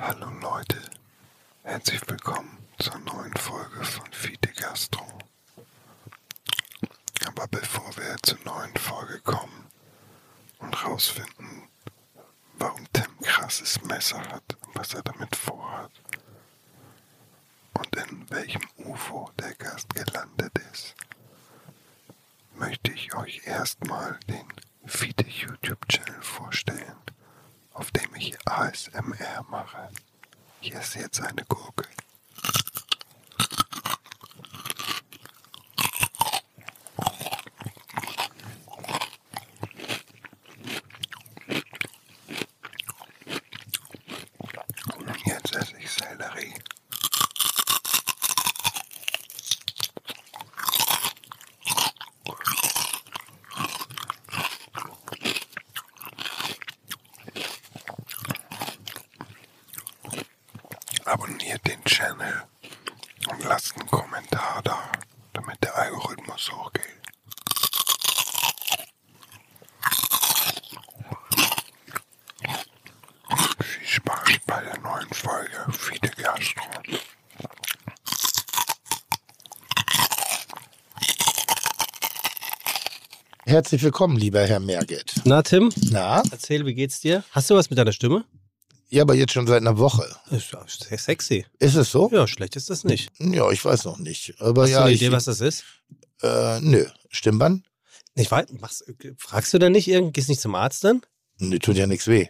Hallo Leute, herzlich willkommen zur neuen Folge von Fide Gastro. Aber bevor wir zur neuen Folge kommen und rausfinden, warum Tim krasses Messer hat und was er damit vorhat und in welchem UFO der Gast gelandet ist, möchte ich euch erstmal den Fide YouTube-Channel vorstellen, auf dem ich ASMR mache. Hier ist jetzt eine Gurke. Jetzt esse ich Sellerie. Abonniert den Channel und lasst einen Kommentar da, damit der Algorithmus hochgeht. Viel Spaß bei der neuen Folge Fide Gastro. Herzlich willkommen, lieber Herr Merget. Na, Tim, Na? erzähl, wie geht's dir? Hast du was mit deiner Stimme? Ja, aber jetzt schon seit einer Woche. Ist ja sehr sexy. Ist es so? Ja, schlecht ist das nicht. Ja, ich weiß noch nicht. Aber Hast ja, du eine ich, Idee, was das ist? Äh, nö. Stimmband? Ich weiß, machst, fragst du denn nicht irgend, gehst nicht zum Arzt dann? Nö, tut ja nichts weh.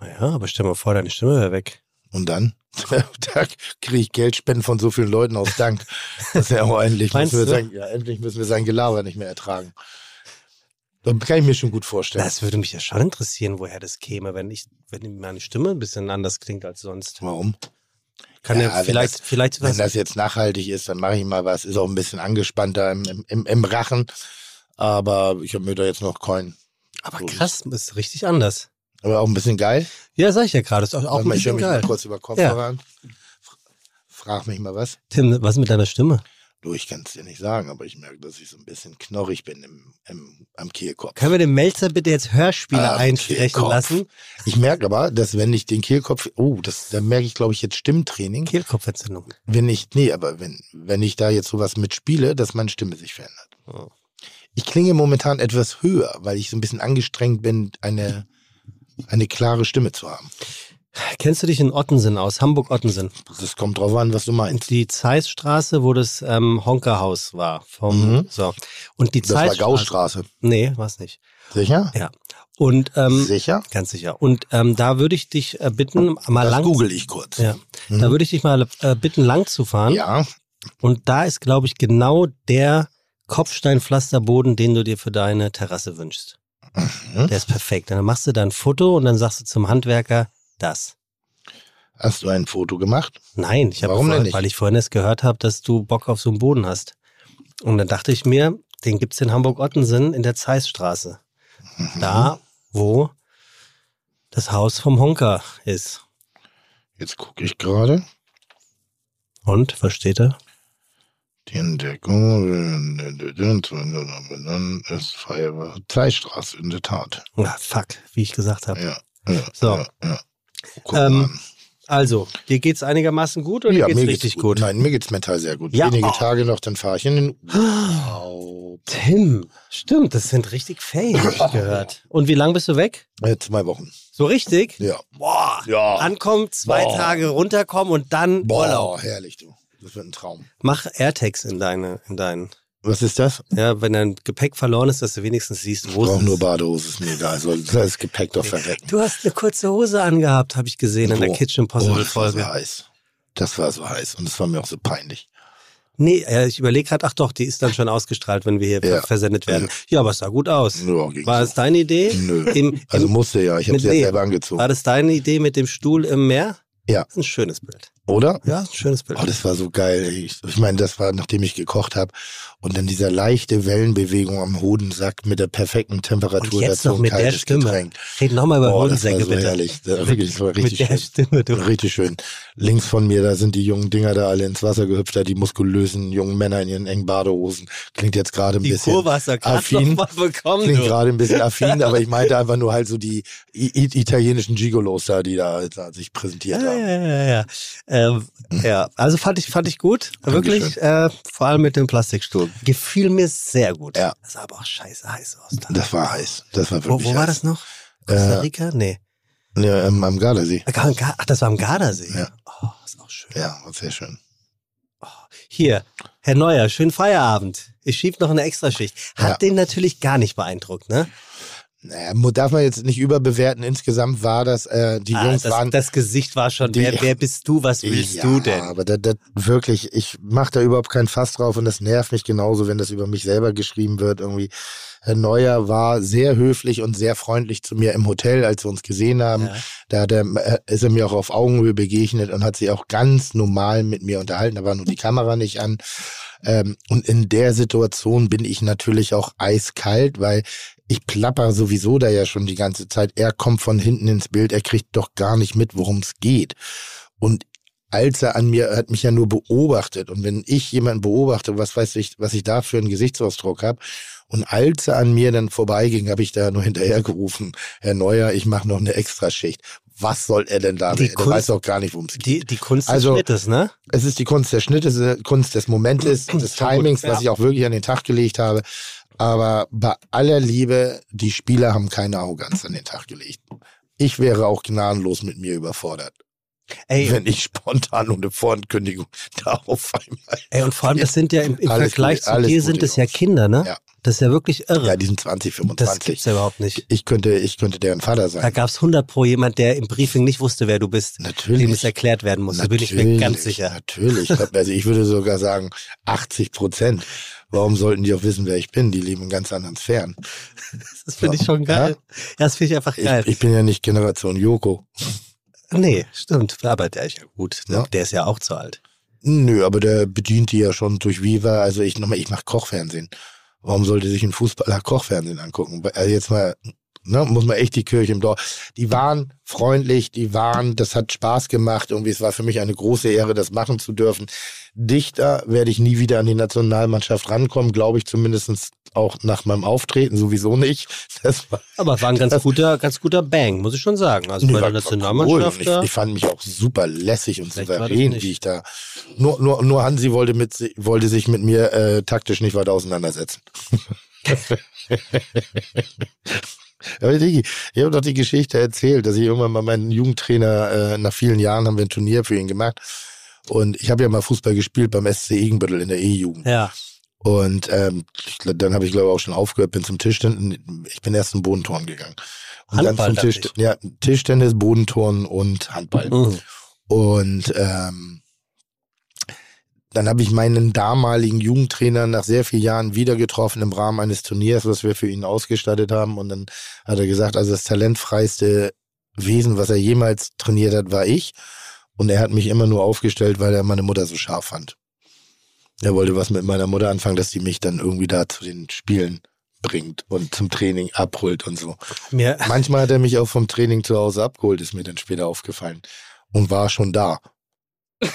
Naja, aber stell mal vor, deine Stimme wäre weg. Und dann? da kriege ich Geldspenden von so vielen Leuten aus Dank. Das ist ja auch endlich Meinst müssen wir du? sein, ja, endlich müssen wir sein Gelaber nicht mehr ertragen. Das kann ich mir schon gut vorstellen. Das würde mich ja schon interessieren, woher das käme, wenn ich, wenn meine Stimme ein bisschen anders klingt als sonst. Warum? Kann ja, Ja, wenn vielleicht, das- vielleicht Wenn was. das jetzt nachhaltig ist, dann mache ich mal was. Ist auch ein bisschen angespannter im, im- im, im Rachen. Aber ich habe mir da jetzt noch keinen. aber krass, ist richtig anders. Aber auch ein bisschen geil. Ja, sag ich ja gerade, ist auch, auch ein ich bisschen mich geil. mal kurz über Kopfhörer an. Frag mich mal was. Tim, was mit deiner Stimme? Du, ich kann es dir nicht sagen, aber ich merke, dass ich so ein bisschen knorrig bin im, im, am Kehlkopf. Können wir dem Melzer bitte jetzt Hörspiele Am einsprechen Kehlkopf. lassen? Ich merke aber, dass wenn ich den Kehlkopf, oh, das, da merke ich, glaube ich, jetzt Stimmtraining. Kehlkopfentzündung. Wenn ich, nee, aber wenn, wenn ich da jetzt sowas mitspiele, dass meine Stimme sich verändert. Oh. Ich klinge momentan etwas höher, weil ich so ein bisschen angestrengt bin, eine, eine klare Stimme zu haben. Kennst du dich in Ottensen aus, Hamburg-Ottensen? Das kommt drauf an, was du meinst. Die Zeissstraße, wo das ähm, Honkerhaus war. Vom, Mhm. so. Und die Das war Zeissstraße. Gaustraße. Nee, war's nicht. Sicher? Ja. Und ähm, Sicher? ganz sicher. Und ähm, da würde ich dich äh, bitten, mal Das lang. google ich kurz. Ja. Mhm. Da würde ich dich mal äh, bitten, lang zu fahren. Ja, Und da ist, glaube ich, genau der Kopfsteinpflasterboden, den du dir für deine Terrasse wünschst. Mhm. Der ist perfekt. Dann machst du da ein Foto und dann sagst du zum Handwerker das. Hast du ein Foto gemacht? Nein, ich habe Warum denn vorhin, nicht? weil ich vorhin erst gehört habe, dass du Bock auf so einen Boden hast. Und dann dachte ich mir, den gibt's in Hamburg-Ottensen in der Zeissstraße. Mhm. Da, wo das Haus vom Honker ist. Jetzt gucke ich gerade. Und, was steht da? Die Entdeckung ist Zeitstraße, in der Tat. Ah, fuck, wie ich gesagt habe. Ja, ja, So. ja, ja. Guck Ähm. Also, dir geht's einigermaßen gut oder ja, geht's mir richtig geht's gut? Nein, mir geht's mental sehr gut. Ja. Wenige Oh. Tage noch, dann fahre ich in den Urlaub. Tim, stimmt, das sind richtig hab ich gehört. Und wie lang bist du weg? Äh, zwei Wochen. So richtig? Ja. Boah, Ja. ankommen, zwei Boah. Tage runterkommen und dann Urlaub. Boah, herrlich, du. Das wird ein Traum. Mach AirTags in deine, in deinen. Was ist das? Ja, wenn dein Gepäck verloren ist, dass du wenigstens siehst, Ich wo es brauche ist. nur Badehose, ist mir egal. Soll das Gepäck doch verrecken. Du hast eine kurze Hose angehabt, habe ich gesehen in der Wo? Kitchen Oh, Possible das war so Folge. heiß. Das war so heiß und das war mir auch so peinlich. Nee, ich überlege gerade, ach doch, die ist dann schon ausgestrahlt, wenn wir hier Ja. ver- versendet werden. Ja, aber es sah gut aus. Ja, War so. es deine Idee? Nö. Im, Also musste ja, ich habe sie ja selber angezogen. war das deine Idee mit dem Stuhl im Meer? Ja. Das ist ein schönes Bild. Oder? Ja, schönes Bild. Oh, das war so geil. Ich, ich meine, das war, nachdem ich gekocht habe. Und dann diese leichte Wellenbewegung am Hodensack mit der perfekten Temperatur Und jetzt dazu noch mit der Stimme. Getränk. Red nochmal über Boah, das war Hodensäcke, so bitte. herrlich. Das war wirklich, das war richtig mit der schön. Stimme, du. Richtig schön. Links von mir, da sind die jungen Dinger da alle ins Wasser gehüpft, da die muskulösen jungen Männer in ihren engen Badehosen. Klingt jetzt gerade ein Die bisschen Kurve hast du affin. noch mal bekommen, Klingt gerade ein bisschen affin, aber ich meinte einfach nur halt so die italienischen Gigolos da, die da, da sich präsentiert Ja, haben. ja, ja, ja. Ähm, ja, also fand ich, fand ich gut. Wirklich, äh, vor allem mit dem Plastikstuhl. Gefiel mir sehr gut. Ja. Das sah aber auch scheiße heiß aus. Da. Das war heiß. Das war Wo, wirklich wo war heiß. das noch? Costa Rica? Nee. Ja, ähm, am Gardasee. Ach, das war am Gardasee. Ja. Oh, ist auch schön. Ja, war sehr schön. Hier, Herr Neuer, schönen Feierabend. Ich schieb noch eine Extraschicht. Hat Ja. den natürlich gar nicht beeindruckt, ne? Naja, darf man jetzt nicht überbewerten. Insgesamt war das, äh, die Ah, Jungs das, waren das Gesicht war schon, die- wer, wer bist du, was willst ja, du denn? aber das, das wirklich, ich mache da überhaupt keinen Fass drauf und das nervt mich genauso, wenn das über mich selber geschrieben wird. Irgendwie, Herr Neuer war sehr höflich und sehr freundlich zu mir im Hotel, als wir uns gesehen haben. Ja. Da hat er, äh, ist er mir auch auf Augenhöhe begegnet und hat sich auch ganz normal mit mir unterhalten. Da war nur die Kamera nicht an. Ähm, und in der Situation bin ich natürlich auch eiskalt, weil ich plapper sowieso da ja schon die ganze Zeit. Er kommt von hinten ins Bild, er kriegt doch gar nicht mit, worum es geht. Und als er an mir, er hat mich ja nur beobachtet. Und wenn ich jemanden beobachte, was weiß ich, was ich da für einen Gesichtsausdruck habe. Und als er an mir dann vorbeiging, habe ich da nur hinterher gerufen, Herr Neuer, ich mache noch eine Extraschicht. Was soll er denn da? Die Kunst- weiß doch gar nicht, worum es geht. Die, die Kunst Also- des Schnittes, ne? Es ist die Kunst der Schnitte, es ist die Kunst des Momentes, des gut, Timings, was ich auch wirklich an den Tag gelegt habe. Aber bei aller Liebe, die Spieler haben keine Arroganz an den Tag gelegt. Ich wäre auch gnadenlos mit mir überfordert, Ey, wenn ich spontan ohne Vorankündigung da auf einmal. ey, und vor allem, das sind ja im, im Vergleich gute- zu dir sind es ja. Kinder, ne? Ja. Das ist ja wirklich irre. Ja, die sind 20, das 25. gibt's ja überhaupt nicht. Ich könnte, ich könnte deren Vater Da sein. gab's 100 pro jemand, der im Briefing nicht wusste, wer du bist, Natürlich. dem es erklärt werden muss. Da bin ich mir ganz sicher. Natürlich. Also ich würde sogar sagen 80 Prozent. Warum sollten die auch wissen, wer ich bin? Die leben in ganz anderen Sphären. Das finde ich schon geil. Ja, das finde ich einfach geil. Ich, ich bin ja nicht Generation Joko. nee, stimmt. Aber der ist ja gut. Ne? Ja. Der ist ja auch zu alt. Nö, aber der bedient die ja schon durch Viva. Also ich nochmal, ich mache Kochfernsehen. Warum sollte sich ein Fußballer Kochfernsehen angucken? Also jetzt mal, ne, muss man echt die Kirche im Dorf. Die waren freundlich, die waren, das hat Spaß gemacht. Irgendwie, es war für mich eine große Ehre, das machen zu dürfen. Dichter werde ich nie wieder an die Nationalmannschaft rankommen, glaube ich zumindest auch nach meinem Auftreten sowieso nicht. War Aber war ein ganz guter, ganz guter Bang, muss ich schon sagen. Also Nee, bei der Nationalmannschaft cool. Ich, ich fand mich auch super lässig und souverän, wie ich da. Nur, nur, nur Hansi wollte, mit, wollte sich mit mir äh, taktisch nicht weiter auseinandersetzen. Aber Digi, ich habe doch die Geschichte erzählt, dass ich irgendwann mal meinen Jugendtrainer, äh, nach vielen Jahren haben wir ein Turnier für ihn gemacht. Und ich habe ja mal Fußball gespielt beim SC Egenbüttel in der E-Jugend. ja. Und ähm, ich, dann habe ich glaube auch schon aufgehört, bin zum Tischtennis. Ich bin erst zum Bodenturnen gegangen. Und Handball, dann zum Tisch, ja, Tischtennis, Bodenturnen und Handball. Mhm. Und ähm, dann habe ich meinen damaligen Jugendtrainer nach sehr vielen Jahren wieder getroffen im Rahmen eines Turniers, was wir für ihn ausgestattet haben. Und dann hat er gesagt, also das talentfreiste Wesen, was er jemals trainiert hat, war ich. Und er hat mich immer nur aufgestellt, weil er meine Mutter so scharf fand. Er wollte was mit meiner Mutter anfangen, dass die mich dann irgendwie da zu den Spielen bringt und zum Training abholt und so. Mir, Manchmal hat er mich auch vom Training zu Hause abgeholt, ist mir dann später aufgefallen. Und war schon da.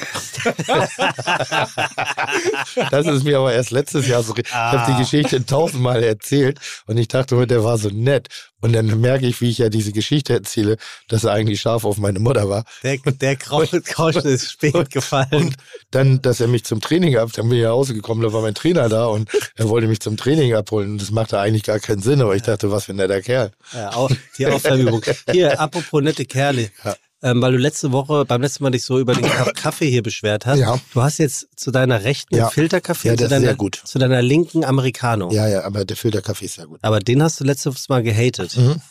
das ist mir aber erst letztes Jahr so. Ich habe Ah. die Geschichte tausendmal erzählt und ich dachte der war so nett. Und dann merke ich, wie ich ja diese Geschichte erzähle, dass er eigentlich scharf auf meine Mutter war. der, der Grauschen ist spät gefallen. Und dann, dass er mich zum Training ab, dann bin ich nach Hause gekommen, da war mein Trainer da und er wollte mich zum Training abholen. Und das machte eigentlich gar keinen Sinn, aber ich dachte, was für ein netter Kerl. Ja, auch die Aufwärmübung. Hier, apropos nette Kerle. Ja. Ähm, weil du letzte Woche, beim letzten Mal dich so über den Ka- Kaffee hier beschwert hast. Ja. Du hast jetzt zu deiner rechten Ja. Filterkaffee Ja, zu deiner, sehr gut. zu deiner linken Americano. Ja, ja, aber der Filterkaffee ist ja gut. Aber den hast du letztes Mal gehatet. Mhm.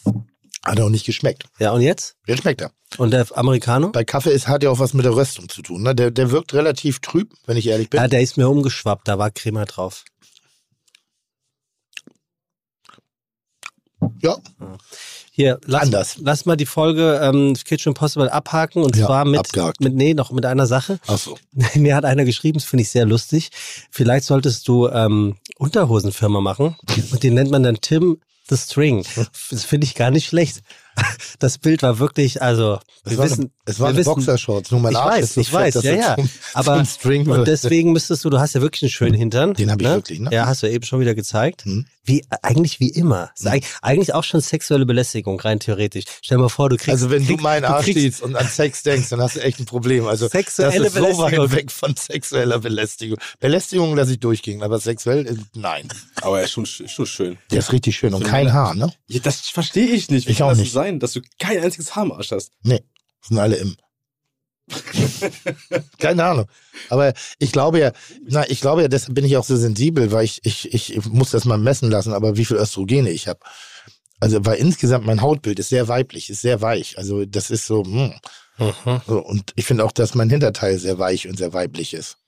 Hat auch nicht geschmeckt. Ja, und jetzt? Jetzt schmeckt er. Und der Americano? Bei Kaffee ist, hat ja auch was mit der Röstung zu tun. Ne? Der, der wirkt relativ trüb, wenn ich ehrlich bin. Ja, der ist mir umgeschwappt, da war Crema drauf. Ja. Hier, lass, Anders. lass mal die Folge ähm, Kitchen Impossible abhaken und Ja, zwar mit, abgehakt. mit, nee, noch mit einer Sache. Ach so. Mir hat einer geschrieben, das finde ich sehr lustig. Vielleicht solltest du ähm, Unterhosenfirma machen und den nennt man dann Tim the String. Das finde ich gar nicht schlecht. Das Bild war wirklich, also Es wir war, wissen, eine, es war wir wissen, Boxershorts. Nur mein ich Arsch weiß, ist so ich fett, weiß, dass ja, ja. zum- Aber zum String und deswegen müsstest du, du hast ja wirklich einen schönen Hintern. Den hab ich wirklich, ne? Ja, hast du eben schon wieder gezeigt. Hm. Wie eigentlich wie immer. Eig- Eigentlich auch schon sexuelle Belästigung rein theoretisch. Stell dir mal vor, du kriegst Also wenn du meinen Arsch siehst und an Sex denkst, dann hast du echt ein Problem. Also Sexuelle das ist so weit weg von sexueller Belästigung. Belästigung lasse ich durchgehen, aber sexuell, äh, nein. Aber er ist schon, schon schön. Der ist richtig schön und kein Haar, ne? Ja, das verstehe ich nicht. Ich auch nicht. Sein, dass du kein einziges Haar im Arsch hast? Nee, sind alle im. Keine Ahnung. Aber ich glaube ja, na, ich glaube ja, deshalb bin ich auch so sensibel, weil ich, ich, ich muss das mal messen lassen, aber wie viel Östrogene ich habe. Also, weil insgesamt mein Hautbild ist sehr weiblich, ist sehr weich. Also, das ist so, hm. Mhm. so und ich finde auch, dass mein Hinterteil sehr weich und sehr weiblich ist.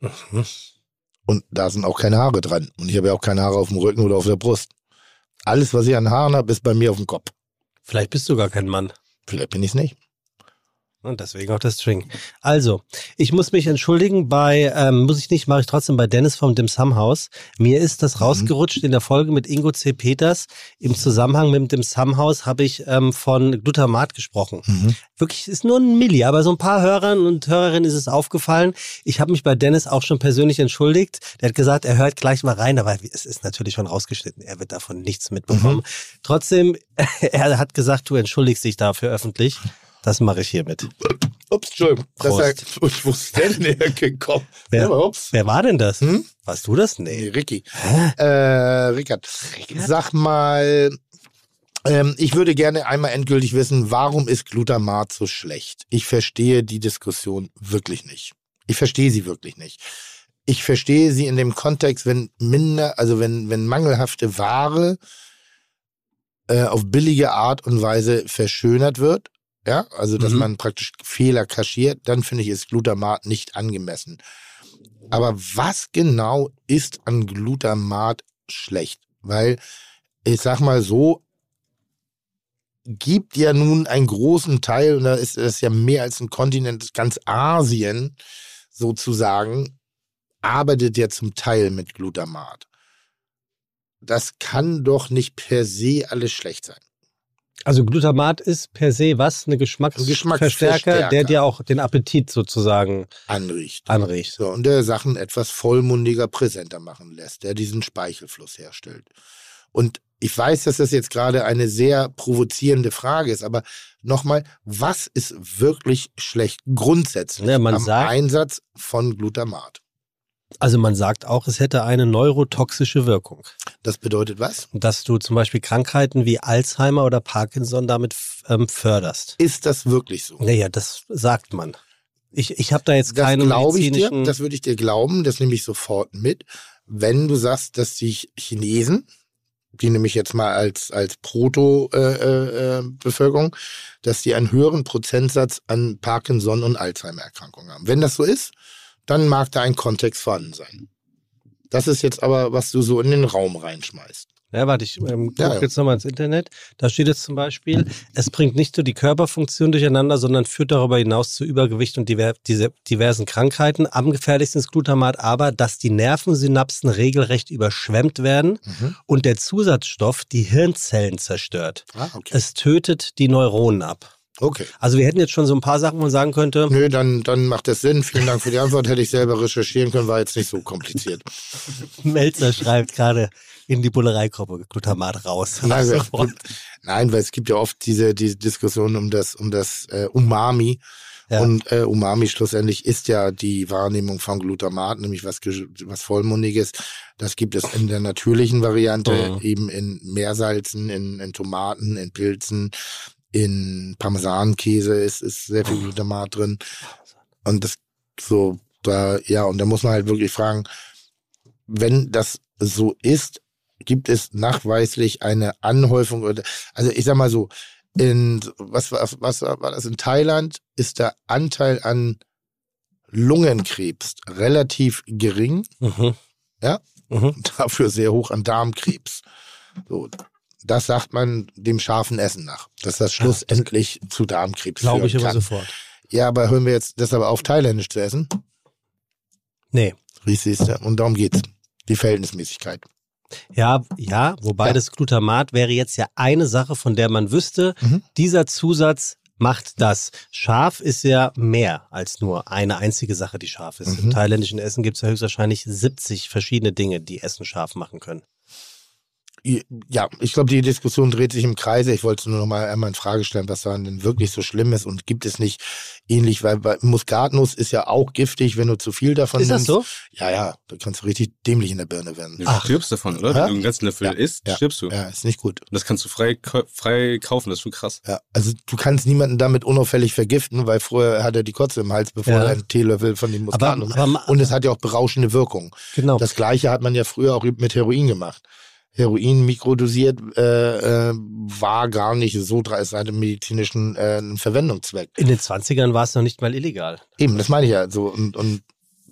Mhm. Und da sind auch keine Haare dran. Und ich habe ja auch keine Haare auf dem Rücken oder auf der Brust. Alles, was ich an Haaren habe, ist bei mir auf dem Kopf. Vielleicht bist du gar kein Mann. Vielleicht bin ich es nicht. Und deswegen auch das String. Also, ich muss mich entschuldigen bei, ähm, muss ich nicht, mache ich trotzdem bei Dennis vom Dim Sum Haus. Mir ist das rausgerutscht in der Folge mit Ingo C. Peters. Im Zusammenhang mit dem Dim Sum Haus habe ich ähm, von Glutamat gesprochen. Mhm. Wirklich, ist nur ein Milli, aber so ein paar Hörern und Hörerinnen ist es aufgefallen. Ich habe mich bei Dennis auch schon persönlich entschuldigt. Der hat gesagt, er hört gleich mal rein, aber es ist natürlich schon rausgeschnitten. Er wird davon nichts mitbekommen. Trotzdem, er hat gesagt, du entschuldigst dich dafür öffentlich. Das mache ich hiermit. Ups, Entschuldigung. Das Prost. ist, wo ist denn der gekommen? Wer- Ja, aber ups. Wer war denn das? Hm? Warst du das? Nee, Nee. Ricky. Äh, Rickard. Sag mal, ähm, ich würde gerne einmal endgültig wissen, warum ist Glutamat so schlecht? Ich verstehe die Diskussion wirklich nicht. Ich verstehe sie wirklich nicht. Ich verstehe sie in dem Kontext, wenn minder, also wenn, wenn mangelhafte Ware äh, auf billige Art und Weise verschönert wird, ja, also dass Mhm. man praktisch Fehler kaschiert, dann finde ich, ist Glutamat nicht angemessen. Aber was genau ist an Glutamat schlecht? Weil, ich sag mal so, gibt ja nun einen großen Teil, und da ist das ja mehr als ein Kontinent, ganz Asien sozusagen, arbeitet ja zum Teil mit Glutamat. Das kann doch nicht per se alles schlecht sein. Also Glutamat ist per se was? Eine Geschmacksverstärker, Geschmacksverstärker. der dir auch den Appetit sozusagen Anriecht. anregt. So, und der Sachen etwas vollmundiger, präsenter machen lässt, der diesen Speichelfluss herstellt. Und ich weiß, dass das jetzt gerade eine sehr provozierende Frage ist, aber nochmal, was ist wirklich schlecht grundsätzlich Ja, am sagt- Einsatz von Glutamat? Also man sagt auch, es hätte eine neurotoxische Wirkung. Das bedeutet was? Dass du zum Beispiel Krankheiten wie Alzheimer oder Parkinson damit ähm, förderst. Ist das wirklich so? Naja, das sagt man. Ich, ich habe da jetzt Das keine glaube ich dir, das würde ich dir glauben, das nehme ich sofort mit, wenn du sagst, dass die Chinesen, die nehme ich jetzt mal als, als Proto-Bevölkerung, dass die einen höheren Prozentsatz an Parkinson- und Alzheimer-Erkrankungen haben. Wenn das so ist, dann mag da ein Kontext vorhanden sein. Das ist jetzt aber, was du so in den Raum reinschmeißt. Ja, warte, ich ähm, gucke Ja, ja. jetzt nochmal ins Internet. Da steht jetzt zum Beispiel, es bringt nicht nur die Körperfunktion durcheinander, sondern führt darüber hinaus zu Übergewicht und diver diese diversen Krankheiten. Am gefährlichsten ist Glutamat aber, dass die Nervensynapsen regelrecht überschwemmt werden Mhm. und der Zusatzstoff die Hirnzellen zerstört. Ah, okay. Es tötet die Neuronen ab. Okay. Also wir hätten jetzt schon so ein paar Sachen, wo man sagen könnte, Nö, dann, dann macht das Sinn. Vielen Dank für die Antwort. Hätte ich selber recherchieren können, war jetzt nicht so kompliziert. Melzer schreibt gerade in die Bullereigruppe Glutamat raus. Nein, weil, nein, weil es gibt ja oft diese, diese Diskussion um das, um das äh, Umami. Ja. Und äh, Umami schlussendlich ist ja die Wahrnehmung von Glutamat, nämlich was, was Vollmundiges. Das gibt es in der natürlichen Variante, Mhm. eben in Meersalzen, in, in Tomaten, in Pilzen, in Parmesankäse ist, ist sehr viel Glutamat drin. Und das so, da, ja, und da muss man halt wirklich fragen, wenn das so ist, gibt es nachweislich eine Anhäufung oder also ich sag mal so in was was war war das in Thailand ist der Anteil an Lungenkrebs relativ gering, Mhm. Ja? Mhm. dafür sehr hoch an Darmkrebs. So das sagt man dem scharfen Essen nach, dass das schlussendlich zu Darmkrebs Glaube führen ich aber sofort. Ja, aber hören wir jetzt deshalb auf, thailändisch zu essen? Nee. Du? Und darum geht's. Die Verhältnismäßigkeit. Ja, ja, wobei Ja. das Glutamat wäre jetzt ja eine Sache, von der man wüsste, Mhm. dieser Zusatz macht das. Scharf ist ja mehr als nur eine einzige Sache, die scharf ist. Im Mhm. thailändischen Essen gibt es ja höchstwahrscheinlich 70 verschiedene Dinge, die Essen scharf machen können. Ja, ich glaube, die Diskussion dreht sich im Kreise. Ich wollte nur noch mal einmal in Frage stellen, was daran denn wirklich so schlimm ist und gibt es nicht ähnlich, weil bei Muskatnuss ist ja auch giftig, wenn du zu viel davon Ist das nimmst. so? Ja, ja, da kannst du richtig dämlich in der Birne werden. Du Ach. stirbst davon, oder? Ja. Wenn du einen ganzen Löffel Ja. isst, Ja. stirbst du. Ja, ist nicht gut. Und das kannst du frei, frei kaufen, das ist schon krass. Ja, also du kannst niemanden damit unauffällig vergiften, weil vorher hat er die Kotze im Hals, bevor Ja. er einen Teelöffel von dem Aber, Muskatnuss. aber und es hat ja auch berauschende Wirkung. genau. Das gleiche hat man ja früher auch mit Heroin gemacht. Heroin mikrodosiert äh, äh, war gar nicht so dra- es hatte medizinischen äh, Verwendungszweck. In den 20ern war es noch nicht mal illegal. Eben, das meine ich ja so und, und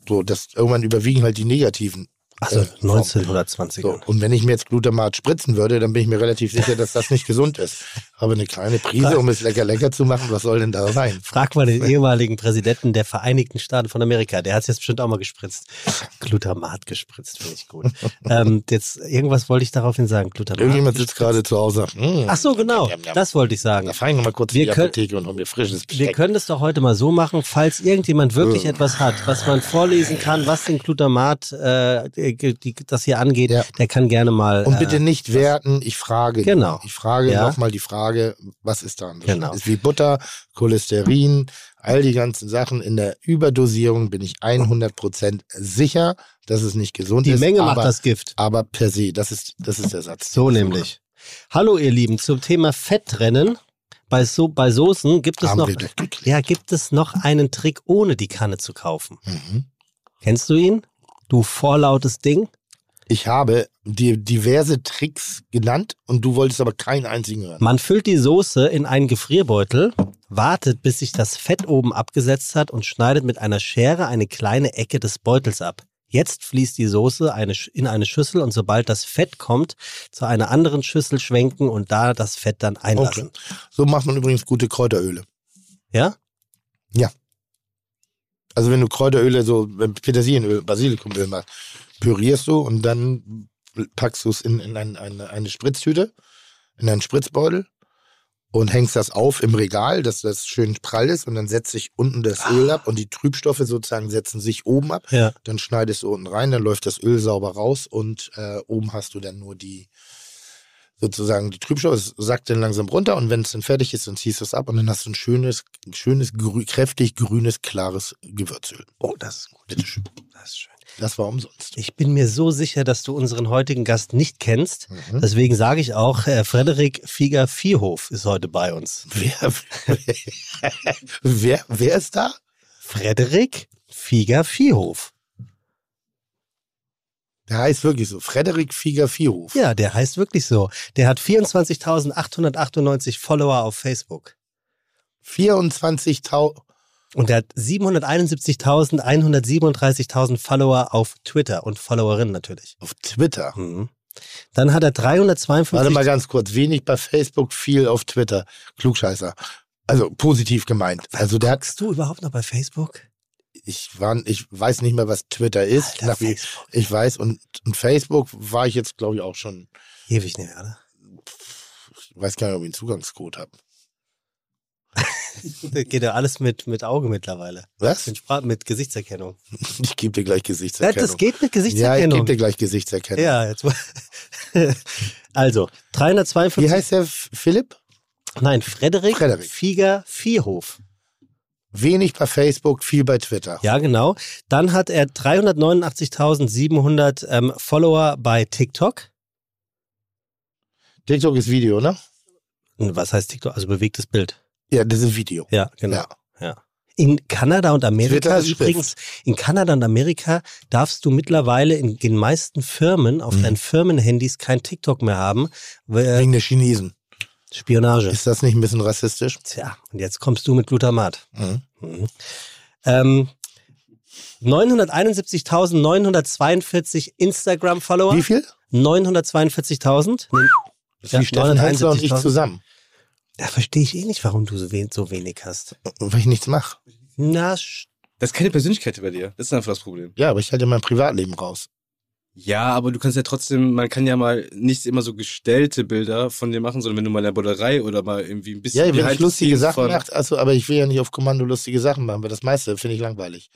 so, das irgendwann überwiegen halt die negativen. Also äh, Formen. 1920er. So, und wenn ich mir jetzt Glutamat spritzen würde, dann bin ich mir relativ sicher, dass das nicht gesund ist. Aber eine kleine Prise, um es lecker lecker zu machen, was soll denn da sein? Frag mal den ehemaligen Präsidenten der Vereinigten Staaten von Amerika. Der hat es jetzt bestimmt auch mal gespritzt. Glutamat gespritzt, finde ich gut. ähm, jetzt, irgendwas wollte ich daraufhin sagen. Glutamat. Irgendjemand sitzt gerade zu Hause. Hm, Ach so, genau. Das wollte ich sagen. Da fahre ich noch mal kurz Wir in die können- Apotheke und hol mir frisches Wir Besteck. können es doch heute mal so machen, falls irgendjemand wirklich Äh. etwas hat, was man vorlesen kann, was den Glutamat, äh, die, die, das hier angeht, Ja. der kann gerne mal. Und bitte äh, nicht werten, ich frage. Genau. Ich frage Ja. nochmal die Frage, was ist da? Genau. Ist wie Butter, Cholesterin, all die ganzen Sachen. In der Überdosierung bin ich 100% sicher, dass es nicht gesund die ist. Menge aber, macht das Gift. Aber per se, das ist, das ist der Satz. So nämlich. Hallo ihr Lieben, zum Thema Fettrennen. Bei, so bei Soßen gibt es Haben noch, ja, gibt es noch einen Trick, ohne die Kanne zu kaufen. Mhm. Kennst du ihn? Du vorlautes Ding? Ich habe dir diverse Tricks genannt und du wolltest aber keinen einzigen hören. Man füllt die Soße in einen Gefrierbeutel, wartet, bis sich das Fett oben abgesetzt hat und schneidet mit einer Schere eine kleine Ecke des Beutels ab. Jetzt fließt die Soße eine, in eine Schüssel und sobald das Fett kommt, zu einer anderen Schüssel schwenken und da das Fett dann einlassen. So macht man übrigens gute Kräuteröle. Ja? Also wenn du Kräuteröle, so Petersilienöl, Basilikumöl machst, pürierst du und dann packst du es in, in ein, eine, eine Spritztüte, in einen Spritzbeutel und hängst das auf im Regal, dass das schön prall ist und dann setzt sich unten das Öl ab und die Trübstoffe sozusagen setzen sich oben ab. Ja. Dann schneidest du unten rein, dann läuft das Öl sauber raus und äh, oben hast du dann nur die sozusagen die Trübstoffe, es sackt dann langsam runter und wenn es dann fertig ist, dann ziehst du es ab und dann hast du ein schönes, schönes, grü kräftig grünes, klares Gewürzöl. Oh, das ist gut. Bitteschön. Das ist schön. Das war umsonst. Ich bin mir so sicher, dass du unseren heutigen Gast nicht kennst. Mhm. Deswegen sage ich auch, äh, Frederik Fieger-Vierhof ist heute bei uns. Wer, wer, wer ist da? Frederik Fieger-Vierhof. Der heißt wirklich so. Frederik Fieger-Vierhof. Ja, der heißt wirklich so. Der hat 24.898 Follower auf Facebook. 24.000. Und der hat 771.137.000 Follower auf Twitter und Followerinnen natürlich. Auf Twitter. Mhm. Dann hat er 352. Warte mal ganz kurz. Wenig bei Facebook, viel auf Twitter. Klugscheißer. Also positiv gemeint. Also der hat, Guckst du überhaupt noch bei Facebook? Ich war, ich weiß nicht mehr, was Twitter ist. Alter, wie, ich weiß und, und Facebook war ich jetzt, glaube ich, auch schon. Ewig nicht mehr, oder? Ich weiß gar nicht, ob ich einen Zugangscode habe. Geht ja alles mit, mit Auge mittlerweile. Was? Mit, Spra mit Gesichtserkennung. Ich gebe dir gleich Gesichtserkennung. das geht mit ja, ich Gesichtserkennung. gebe dir gleich Gesichtserkennung. Ja, jetzt. also, 352. Wie heißt der? Philipp? Nein, Frederik, Frederik. Fieger Vierhof. Wenig bei Facebook, viel bei Twitter. Ja, genau. Dann hat er 389.700 ähm, Follower bei TikTok. TikTok ist Video, ne? Und Was heißt TikTok? Also bewegtes Bild. Ja, das ist Video. Ja, genau. Ja. Ja. In Kanada und Amerika übrigens, in Kanada und Amerika darfst du mittlerweile in den meisten Firmen auf Mhm. deinen Firmenhandys kein TikTok mehr haben. Wegen der Chinesen. Spionage. Ist das nicht ein bisschen rassistisch? Tja, und jetzt kommst du mit Glutamat. Mhm. Mhm. Ähm, 971.942 Instagram-Follower. Wie viel? 942.000. Nee, Das ist wie Steffen Hensler und ich 971.000. zusammen. Da verstehe ich eh nicht, warum du so, wen, so wenig hast. Weil ich nichts mache. Na, Das ist keine Persönlichkeit bei dir. Das ist einfach das Problem. Ja, aber ich halte mein Privatleben raus. Ja, aber du kannst ja trotzdem, man kann ja mal nicht immer so gestellte Bilder von dir machen, sondern wenn du mal in der Bullerei oder mal irgendwie ein bisschen. Ja, wenn ich lustige Sachen von- mache, also, aber ich will ja nicht auf Kommando lustige Sachen machen, weil das meiste finde ich langweilig.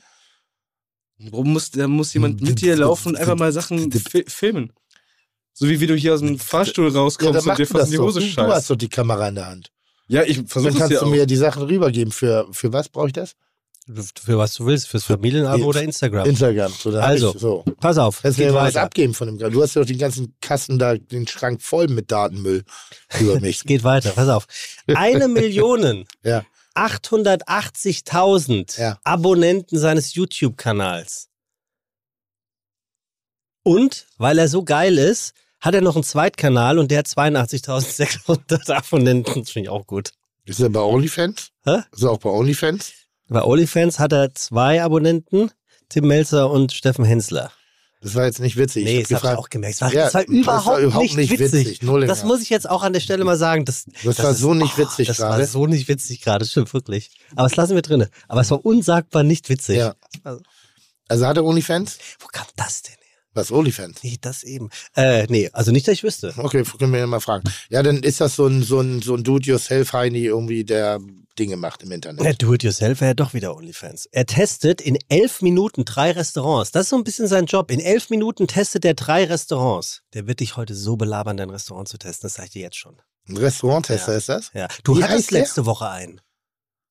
Warum muss, da muss jemand mit dir laufen und einfach mal Sachen fi filmen? So wie, wie du hier aus dem Fahrstuhl Ja, rauskommst dann und dir fast in die. Hose Du, du hast scheißt. doch die Kamera in der Hand. Ja, ich versuche Dann es kannst ja du mir die Sachen rübergeben. Für, für was brauche ich das? Für was du willst, fürs Familienabo oder Instagram. Instagram. So, Also, ich, so. Pass auf, Kannst mir mal was abgeben von dem Du hast ja doch den ganzen Kasten da, den Schrank voll mit Datenmüll über mich. Es geht weiter, pass auf. Eine Million ja. 880.000 Ja. Abonnenten seines YouTube-Kanals. Und, weil er so geil ist, hat er noch einen Zweitkanal und der hat 82.600 Abonnenten. Das finde ich auch gut. Ist er bei OnlyFans? Hä? Ist er auch bei OnlyFans? Bei OnlyFans hat er zwei Abonnenten, Tim Melzer und Steffen Hensler. Das war jetzt nicht witzig. Nee, ich das hab habe ich auch gemerkt. Es war, Ja, das war das war überhaupt, überhaupt nicht, witzig. witzig. Das muss ich jetzt auch an der Stelle mal sagen. Das, Das war so nicht witzig Das war gerade. so nicht witzig gerade, stimmt wirklich. Aber das lassen wir drin. Aber es war unsagbar nicht witzig. Ja. Also, Also hat er OnlyFans? wo kam das denn? Was, OnlyFans? Nee, das eben. Äh, nee, also nicht, dass ich wüsste. Okay, können wir ja mal fragen. Ja, dann ist das so ein, so ein, so ein Do-it-yourself-Heini irgendwie, der Dinge macht im Internet. Der Do-it-yourself wäre ja doch wieder OnlyFans. Er testet in elf Minuten drei Restaurants. Das ist so ein bisschen sein Job. In elf Minuten testet er drei Restaurants. Der wird dich heute so belabern, dein Restaurant zu testen. Das sage ich dir jetzt schon. Ein Restauranttester Ja. ist das? Ja. Du Wie hattest letzte Woche einen.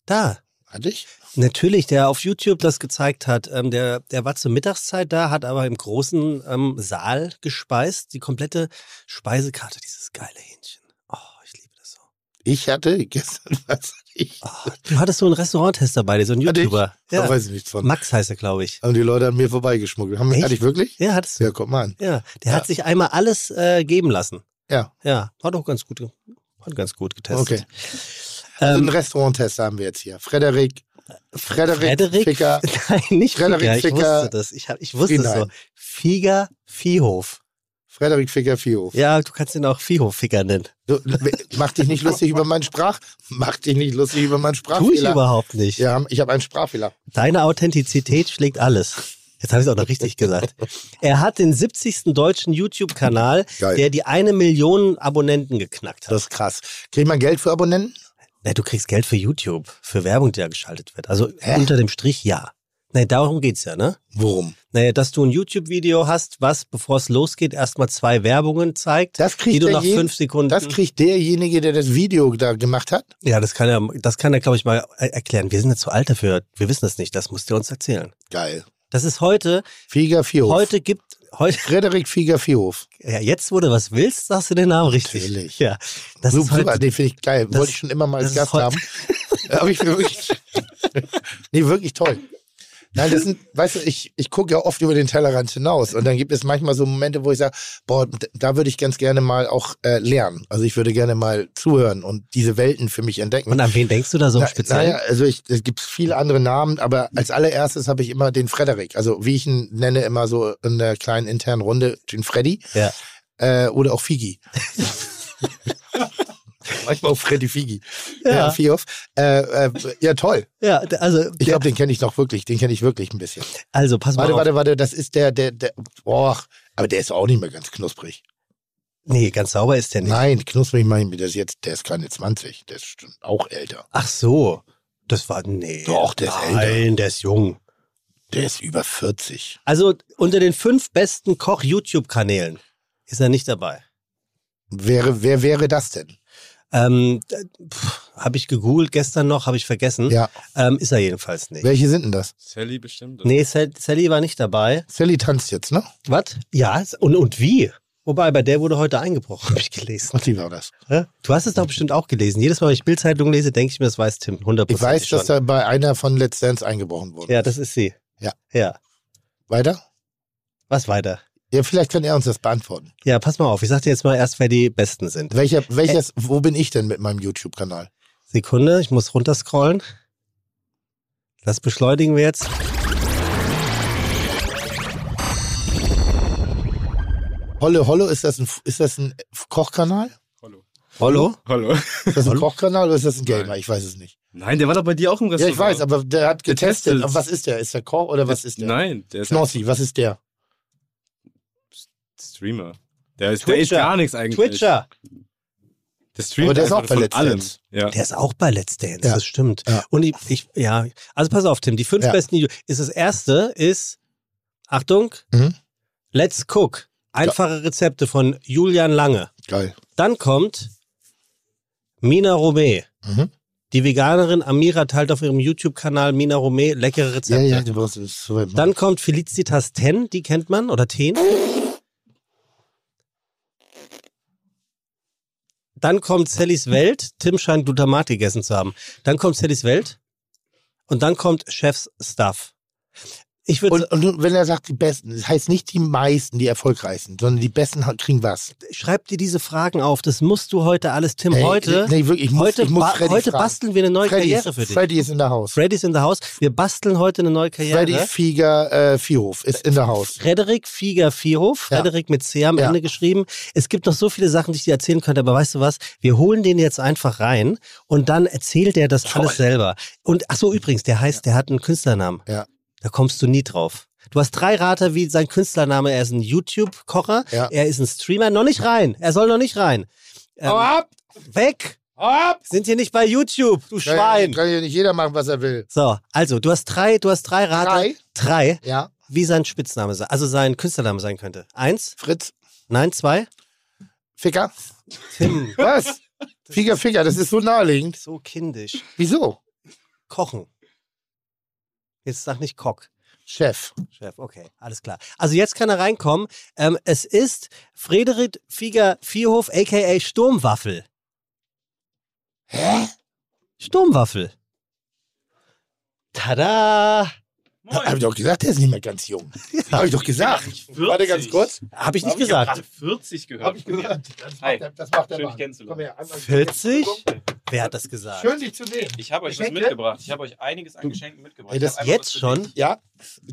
Da. Hatte ich? Natürlich, der auf YouTube das gezeigt hat. Ähm, der, der war zur Mittagszeit da, hat aber im großen ähm, Saal gespeist. Die komplette Speisekarte, dieses geile Hähnchen. Oh, ich liebe das so. Ich hatte gestern, was hatte ich? Oh, du hattest so einen Restauranttester bei dir, so einen Hatte ich? YouTuber. Da Ja. weiß ich nichts von. Max heißt er, glaube ich. Haben die Leute an mir vorbeigeschmuggelt. Haben, Echt? hatte ich wirklich? Ja, hattest du. Ja, guck mal an. Ja, der Ja. hat sich einmal alles äh, geben lassen. Ja. Ja, hat auch ganz gut, hat ganz gut getestet. Okay. Also einen Ähm, Restauranttester haben wir jetzt hier. Frederik. Frederik, Frederik, Ficker. nein, nicht Frederik Ficker, ich Ficker wusste das. Ich, hab, ich wusste es so. Figer Viehhof. Frederik Ficker Viehhof. Ja, du kannst ihn auch Viehhof-Ficker nennen. Du, mach dich nicht lustig über meinen Sprach. Mach dich nicht lustig über meinen Tu ich Sprachfehler. überhaupt nicht. Ja, ich habe einen Sprachfehler. Deine Authentizität schlägt alles. Jetzt habe ich es auch noch richtig gesagt. Er hat den 70. deutschen YouTube-Kanal, der die eine Million Abonnenten geknackt hat. Das ist krass. Kriegt man Geld für Abonnenten? Na, du kriegst Geld für YouTube, für Werbung, die da geschaltet wird. Also Hä? unter dem Strich ja. Nee, darum geht's ja, ne? Worum? Naja, dass du ein YouTube-Video hast, was, bevor es losgeht, erstmal zwei Werbungen zeigt, Das kriegt die du nach fünf Sekunden. Das kriegt derjenige, der das Video da gemacht hat? ja, das kann er, das kann er, glaube ich, mal er- erklären. Wir sind jetzt zu alt dafür. Wir wissen das nicht. Das musst du uns erzählen. Geil. Das ist heute, Fieger Viehhof. heute gibt, heute, Frederik Fieger Viehhof. ja, jetzt, du was willst, sagst du den Namen richtig. Natürlich. Ja. Das Super, ist heute. Den finde ich geil. das- Wollte ich schon immer mal als Gast haben. Aber ich finde wirklich, nee, wirklich toll. Nein, das sind, weißt du, ich, ich gucke ja oft über den Tellerrand hinaus und dann gibt es manchmal so Momente, wo ich sage, boah, da würde ich ganz gerne mal auch äh, lernen. Also ich würde gerne mal zuhören und diese Welten für mich entdecken. und an wen denkst du da so Na, Speziellen? naja, also ich, es gibt viele andere Namen, aber als allererstes habe ich immer den Frederik. Also wie ich ihn nenne, immer so in der kleinen internen Runde, den Freddy Ja. äh, oder auch Figi. Manchmal auch Freddy Figi. Ja. Ja, Fioff. Äh, äh, ja, toll. Ja, also, Ich glaube, den kenne ich noch wirklich. Den kenne ich wirklich ein bisschen. also pass mal Warte, auf. warte, warte. Das ist der, der, der. Boah, aber der ist auch nicht mehr ganz knusprig. Nee, ganz sauber ist der nicht. Nein, knusprig meine ich, der ist jetzt, der ist keine 20. Der ist auch älter. Ach so. Das war, nee. Doch, der ist Nein, der ist jung. Der ist über 40. Also unter den fünf besten Koch-YouTube-Kanälen ist er nicht dabei. Wäre, wer wäre das denn? Ähm, habe ich gegoogelt gestern noch, habe ich vergessen. Ja. Ähm, ist er jedenfalls nicht. Welche sind denn das? Sally bestimmt. Nee, Sal- Sally war nicht dabei. Sally tanzt jetzt, ne? Was? Ja, und, und wie? Wobei, bei der wurde heute eingebrochen, habe ich gelesen. Ach, die war das. Du hast es doch bestimmt auch gelesen. Jedes Mal, wenn ich Bildzeitung lese, denke ich mir, das weiß Tim. 100%. Ich weiß, schon. dass da bei einer von Let's Dance eingebrochen wurde. Ja, das ist sie. Ja. Ja. Weiter? Was weiter? Ja, vielleicht kann er uns das beantworten. Ja, pass mal auf. Ich sag dir jetzt mal erst, wer die Besten sind. Welcher, welches, wo bin ich denn mit meinem YouTube-Kanal? Sekunde, ich muss runterscrollen. Das beschleunigen wir jetzt. Holle Holle, ist das ein, ist das ein Kochkanal? Hallo. Hallo? Hallo. Ist das ein Kochkanal oder ist das ein Gamer? Ich weiß es nicht. Nein, der war doch bei dir auch im Ja, Restaurant. ich weiß, aber der hat getestet. Getestet. Was ist der? Ist der Koch oder was ist der? Nein, der ist Knossi, was ist der? Streamer. Der ist, der ist gar nichts eigentlich. Twitcher. Der streamt Aber der ist auch bei Let's allem. Dance. Ja. Der ist auch bei Let's Dance, Ja. das stimmt. Ja. Und ich, ich, ja, also pass auf, Tim, die fünf Ja. besten Videos. Ist das erste, ist, Achtung, Mhm. Let's Cook. Einfache Rezepte von Julian Lange. Geil. Dann kommt Mina Romé. Mhm. Die Veganerin Amira teilt auf ihrem YouTube-Kanal Mina Romé leckere Ja, Rezepte. ja, du brauchst. Dann kommt Felicitas Ten, die kennt man, oder Ten. Dann kommt Sallys Welt. Tim scheint Glutamat gegessen zu haben. Dann kommt Sallys Welt. Und dann kommt Chefs Stuff. Ich Und, und wenn er sagt, die Besten, das heißt nicht die meisten, die erfolgreichsten, sondern die Besten kriegen was. schreib dir diese Fragen auf. Das musst du heute alles, Tim. Ey, heute nee, wirklich, ich muss, heute, ich muss Freddy heute fragen. basteln wir eine neue Freddy Karriere ist, für dich. Freddy ist in der Haus. Freddy ist in der Haus. Wir basteln heute eine neue Karriere. Freddy Fieger äh, Vierhof ist in der Haus. Frederik Fieger Vierhof, Ja. Frederik mit C am Ja. Ende geschrieben. Es gibt noch so viele Sachen, die ich dir erzählen könnte, aber weißt du was? Wir holen den jetzt einfach rein und dann erzählt er das alles selber. Und ach so, übrigens, der heißt, der hat einen Künstlernamen. Ja. Da kommst du nie drauf. Du hast drei Rater wie sein Künstlername. Er ist ein YouTube-Kocher, Ja. er ist ein Streamer. Noch nicht rein. Er soll noch nicht rein. Ähm, ab! weg! Ab! Sind hier nicht bei YouTube, du Kann, Schwein. kann ja nicht jeder machen, was er will. So, also, du hast drei, du hast drei Rater. Drei? Drei, Ja, wie sein Spitzname sein, also sein Künstlername sein könnte. Eins, Fritz, nein, zwei. Ficker. Tim, Was? Ficker, Ficker, das ist so naheliegend. so kindisch. Wieso? Kochen. Jetzt sag nicht Kock. Chef. Chef, okay, alles klar. Also jetzt kann er reinkommen. Ähm, es ist Frederik Fieger Vierhof, a.k.a. Sturmwaffel. Hä? Sturmwaffel. Tada! Hab ich doch gesagt, der ist nicht mehr ganz jung. Hab ich doch gesagt. Warte ganz kurz. Hab ich nicht Hab ich gesagt. gerade 40 gehört. Hab ich gehört. Das Hi. macht der, das macht der Mann. Komm her, einmal- 40? Wer hat das gesagt? Schön, dich zu sehen. Ich habe euch Geschenke? was mitgebracht. Ich habe euch einiges an Geschenken mitgebracht. Ey, das Jetzt schon? dich, Ja,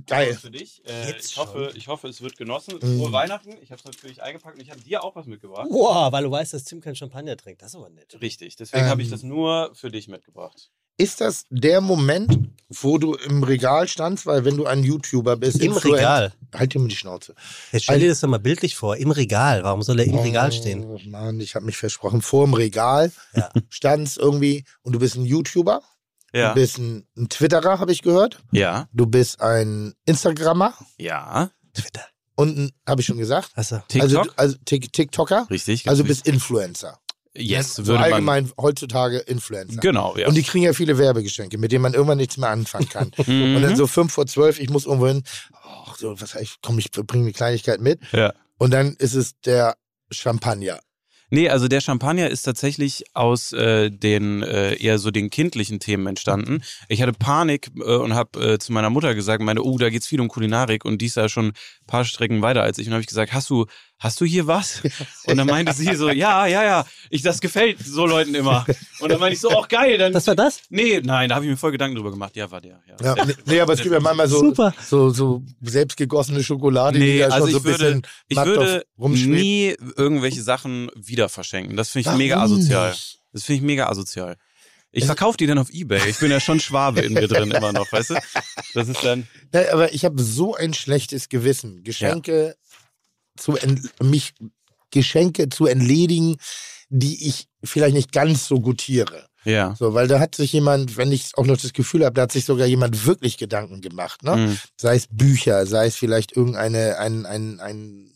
geil. Für dich. Äh, Jetzt ich, hoffe, ich hoffe, es wird genossen. Mm. Frohe Weihnachten. Ich habe es natürlich eingepackt und ich habe dir auch was mitgebracht. Boah, weil du weißt, dass Tim kein Champagner trinkt. Das ist aber nett. Richtig. Deswegen Ähm. habe ich das nur für dich mitgebracht. Ist das der Moment, wo du im Regal standst? Weil wenn du ein YouTuber bist, Im Influen- Regal. Halt dir mal die Schnauze. Jetzt stell dir das doch mal bildlich vor. Im Regal. Warum soll er im Regal stehen? Oh Mann, ich habe mich versprochen. Vor dem Regal Ja. standst irgendwie und du bist ein YouTuber, du bist ein, ein Twitterer, habe ich gehört. Ja. Du bist ein Instagrammer Ja. Twitter. und ein, habe ich schon gesagt. Achso. Also, TikTok. also Tik- TikToker. Richtig. Also du bist Influencer. Yes, so würde man. allgemein heutzutage Influencer. Genau, ja. Und die kriegen ja viele Werbegeschenke, mit denen man irgendwann nichts mehr anfangen kann. Mhm. Und dann so fünf vor zwölf, ich muss irgendwo hin, ach, so, was ich, komm, ich bringe eine Kleinigkeit mit. Ja. Und dann ist es der Champagner. Nee, also der Champagner ist tatsächlich aus äh, den äh, eher so den kindlichen Themen entstanden. Ich hatte Panik äh, und habe äh, zu meiner Mutter gesagt, meine, oh, da geht's viel um Kulinarik und die ist ja schon paar Strecken weiter als ich. Und habe ich gesagt, hast du, hast du hier was? Und dann meinte sie so, ja, ja, ja, ich, das gefällt so Leuten immer. Und dann meinte ich so, auch geil, dann. Das war das? nee, nein, da habe ich mir voll Gedanken drüber gemacht. Ja, war der. Ja. Ja, nee, nee, aber es gibt ja manchmal so, Super. so, so selbstgegossene Schokolade, die Nee, da schon also so ich ein würde, bisschen ich würde nie irgendwelche Sachen wieder verschenken. Das finde ich Warum mega asozial. nicht? Das finde ich mega asozial. Ich verkaufe die dann auf Ebay. Ich bin ja schon Schwabe in mir drin immer noch, weißt du? Das ist dann. Ja, aber ich habe so ein schlechtes Gewissen, Geschenke zu ent mich Geschenke zu entledigen, die ich vielleicht nicht ganz so gutiere. Ja. So, weil da hat sich jemand, wenn ich auch noch das Gefühl habe, da hat sich sogar jemand wirklich Gedanken gemacht, ne? Mhm. Sei es Bücher, sei es vielleicht irgendeine, ein, ein, ein,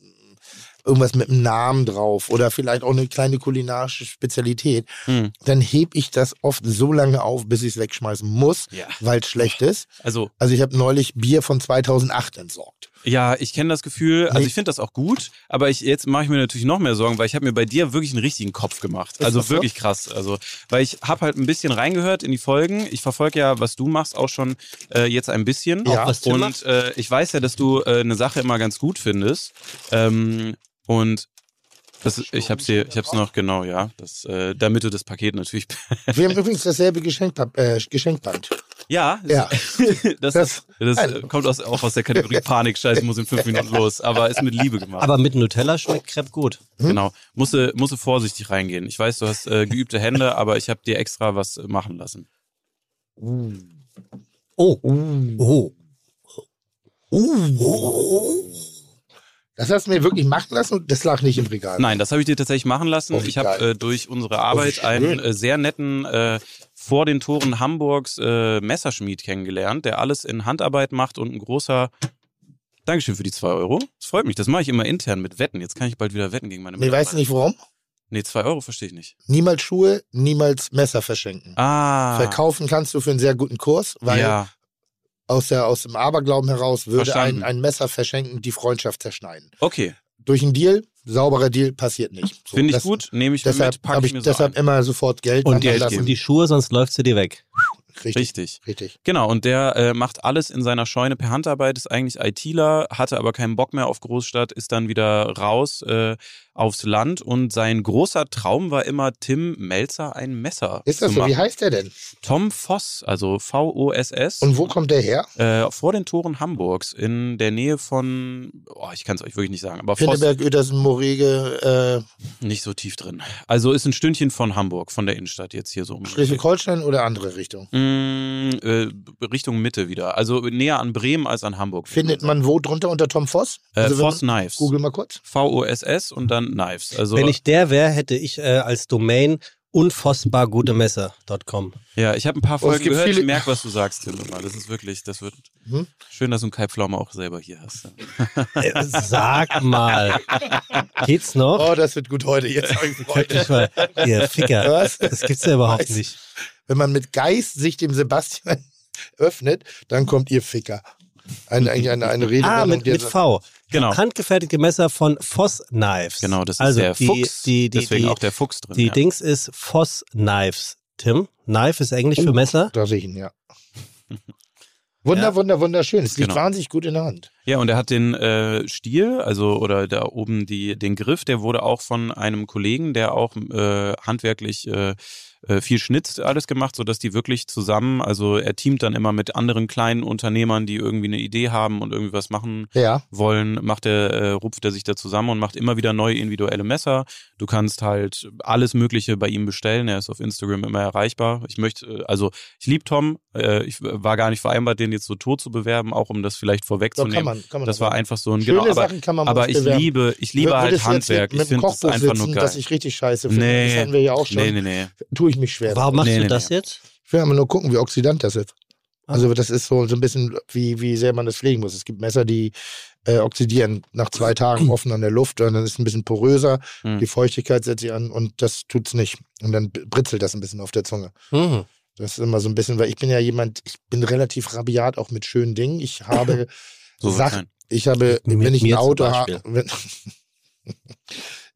irgendwas mit einem Namen drauf oder vielleicht auch eine kleine kulinarische Spezialität, Mhm. dann heb ich das oft so lange auf, bis ich es wegschmeißen muss, Ja. weil es schlecht ist. Also, Also ich habe neulich Bier von 2008 entsorgt. ja, ich kenne das Gefühl. Also Nee. ich finde das auch gut, aber ich jetzt mache ich mir natürlich noch mehr Sorgen, weil ich habe mir bei dir wirklich einen richtigen Kopf gemacht. Ist Also das so? wirklich krass. Also, weil ich habe halt ein bisschen reingehört in die Folgen. Ich verfolge ja, was du machst, auch schon äh, jetzt ein bisschen. Ja. Und äh, ich weiß ja, dass du äh, eine Sache immer ganz gut findest. Ähm, und das, ich habe sie, ich habe es noch genau, ja. Das, äh, damit du das Paket natürlich. Wir haben übrigens dasselbe Geschenkpa äh, Geschenkband. Ja, Ja. das, Das- das, äh, kommt aus, auch aus der Kategorie Panik. Scheiße, ich muss in fünf Minuten los. Aber ist mit Liebe gemacht. Aber mit Nutella schmeckt Crepe gut. Genau. Musste, musste vorsichtig reingehen. Ich weiß, du hast äh, geübte Hände, aber ich habe dir extra was äh, machen lassen. Oh. Oh. Das hast du mir wirklich machen lassen und das lag nicht im Regal. Nein, das habe ich dir tatsächlich machen lassen. Oh, ich habe äh, durch unsere Arbeit schön. einen äh, sehr netten äh, vor den Toren Hamburgs äh, Messerschmied kennengelernt, der alles in Handarbeit macht und ein großer Dankeschön für die zwei Euro. Das freut mich. Das mache ich immer intern mit Wetten. Jetzt kann ich bald wieder wetten gegen meine Nee, weißt du nicht warum? Nee, zwei Euro verstehe ich nicht. Niemals Schuhe, niemals Messer verschenken. Ah. Verkaufen kannst du für einen sehr guten Kurs, weil ja, aus, der, aus dem Aberglauben heraus würde Verstanden. ein, ein Messer verschenken die Freundschaft zerschneiden. okay. Durch einen Deal, sauberer Deal, passiert nicht. So, Finde ich das- gut. Nehme ich Deshalb mit, packe ich ich mir so deshalb ein. immer sofort Geld Und, die, lassen. die Schuhe, sonst läuft sie dir weg. Richtig, Richtig. richtig. Genau, und der äh, macht alles in seiner Scheune per Handarbeit, ist eigentlich ITler, hatte aber keinen Bock mehr auf Großstadt, ist dann wieder raus äh, aufs Land und sein großer Traum war immer, Tim Melzer ein Messer Ist das zu so? machen. Wie heißt der denn? Tom Voss, also V-O-S-S. Und wo kommt der her? Äh, vor den Toren Hamburgs, in der Nähe von, oh, ich kann es euch wirklich nicht sagen, aber Pinneberg, Uetersen, Morege, äh, nicht so tief drin. Also ist ein Stündchen von Hamburg, von der Innenstadt jetzt hier so. um. Schleswig-Holstein oder andere Richtung? Mm, äh, Richtung Mitte wieder. Also näher an Bremen als an Hamburg. Findet man wo drunter unter Tom Voss? Äh, Also Voss Knives. Google mal kurz. V-O-S-S und dann Knives. Also, Wenn ich der wäre, hätte ich äh, als Domain unfassbargutemesser.com. ja, ich habe ein paar Oh, Folgen gehört. Ich viele- merke, was du sagst, Tim. Das ist wirklich, das wird Hm? schön, dass du einen Kai Pflaume auch selber hier hast. Äh, Sag mal. Geht's noch? Oh, das wird gut heute. Jetzt habe ich Freude. Ich mal, ihr Ficker. Was? Das gibt's ja überhaupt Weiß. nicht. Wenn man mit Geist sich dem Sebastian öffnet, dann kommt ihr Ficker. Eine, eigentlich eine, eine Rede. Ah, mit, mit V. Genau. Handgefertigte Messer von Voss Knives. Genau, das ist also der die, Fuchs. Die, die, deswegen die, auch der Fuchs drin. die ja. Dings ist Voss Knives. Tim, Knife ist Englisch Oh. für Messer. Da sehe ich ihn, ja. Wunder, Ja. wunder, wunderschön. Es liegt Genau. wahnsinnig gut in der Hand. Ja, und er hat den äh, Stiel, also oder da oben die, den Griff, der wurde auch von einem Kollegen, der auch äh, handwerklich äh, äh, viel schnitzt, alles gemacht, sodass die wirklich zusammen, also er teamt dann immer mit anderen kleinen Unternehmern, die irgendwie eine Idee haben und irgendwie was machen Ja. wollen, macht er, äh, rupft er sich da zusammen und macht immer wieder neue individuelle Messer. Du kannst halt alles Mögliche bei ihm bestellen. Er ist auf Instagram immer erreichbar. Ich möchte, äh, also ich liebe Tom. Äh, ich war gar nicht vereinbart, den jetzt so tot zu bewerben, auch um das vielleicht vorwegzunehmen. kann man, kann man Das war einfach so ein Schöne genau, aber, Sachen kann man aber ich bewerben. liebe, ich liebe Würdest halt du Handwerk. Mit, Ich mit dem finde Kochbuch einfach sitzen, nur geil. das ich richtig scheiße finde. Nee. Das hatten wir ja auch schon. Nee, nee, nee. Tue ich mich schwer. Warum machst Nee, du nee, das nee. jetzt? Ich will aber nur gucken, wie oxidant das ist. Also das ist so, so ein bisschen, wie, wie sehr man das pflegen muss. Es gibt Messer, die äh, oxidieren nach zwei Tagen offen an der Luft und dann ist es ein bisschen poröser, Hm. die Feuchtigkeit setzt sich an und das tut's nicht. Und dann britzelt das ein bisschen auf der Zunge. Hm. Das ist immer so ein bisschen, weil ich bin ja jemand, ich bin relativ rabiat auch mit schönen Dingen. Ich habe So Sachen, ich habe, Mit wenn ich ein Auto habe, wenn,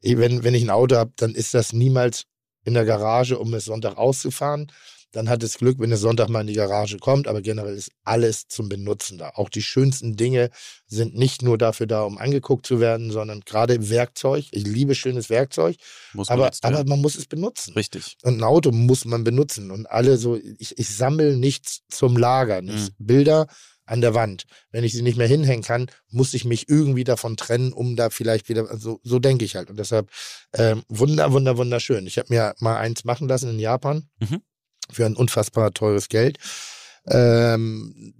wenn, wenn ich ein Auto habe, dann ist das niemals in der Garage, um es Sonntag auszufahren. Dann hat es Glück, wenn es Sonntag mal in die Garage kommt, aber generell ist alles zum Benutzen da. Auch die schönsten Dinge sind nicht nur dafür da, um angeguckt zu werden, sondern gerade im Werkzeug. Ich liebe schönes Werkzeug, man aber, ja. aber man muss es benutzen. Richtig. Und ein Auto muss man benutzen. Und alle so, ich, ich sammle nichts zum Lagern. Ich, Bilder an der Wand. Wenn ich sie nicht mehr hinhängen kann, muss ich mich irgendwie davon trennen, um da vielleicht wieder, also, so denke ich halt. Und deshalb ähm, wunder, wunder, wunderschön. Ich habe mir mal eins machen lassen in Japan Mhm. für ein unfassbar teures Geld. Ähm,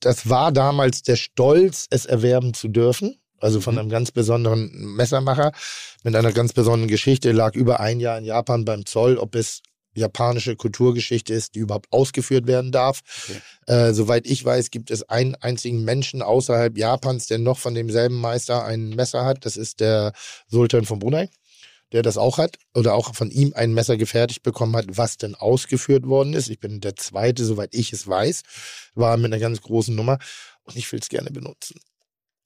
das war damals der Stolz, es erwerben zu dürfen. Also von Mhm. einem ganz besonderen Messermacher mit einer ganz besonderen Geschichte, lag über ein Jahr in Japan beim Zoll, ob es japanische Kulturgeschichte ist, die überhaupt ausgeführt werden darf. Äh, soweit ich weiß, gibt es einen einzigen Menschen außerhalb Japans, der noch von demselben Meister ein Messer hat. Das ist der Sultan von Brunei, der das auch hat oder auch von ihm ein Messer gefertigt bekommen hat, was denn ausgeführt worden ist. Ich bin der Zweite, soweit ich es weiß, war mit einer ganz großen Nummer und ich will es gerne benutzen.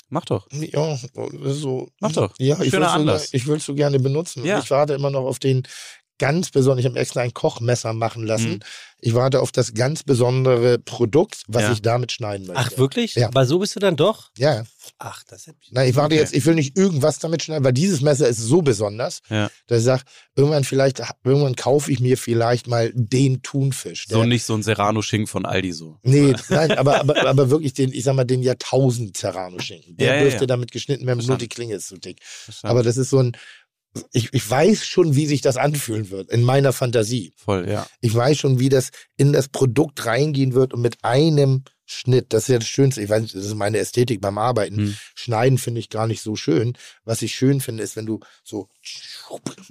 Mach doch. Ja, so. Mach doch. Ja, ich Schöner will so, Anlass. ich will so gerne benutzen. Ja. Ich warte immer noch auf den ganz besonders, ich habe extra ein Kochmesser machen lassen. Mhm. Ich warte auf das ganz besondere Produkt, was Ja. ich damit schneiden möchte. Ach, wirklich? Ja. Aber so bist du dann doch? Ja, Ach, das hätte ich. nein, ich warte Okay. jetzt, ich will nicht irgendwas damit schneiden, weil dieses Messer ist so besonders, Ja. dass ich sage, irgendwann vielleicht, irgendwann kaufe ich mir vielleicht mal den Thunfisch. So nicht so ein Serrano-Schinken von Aldi so. Nee, nein, aber, aber, aber wirklich den, ich sag mal, den Jahrtausend Serrano-Schinken. Der Ja, dürfte damit geschnitten werden, nur die Klinge ist zu dick. Aber das ist so ein, ich, ich weiß schon, wie sich das anfühlen wird, in meiner Fantasie. Voll, ja. Ich weiß schon, wie das in das Produkt reingehen wird und mit einem Schnitt, das ist ja das Schönste, ich weiß nicht, das ist meine Ästhetik beim Arbeiten. Hm. Schneiden finde ich gar nicht so schön. Was ich schön finde, ist, wenn du so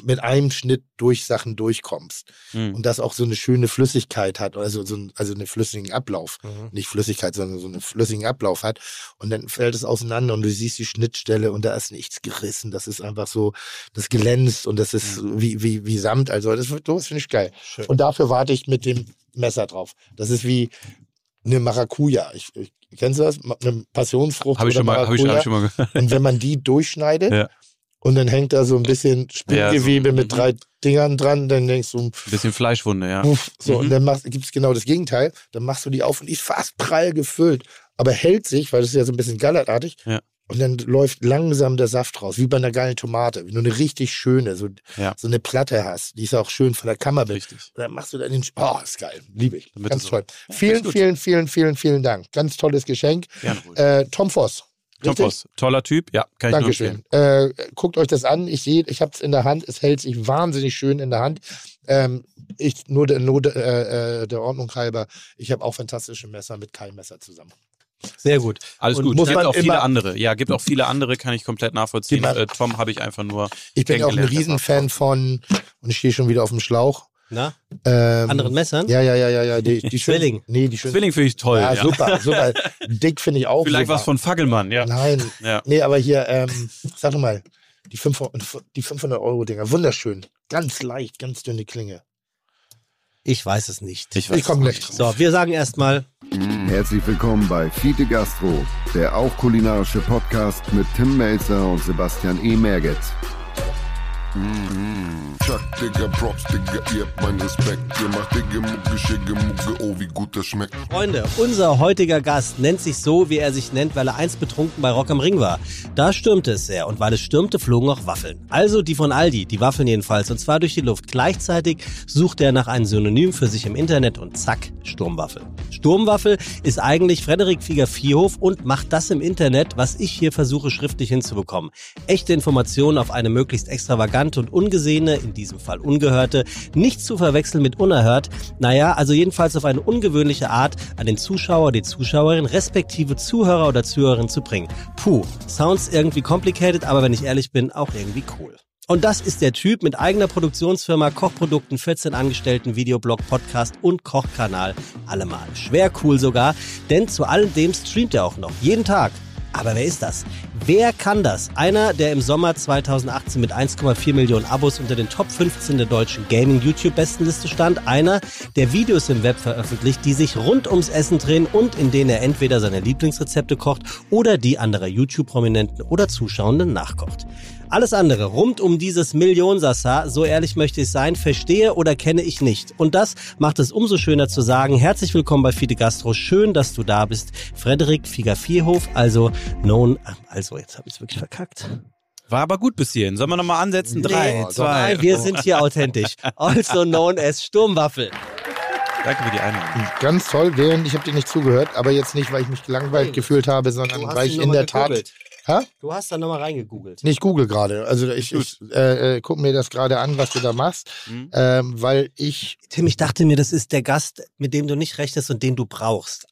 mit einem Schnitt durch Sachen durchkommst Hm. und das auch so eine schöne Flüssigkeit hat, also so ein, also einen flüssigen Ablauf. Nicht Flüssigkeit, sondern so einen flüssigen Ablauf hat. Und dann fällt es auseinander und du siehst die Schnittstelle und da ist nichts gerissen. Das ist einfach so, das glänzt und das ist wie, wie, wie Samt. Also das, das finde ich geil. Und dafür warte ich mit dem Messer drauf. Das ist wie eine Maracuja. Ich, ich, kennst du das? Eine Passionsfrucht Habe ich, oder schon mal- hab ich, hab ich schon mal gehört. Und wenn man die durchschneidet Ja. und dann hängt da so ein bisschen Spinngewebe Ja, so, mit mhm. drei Dingern dran, dann denkst du, Ein bisschen Fleischwunde, ja. Puff, so, Mhm. und dann machst, gibt's genau das Gegenteil. Dann machst du die auf und die ist fast prall gefüllt, aber hält sich, weil das ist ja so ein bisschen gallertartig. Ja. Und dann läuft langsam der Saft raus, wie bei einer geilen Tomate. Wie du eine richtig schöne, so, Ja. so eine Platte hast. Die ist auch schön von der Kammerbild. Richtig. Und dann machst du dann den, oh, ist geil. Liebe ich. Damit Ganz so- toll. Ja, vielen, vielen, vielen, vielen, vielen Dank. Ganz tolles Geschenk. Gerne. Äh, Tom Voss. Tom richtig? Voss, toller Typ, ja, kann ich Dankeschön. Äh, guckt euch das an. Ich sehe, ich habe es in der Hand. Es hält sich wahnsinnig schön in der Hand. Ähm, ich nur der, nur der, äh, äh, der Ordnung halber. Ich habe auch fantastische Messer mit Keilmesser zusammen. Sehr gut. Alles Und gut. muss Gibt man auch viele andere. Ja, gibt auch viele andere, kann ich komplett nachvollziehen. Äh, Tom habe ich einfach nur. Ich bin auch ein Riesenfan von und ich stehe schon wieder auf dem Schlauch. Na? Ähm, Anderen Messern? Ja, ja, ja, ja, ja. Die, die schön- Zwilling. Nee, die schön. Zwilling finde ich toll. Ja, Ja, super, super. Dick finde ich auch. Vielleicht super. was von Fackelmann, ja. Nein. Ja. Nee, aber hier, ähm, sag doch mal, die 500, die 500 Euro Dinger, wunderschön. Ganz leicht, ganz dünne Klinge. Ich weiß es nicht. Ich weiß Ich komme gleich nicht. drauf. So, wir sagen erstmal Herzlich willkommen bei Fiete Gastro, der auch kulinarische Podcast mit Tim Melzer und Sebastian E. Merget. Chuck, Digga, Props, Digga, ihr habt meinen Respekt. Ihr macht Digga, Mucke, Schicke, Mucke, oh, wie gut das schmeckt. Freunde, unser heutiger Gast nennt sich so, wie er sich nennt, weil er einst betrunken bei Rock am Ring war. Da stürmte es sehr und weil es stürmte, flogen auch Waffeln. Also die von Aldi, die Waffeln jedenfalls, und zwar durch die Luft. Gleichzeitig sucht er nach einem Synonym für sich im Internet und zack, Sturmwaffel. Sturmwaffel ist eigentlich Frederik Fieger-Vierhof und macht das im Internet, was ich hier versuche schriftlich hinzubekommen. Echte Informationen auf eine möglichst extravagante und ungesehene, in diesem Fall ungehörte, nicht zu verwechseln mit unerhört, naja, also jedenfalls auf eine ungewöhnliche Art an den Zuschauer, die Zuschauerin, respektive Zuhörer oder Zuhörerin zu bringen. Puh, sounds irgendwie complicated, aber wenn ich ehrlich bin, auch irgendwie cool. Und das ist der Typ mit eigener Produktionsfirma, Kochprodukten, 14 Angestellten, Videoblog, Podcast und Kochkanal. Allemal. Schwer cool sogar, denn zu all dem streamt er auch noch. Jeden Tag. Aber wer ist das? Wer kann das? Einer, der im Sommer 2018 mit 1,4 Millionen Abos unter den Top 15 der deutschen Gaming-YouTube-Bestenliste stand. Einer, der Videos im Web veröffentlicht, die sich rund ums Essen drehen und in denen er entweder seine Lieblingsrezepte kocht oder die anderer YouTube-Prominenten oder Zuschauenden nachkocht. Alles andere rund um dieses Millionensassa, so ehrlich möchte ich sein, verstehe oder kenne ich nicht. Und das macht es umso schöner zu sagen, herzlich willkommen bei Fide Gastro, schön, dass du da bist. Frederik Fieger-Vierhof, also known, also jetzt habe ich es wirklich verkackt. War aber gut bis hierhin. Sollen wir nochmal ansetzen? Drei, Nee, zwei. Nein, wir sind hier authentisch. Also known as Sturmwaffel. Danke für die Einladung. Ganz toll, während ich habe dir nicht zugehört, aber jetzt nicht, weil ich mich gelangweilt Hey, gefühlt habe, sondern weil ich in der Tat. Hä? Du hast da nochmal reingegoogelt. Nee, ich google gerade. Also ich, ich äh, äh, gucke mir das gerade an, was du da machst, Mhm. ähm, weil ich Tim, ich dachte mir, das ist der Gast, mit dem du nicht rechnest und den du brauchst.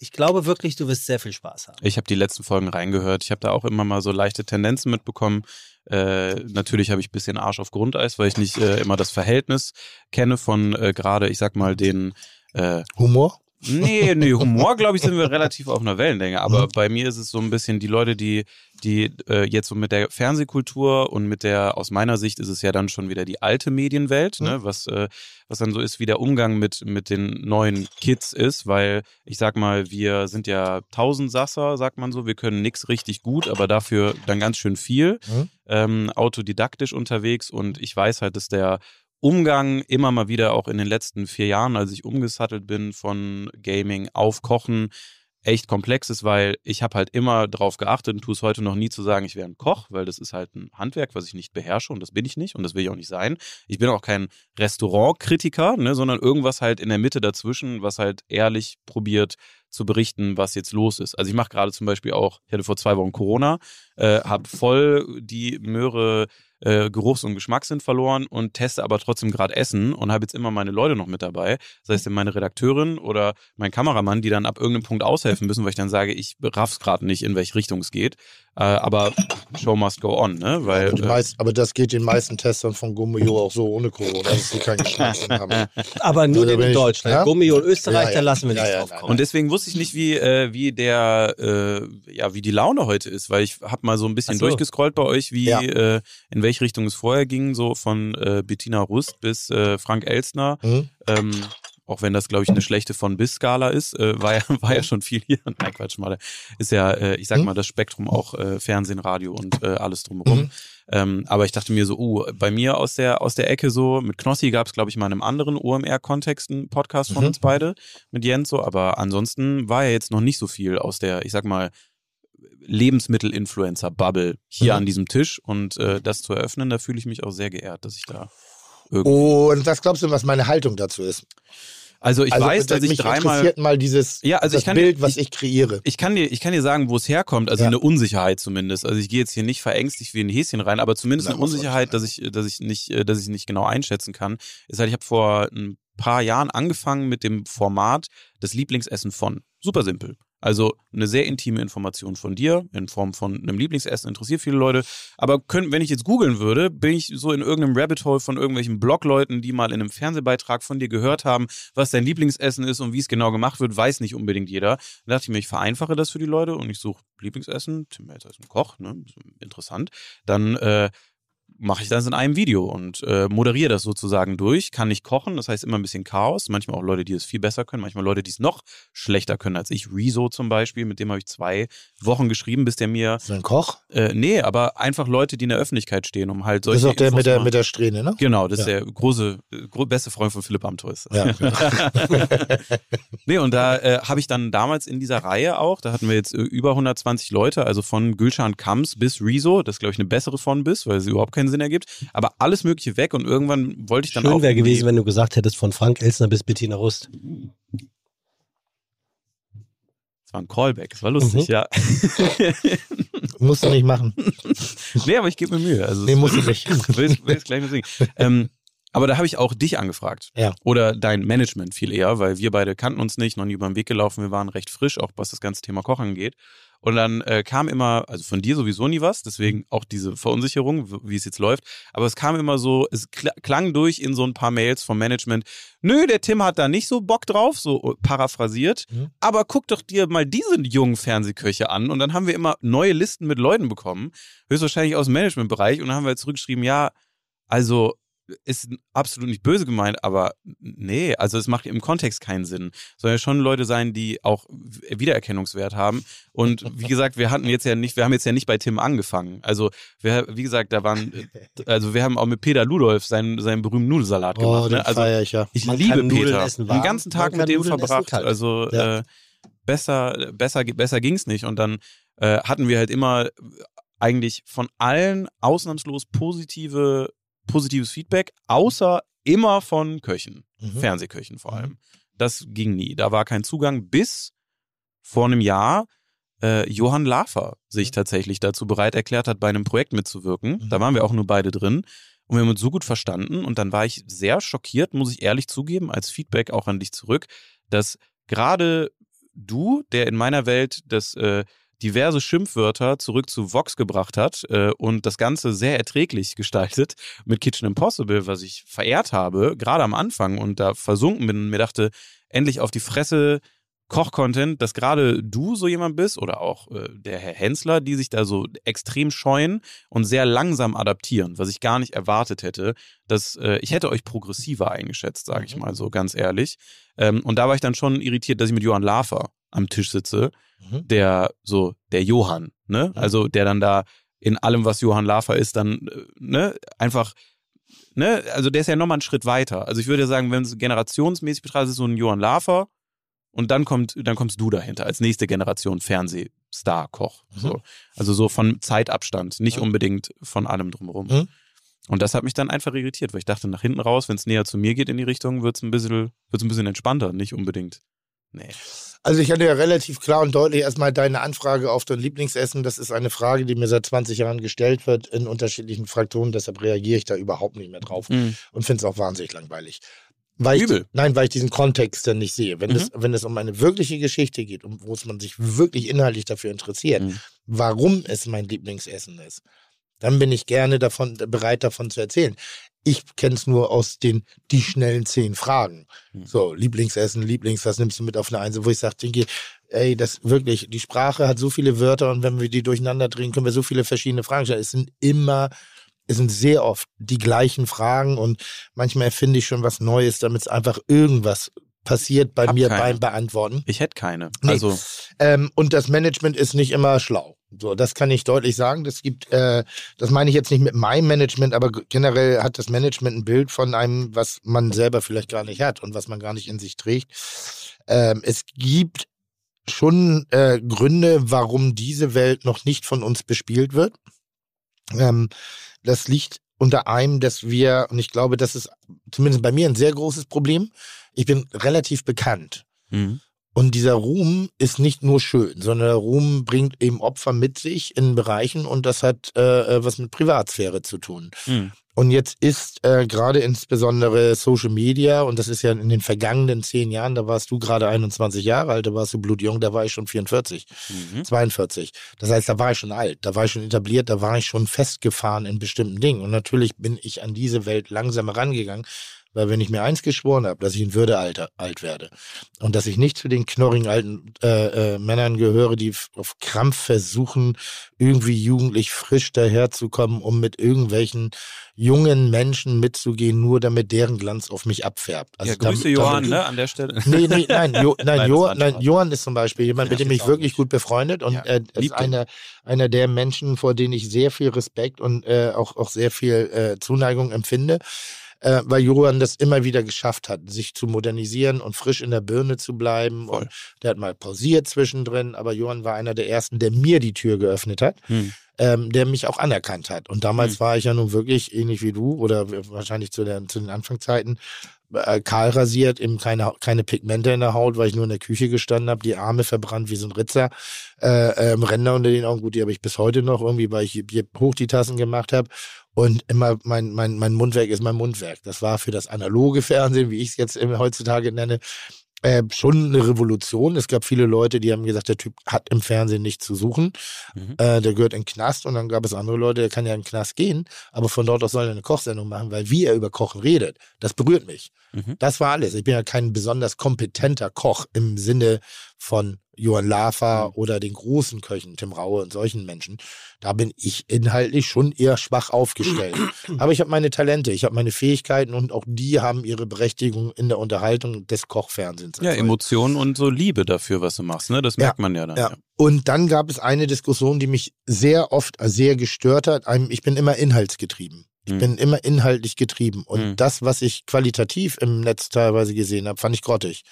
Ich glaube wirklich, du wirst sehr viel Spaß haben. Ich habe die letzten Folgen reingehört. Ich habe da auch immer mal so leichte Tendenzen mitbekommen. Äh, natürlich habe ich ein bisschen Arsch auf Grundeis, weil ich nicht äh, immer das Verhältnis kenne von äh, gerade, ich sag mal, den äh, Humor. Nee, nee, Humor, glaube ich, sind wir relativ auf einer Wellenlänge. Aber Mhm. bei mir ist es so ein bisschen die Leute, die, die äh, jetzt so mit der Fernsehkultur und mit der, aus meiner Sicht ist es ja dann schon wieder die alte Medienwelt, ne, was, äh, was dann so ist, wie der Umgang mit, mit den neuen Kids ist, weil ich sag mal, wir sind ja Tausendsasser, sagt man so, wir können nix richtig gut, aber dafür dann ganz schön viel, Mhm. ähm, autodidaktisch unterwegs und ich weiß halt, dass der Umgang immer mal wieder auch in den letzten vier Jahren, als ich umgesattelt bin von Gaming auf Kochen, echt komplex ist, weil ich habe halt immer darauf geachtet und tue es heute noch nie zu sagen, ich wäre ein Koch, weil das ist halt ein Handwerk, was ich nicht beherrsche und das bin ich nicht und das will ich auch nicht sein. Ich bin auch kein Restaurantkritiker, ne, sondern irgendwas halt in der Mitte dazwischen, was halt ehrlich probiert zu berichten, was jetzt los ist. Also ich mache gerade zum Beispiel auch, ich hatte vor zwei Wochen Corona, äh, habe voll die Möhre äh, Geruchs- und Geschmackssinn verloren und teste aber trotzdem gerade Essen und habe jetzt immer meine Leute noch mit dabei. Das heißt, meine Redakteurin oder mein Kameramann, die dann ab irgendeinem Punkt aushelfen müssen, weil ich dann sage, ich raff's gerade nicht, in welche Richtung es geht. Äh, aber Show must go on, ne? Weil, Die äh, meist, aber das geht den meisten Testern von Gummio auch so ohne Corona, dass sie keinen Geschmackssinn haben. Aber nur Da den in Deutschland. Ja? Gummi und Österreich, Ja, ja. da lassen wir Ja, nicht ja, drauf kommen. Und deswegen wusste ich nicht, wie, äh, wie der, äh, ja, wie die Laune heute ist, weil ich habe mal so ein bisschen so. durchgescrollt bei euch, wie, Ja. äh, in welche Richtung es vorher ging, so von äh, Bettina Rust bis äh, Frank Elstner. Mhm. Ähm, auch wenn das, glaube ich, eine schlechte von bis Skala ist, äh, war, ja, war ja schon viel hier. Nein, Quatsch mal. Ist ja, äh, ich sag Mhm. mal, das Spektrum auch äh, Fernsehen, Radio und äh, alles drumherum. Mhm. Ähm, aber ich dachte mir so, uh, bei mir aus der, aus der Ecke so, mit Knossi gab es, glaube ich, mal in einem anderen OMR-Kontext einen Podcast von Mhm. uns beide, mit Jens so, aber ansonsten war ja jetzt noch nicht so viel aus der, ich sag mal, Lebensmittel-Influencer-Bubble hier Mhm. an diesem Tisch und äh, das zu eröffnen, da fühle ich mich auch sehr geehrt, dass ich da irgendwie. Und was glaubst du, was meine Haltung dazu ist? Also ich also, weiß, dass ich mich dreimal. interessiert mal dieses Ja, also ich kann- Bild, was ich- ich, kreiere. Ich kann dir, ich kann dir sagen, wo es herkommt, also Ja. eine Unsicherheit zumindest. Also ich gehe jetzt hier nicht verängstigt wie ein Häschen rein, aber zumindest eine Unsicherheit, dass ich, dass ich nicht, äh, dass ich nicht genau einschätzen kann. Ist halt, ich habe vor ein paar Jahren angefangen mit dem Format das Lieblingsessen von. Super simpel. Also eine sehr intime Information von dir in Form von einem Lieblingsessen interessiert viele Leute. Aber können, wenn ich jetzt googeln würde, bin ich so in irgendeinem Rabbit Hole von irgendwelchen Blogleuten, die mal in einem Fernsehbeitrag von dir gehört haben, was dein Lieblingsessen ist und wie es genau gemacht wird, weiß nicht unbedingt jeder. Dann dachte ich mir, ich vereinfache das für die Leute und ich suche Lieblingsessen. Tim Melzer ist ein Koch, ne? Interessant. Dann äh, mache ich das in einem Video und äh, moderiere das sozusagen durch. Kann nicht kochen, das heißt immer ein bisschen Chaos. Manchmal auch Leute, die es viel besser können, manchmal Leute, die es noch schlechter können als ich. Rezo zum Beispiel, mit dem habe ich zwei Wochen geschrieben, bis der mir, Ist das ein Koch? äh, nee, aber einfach Leute, die in der Öffentlichkeit stehen, um halt Das solche ist auch der Infos mit der, mit der Strähne, ne? Genau, das ist Ja. der große, äh, gro beste Freund von Philipp Amthor. Ja. nee, und da äh, habe ich dann damals in dieser Reihe auch, da hatten wir jetzt äh, über 120 Leute, also von Gülşan Kams bis Rezo, das ist glaube ich eine bessere von bis, weil sie überhaupt keinen Sinn ergibt, aber alles mögliche weg und irgendwann wollte ich dann auch Schön wäre gewesen, wenn du gesagt hättest, von Frank Elsner bis Bettina Rust. Das war ein Callback, das war lustig, Mhm. ja. Musst du nicht machen. nee, aber ich gebe mir Mühe. Also Nee, musst du nicht. will, will gleich mal singen. Ähm, aber da habe ich auch dich angefragt. Ja. Oder dein Management viel eher, weil wir beide kannten uns nicht, noch nie über den Weg gelaufen. Wir waren recht frisch, auch was das ganze Thema Kochen angeht. Und dann äh, kam immer, also von dir sowieso nie was, deswegen auch diese Verunsicherung, wie es jetzt läuft. Aber es kam immer so, es kl klang durch in so ein paar Mails vom Management. Nö, der Tim hat da nicht so Bock drauf, so paraphrasiert. Mhm. Aber guck doch dir mal diese jungen Fernsehköche an. Und dann haben wir immer neue Listen mit Leuten bekommen, höchstwahrscheinlich aus dem Managementbereich. Und dann haben wir zurückgeschrieben, ja, also ist absolut nicht böse gemeint, aber nee, also es macht im Kontext keinen Sinn. Sollen ja schon Leute sein, die auch Wiedererkennungswert haben. Und wie gesagt, wir hatten jetzt ja nicht, wir haben jetzt ja nicht bei Tim angefangen. Also, wir, wie gesagt, da waren, also wir haben auch mit Peter Ludolf seinen, seinen berühmten Nudelsalat Oh, gemacht. den Ne? Also ich ja. ich liebe Peter. Den ganzen Tag mit dem Nudeln verbracht. Also Ja. äh, besser, besser, besser ging's nicht. Und dann äh, hatten wir halt immer eigentlich von allen ausnahmslos positive, positives Feedback, außer immer von Köchen, Mhm. Fernsehköchen vor allem. Das ging nie. Da war kein Zugang, bis vor einem Jahr äh, Johann Lafer sich tatsächlich dazu bereit erklärt hat, bei einem Projekt mitzuwirken. Mhm. Da waren wir auch nur beide drin. Und wir haben uns so gut verstanden. Und dann war ich sehr schockiert, muss ich ehrlich zugeben, als Feedback auch an dich zurück, dass gerade du, der in meiner Welt das äh, diverse Schimpfwörter zurück zu Vox gebracht hat äh, und das Ganze sehr erträglich gestaltet mit Kitchen Impossible, was ich verehrt habe, gerade am Anfang und da versunken bin und mir dachte, endlich auf die Fresse Koch-Content, dass gerade du so jemand bist oder auch äh, der Herr Hensler, die sich da so extrem scheuen und sehr langsam adaptieren, was ich gar nicht erwartet hätte. Dass, äh, ich hätte euch progressiver eingeschätzt, sage ich mal so ganz ehrlich. Ähm, und da war ich dann schon irritiert, dass ich mit Johann Lafer am Tisch sitze, Mhm. der so, der Johann, ne? Also der dann da in allem, was Johann Lafer ist, dann, äh, ne, einfach ne, also der ist ja nochmal einen Schritt weiter. Also ich würde sagen, wenn es generationsmäßig betrachtet, ist so ein Johann Lafer und dann kommt, dann kommst du dahinter als nächste Generation Fernsehstar, Koch. Mhm. So. Also so von Zeitabstand, nicht unbedingt von allem drumherum. Mhm. Und das hat mich dann einfach irritiert, weil ich dachte, nach hinten raus, wenn es näher zu mir geht in die Richtung, wird es ein bisschen, wird's ein bisschen entspannter, nicht unbedingt. Nee. Also ich hatte ja relativ klar und deutlich erstmal deine Anfrage auf dein Lieblingsessen. Das ist eine Frage, die mir seit 20 Jahren gestellt wird in unterschiedlichen Fraktionen. Deshalb reagiere ich da überhaupt nicht mehr drauf Mhm. und finde es auch wahnsinnig langweilig. Weil ich, Übel. Nein, weil ich diesen Kontext dann nicht sehe. Wenn, Mhm. es, wenn es um eine wirkliche Geschichte geht, um, wo es man sich wirklich inhaltlich dafür interessiert, Mhm. warum es mein Lieblingsessen ist, dann bin ich gerne davon, bereit davon zu erzählen. Ich kenne es nur aus den die schnellen zehn Fragen. Mhm. So, Lieblingsessen, Lieblings, was nimmst du mit auf eine Eins, wo ich sage, denke, ey, das wirklich, die Sprache hat so viele Wörter und wenn wir die durcheinander drehen, können wir so viele verschiedene Fragen stellen. Es sind immer, es sind sehr oft die gleichen Fragen und manchmal erfinde ich schon was Neues, damit es einfach irgendwas passiert bei Hab mir keine. beim Beantworten. Ich hätte keine. Nee. Also, Ähm, und das Management ist nicht immer schlau. So, das kann ich deutlich sagen. Das gibt, äh, das meine ich jetzt nicht mit meinem Management, aber generell hat das Management ein Bild von einem, was man selber vielleicht gar nicht hat und was man gar nicht in sich trägt. Ähm, es gibt schon äh, Gründe, warum diese Welt noch nicht von uns bespielt wird. Ähm, das liegt unter einem, dass wir, und ich glaube, das ist zumindest bei mir ein sehr großes Problem. Ich bin relativ bekannt. mhm. Und dieser Ruhm ist nicht nur schön, sondern der Ruhm bringt eben Opfer mit sich in Bereichen und das hat äh, äh, was mit Privatsphäre zu tun. Mhm. Und jetzt ist äh, gerade insbesondere Social Media, und das ist ja in den vergangenen zehn Jahren, da warst du gerade 21 Jahre alt, da warst du blutjung, da war ich schon 44, Mhm. 42. Das heißt, da war ich schon alt, da war ich schon etabliert, da war ich schon festgefahren in bestimmten Dingen. Und natürlich bin ich an diese Welt langsam herangegangen, weil wenn ich mir eins geschworen habe, dass ich in Würde alt, alt werde und dass ich nicht zu den knorrigen alten äh, äh, Männern gehöre, die auf Krampf versuchen, irgendwie jugendlich frisch daherzukommen, um mit irgendwelchen jungen Menschen mitzugehen, nur damit deren Glanz auf mich abfärbt. ja, dam- Grüße Johann, damit- ne, an der Stelle. Nee, nee, nein, jo, nein, jo, nein. Johann ist zum Beispiel jemand, mit Ja, dem ich wirklich gut befreundet und Ja, äh, ist einer, einer der Menschen, vor denen ich sehr viel Respekt und äh, auch, auch sehr viel äh, Zuneigung empfinde. Äh, weil Johann das immer wieder geschafft hat, sich zu modernisieren und frisch in der Birne zu bleiben. Voll. Und der hat mal pausiert zwischendrin, aber Johann war einer der ersten, der mir die Tür geöffnet hat Hm. ähm, der mich auch anerkannt hat. Und damals Hm. war ich ja nun wirklich ähnlich wie du oder wahrscheinlich zu, der, zu den Anfangszeiten äh, kahl rasiert, eben keine, keine Pigmente in der Haut, weil ich nur in der Küche gestanden habe, die Arme verbrannt wie so ein Ritzer, äh, ähm, Ränder unter den Augen, gut, die habe ich bis heute noch irgendwie, weil ich hier- hoch die Tassen gemacht habe. Und immer mein, mein, mein Mundwerk ist mein Mundwerk. Das war für das analoge Fernsehen, wie ich es jetzt heutzutage nenne, äh, schon eine Revolution. Es gab viele Leute, die haben gesagt, der Typ hat im Fernsehen nichts zu suchen. Mhm. Äh, der gehört in den Knast. Und dann gab es andere Leute, der kann ja in den Knast gehen, aber von dort aus soll er eine Kochsendung machen, weil wie er über Kochen redet, das berührt mich. Mhm. Das war alles. Ich bin ja kein besonders kompetenter Koch im Sinne von Johann Lafer Mhm. oder den großen Köchen, Tim Raue und solchen Menschen. Da bin ich inhaltlich schon eher schwach aufgestellt. Aber ich habe meine Talente, ich habe meine Fähigkeiten und auch die haben ihre Berechtigung in der Unterhaltung des Kochfernsehens. Ja. Emotionen und so Liebe dafür, was du machst, ne? Das Ja, merkt man ja dann. Ja. Und dann gab es eine Diskussion, die mich sehr oft äh, sehr gestört hat. Ich bin immer inhaltsgetrieben. Ich Mhm. bin immer inhaltlich getrieben. Und Mhm. das, was ich qualitativ im Netz teilweise gesehen habe, fand ich grottig.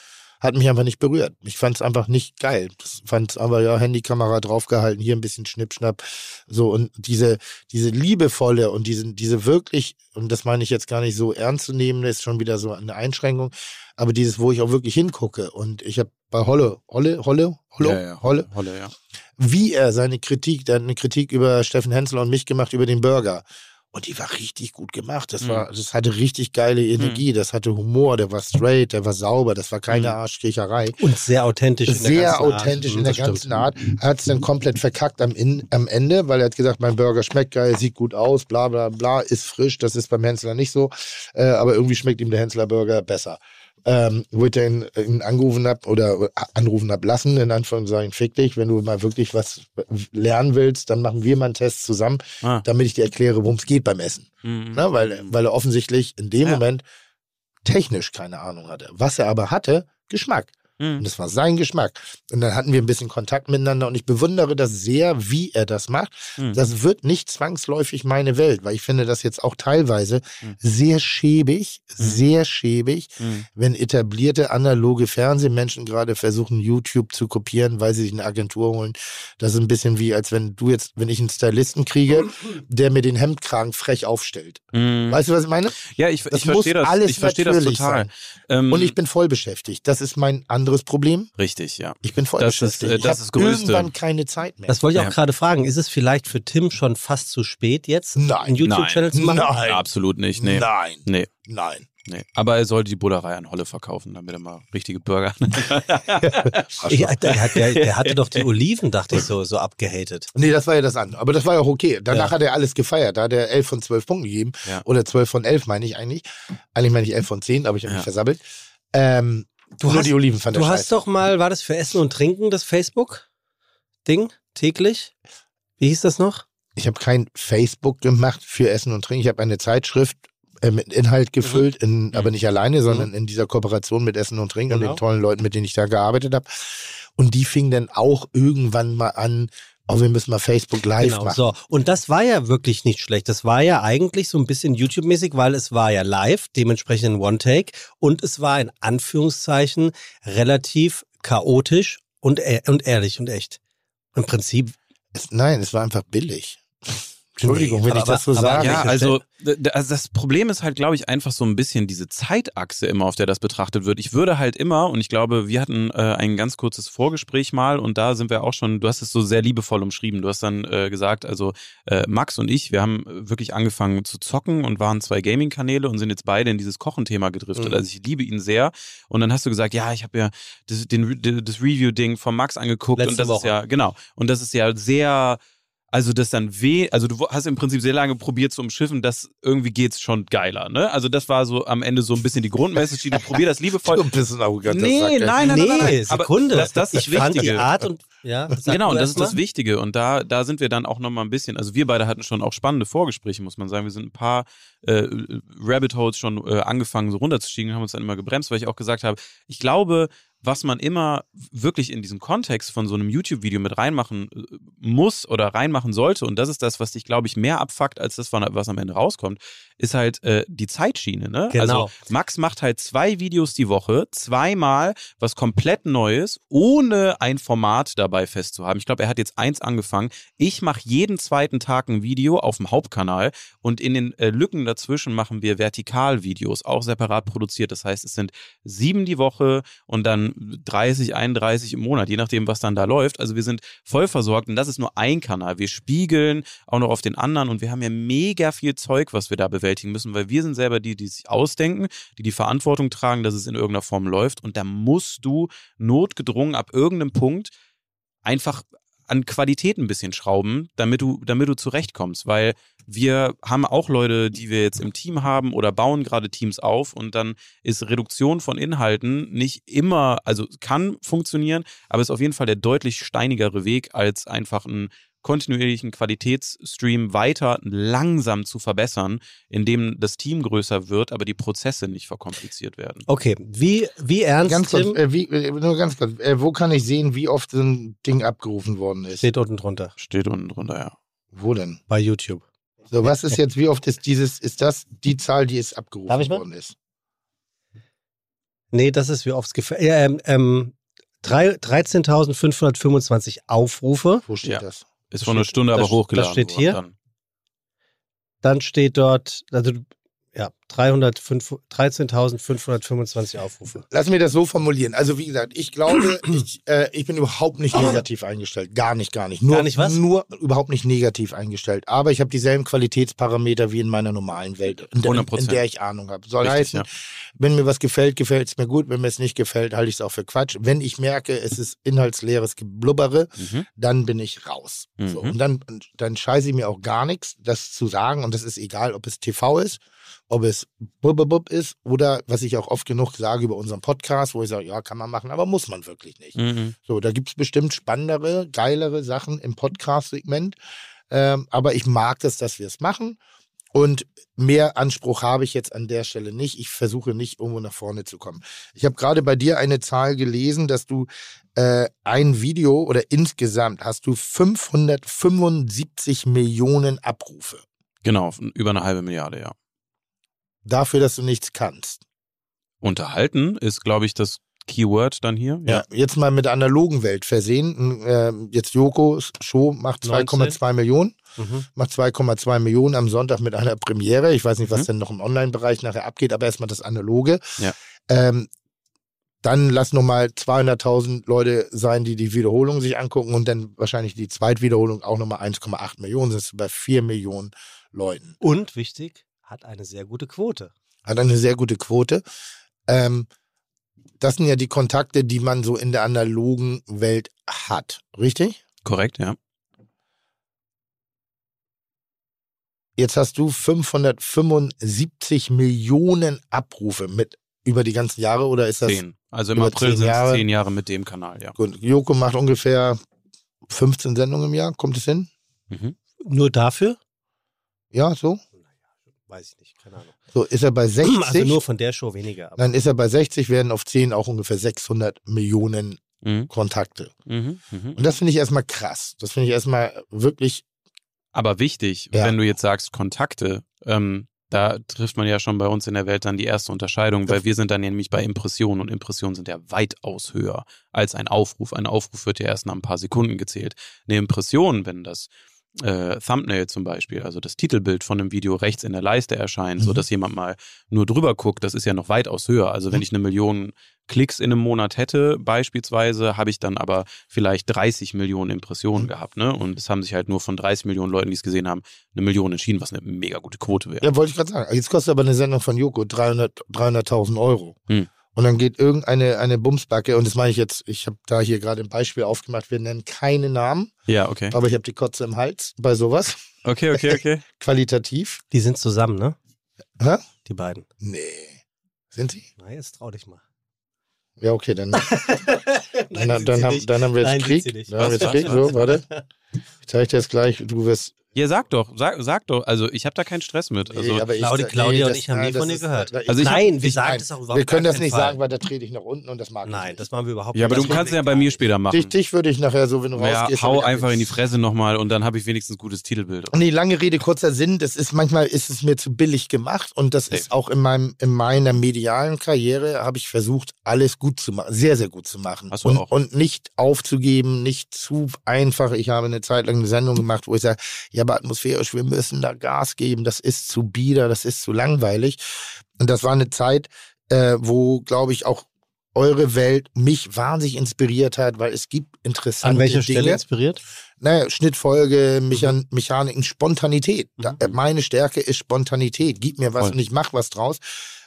Hat mich einfach nicht berührt. Ich fand es einfach nicht geil. Ich fand es aber ja Handykamera draufgehalten, hier ein bisschen Schnippschnapp. So und diese, diese liebevolle und diese, diese wirklich, und das meine ich jetzt gar nicht so ernst zu nehmen, ist schon wieder so eine Einschränkung, aber dieses, wo ich auch wirklich hingucke. Und ich habe bei Holle, Holle, Holle, Holle, Ja, ja. Holle, Holle, ja. wie er seine Kritik, der hat eine Kritik über Steffen Hensler und mich gemacht über den Burger. Und die war richtig gut gemacht. Das Mhm. war, das hatte richtig geile Energie, das hatte Humor, der war straight, der war sauber, das war keine Mhm. Arschkriecherei. Und sehr authentisch in der Sehr ganzen Art. authentisch Mhm, in der ganzen Art. Er hat es dann komplett verkackt am, in, am Ende, weil er hat gesagt, mein Burger schmeckt geil, sieht gut aus, bla bla bla, ist frisch. Das ist beim Hensler nicht so. Äh, aber irgendwie schmeckt ihm der Hensler Burger besser. Ähm, wo ich dann ihn angerufen hab oder anrufen hab lassen, in Anführungszeichen, fick dich, wenn du mal wirklich was lernen willst, dann machen wir mal einen Test zusammen, Ah. damit ich dir erkläre, worum es geht beim Essen. Mhm. Ne? Weil, weil er offensichtlich in dem Ja. Moment technisch keine Ahnung hatte. Was er aber hatte, Geschmack. Mhm. Und das war sein Geschmack. Und dann hatten wir ein bisschen Kontakt miteinander und ich bewundere das sehr, wie er das macht. Mhm. Das wird nicht zwangsläufig meine Welt, weil ich finde das jetzt auch teilweise Mhm. sehr schäbig, sehr schäbig, Mhm. wenn etablierte analoge Fernsehmenschen gerade versuchen, YouTube zu kopieren, weil sie sich eine Agentur holen. Das ist ein bisschen wie, als wenn du jetzt, wenn ich einen Stylisten kriege, der mir den Hemdkragen frech aufstellt. Mhm. Weißt du, was ich meine? Ja, ich, Das ich verstehe muss das. alles ich verstehe das total. Ähm, Und ich bin voll beschäftigt. Das ist mein anderes Problem. richtig, ja. Ich bin voll Das ist, äh, ich das habe ist Größte. irgendwann keine Zeit mehr. Das wollte ich Ja. auch gerade fragen. Ist es vielleicht für Tim schon fast zu spät jetzt, Nein. einen YouTube-Channel zu machen? Nein. Absolut nicht, nee. Nein. Nee, Nein. nee. Aber er sollte die Bullerei an Holle verkaufen, damit er mal richtige Burger. Ich, der, der, der, der hatte doch die Oliven, dachte ich, so, so abgehatet. Nee, das war ja das andere. Aber das war ja auch okay. Danach Ja. hat er alles gefeiert. Da hat er 11 von 12 Punkten gegeben. Ja. Oder 12 von 11 meine ich eigentlich. Eigentlich meine ich 11 von 10, aber ich habe Ja. mich versabbelt. Ähm, Du nur hast- die Oliven fand Du hast scheiße. doch mal, war das für Essen und Trinken das Facebook-Ding täglich? Wie hieß das noch? Ich habe kein Facebook gemacht für Essen und Trinken. Ich habe eine Zeitschrift äh, mit Inhalt gefüllt, in, aber nicht alleine, sondern in dieser Kooperation mit Essen und Trinken und Genau. den tollen Leuten, mit denen ich da gearbeitet habe. Und die fing dann auch irgendwann mal an, oh, wir müssen mal Facebook live Genau, machen. so. Und das war ja wirklich nicht schlecht. Das war ja eigentlich so ein bisschen YouTube-mäßig, weil es war ja live, dementsprechend ein One-Take. Und es war in Anführungszeichen relativ chaotisch und, e und ehrlich und echt. Im Prinzip. Es, nein, es war einfach billig. Entschuldigung, Nee, wenn ich aber- das so aber- sage. Ja, ich also, also das Problem ist halt, glaube ich, einfach so ein bisschen diese Zeitachse immer, auf der das betrachtet wird. Ich würde halt immer, und ich glaube, wir hatten äh, ein ganz kurzes Vorgespräch mal und da sind wir auch schon, du hast es so sehr liebevoll umschrieben. Du hast dann äh, gesagt, also äh, Max und ich, wir haben wirklich angefangen zu zocken und waren zwei Gaming-Kanäle und sind jetzt beide in dieses Kochen-Thema gedriftet. Mhm. Also ich liebe ihn sehr. Und dann hast du gesagt, ja, ich habe ja das, das Review-Ding von Max angeguckt Letzte und das ist Woche. ja, genau. Und das ist ja sehr also das dann weh, also du hast im Prinzip sehr lange probiert zu umschiffen, dass irgendwie geht's schon geiler, ne? Also das war so am Ende so ein bisschen die Grundmessage, die du probier das liebevoll. Du bist ein arroganter Nee, Sack, nein, nein, nee, nein, nein. Aber Sekunde. das- das ist ich das fand die. Art und ja, sag Genau, und das ist das mal. Wichtige. Und da, da sind wir dann auch nochmal ein bisschen, also wir beide hatten schon auch spannende Vorgespräche, muss man sagen. Wir sind ein paar äh, Rabbit Holes schon äh, angefangen, so runterzustiegen, haben uns dann immer gebremst, weil ich auch gesagt habe, ich glaube, was man immer wirklich in diesen Kontext von so einem YouTube-Video mit reinmachen äh, muss oder reinmachen sollte, und das ist das, was dich, glaube ich, mehr abfuckt, als das, was am Ende rauskommt, ist halt äh, die Zeitschiene. Ne? Genau. Also Max macht halt zwei Videos die Woche, zweimal was komplett Neues, ohne ein Format dabei festzuhaben. Ich glaube, er hat jetzt eins angefangen. Ich mache jeden zweiten Tag ein Video auf dem Hauptkanal und in den äh, Lücken dazwischen machen wir Vertikalvideos, auch separat produziert. Das heißt, es sind sieben die Woche und dann 30, 31 im Monat, je nachdem, was dann da läuft. Also wir sind voll versorgt und das ist nur ein Kanal. Wir spiegeln auch noch auf den anderen und wir haben ja mega viel Zeug, was wir da bewältigen müssen, weil wir sind selber die, die sich ausdenken, die die Verantwortung tragen, dass es in irgendeiner Form läuft und da musst du notgedrungen ab irgendeinem Punkt einfach an Qualität ein bisschen schrauben, damit du, damit du zurechtkommst, weil wir haben auch Leute, die wir jetzt im Team haben oder bauen gerade Teams auf und dann ist Reduktion von Inhalten nicht immer, also kann funktionieren, aber ist auf jeden Fall der deutlich steinigere Weg, als einfach einen kontinuierlichen Qualitätsstream weiter langsam zu verbessern, indem das Team größer wird, aber die Prozesse nicht verkompliziert werden. Okay, wie, wie ernst Ganz kurz, äh, wie, äh, nur ganz kurz, äh, wo kann ich sehen, wie oft so ein Ding abgerufen worden ist? Steht unten drunter Steht unten drunter, ja. Wo denn? bei YouTube. So, was ist jetzt, wie oft ist dieses, ist das die Zahl, die es abgerufen Darf ich mal? worden ist? Nee, das ist wie oft es gefällt. Ja, ähm, ähm, drei- 13.525 Aufrufe. Wo steht Ja. das? Ist vor einer Stunde das- aber hochgeladen. das steht hier. Dann. Dann steht dort, also ja, 305 13.525 Aufrufe. Lass mir das so formulieren. Also wie gesagt, ich glaube, ich, äh, ich bin überhaupt nicht negativ eingestellt. Gar nicht, gar nicht. Nur, Gar nicht was? Nur überhaupt nicht negativ eingestellt. Aber ich habe dieselben Qualitätsparameter wie in meiner normalen Welt, in der, in 100%. der ich Ahnung habe. Soll Richtig, heißen, ja. wenn mir was gefällt, gefällt es mir gut. Wenn mir es nicht gefällt, halte ich es auch für Quatsch. Wenn ich merke, es ist inhaltsleeres Geblubbere, Mhm. dann bin ich raus. So, Mhm. und dann, dann scheiße ich mir auch gar nichts, das zu sagen. Und das ist egal, ob es TV ist, ob es Bub ist oder was ich auch oft genug sage über unseren Podcast, wo ich sage, ja, kann man machen, aber muss man wirklich nicht. Mhm. So, da gibt es bestimmt spannendere, geilere Sachen im Podcast-Segment. Ähm, aber ich mag das, dass wir es machen. Und mehr Anspruch habe ich jetzt an der Stelle nicht. Ich versuche nicht irgendwo nach vorne zu kommen. Ich habe gerade bei dir eine Zahl gelesen, dass du äh, ein Video oder insgesamt hast du 575 Millionen Abrufe. Genau, über eine halbe Milliarde, ja. Dafür, dass du nichts kannst. Unterhalten ist, glaube ich, das Keyword dann hier. Ja, jetzt mal mit der analogen Welt versehen. Äh, jetzt Joko Show macht 2,2 Millionen. Mhm. Macht 2,2 Millionen am Sonntag mit einer Premiere. Ich weiß nicht, was Mhm. denn noch im Online-Bereich nachher abgeht, aber erstmal das Analoge. Ja. Ähm, dann lass nochmal 200.000 Leute sein, die die Wiederholung sich angucken und dann wahrscheinlich die Zweitwiederholung auch nochmal 1,8 Millionen. Das ist bei 4 Millionen Leuten. Und wichtig, hat eine sehr gute Quote. Hat eine sehr gute Quote. Ähm, das sind ja die Kontakte, die man so in der analogen Welt hat. Richtig? Korrekt, ja. Jetzt hast du 575 Millionen Abrufe mit über die ganzen Jahre oder ist das? Zehn. Also im April sind es zehn Jahre mit dem Kanal, ja. Gut, Joko macht ungefähr 15 Sendungen im Jahr. Kommt es hin? Mhm. Nur dafür? Ja, so? Weiß ich nicht, keine Ahnung. So ist er bei 60. Also nur von der Show weniger. aber- dann ist er bei 60, werden auf 10 auch ungefähr 600 Millionen Mhm. Kontakte. Mhm. Mhm. Und das finde ich erstmal krass. Das finde ich erstmal wirklich Aber wichtig, Ja. wenn du jetzt sagst Kontakte, ähm, da trifft man ja schon bei uns in der Welt dann die erste Unterscheidung, weil wir sind dann nämlich bei Impressionen und Impressionen sind ja weitaus höher als ein Aufruf. Ein Aufruf wird ja erst nach ein paar Sekunden gezählt. Eine Impression, wenn das äh, Thumbnail zum Beispiel, also das Titelbild von einem Video rechts in der Leiste erscheint, Mhm. sodass jemand mal nur drüber guckt, das ist ja noch weitaus höher. Also wenn Mhm. ich eine Million Klicks in einem Monat hätte, beispielsweise, habe ich dann aber vielleicht 30 Millionen Impressionen Mhm. gehabt, ne? Und es haben sich halt nur von 30 Millionen Leuten, die es gesehen haben, eine Million entschieden, was eine mega gute Quote wäre. Ja, wollte ich gerade sagen. Jetzt kostet aber eine Sendung von Joko 300 300.000 Euro. Hm. Und dann geht irgendeine eine Bumsbacke, und das meine ich jetzt, ich habe da hier gerade ein Beispiel aufgemacht, wir nennen keine Namen, Ja, okay. aber ich habe die Kotze im Hals bei sowas, Okay, okay, okay. qualitativ. Die sind zusammen, ne? Hä? Die beiden. Nee. Sind sie? Na, jetzt trau dich mal. Ja, okay, dann, Nein, dann, dann, haben, dann haben wir Nein, jetzt sie Krieg. Dann haben wir jetzt was, Krieg. was? So, warte. Ich zeige dir jetzt gleich, du wirst. Ja, sag doch, sag, sag doch. Also ich habe da kein Stress mit. Also, Nee, aber ich- Claudi- nee, Claudia und das- ich haben nein, nie von dir ist- gehört. Also ich, Nein, wir ich- sagen nein. das auch überhaupt Wir können das nicht keinen Fall. sagen, weil da trete ich nach unten und das mag ich Nein, nicht. das machen wir überhaupt ja, aber nicht. du kannst ja bei mir später machen. Dich, dich würde ich nachher so, wenn du ja, rausgehst. hau einfach in die Fresse nochmal und dann habe ich wenigstens gutes Titelbild. Nee, lange Rede, kurzer Sinn. Das ist manchmal ist es mir zu billig gemacht und das Nee. ist auch in meinem in meiner medialen Karriere habe ich versucht alles gut zu machen, sehr sehr gut zu machen Hast du und auch. und nicht aufzugeben, nicht zu einfach. Ich habe eine Zeit lang eine Sendung gemacht, wo ich sage, ja, aber atmosphärisch, wir müssen da Gas geben. Das ist zu bieder, das ist zu langweilig. Und das war eine Zeit, äh, wo glaube ich auch eure Welt mich wahnsinnig inspiriert hat, weil es gibt interessante An welcher Dinge Stelle inspiriert? naja, Schnittfolge, Mechan Mechaniken, Spontanität. Da, Mhm. äh, meine Stärke ist Spontanität. Gib mir was Voll. und ich mach was draus.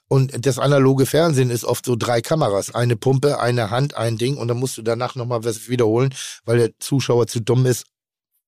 Und das analoge Fernsehen ist oft so drei Kameras. Eine Pumpe, eine Hand, ein Ding und dann musst du danach nochmal was wiederholen, weil der Zuschauer zu dumm ist.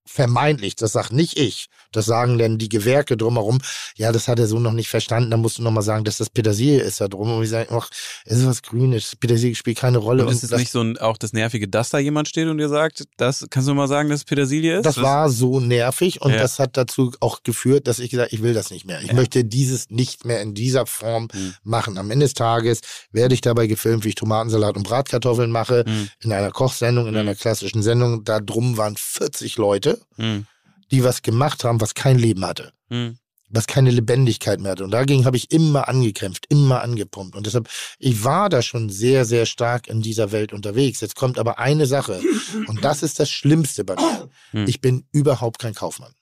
Vermeintlich, das sagt nicht ich. Das sagen dann die Gewerke drumherum. Ja, das hat er so noch nicht verstanden. Dann musst du nochmal sagen, dass das Petersilie ist da drum. Und ich sage, ach, es ist was Grünes. Petersilie spielt keine Rolle. Und ist es das, nicht so ein, auch das Nervige, dass da jemand steht und dir sagt, das kannst du mal sagen, dass es Petersilie ist? Das war so nervig und Ja. das hat dazu auch geführt, dass ich gesagt, ich will das nicht mehr. Ich Ja. möchte dieses nicht mehr in dieser Form Hm. machen. Am Ende des Tages werde ich dabei gefilmt, wie ich Tomatensalat und Bratkartoffeln mache, Hm. in einer Kochsendung, in Hm. einer klassischen Sendung. Da drum waren 40 Leute, Hm. die was gemacht haben, was kein Leben hatte. Hm. Was keine Lebendigkeit mehr hatte. Und dagegen habe ich immer angekämpft, immer angepumpt. Und deshalb, ich war da schon sehr, sehr stark in dieser Welt unterwegs. Jetzt kommt aber eine Sache. Und das ist das Schlimmste bei mir. Hm. Ich bin überhaupt kein Kaufmann.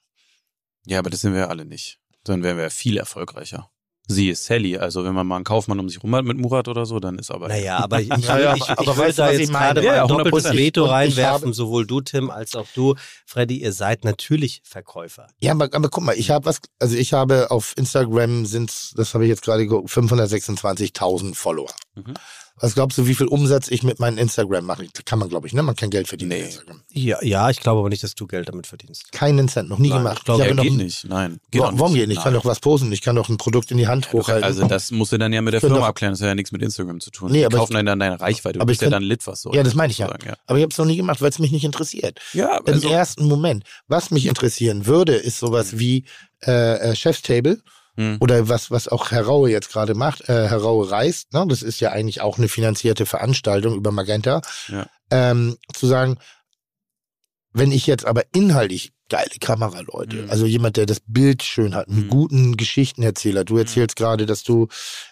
Ja, aber das sind wir ja alle nicht. Dann wären wir ja viel erfolgreicher. Sie ist Sally, also wenn man mal einen Kaufmann um sich rum hat mit Murat oder so, dann ist aber. Naja, aber ich, ich, Ja, ja, ich, ich, aber- weißt du, da jetzt ich gerade Ja, mal ein doppeltes 100%. Veto ich reinwerfen, habe- sowohl du, Tim, als auch du, Freddy, ihr seid natürlich Verkäufer. Ja, aber, aber guck mal, ich habe was, also ich habe auf Instagram sind, das habe ich jetzt gerade geguckt, 526.000 Follower. Mhm. Was glaubst du, wie viel Umsatz ich mit meinem Instagram mache? Kann man, glaube ich, ne? Man kann Geld verdienen Nee. mit Instagram. Ja, ja, ich glaube aber nicht, dass du Geld damit verdienst. Keinen Cent, noch nie Nein, gemacht. ich glaube, habe Ja, noch geht nicht, nein. Geht Warum, auch warum geht nicht? Ich kann doch was posten, ich kann doch ein Produkt in die Hand hochhalten. Also das musst du dann ja mit der Firma abklären, das hat ja nichts mit Instagram zu tun. Nee, Die aber kaufen ich- dann deine Reichweite, du aber bist ich ja dann lit, was so. ja, das meine ich ja. ja. Aber ich habe es noch nie gemacht, weil es mich nicht interessiert. Ja, Im also, ersten Moment. Was mich interessieren würde, ist sowas wie äh, äh, Chef's Table Hm. oder was, was auch Herr Raue jetzt gerade macht. Äh, Herr Raue reist, ne? das ist ja eigentlich auch eine finanzierte Veranstaltung über Magenta. Ja. Ähm, zu sagen, wenn ich jetzt aber inhaltlich geile Kameraleute, Mhm. also jemand, der das Bild schön hat, einen Mhm. guten Geschichtenerzähler. Du erzählst gerade, dass du,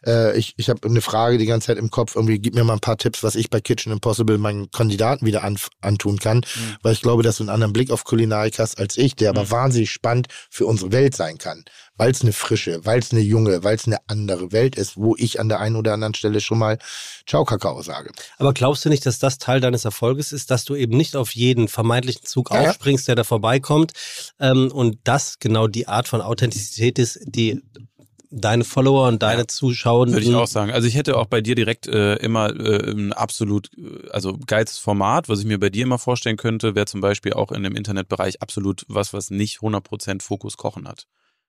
äh, ich, ich habe eine Frage die ganze Zeit im Kopf, irgendwie gib mir mal ein paar Tipps, was ich bei Kitchen Impossible meinen Kandidaten wieder an, antun kann, Mhm. weil ich glaube, dass du einen anderen Blick auf Kulinarik hast als ich, der aber Mhm. wahnsinnig spannend für unsere Welt sein kann, weil es eine frische, weil es eine junge, weil es eine andere Welt ist, wo ich an der einen oder anderen Stelle schon mal Ciao Kakao sage. Aber glaubst du nicht, dass das Teil deines Erfolges ist, dass du eben nicht auf jeden vermeintlichen Zug ja. aufspringst, der da vorbeikommt ähm, und das genau die Art von Authentizität ist, die deine Follower und deine Zuschauer Würde ich auch sagen. Also ich hätte auch bei dir direkt äh, immer äh, ein absolut, äh, also geiles Format, was ich mir bei dir immer vorstellen könnte, wäre zum Beispiel auch in dem Internetbereich absolut was, was nicht 100% Fokus Kochen hat.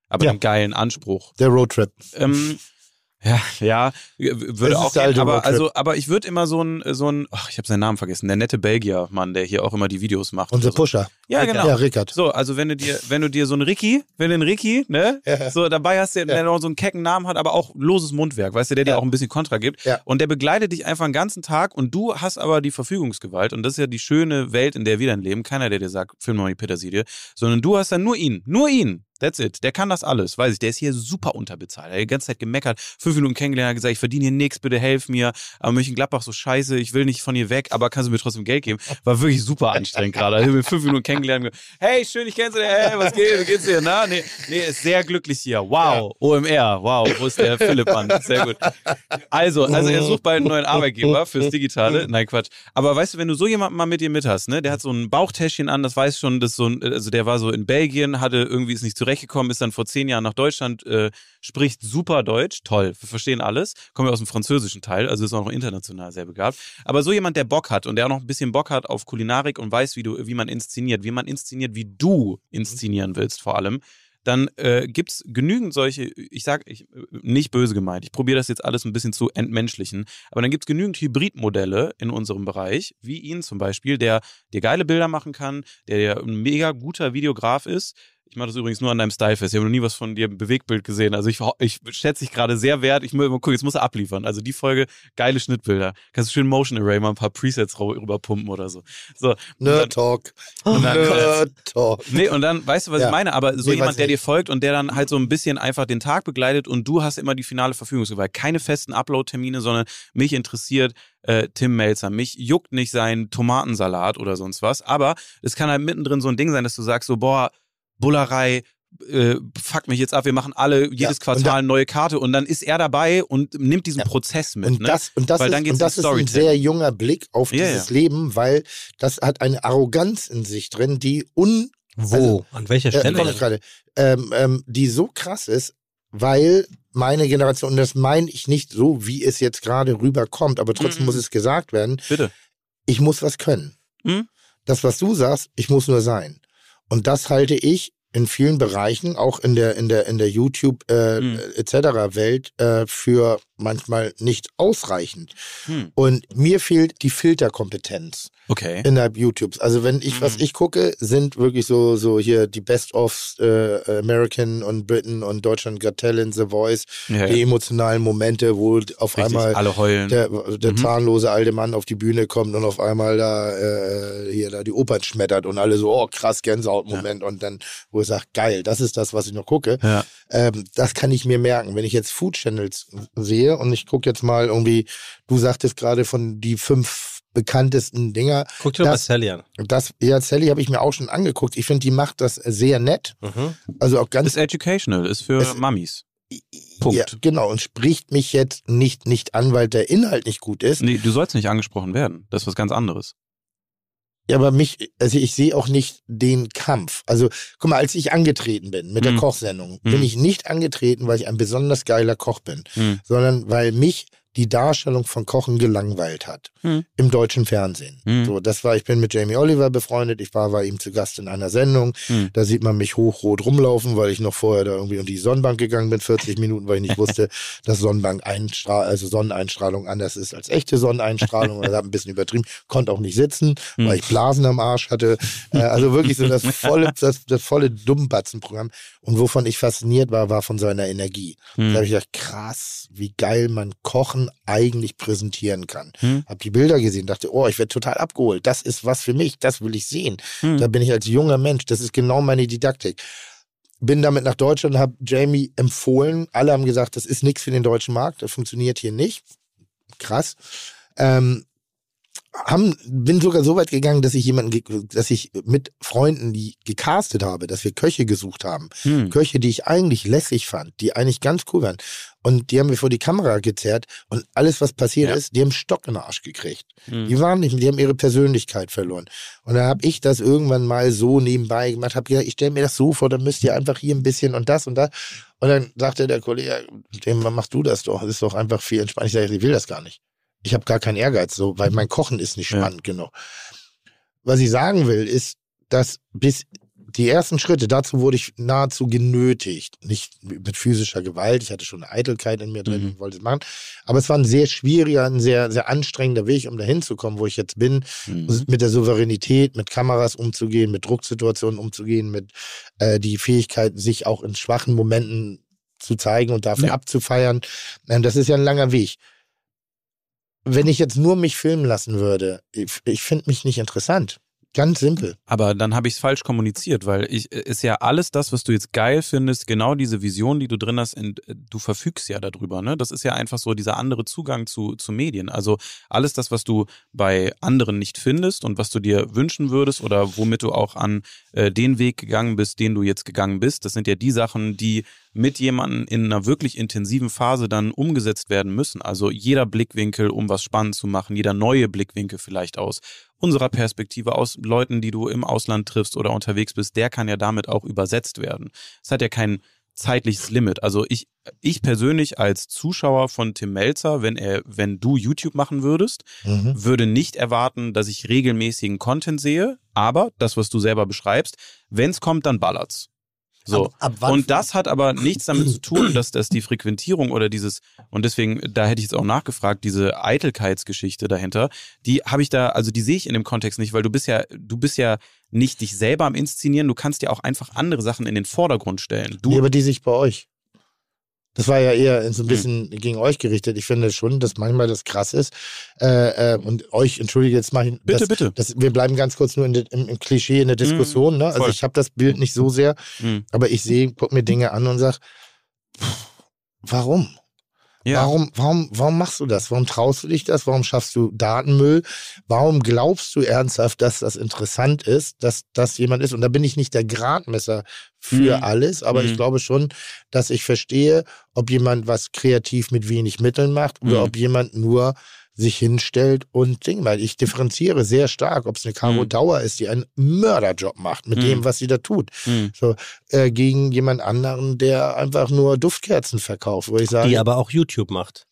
Aber Ja. einen geilen Anspruch. Der Roadtrip. Ähm, ja, ja, würde ist auch gehen, aber also, aber ich würde immer so ein, so ein, ach, ich habe seinen Namen vergessen, der nette Belgier Mann, der hier auch immer die Videos macht. Unser Also- Pusher. Ja, genau. Ja, Rickard. So, also wenn du dir, wenn du dir so einen Ricky, wenn du einen Ricky, ne, Ja. so dabei hast, der, der noch so einen kecken Namen hat, aber auch loses Mundwerk, weißt du, der dir Ja. auch ein bisschen Kontra gibt. Ja. Und der begleitet dich einfach den ganzen Tag und du hast aber die Verfügungsgewalt und das ist ja die schöne Welt, in der wir dann leben. Keiner, der dir sagt, film mal die Petersilie, sondern du hast dann nur ihn, nur ihn. That's it. Der kann das alles, weiß ich. Der ist hier super unterbezahlt. Er hat die ganze Zeit gemeckert, fünf Minuten kennengelernt, hat gesagt, ich verdiene hier nichts, bitte helf mir. Aber Mönchengladbach so scheiße, ich will nicht von hier weg, aber kannst du mir trotzdem Geld geben? War wirklich super anstrengend gerade. Ich habe fünf Minuten kennengelernt. Hey, schön, ich kenn's dir. Hey, was geht? Wie geht's dir? Na, nee, nee, ist sehr glücklich hier. Wow, OMR. Wow, wo ist der Philipp an? Sehr gut. Also, also er sucht bald einen neuen Arbeitgeber fürs Digitale. Nein, Quatsch. Aber weißt du, wenn du so jemanden mal mit dir mit hast, ne, der hat so ein Bauchtäschchen an, das weiß schon, das so ein, also der war so in Belgien, hatte irgendwie ist nicht zurechtgekommen, ist dann vor zehn Jahren nach Deutschland, äh, spricht super Deutsch, toll, wir verstehen alles, kommen ja aus dem französischen Teil, also ist auch noch international sehr begabt. Aber so jemand, der Bock hat und der auch noch ein bisschen Bock hat auf Kulinarik und weiß, wie du, wie man inszeniert, wie man inszeniert, wie du inszenieren willst vor allem, dann äh, gibt es genügend solche, ich sage ich, nicht böse gemeint, ich probiere das jetzt alles ein bisschen zu entmenschlichen, aber dann gibt es genügend Hybridmodelle in unserem Bereich, wie ihn zum Beispiel, der dir geile Bilder machen kann, der dir ein mega guter Videograf ist. Ich mache das übrigens nur an deinem Style fest. Ich habe noch nie was von dir im Bewegtbild gesehen. Also ich, ich schätze dich gerade sehr wert. Ich muss mal gucken, jetzt muss er abliefern. Also die Folge, geile Schnittbilder. Kannst du schön Motion Array mal ein paar Presets rüberpumpen oder so. So. Nerd Talk. Und dann, Nerd Talk. Nee, und dann, weißt du, was Ja. ich meine? Aber so Nee, jemand, der dir folgt und der dann halt so ein bisschen einfach den Tag begleitet und du hast immer die finale Verfügungsgewalt. Keine festen Upload-Termine, sondern mich interessiert äh, Tim Melzer. Mich juckt nicht sein Tomatensalat oder sonst was. Aber es kann halt mittendrin so ein Ding sein, dass du sagst so, boah, Bullerei, äh, fuck mich jetzt ab, wir machen alle jedes Ja, Quartal da- eine neue Karte und dann ist er dabei und nimmt diesen Ja. Prozess mit. Und ne? das, und das, Weil ist, dann und das ist ein sehr junger Blick auf Ja, dieses ja. Leben, weil das hat eine Arroganz in sich drin, die un Wo? Also, An welcher äh, Stelle? ich gerade, ähm, ähm, die so krass ist, weil meine Generation, und das meine ich nicht so, wie es jetzt gerade rüberkommt, aber trotzdem Mhm. muss es gesagt werden, Bitte. ich muss was können. Mhm. Das, was du sagst, ich muss nur sein. Und das halte ich in vielen Bereichen, auch in der, in der, in der YouTube äh, Mhm. etc. Welt, äh, für manchmal nicht ausreichend. Hm. Und mir fehlt die Filterkompetenz Okay. innerhalb YouTubes. Also wenn ich, was Mhm. ich gucke, sind wirklich so, so hier die Best-ofs äh, American und Britain und Deutschland Got Talent, The Voice, Ja, die ja. emotionalen Momente, wo auf Richtig, einmal alle heulen. der, der Mhm. zahnlose alte Mann auf die Bühne kommt und auf einmal da äh, hier da die Opern schmettert und alle so, oh krass, Gänsehautmoment und dann, wo ich sage, geil, das ist das, was ich noch gucke. ja. Ähm, das kann ich mir merken. Wenn ich jetzt Food Channels sehe und ich gucke jetzt mal irgendwie, du sagtest gerade von die fünf bekanntesten Dinger, Guck dir doch mal das- Sally an. das, ja, Sally habe ich mir auch schon angeguckt. Ich finde, die macht das sehr nett. Mhm. Also auch ganz Ist educational, ist für Es- Mummies. Punkt. Ja, genau, und spricht mich jetzt nicht, nicht an, weil der Inhalt nicht gut ist. Nee, du sollst nicht angesprochen werden. Das ist was ganz anderes. Ja, aber mich, also ich sehe auch nicht den Kampf. Also, guck mal, als ich angetreten bin mit der Mhm. Kochsendung, Mhm. bin ich nicht angetreten, weil ich ein besonders geiler Koch bin, Hm. sondern weil mich die Darstellung von Kochen gelangweilt hat Hm. im deutschen Fernsehen. Hm. So, das war, ich bin mit Jamie Oliver befreundet, ich war bei ihm zu Gast in einer Sendung. Hm. Da sieht man mich hochrot rumlaufen, weil ich noch vorher da irgendwie um die Sonnenbank gegangen bin, 40 Minuten, weil ich nicht wusste, dass Sonnenbank also Sonneneinstrahlung anders ist als echte Sonneneinstrahlung. Und habe ein bisschen übertrieben, konnte auch nicht sitzen, Hm. weil ich Blasen am Arsch hatte. Äh, also wirklich so das volle, das, das volle Dummbatzenprogramm. Und wovon ich fasziniert war, war von seiner Energie. Hm. Da habe ich gedacht, krass, wie geil man Kochen eigentlich präsentieren kann. Hm. Hab die Bilder gesehen, dachte, oh, ich werde total abgeholt. Das ist was für mich, das will ich sehen. Hm. Da bin ich als junger Mensch, das ist genau meine Didaktik. Bin damit nach Deutschland, habe Jamie empfohlen. Alle haben gesagt, das ist nichts für den deutschen Markt, das funktioniert hier nicht. Krass. Ähm, haben, bin sogar so weit gegangen, dass ich jemanden, dass ich mit Freunden, die gecastet habe, dass wir Köche gesucht haben. Hm. Köche, die ich eigentlich lässig fand, die eigentlich ganz cool waren. Und die haben wir vor die Kamera gezerrt und alles, was passiert Ja. ist, die haben Stock in den Arsch gekriegt. Hm. Die waren nicht, die haben ihre Persönlichkeit verloren. Und dann habe ich das irgendwann mal so nebenbei gemacht, habe gesagt, ich stelle mir das so vor, dann müsst ihr einfach hier ein bisschen und das und das. Und dann sagte der Kollege, dem machst du das doch, das ist doch einfach viel entspannt. Ich sage, ich will das gar nicht. Ich habe gar keinen Ehrgeiz, so, weil mein Kochen ist nicht Ja. spannend genug. Was ich sagen will, ist, dass bis die ersten Schritte, dazu wurde ich nahezu genötigt. Nicht mit physischer Gewalt, ich hatte schon eine Eitelkeit in mir drin Mhm. und wollte es machen. Aber es war ein sehr schwieriger, ein sehr, sehr anstrengender Weg, um dahin zu kommen, wo ich jetzt bin. Hm. Mit der Souveränität, mit Kameras umzugehen, mit Drucksituationen umzugehen, mit äh, die Fähigkeit, sich auch in schwachen Momenten zu zeigen und dafür Ja. abzufeiern. Ähm, das ist ja ein langer Weg. Wenn ich jetzt nur mich filmen lassen würde, ich, ich finde mich nicht interessant. Ganz simpel. Aber dann habe ich es falsch kommuniziert, weil ich ist ja alles das, was du jetzt geil findest, genau diese Vision, die du drin hast, in, du verfügst ja darüber. Ne? Das ist ja einfach so dieser andere Zugang zu, zu Medien. Also alles das, was du bei anderen nicht findest und was du dir wünschen würdest oder womit du auch an äh, den Weg gegangen bist, den du jetzt gegangen bist, das sind ja die Sachen, die mit jemandem in einer wirklich intensiven Phase dann umgesetzt werden müssen. Also jeder Blickwinkel, um was spannend zu machen, jeder neue Blickwinkel vielleicht aus unserer Perspektive, aus Leuten, die du im Ausland triffst oder unterwegs bist, der kann ja damit auch übersetzt werden. Es hat ja kein zeitliches Limit. Also ich, ich persönlich als Zuschauer von Tim Melzer, wenn er, wenn du YouTube machen würdest, Mhm. würde nicht erwarten, dass ich regelmäßigen Content sehe, aber das, was du selber beschreibst, wenn es kommt, dann ballert's. So. Ab, ab wann? Und das hat aber nichts damit zu tun, dass das die Frequentierung oder dieses, und deswegen, da hätte ich jetzt auch nachgefragt, diese Eitelkeitsgeschichte dahinter, die habe ich da, also die sehe ich in dem Kontext nicht, weil du bist ja, du bist ja nicht dich selber am Inszenieren, du kannst ja auch einfach andere Sachen in den Vordergrund stellen. Du, Nee, aber die sich bei euch. Das war ja eher Hm. so ein bisschen gegen euch gerichtet. Ich finde schon, dass manchmal das krass ist. Äh, äh, und euch, entschuldige, jetzt mache ich. bitte, das, bitte. Das, wir bleiben ganz kurz nur in im, im Klischee, in der Diskussion. ne? Also ich habe das Bild nicht so sehr, Mhm. aber ich sehe, guck mir Dinge an und sag, pff, warum? Ja. Warum, warum, warum machst du das? Warum traust du dich das? Warum schaffst du Datenmüll? Warum glaubst du ernsthaft, dass das interessant ist, dass das jemand ist? Und da bin ich nicht der Gradmesser für Mhm. alles, aber ich Mhm. glaube schon, dass ich verstehe, ob jemand was kreativ mit wenig Mitteln macht oder Mhm. ob jemand nur sich hinstellt und Ding, weil ich differenziere sehr stark, ob es eine Caro Mhm. Dauer ist, die einen Mörderjob macht mit Mhm. dem, was sie da tut, Mhm. so äh, gegen jemand anderen, der einfach nur Duftkerzen verkauft, wo ich sage, die aber auch YouTube macht.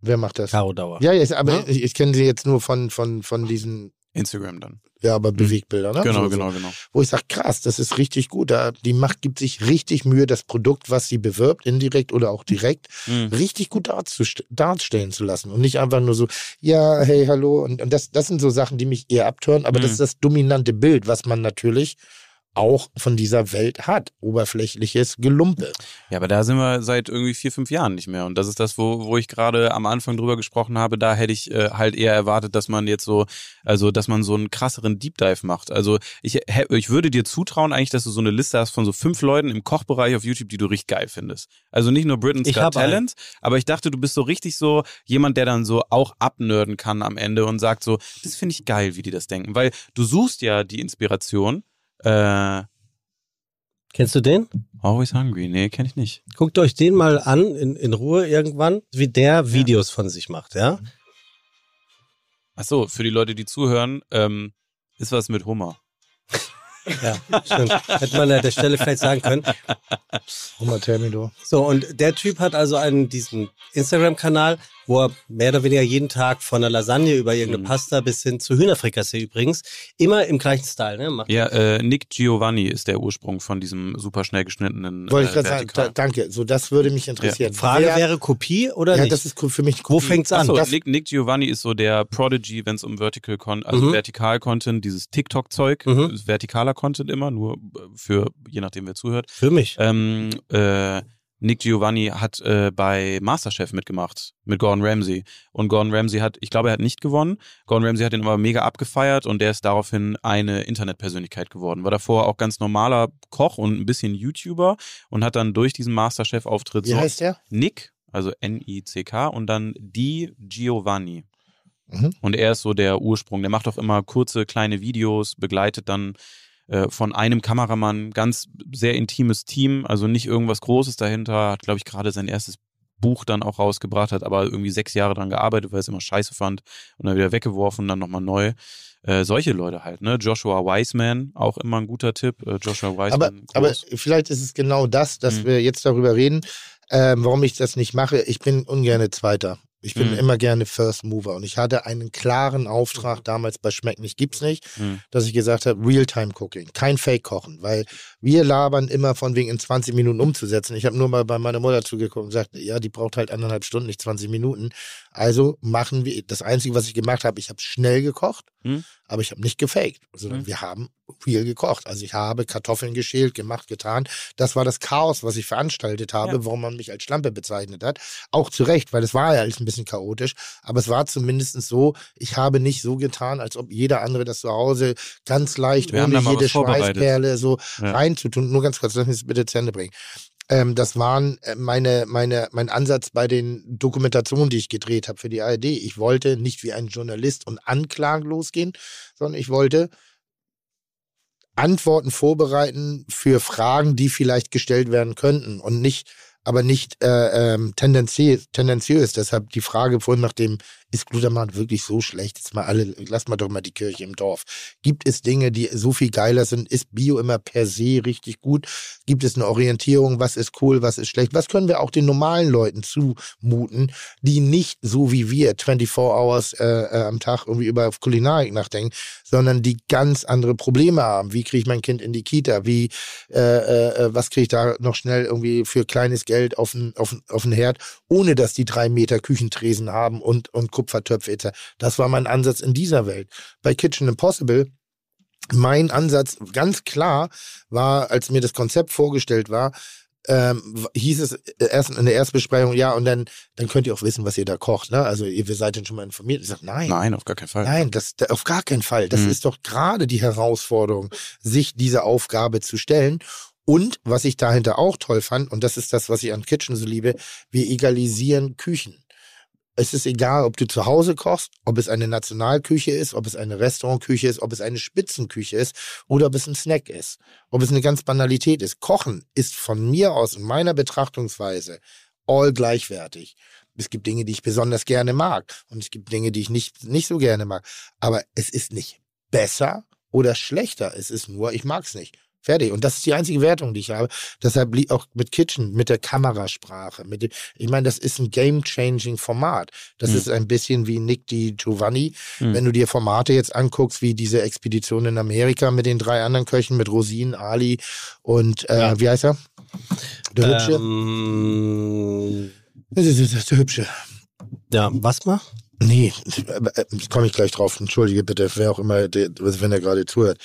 wer macht das? Caro Dauer. Ja, ja, aber Ja. ich, ich kenne sie jetzt nur von, von, von diesen, Instagram dann. ja, aber Bewegbildern, ne? Genau, so, genau, genau. Wo ich sage, krass, das ist richtig gut. Da, die macht, gibt sich richtig Mühe, das Produkt, was sie bewirbt, indirekt oder auch direkt, Mhm. richtig gut darstellen zu lassen. Und nicht einfach nur so, ja, hey, hallo. Und, und das, das sind so Sachen, die mich eher abtören, aber das Mhm. ist das dominante Bild, was man natürlich auch von dieser Welt hat. Oberflächliches Gelumpe. Ja, aber da sind wir seit irgendwie vier, fünf Jahren nicht mehr. Und das ist das, wo, wo ich gerade am Anfang drüber gesprochen habe. Da hätte ich äh, halt eher erwartet, dass man jetzt so, also dass man so einen krasseren Deep Dive macht. Also ich, ich würde dir zutrauen eigentlich, dass du so eine Liste hast von so fünf Leuten im Kochbereich auf YouTube, die du richtig geil findest. Also nicht nur Britain's Ich Got hab einen. Talent, aber ich dachte, du bist so richtig so jemand, der dann so auch abnörden kann am Ende und sagt so, das finde ich geil, wie die das denken. Weil du suchst ja die Inspiration. Äh, Kennst du den? Always Hungry. Nee, kenne ich nicht. Guckt euch den mal an in, in Ruhe irgendwann, wie der Videos von sich macht, ja? Ach so, für die Leute, die zuhören, ähm, ist was mit Hummer. Ja, stimmt. Hätte man an der Stelle vielleicht sagen können. Oma Termidor. So, und der Typ hat also einen, diesen Instagram-Kanal, wo er mehr oder weniger jeden Tag von der Lasagne über irgendeine Mhm. Pasta bis hin zu Hühnerfrikassee übrigens, immer im gleichen Style, ne? Macht Ja, äh, Nick Giovanni ist der Ursprung von diesem super schnell geschnittenen. Wollte ich äh, gerade sagen, Vertikal. da, danke. So, das würde mich interessieren. Frage Wer- wäre Kopie oder ja, nicht? das ist für mich Wo fängt's an? Achso, Nick, Nick Giovanni ist so der Prodigy, wenn es um Vertical Con also Mhm. Vertikal-Content, dieses TikTok-Zeug, Mhm. ist vertikaler Content immer, nur äh, für je nachdem wer zuhört. Für mich. Ähm, äh, Nick Giovanni hat äh, bei Masterchef mitgemacht mit Gordon Ramsay und Gordon Ramsay hat, ich glaube, er hat nicht gewonnen. Gordon Ramsay hat ihn aber mega abgefeiert und der ist daraufhin eine Internetpersönlichkeit geworden. War davor auch ganz normaler Koch und ein bisschen YouTuber und hat dann durch diesen Masterchef-Auftritt Wie so heißt der? Nick, also N-I-C-K und dann Di Giovanni. Mhm. Und er ist so der Ursprung. Der macht auch immer kurze, kleine Videos, begleitet dann äh, von einem Kameramann, ganz sehr intimes Team, also nicht irgendwas Großes dahinter. Hat, glaube ich, gerade sein erstes Buch dann auch rausgebracht, hat aber irgendwie sechs Jahre dran gearbeitet, weil er es immer scheiße fand und dann wieder weggeworfen und dann nochmal neu. Äh, solche Leute halt, ne? Joshua Wiseman, auch immer ein guter Tipp. Äh, Joshua Aber, Wiseman. aber groß. vielleicht ist es genau das, dass Mhm. wir jetzt darüber reden, ähm, warum ich das nicht mache. Ich bin ungerne Zweiter. Ich bin Mhm. immer gerne First Mover. Und ich hatte einen klaren Auftrag damals bei Schmeck nicht, gibt's nicht, Mhm. dass ich gesagt habe, Realtime Cooking, kein Fake Kochen, weil wir labern immer von wegen in 20 Minuten umzusetzen. Ich habe nur mal bei meiner Mutter zugeguckt und gesagt, ja, die braucht halt anderthalb Stunden, nicht 20 Minuten. Also machen wir, das Einzige, was ich gemacht habe, ich habe schnell gekocht, Mhm. aber ich habe nicht gefaked, sondern Mhm. wir haben real gekocht. Also ich habe Kartoffeln geschält, gemacht, getan. Das war das Chaos, was ich veranstaltet habe, Ja. warum man mich als Schlampe bezeichnet hat. Auch zu Recht, weil es war ja alles ein bisschen chaotisch, aber es war zumindest so, ich habe nicht so getan, als ob jeder andere das zu Hause ganz leicht, Wir ohne jede. Schweißperle so Ja. reinzutun. Nur ganz kurz, lass mich das bitte zu Ende bringen. Ähm, das waren äh, meine, meine, mein Ansatz bei den Dokumentationen, die ich gedreht habe für die ARD. Ich wollte nicht wie ein Journalist und Anklagen losgehen, sondern ich wollte Antworten vorbereiten für Fragen, die vielleicht gestellt werden könnten und nicht, aber nicht äh, ähm, tendenziös, tendenziös. Deshalb die Frage vorhin nach dem, ist Glutamat wirklich so schlecht? Jetzt mal alle, lass mal doch mal die Kirche im Dorf. Gibt es Dinge, die so viel geiler sind? Ist Bio immer per se richtig gut? Gibt es eine Orientierung? Was ist cool? Was ist schlecht? Was können wir auch den normalen Leuten zumuten, die nicht so wie wir 24 Hours äh, äh, am Tag irgendwie über Kulinarik nachdenken, sondern die ganz andere Probleme haben. Wie kriege ich mein Kind in die Kita? Wie, äh, äh, was kriege ich da noch schnell irgendwie für kleines Geld auf den, auf, auf den Herd, ohne dass die drei Meter Küchentresen haben und, und Kupfertöpfe etc. Das war mein Ansatz in dieser Welt. Bei Kitchen Impossible mein Ansatz ganz klar war, als mir das Konzept vorgestellt war, ähm, hieß es erst in der Erstbesprechung, ja, und dann, dann könnt ihr auch wissen, was ihr da kocht, ne? Also ihr seid dann schon mal informiert. Ich sage, nein, Nein, auf gar keinen Fall. Nein, das, da- auf gar keinen Fall. Das Mhm. ist doch gerade die Herausforderung, sich diese Aufgabe zu stellen. Und was ich dahinter auch toll fand, und das ist das, was ich an Kitchen so liebe, wir egalisieren Küchen. Es ist egal, ob du zu Hause kochst, ob es eine Nationalküche ist, ob es eine Restaurantküche ist, ob es eine Spitzenküche ist oder ob es ein Snack ist, ob es eine ganz Banalität ist. Kochen ist von mir aus, in meiner Betrachtungsweise, all gleichwertig. Es gibt Dinge, die ich besonders gerne mag und es gibt Dinge, die ich nicht, nicht so gerne mag. Aber es ist nicht besser oder schlechter. Es ist nur, ich mag es nicht. Fertig. Und das ist die einzige Wertung, die ich habe. Deshalb auch mit Kitchen, mit der Kamerasprache, mit dem, ich meine, das ist ein game-changing Format. Das Mhm. ist ein bisschen wie Nick Di Giovanni. Mhm. Wenn du dir Formate jetzt anguckst, wie diese Expedition in Amerika mit den drei anderen Köchen, mit Rosin, Ali und, äh, Ja. wie heißt er? Der Hübsche. Ähm, Das ist, der Hübsche. ja, was mal? Nee, äh, komme ich gleich drauf. Entschuldige bitte, wer auch immer, wenn er gerade zuhört.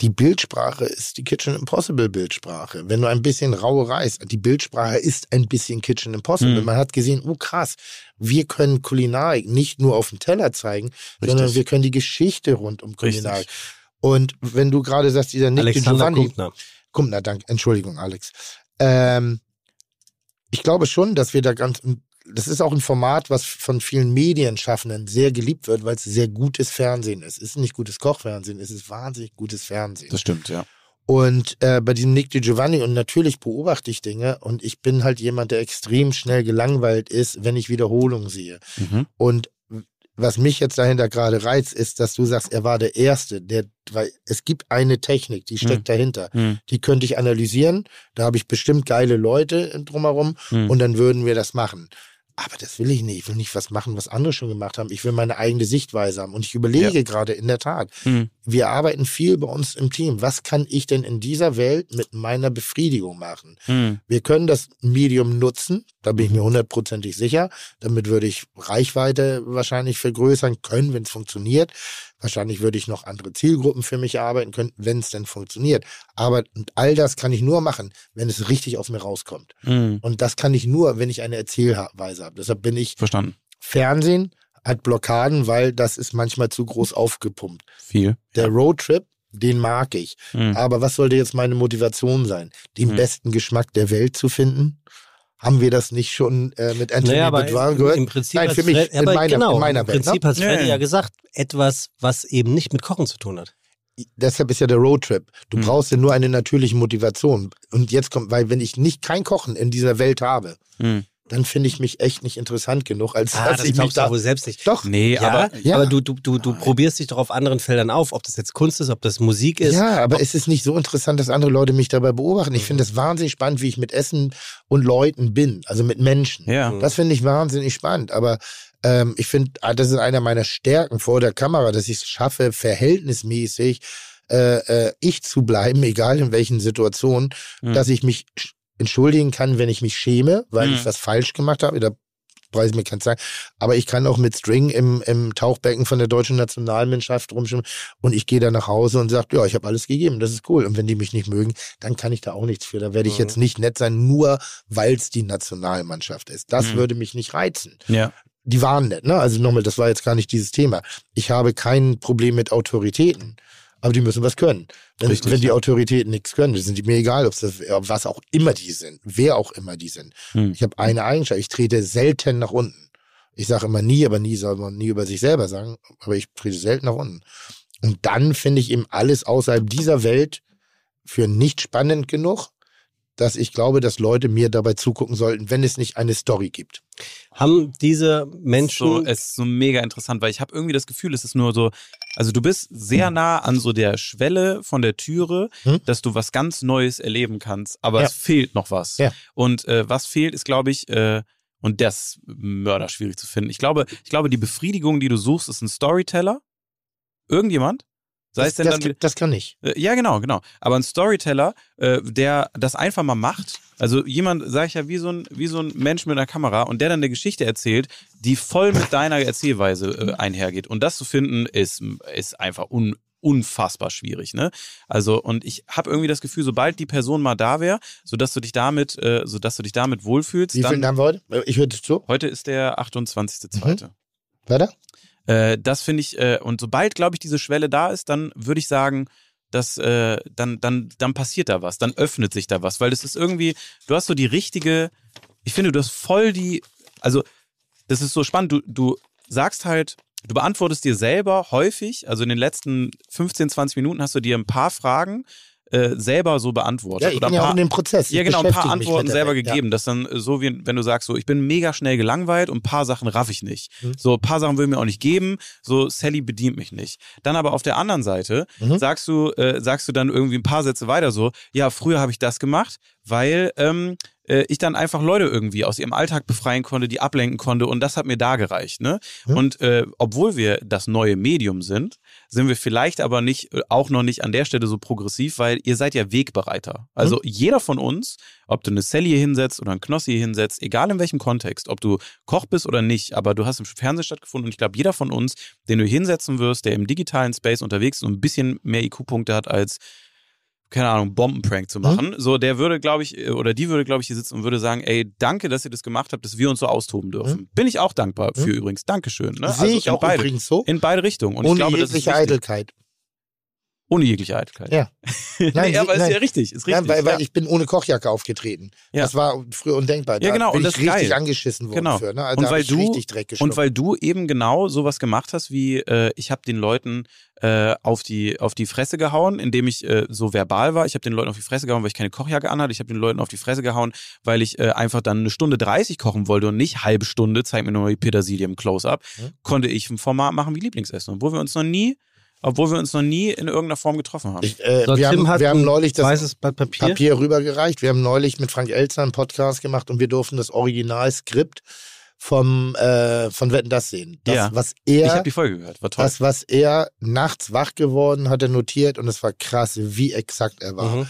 Die Bildsprache ist die Kitchen Impossible Bildsprache. Wenn du ein bisschen raue Reis, die Bildsprache ist ein bisschen Kitchen Impossible. Mhm. Man hat gesehen, oh krass, wir können Kulinarik nicht nur auf dem Teller zeigen, sondern Richtig. wir können die Geschichte rund um Kulinarik. Richtig. Und wenn du gerade sagst, dieser Nick Alexander Giovanni, Kumpner. Kumpner, danke, Entschuldigung, Alex. Ähm, ich glaube schon, dass wir da ganz, das ist auch ein Format, was von vielen Medienschaffenden sehr geliebt wird, weil es sehr gutes Fernsehen ist. Es ist nicht gutes Kochfernsehen, es ist wahnsinnig gutes Fernsehen. Das stimmt, ja. Und äh, bei diesem Nick Di Giovanni, und natürlich beobachte ich Dinge, und ich bin halt jemand, der extrem schnell gelangweilt ist, wenn ich Wiederholungen sehe. Mhm. Und was mich jetzt dahinter gerade reizt, ist, dass du sagst, er war der Erste, der, weil es gibt eine Technik, die steckt dahinter. Mhm. Die könnte ich analysieren. Da habe ich bestimmt geile Leute drumherum Mhm. und dann würden wir das machen. Aber das will ich nicht. Ich will nicht was machen, was andere schon gemacht haben. Ich will meine eigene Sichtweise haben. Und ich überlege Ja. gerade in der Tat, Hm. Wir arbeiten viel bei uns im Team. Was kann ich denn in dieser Welt mit meiner Befriedigung machen? Hm. Wir können das Medium nutzen, da bin ich mir hundertprozentig sicher. Damit würde ich Reichweite wahrscheinlich vergrößern können, wenn es funktioniert. Wahrscheinlich würde ich noch andere Zielgruppen für mich erarbeiten können, wenn es denn funktioniert. Aber all das kann ich nur machen, wenn es richtig aus mir rauskommt. Hm. Und das kann ich nur, wenn ich eine Erzählweise habe. Deshalb bin ich Verstanden. Fernsehen hat Blockaden, weil das ist manchmal zu groß aufgepumpt. Viel. Der Roadtrip, den mag ich. Hm. Aber was sollte jetzt meine Motivation sein? Den Hm. besten Geschmack der Welt zu finden? Haben wir das nicht schon äh, mit Anthony Naja, im, gehört? im Prinzip Nein, für mich, Fred- in meiner- genau, in meiner im Welt, Prinzip ne? hat Freddy Ja, ja. ja gesagt, etwas, was eben nicht mit Kochen zu tun hat. Deshalb ist ja der Roadtrip. Du Hm. brauchst ja nur eine natürliche Motivation. Und jetzt kommt, weil wenn ich nicht kein Kochen in dieser Welt habe, Hm. Dann finde ich mich echt nicht interessant genug, als Ah, dass das ich mich da. doch wohl selbst nicht. Doch. Nee, Ja, aber ja. aber du, du, du, du probierst dich doch auf anderen Feldern auf, ob das jetzt Kunst ist, ob das Musik ist. Ja, aber es ist nicht so interessant, dass andere Leute mich dabei beobachten. Ich finde es wahnsinnig spannend, wie ich mit Essen und Leuten bin, also mit Menschen. ja. Das finde ich wahnsinnig spannend. Aber ähm, ich finde, ah, das ist einer meiner Stärken vor der Kamera, dass ich es schaffe, verhältnismäßig äh, äh, ich zu bleiben, egal in welchen Situationen, Mhm. dass ich mich entschuldigen kann, wenn ich mich schäme, weil Mhm. ich was falsch gemacht habe. Da preise ich mir kein Zeit. Aber ich kann auch mit String im, im Tauchbecken von der deutschen Nationalmannschaft rumschwimmen und ich gehe da nach Hause und sage, ja, ich habe alles gegeben, das ist cool. Und wenn die mich nicht mögen, dann kann ich da auch nichts für. Da werde ich Mhm. jetzt nicht nett sein, nur weil es die Nationalmannschaft ist. Das Mhm. würde mich nicht reizen ja. die waren nett, ne? Also nochmal, das war jetzt gar nicht dieses Thema. Ich habe kein Problem mit Autoritäten, aber die müssen was können. Wenn, Richtig, wenn die ja. Autoritäten nichts können, dann sind die mir egal, ob das, was auch immer die sind, wer auch immer die sind. Hm. Ich habe eine Eigenschaft, ich trete selten nach unten. Ich sage immer nie, aber nie soll man nie über sich selber sagen, aber ich trete selten nach unten. Und dann finde ich eben alles außerhalb dieser Welt für nicht spannend genug, dass ich glaube, dass Leute mir dabei zugucken sollten, wenn es nicht eine Story gibt. Haben diese Menschen. So, es ist so mega interessant, weil ich habe irgendwie das Gefühl, es ist nur so, also du bist sehr nah an so der Schwelle von der Türe, Hm? dass du was ganz Neues erleben kannst, aber Ja. es fehlt noch was. Ja. Und äh, was fehlt, ist, glaube ich, äh, und das mörder schwierig zu finden. Ich glaube, ich glaube, die Befriedigung, die du suchst, ist ein Storyteller. Irgendjemand? Sei Das, es denn das, dann das kann ich. äh, Ja, genau, genau. Aber ein Storyteller, äh, der das einfach mal macht, also jemand, sag ich ja, wie so, ein, wie so ein Mensch mit einer Kamera und der dann eine Geschichte erzählt, die voll mit deiner Erzählweise äh, einhergeht. Und das zu finden, ist, ist einfach un, unfassbar schwierig, ne? Also, und ich habe irgendwie das Gefühl, sobald die Person mal da wäre, sodass du dich damit, äh, sodass du dich damit wohlfühlst, Wie viel haben wir heute? Ich höre zu. Heute ist der 28.2. Weiter? Äh, das finde ich, äh, und sobald, glaube ich, diese Schwelle da ist, dann würde ich sagen, dass äh, dann, dann, dann passiert da was, dann öffnet sich da was, weil das ist irgendwie, du hast so die richtige, ich finde, du hast voll die, also das ist so spannend, du, du sagst halt, du beantwortest dir selber häufig, also in den letzten 15, 20 Minuten hast du dir ein paar Fragen äh, selber so beantwortet. Ja, ich oder bin ein ja auch paar, in dem Prozess. ja, Ich genau, ein paar Antworten selber Welt, ja. gegeben. Das dann äh, so wie, wenn du sagst, so, ich bin mega schnell gelangweilt und ein paar Sachen raff ich nicht. Mhm. So, ein paar Sachen will mir auch nicht geben. So, Sally bedient mich nicht. Dann aber auf der anderen Seite Mhm. sagst du, äh, sagst du dann irgendwie ein paar Sätze weiter so, ja, früher habe ich das gemacht, weil ähm, äh, ich dann einfach Leute irgendwie aus ihrem Alltag befreien konnte, die ablenken konnte und das hat mir da gereicht. Ne? Mhm. Und äh, obwohl wir das neue Medium sind, sind wir vielleicht aber nicht, äh, auch noch nicht an der Stelle so progressiv, weil ihr seid ja Wegbereiter. Also Mhm. jeder von uns, ob du eine Sally hier hinsetzt oder einen Knossi hier hinsetzt, egal in welchem Kontext, ob du Koch bist oder nicht, aber du hast im Fernsehen stattgefunden und ich glaube, jeder von uns, den du hinsetzen wirst, der im digitalen Space unterwegs ist und ein bisschen mehr IQ-Punkte hat als keine Ahnung, Bombenprank zu machen. So, der würde, glaube ich, äh, oder die würde, glaube ich, hier sitzen und würde sagen, ey, danke, dass ihr das gemacht habt, dass wir uns so austoben dürfen. Bin ich auch dankbar für übrigens. Dankeschön. Ne? Sehe ich in auch beide, übrigens so. in beide Richtungen. Und ich Ohne glaube, das ist wichtig. Eitelkeit. Ohne jegliche Eitelkeit. Ja. nee, Nein, aber ist nein. ja richtig, ist Ja, richtig. weil, weil ja. ich bin ohne Kochjacke aufgetreten. Ja. Das war früher undenkbar. Ja, Da genau, bin und das ich ist richtig geil. angeschissen worden Genau. für. Ne? Also Und weil du- richtig Dreck geschluckt. Und weil du eben genau sowas gemacht hast, wie äh, ich habe den Leuten äh, auf die auf die Fresse gehauen, indem ich äh, so verbal war. Ich habe den Leuten auf die Fresse gehauen, weil ich keine Kochjacke anhatte. Ich habe den Leuten auf die Fresse gehauen, weil ich äh, einfach dann eine Stunde 30 kochen wollte und nicht halbe Stunde, zeig mir nur mal die Petersilie im Close-Up, Mhm. konnte ich ein Format machen wie Lieblingsessen, obwohl wir uns noch nie, obwohl wir uns noch nie in irgendeiner Form getroffen haben. ich, äh, So, wir, haben, wir haben neulich das weißes Blatt Papier. Papier rübergereicht. Wir haben neulich mit Frank Elzer einen Podcast gemacht und wir durften das Originalskript vom äh, von Wetten das sehen. Das, Ja. was Ich er habe die Folge gehört, war toll. das, was er nachts wach geworden, hat er notiert und es war krass, wie exakt er war. Mhm.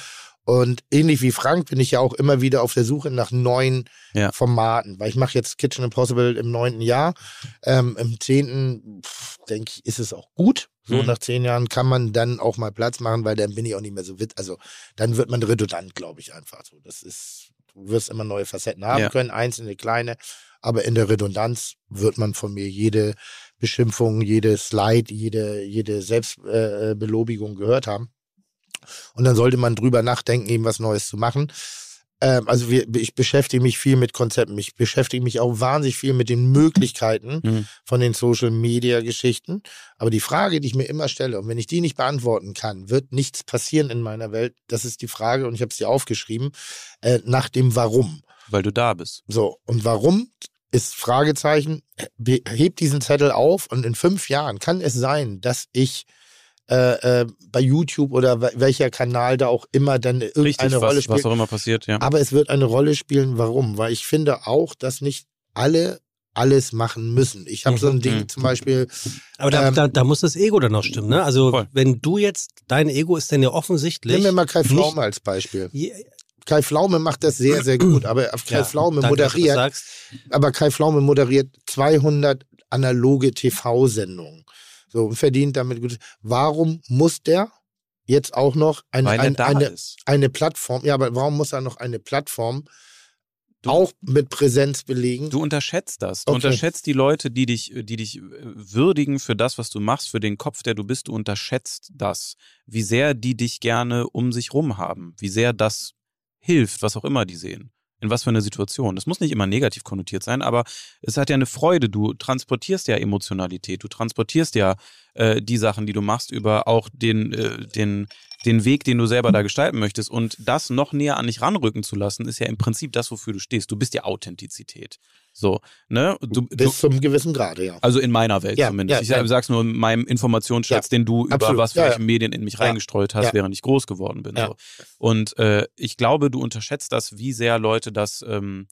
Und ähnlich wie Frank bin ich ja auch immer wieder auf der Suche nach neuen Ja. Formaten, weil ich mache jetzt Kitchen Impossible im neunten Jahr. Ähm, Im zehnten, denke ich, ist es auch gut. So Mhm. nach zehn Jahren kann man dann auch mal Platz machen, weil dann bin ich auch nicht mehr so wit. Also dann wird man redundant, glaube ich einfach so. Das ist, du wirst immer neue Facetten haben Ja. können, einzelne kleine, aber in der Redundanz wird man von mir jede Beschimpfung, jede Slide, jede, jede Selbstbelobigung äh, Belobigung gehört haben. Und dann sollte man drüber nachdenken, eben was Neues zu machen. Ähm, also wir, ich beschäftige mich viel mit Konzepten. Ich beschäftige mich auch wahnsinnig viel mit den Möglichkeiten Mhm. von den Social Media Geschichten. Aber die Frage, die ich mir immer stelle, und wenn ich die nicht beantworten kann, wird nichts passieren in meiner Welt. Das ist die Frage, und ich habe es dir aufgeschrieben, äh, nach dem Warum. Weil du da bist. So, und warum ist Fragezeichen, be- hebt diesen Zettel auf und in fünf Jahren kann es sein, dass ich äh, äh, bei YouTube oder we- welcher Kanal da auch immer dann Richtig, irgendeine Rolle was, spielt. was auch immer passiert, ja. Aber es wird eine Rolle spielen. Warum? Weil ich finde auch, dass nicht alle alles machen müssen. Ich habe so ein Ding Mhm. zum Beispiel, Aber da, Ähm, da, da muss das Ego dann noch stimmen, ne? Also Voll. wenn du jetzt, dein Ego ist dann ja offensichtlich. nehmen wir mal Kai Pflaume als Beispiel. Je- Kai Pflaume macht das sehr, sehr gut, aber Kai Ja, Pflaume danke, moderiert, aber Kai Pflaume moderiert 200 analoge TV-Sendungen. So, und verdient damit gut. Warum muss der jetzt auch noch ein, da eine, eine Plattform, ja, aber warum muss er noch eine Plattform Du- auch mit Präsenz belegen? Du unterschätzt das. Du Okay. unterschätzt die Leute, die dich, die dich äh, würdigen für das, was du machst, für den Kopf, der du bist. Du unterschätzt das. Wie sehr die dich gerne um sich rum haben. Wie sehr das hilft, was auch immer die sehen. In was für einer Situation. Das muss nicht immer negativ konnotiert sein, aber es hat ja eine Freude. Du transportierst ja Emotionalität. Du transportierst ja äh, die Sachen, die du machst, über auch den, äh, den, den Weg, den du selber da gestalten möchtest. Und das noch näher an dich ranrücken zu lassen, ist ja im Prinzip das, wofür du stehst. Du bist ja Authentizität. So, ne? Du, du, Bis zum gewissen Grade, ja. also in meiner Welt Ja, zumindest. ja, ich ja. sag's nur in meinem Informationsschatz, Ja, den du über absolut. was für welche. Medien in mich reingestreut hast, während ich groß geworden bin. Ja. So. Und äh, ich glaube, du unterschätzt das, wie sehr Leute das ähm,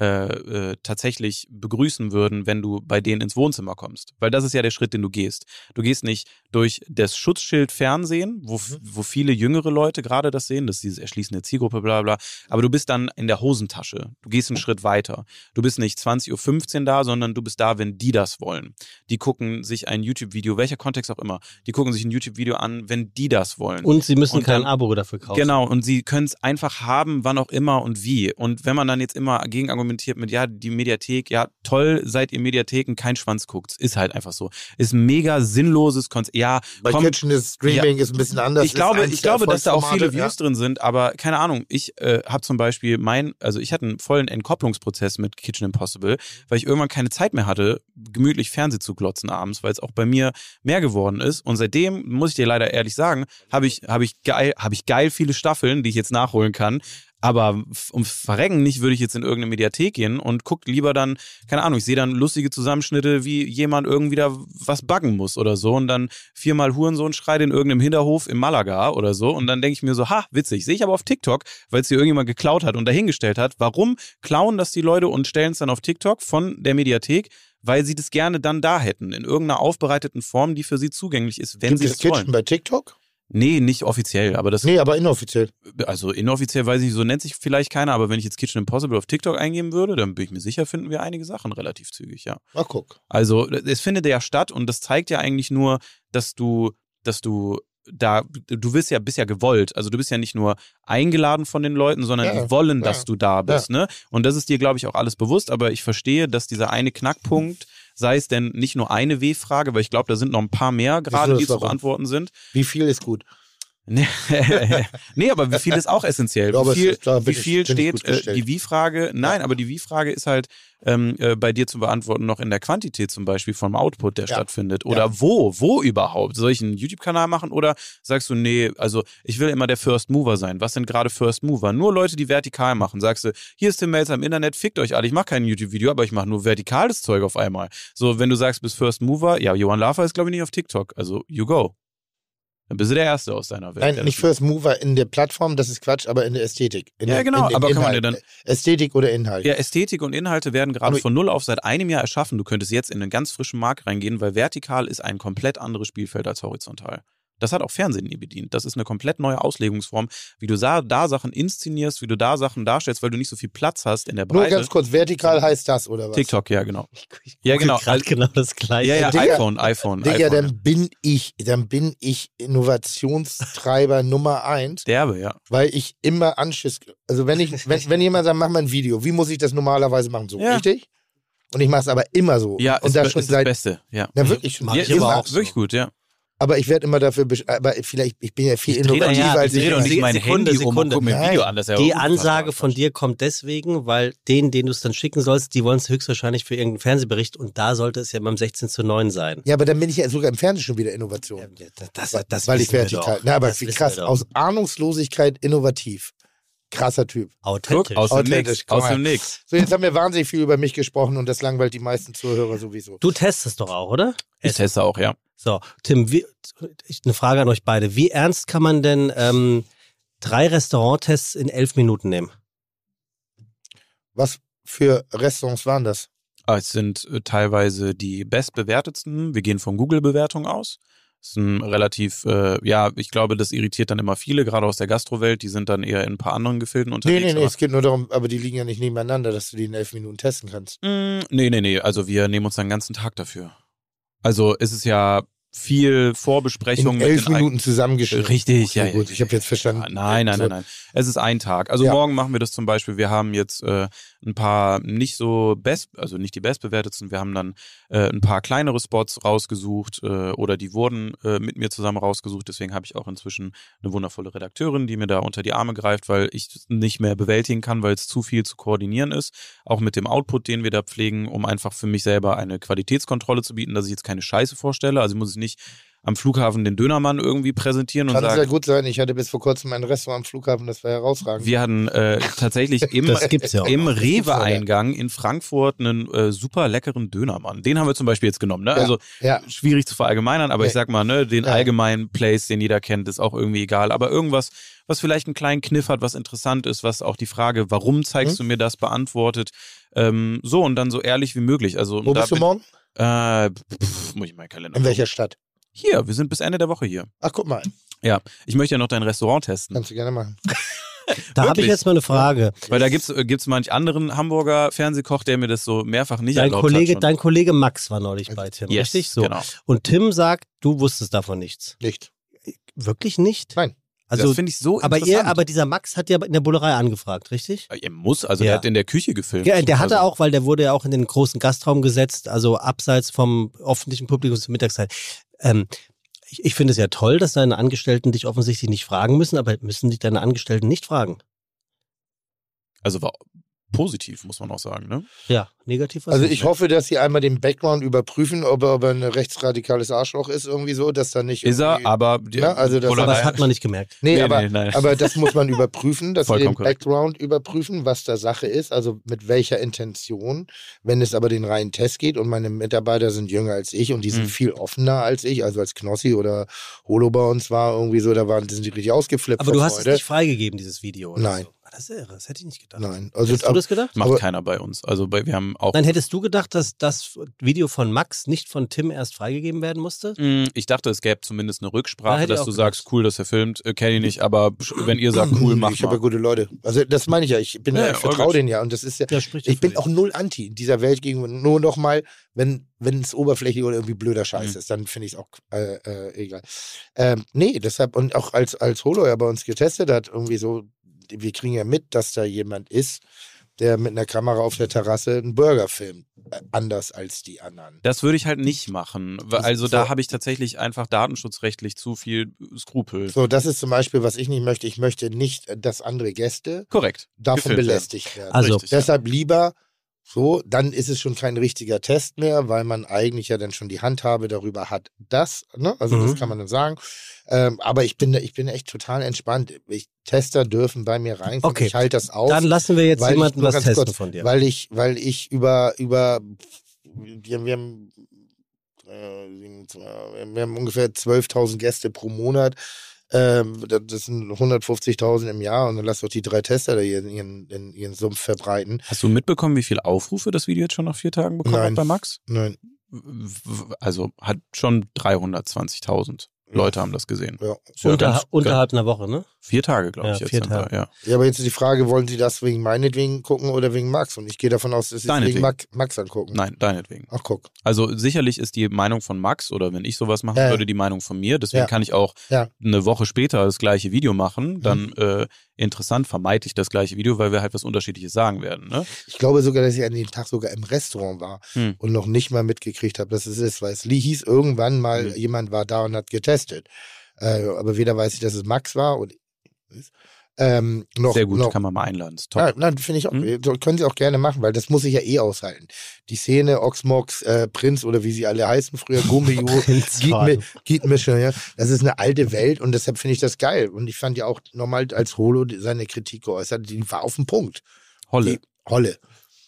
äh, äh, tatsächlich begrüßen würden, wenn du bei denen ins Wohnzimmer kommst. Weil das ist ja der Schritt, den du gehst. Du gehst nicht durch das Schutzschild Fernsehen, wo, Mhm. wo viele jüngere Leute gerade das sehen, das ist diese erschließende Zielgruppe, bla bla. Aber du bist dann in der Hosentasche. Du gehst einen Schritt weiter. Du bist nicht 20.15 Uhr da, sondern du bist da, wenn die das wollen. Die gucken sich ein YouTube-Video, welcher Kontext auch immer, die gucken sich ein YouTube-Video an, wenn die das wollen. Und sie müssen Und kein dann- Abo dafür kaufen. Genau, und sie können es einfach haben, wann auch immer und wie. Und wenn man dann jetzt immer gegen argumentiert mit, ja, die Mediathek, ja, toll, seid ihr Mediatheken, kein Schwanz guckt. Ist halt einfach so. Ist ein mega sinnloses Konzept. Ja, Bei komm, Kitchen ist Streaming ist ein bisschen anders. ich glaube, ich glaube, dass da auch viele Views drin sind, aber keine Ahnung. Ich äh, habe zum Beispiel mein, also ich hatte einen vollen Entkopplungsprozess mit Kitchen Impossible, weil ich irgendwann keine Zeit mehr hatte, gemütlich Fernsehen zu glotzen abends, weil es auch bei mir mehr geworden ist. Und seitdem muss ich dir leider ehrlich sagen, habe ich habe ich geil habe ich geil viele Staffeln, die ich jetzt nachholen kann. Aber ums Verrecken nicht würde ich jetzt in irgendeine Mediathek gehen und guck lieber dann, keine Ahnung, ich sehe dann lustige Zusammenschnitte, wie jemand irgendwie da was backen muss oder so und dann viermal Hurensohn schreit in irgendeinem Hinterhof in Malaga oder so und dann denke ich mir so, ha, witzig, sehe ich aber auf TikTok, weil es hier irgendjemand geklaut hat und dahingestellt hat. Warum klauen das die Leute und stellen es dann auf TikTok von der Mediathek? Weil sie das gerne dann da hätten, in irgendeiner aufbereiteten Form, die für sie zugänglich ist, wenn Gibt sie es es Kitchen wollen. bei TikTok? Nee, nicht offiziell, aber das Nee, aber inoffiziell. also inoffiziell weiß ich, so nennt sich vielleicht keiner, aber wenn ich jetzt Kitchen Impossible auf TikTok eingeben würde, dann bin ich mir sicher, finden wir einige Sachen relativ zügig, ja. Mal guck. Also es findet ja statt und das zeigt ja eigentlich nur, dass du, dass du da, du bist ja, bist ja gewollt. Also du bist ja nicht nur eingeladen von den Leuten, sondern Ja, die wollen, ja, dass du da bist, ne? Und das ist dir, glaube ich, auch alles bewusst, aber ich verstehe, dass dieser eine Knackpunkt, sei es denn nicht nur eine W-Frage, weil ich glaube, da sind noch ein paar mehr gerade, die zu beantworten sind. Wie viel ist gut? Nee, aber wie viel ist auch essentiell? Wie viel, wie viel steht äh, die Wie-Frage? Nein, aber die Wie-Frage ist halt ähm, äh, bei dir zu beantworten noch in der Quantität zum Beispiel vom Output, der Ja. stattfindet. Oder wo, wo überhaupt? Soll ich einen YouTube-Kanal machen oder sagst du, nee, also ich will immer der First Mover sein. Was sind gerade First Mover? Nur Leute, die vertikal machen. Sagst du, hier ist Tim Melzer im Internet, fickt euch alle. Ich mache kein YouTube-Video, aber ich mache nur vertikales Zeug auf einmal. So, wenn du sagst, bist First Mover, ja, Johann Lafer ist glaube ich nicht auf TikTok. Also, you go. Dann bist du der Erste aus deiner Welt. Nein, der nicht First Mover in der Plattform, das ist Quatsch, aber in der Ästhetik. In Ja, dem- genau, in aber kann man Inhalt. dir dann- Ästhetik oder Inhalt. Ja, Ästhetik und Inhalte werden gerade Aber- von null auf seit einem Jahr erschaffen. Du könntest jetzt in einen ganz frischen Markt reingehen, weil vertikal ist ein komplett anderes Spielfeld als horizontal. Das hat auch Fernsehen nie bedient. Das ist eine komplett neue Auslegungsform, wie du da, da Sachen inszenierst, wie du da Sachen darstellst, weil du nicht so viel Platz hast in der Nur Breite. ganz kurz, vertikal heißt das, oder was? TikTok, ja, genau. Ich Ja, google genau. grad genau das gleiche. Ja, ja, Digga, iPhone, iPhone. Digga, iPhone, ja. dann bin ich, dann bin ich Innovationstreiber Nummer eins, Derbe, ja. weil ich immer Anschiss, also wenn ich, wenn, wenn jemand sagt, mach mal ein Video, wie muss ich das normalerweise machen? So, Ja. richtig? Und ich mache es aber immer so. Ja, und ist, das schon ist das seit, Beste, ja. na wirklich ja, ich aber auch auch so. wirklich gut, ja. Aber ich werde immer dafür, besch- aber vielleicht, ich bin ja viel Ich innovativer nicht- als ich ich. doch nicht mein Sekunde, Handy um und Sekunde. guck mir ein Video an. Das ja Die Ansage von dir kommt deswegen, weil denen, denen du es dann schicken sollst, die wollen es höchstwahrscheinlich für irgendeinen Fernsehbericht und da sollte es ja beim 16 zu 9 sein. Ja, aber dann bin ich ja sogar im Fernsehen schon wieder Innovation. Ja, das, Weil- das weil ich wir vertikal. Na, aber Das wie krass. Aus Ahnungslosigkeit innovativ. Krasser Typ. Authentisch. Aus dem Authentisch, Aus dem Nix. So, jetzt haben wir wahnsinnig viel über mich gesprochen und das langweilt die meisten Zuhörer sowieso. Du testest doch auch, oder? Ich teste auch, ja. So, Tim, wie, ich, eine Frage an euch beide. Wie ernst kann man denn ähm, drei Restauranttests in elf Minuten nehmen? Was für Restaurants waren das? Ah, Es sind äh, teilweise die bestbewertetsten. Wir gehen von Google-Bewertung aus. Das ist ein relativ, äh, ja, ich glaube, das irritiert dann immer viele, gerade aus der Gastrowelt. Die sind dann eher in ein paar anderen Gefilden Nee, unterwegs. nee, nee, aber- es geht nur darum, aber die liegen ja nicht nebeneinander, dass du die in elf Minuten testen kannst. Mm, nee, nee, nee. Also wir nehmen uns einen ganzen Tag dafür. Also es ist ja viel Vorbesprechung In elf Minuten zusammengeschnitten. Richtig, Okay, ja, gut, ich habe jetzt verstanden. Nein, nein, nein, nein. Es ist ein Tag. Also Ja. morgen machen wir das zum Beispiel. Wir haben jetzt äh, ein paar nicht so best, also nicht die bestbewertetsten. Wir haben dann äh, ein paar kleinere Spots rausgesucht äh, oder die wurden äh, mit mir zusammen rausgesucht. Deswegen habe ich auch inzwischen eine wundervolle Redakteurin, die mir da unter die Arme greift, weil ich es nicht mehr bewältigen kann, weil es zu viel zu koordinieren ist. Auch mit dem Output, den wir da pflegen, um einfach für mich selber eine Qualitätskontrolle zu bieten, dass ich jetzt keine Scheiße vorstelle. Also ich muss ich nicht am Flughafen den Dönermann irgendwie präsentieren und Kann sagen, sehr gut sein. Ich hatte bis vor kurzem ein Restaurant am Flughafen, das war herausragend. wir hatten äh, tatsächlich im, ja im Rewe-Eingang in Frankfurt einen äh, super leckeren Dönermann. Den haben wir zum Beispiel jetzt genommen. Ne? Ja, Also ja. schwierig zu verallgemeinern, aber ich sag mal, ne, den Ja. allgemeinen Place, den jeder kennt, ist auch irgendwie egal. Aber irgendwas, was vielleicht einen kleinen Kniff hat, was interessant ist, was auch die Frage, warum zeigst Mhm. du mir das, beantwortet. Ähm, so und dann so ehrlich wie möglich. Also Wo bist du morgen? Äh, pff, muss ich meinen Kalender. In welcher. Stadt? Hier, wir sind bis Ende der Woche hier. Ach, guck mal. Ja, ich möchte ja noch dein Restaurant testen. Kannst du gerne machen. Da habe ich jetzt mal eine Frage. Weil da gibt's äh, gibt's manch anderen Hamburger Fernsehkoch, der mir das so mehrfach nicht Dein erlaubt Kollege, hat. schon. dein Kollege Max war neulich bei Tim, Yes, richtig? So. genau. Und Tim sagt, du wusstest davon nichts. Nicht. Wirklich nicht? Nein. Also, das finde ich so aber interessant. ihr, aber dieser Max hat ja in der Bullerei angefragt, richtig? er muss, also Ja. er hat in der Küche gefilmt. Ja, der hatte also, auch, weil der wurde ja auch in den großen Gastraum gesetzt, also abseits vom öffentlichen Publikum zur Mittagszeit. Ähm, ich, ich finde es ja toll, dass deine Angestellten dich offensichtlich nicht fragen müssen, aber müssen dich deine Angestellten nicht fragen? Also war positiv, muss man auch sagen, ne? Ja, negativ was Also nicht. ich hoffe, dass sie einmal den Background überprüfen, ob er, ob er ein rechtsradikales Arschloch ist, irgendwie so, dass da nicht. Ist er, aber die Ja, also das- aber das hat man nicht gemerkt. Nee, Nee, aber, nee, nein. aber das muss man überprüfen, dass sie den Vollkommen korrekt. Background überprüfen, was da Sache ist, also mit welcher Intention. Wenn es aber den reinen Test geht und meine Mitarbeiter sind jünger als ich und die sind Mhm. viel offener als ich, also als Knossi oder Holo bei uns war irgendwie so, da waren, sind die richtig ausgeflippt. Aber du hast Freude. es nicht freigegeben, dieses Video. Oder Nein. So. Das ist irre, das hätte ich nicht gedacht. Nein, also Hättest du das gedacht? macht keiner bei uns. Also bei, wir haben auch. Nein, hättest du gedacht, dass das Video von Max nicht von Tim erst freigegeben werden musste? Mm, Ich dachte, es gäbe zumindest eine Rücksprache, dass du gedacht. sagst, cool, dass er filmt, äh, kenne ich nicht, aber wenn ihr sagt, cool, mach ich habe ja gute Leute. Also das meine ich ja, ich bin Ja, ja, ich vertraue denen ja und das ist ja, Ja, ich bin auch null anti in dieser Welt gegenüber. Nur noch mal, wenn wenn es oberflächlich oder irgendwie blöder Scheiß Mhm. ist, dann finde ich es auch äh, äh, egal. Ähm, nee, deshalb und auch als als Holo ja bei uns getestet hat, irgendwie so, wir kriegen ja mit, dass da jemand ist, der mit einer Kamera auf der Terrasse einen Burger filmt, äh, anders als die anderen. Das würde ich halt nicht machen. Also da so. habe ich tatsächlich einfach datenschutzrechtlich zu viel Skrupel. So, das ist zum Beispiel, was ich nicht möchte. Ich möchte nicht, äh, dass andere Gäste Korrekt. davon Gefilmt werden. belästigt werden. Also, Richtig, ja. Deshalb lieber so, dann ist es schon kein richtiger Test mehr, weil man eigentlich ja dann schon die Handhabe darüber hat, das, ne? Also Mhm. das kann man dann sagen. Ähm, aber ich bin, ich bin echt total entspannt. Ich, Tester dürfen bei mir reinkommen. Okay. Ich halte das auf. Dann lassen wir jetzt jemanden was testen kurz, von dir. Weil ich, weil ich über, über, wir, wir haben äh, wir haben ungefähr 12.000 Gäste pro Monat. Ähm, das sind 150.000 im Jahr und dann lass doch die drei Tester da ihren, in ihren Sumpf verbreiten. Hast du mitbekommen, wie viele Aufrufe das Video jetzt schon nach vier Tagen bekommen Nein. hat bei Max? Nein, Also hat schon 320.000 Leute haben das gesehen. ja. Unter, ganz- unterhalb einer Woche, ne? Vier Tage, glaube Ja, ich, jetzt vier Tage. ja. Ja, aber jetzt ist die Frage, wollen Sie das wegen meinetwegen gucken oder wegen Max? Und ich gehe davon aus, dass Sie es wegen Deinetwegen. Max, Max angucken. Nein, deinetwegen. Ach, guck. Also sicherlich ist die Meinung von Max oder wenn ich sowas machen Ja. würde, die Meinung von mir. Deswegen Ja. kann ich auch Ja. eine Woche später das gleiche Video Mhm. machen. Dann äh, interessant vermeide ich das gleiche Video, weil wir halt was Unterschiedliches sagen werden. Ne? Ich glaube sogar, dass ich an dem Tag sogar im Restaurant war Hm. und noch nicht mal mitgekriegt habe, dass es ist, weil es hieß irgendwann mal, Mhm. jemand war da und hat getestet. Äh, aber weder weiß ich, dass es Max war und ähm, noch. Sehr gut, noch, kann man mal einladen. Ist top. Ja, nein, finde ich auch. Hm? so Können Sie auch gerne machen, weil das muss ich ja eh aushalten. Die Szene, Oxmox, äh, Prinz oder wie sie alle heißen früher, Gummio, Gietmi- Gietmischer, ja. Das ist eine alte Welt und deshalb finde ich das geil. Und ich fand ja auch nochmal, als Holo seine Kritik geäußert, die war auf den Punkt. Holle. Die, Holle.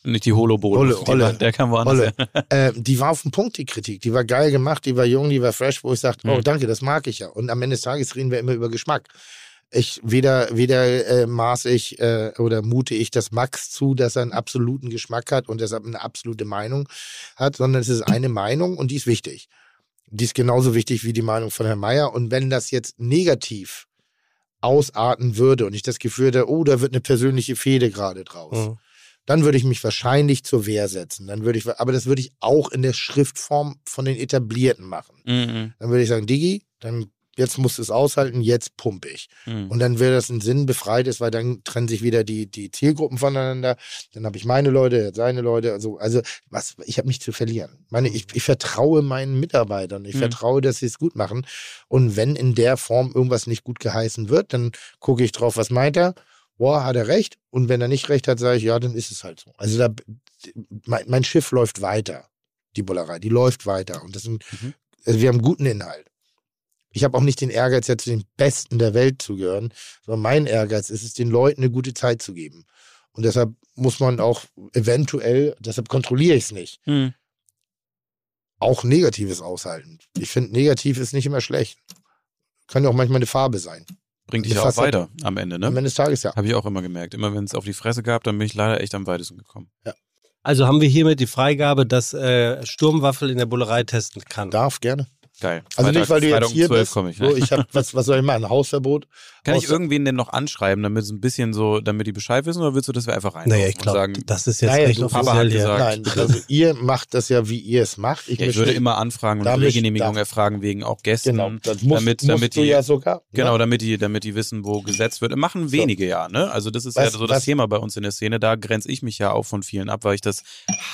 Nicht die Holo-Bonus. Holle, Die Holle. war- Der kann woanders Holle. äh, die war auf den Punkt, die Kritik. Die war geil gemacht, die war jung, die war fresh, wo ich sagte, oh Mhm. danke, das mag ich ja. Und am Ende des Tages reden wir immer über Geschmack. Ich weder, weder äh, maß ich äh, oder mute ich das Max zu, dass er einen absoluten Geschmack hat und deshalb eine absolute Meinung hat, sondern es ist eine Meinung und die ist wichtig. Die ist genauso wichtig wie die Meinung von Herrn Mayer. Und wenn das jetzt negativ ausarten würde und ich das Gefühl hätte, oh, da wird eine persönliche Fehde gerade draus, Mhm. dann würde ich mich wahrscheinlich zur Wehr setzen. Dann würde ich, aber das würde ich auch in der Schriftform von den Etablierten machen. Mhm, Dann würde ich sagen, Digi, dann jetzt musst du es aushalten, jetzt pumpe ich. mhm. Und dann wäre das ein Sinn befreit ist, weil dann trennen sich wieder die, die Zielgruppen voneinander. Dann habe ich meine Leute, seine Leute. Also, also was, ich habe mich zu verlieren. Meine, ich, ich vertraue meinen Mitarbeitern. Ich Mhm. vertraue, dass sie es gut machen. Und wenn in der Form irgendwas nicht gut geheißen wird, dann gucke ich drauf, was meint er. Boah, hat er recht? Und wenn er nicht recht hat, sage ich, ja, dann ist es halt so. Also da, mein, mein Schiff läuft weiter. Die Bullerei, die läuft weiter. Und das sind, Mhm. also wir haben guten Inhalt. Ich habe auch nicht den Ehrgeiz, ja zu den Besten der Welt zu gehören, sondern mein Ehrgeiz ist es, den Leuten eine gute Zeit zu geben. Und deshalb muss man auch eventuell, deshalb kontrolliere ich es nicht, Mhm. auch Negatives aushalten. Ich finde, negativ ist nicht immer schlecht. Kann ja auch manchmal eine Farbe sein. Bringt dich ja auch weiter am Ende, Am ne? Ende des Tages ja. Habe ich auch immer gemerkt. Immer wenn es auf die Fresse gab, dann bin ich leider echt am weitesten gekommen. Also haben wir hiermit die Freigabe, dass äh, Sturmwaffel in der Bullerei testen kann. Darf gerne. Geil. Also nicht, weil du Freitag jetzt hier um 12 bist. ich. Ne? So, ich hab, was, was soll ich machen? Hausverbot? Kann ich irgendwen denn noch anschreiben, damit es ein bisschen so, damit die Bescheid wissen, oder willst du, dass wir einfach rein Naja, ich und glaube, sagen, das ist jetzt Naja, echt offiziell hat hier. gesagt, Nein, also ihr macht das ja, wie ihr es macht. Ich, ja, ich würde immer anfragen und da- erfragen wegen auch Gästen. Genau, das musst, damit, musst damit du die, ja sogar. Genau, Ne? damit die, damit die wissen, wo gesetzt wird. Machen wenige ja, ne? Also das ist Was- ja so das was- Thema bei uns in der Szene. Da grenze ich mich ja auch von vielen ab, weil ich das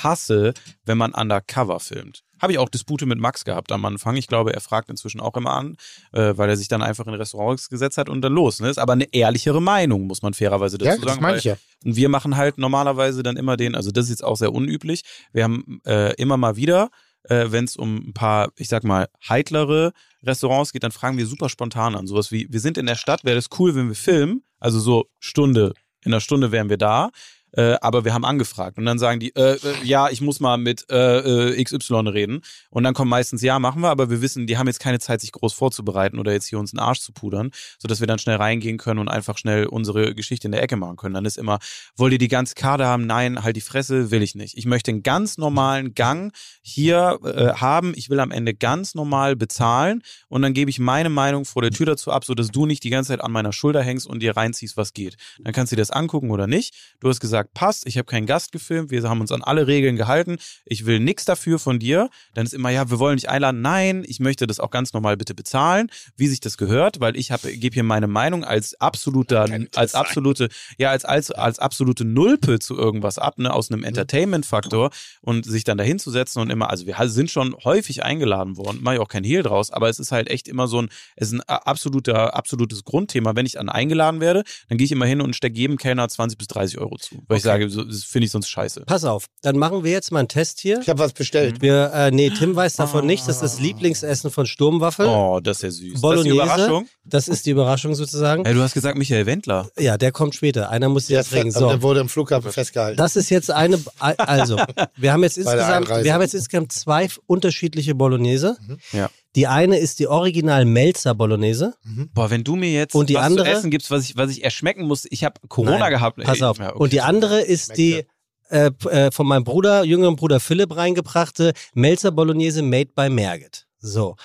hasse, wenn man undercover filmt. Habe ich auch Dispute mit Max gehabt am Anfang. Ich glaube, er fragt inzwischen auch immer an, äh, weil er sich dann einfach in Restaurants gesetzt hat und dann los. Ne? Ist aber eine ehrlichere Meinung, muss man fairerweise dazu Ja, sagen. das meine weil- ich ja. und wir machen halt normalerweise dann immer den, also das ist jetzt auch sehr unüblich. Wir haben äh, immer mal wieder, äh, wenn es um ein paar, ich sag mal, heitlere Restaurants geht, dann fragen wir super spontan an. Sowas wie, wir sind in der Stadt, wäre das cool, wenn wir filmen. Also so Stunde, in einer Stunde wären wir da. Äh, aber wir haben angefragt und dann sagen die, äh, äh, ja, ich muss mal mit äh, äh, XY reden. Und dann kommt meistens, ja, machen wir, aber wir wissen, die haben jetzt keine Zeit, sich groß vorzubereiten oder jetzt hier uns einen Arsch zu pudern, sodass wir dann schnell reingehen können und einfach schnell unsere Geschichte in der Ecke machen können. Dann ist immer, wollt ihr die ganze Karte haben? Nein, halt die Fresse, will ich nicht. Ich möchte einen ganz normalen Gang hier äh, haben. Ich will am Ende ganz normal bezahlen und dann gebe ich meine Meinung vor der Tür dazu ab, sodass du nicht die ganze Zeit an meiner Schulter hängst und dir reinziehst, was geht. Dann kannst du dir das angucken oder nicht. Du hast gesagt, passt, ich habe keinen Gast gefilmt, wir haben uns an alle Regeln gehalten, ich will nichts dafür von dir. Dann ist immer, ja, wir wollen dich einladen. Nein, ich möchte das auch ganz normal bitte bezahlen, wie sich das gehört, weil ich habe gebe hier meine Meinung als absoluter, als absolute, ja, als, als, als absolute Nulpe zu irgendwas ab, ne, aus einem Entertainment-Faktor und sich dann dahin zu setzen und immer, also wir sind schon häufig eingeladen worden, mache ich auch kein Hehl draus, aber es ist halt echt immer so ein, es ist ein absoluter, absolutes Grundthema. Wenn ich dann eingeladen werde, dann gehe ich immer hin und stecke jedem Kellner 20 bis 30 Euro zu. Weil ich sage, so, das finde ich sonst scheiße. Pass auf, dann machen wir jetzt mal einen Test hier. Ich habe was bestellt. Wir, äh, nee, Tim weiß davon nichts. Das ist das Lieblingsessen von Sturmwaffel. Oh, das ist ja süß. Bolognese. Das ist die Überraschung. Das ist die Überraschung sozusagen. Hey, du hast gesagt Michael Wendler. Ja, der kommt später. Einer muss Der, jetzt trinken. der So. wurde im Flughafen festgehalten. Das ist jetzt eine, also, wir haben jetzt der insgesamt, wir haben jetzt insgesamt zwei unterschiedliche Bolognese. Ja. Die eine ist die Original Melzer Bolognese. Boah, wenn du mir jetzt Und die was andere? zu essen gibst, was ich, was ich erschmecken muss, ich habe Corona Nein, gehabt. Pass auf. ja, okay. Und die andere ist die äh, äh, von meinem Bruder, jüngeren Bruder Philipp reingebrachte Melzer Bolognese made by Merget. So.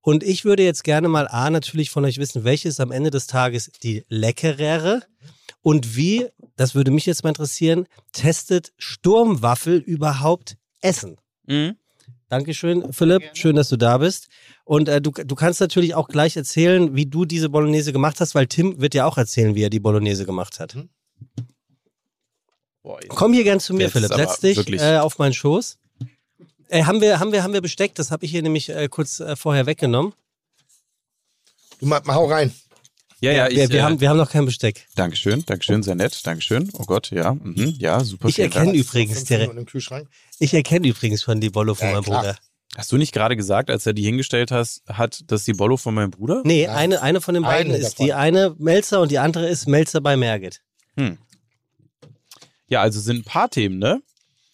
Und ich würde jetzt gerne mal A natürlich von euch wissen, welche ist am Ende des Tages die leckerere und wie, das würde mich jetzt mal interessieren, testet Sturmwaffel überhaupt Essen? Mhm. Dankeschön, Philipp. Schön, dass du da bist. Und äh, du, du kannst natürlich auch gleich erzählen, wie du diese Bolognese gemacht hast, weil Tim wird ja auch erzählen, wie er die Bolognese gemacht hat. Boah, ey. Komm hier gern zu mir, Philipp. Setz dich äh, auf meinen Schoß. Äh, haben, wir, haben, wir, haben wir Besteck? Das habe ich hier nämlich äh, kurz äh, vorher weggenommen. Du mal, mal hau rein. Ja, ja, ich, wir, wir, äh, haben, wir haben noch kein Besteck. Dankeschön, Dankeschön, sehr nett, Dankeschön. Oh Gott, ja, mhm, ja, super. Ich erkenne übrigens, Kühlschrank. ich erkenne übrigens schon die Bollo von Ja, meinem klar. Bruder. Hast du nicht gerade gesagt, als er die hingestellt hast, hat das die Bollo von meinem Bruder? Nee, Nein. eine, eine von den beiden Eine ist davon. die eine Melzer und die andere ist Melzer bei Merget. Ja, also sind ein paar Themen, ne?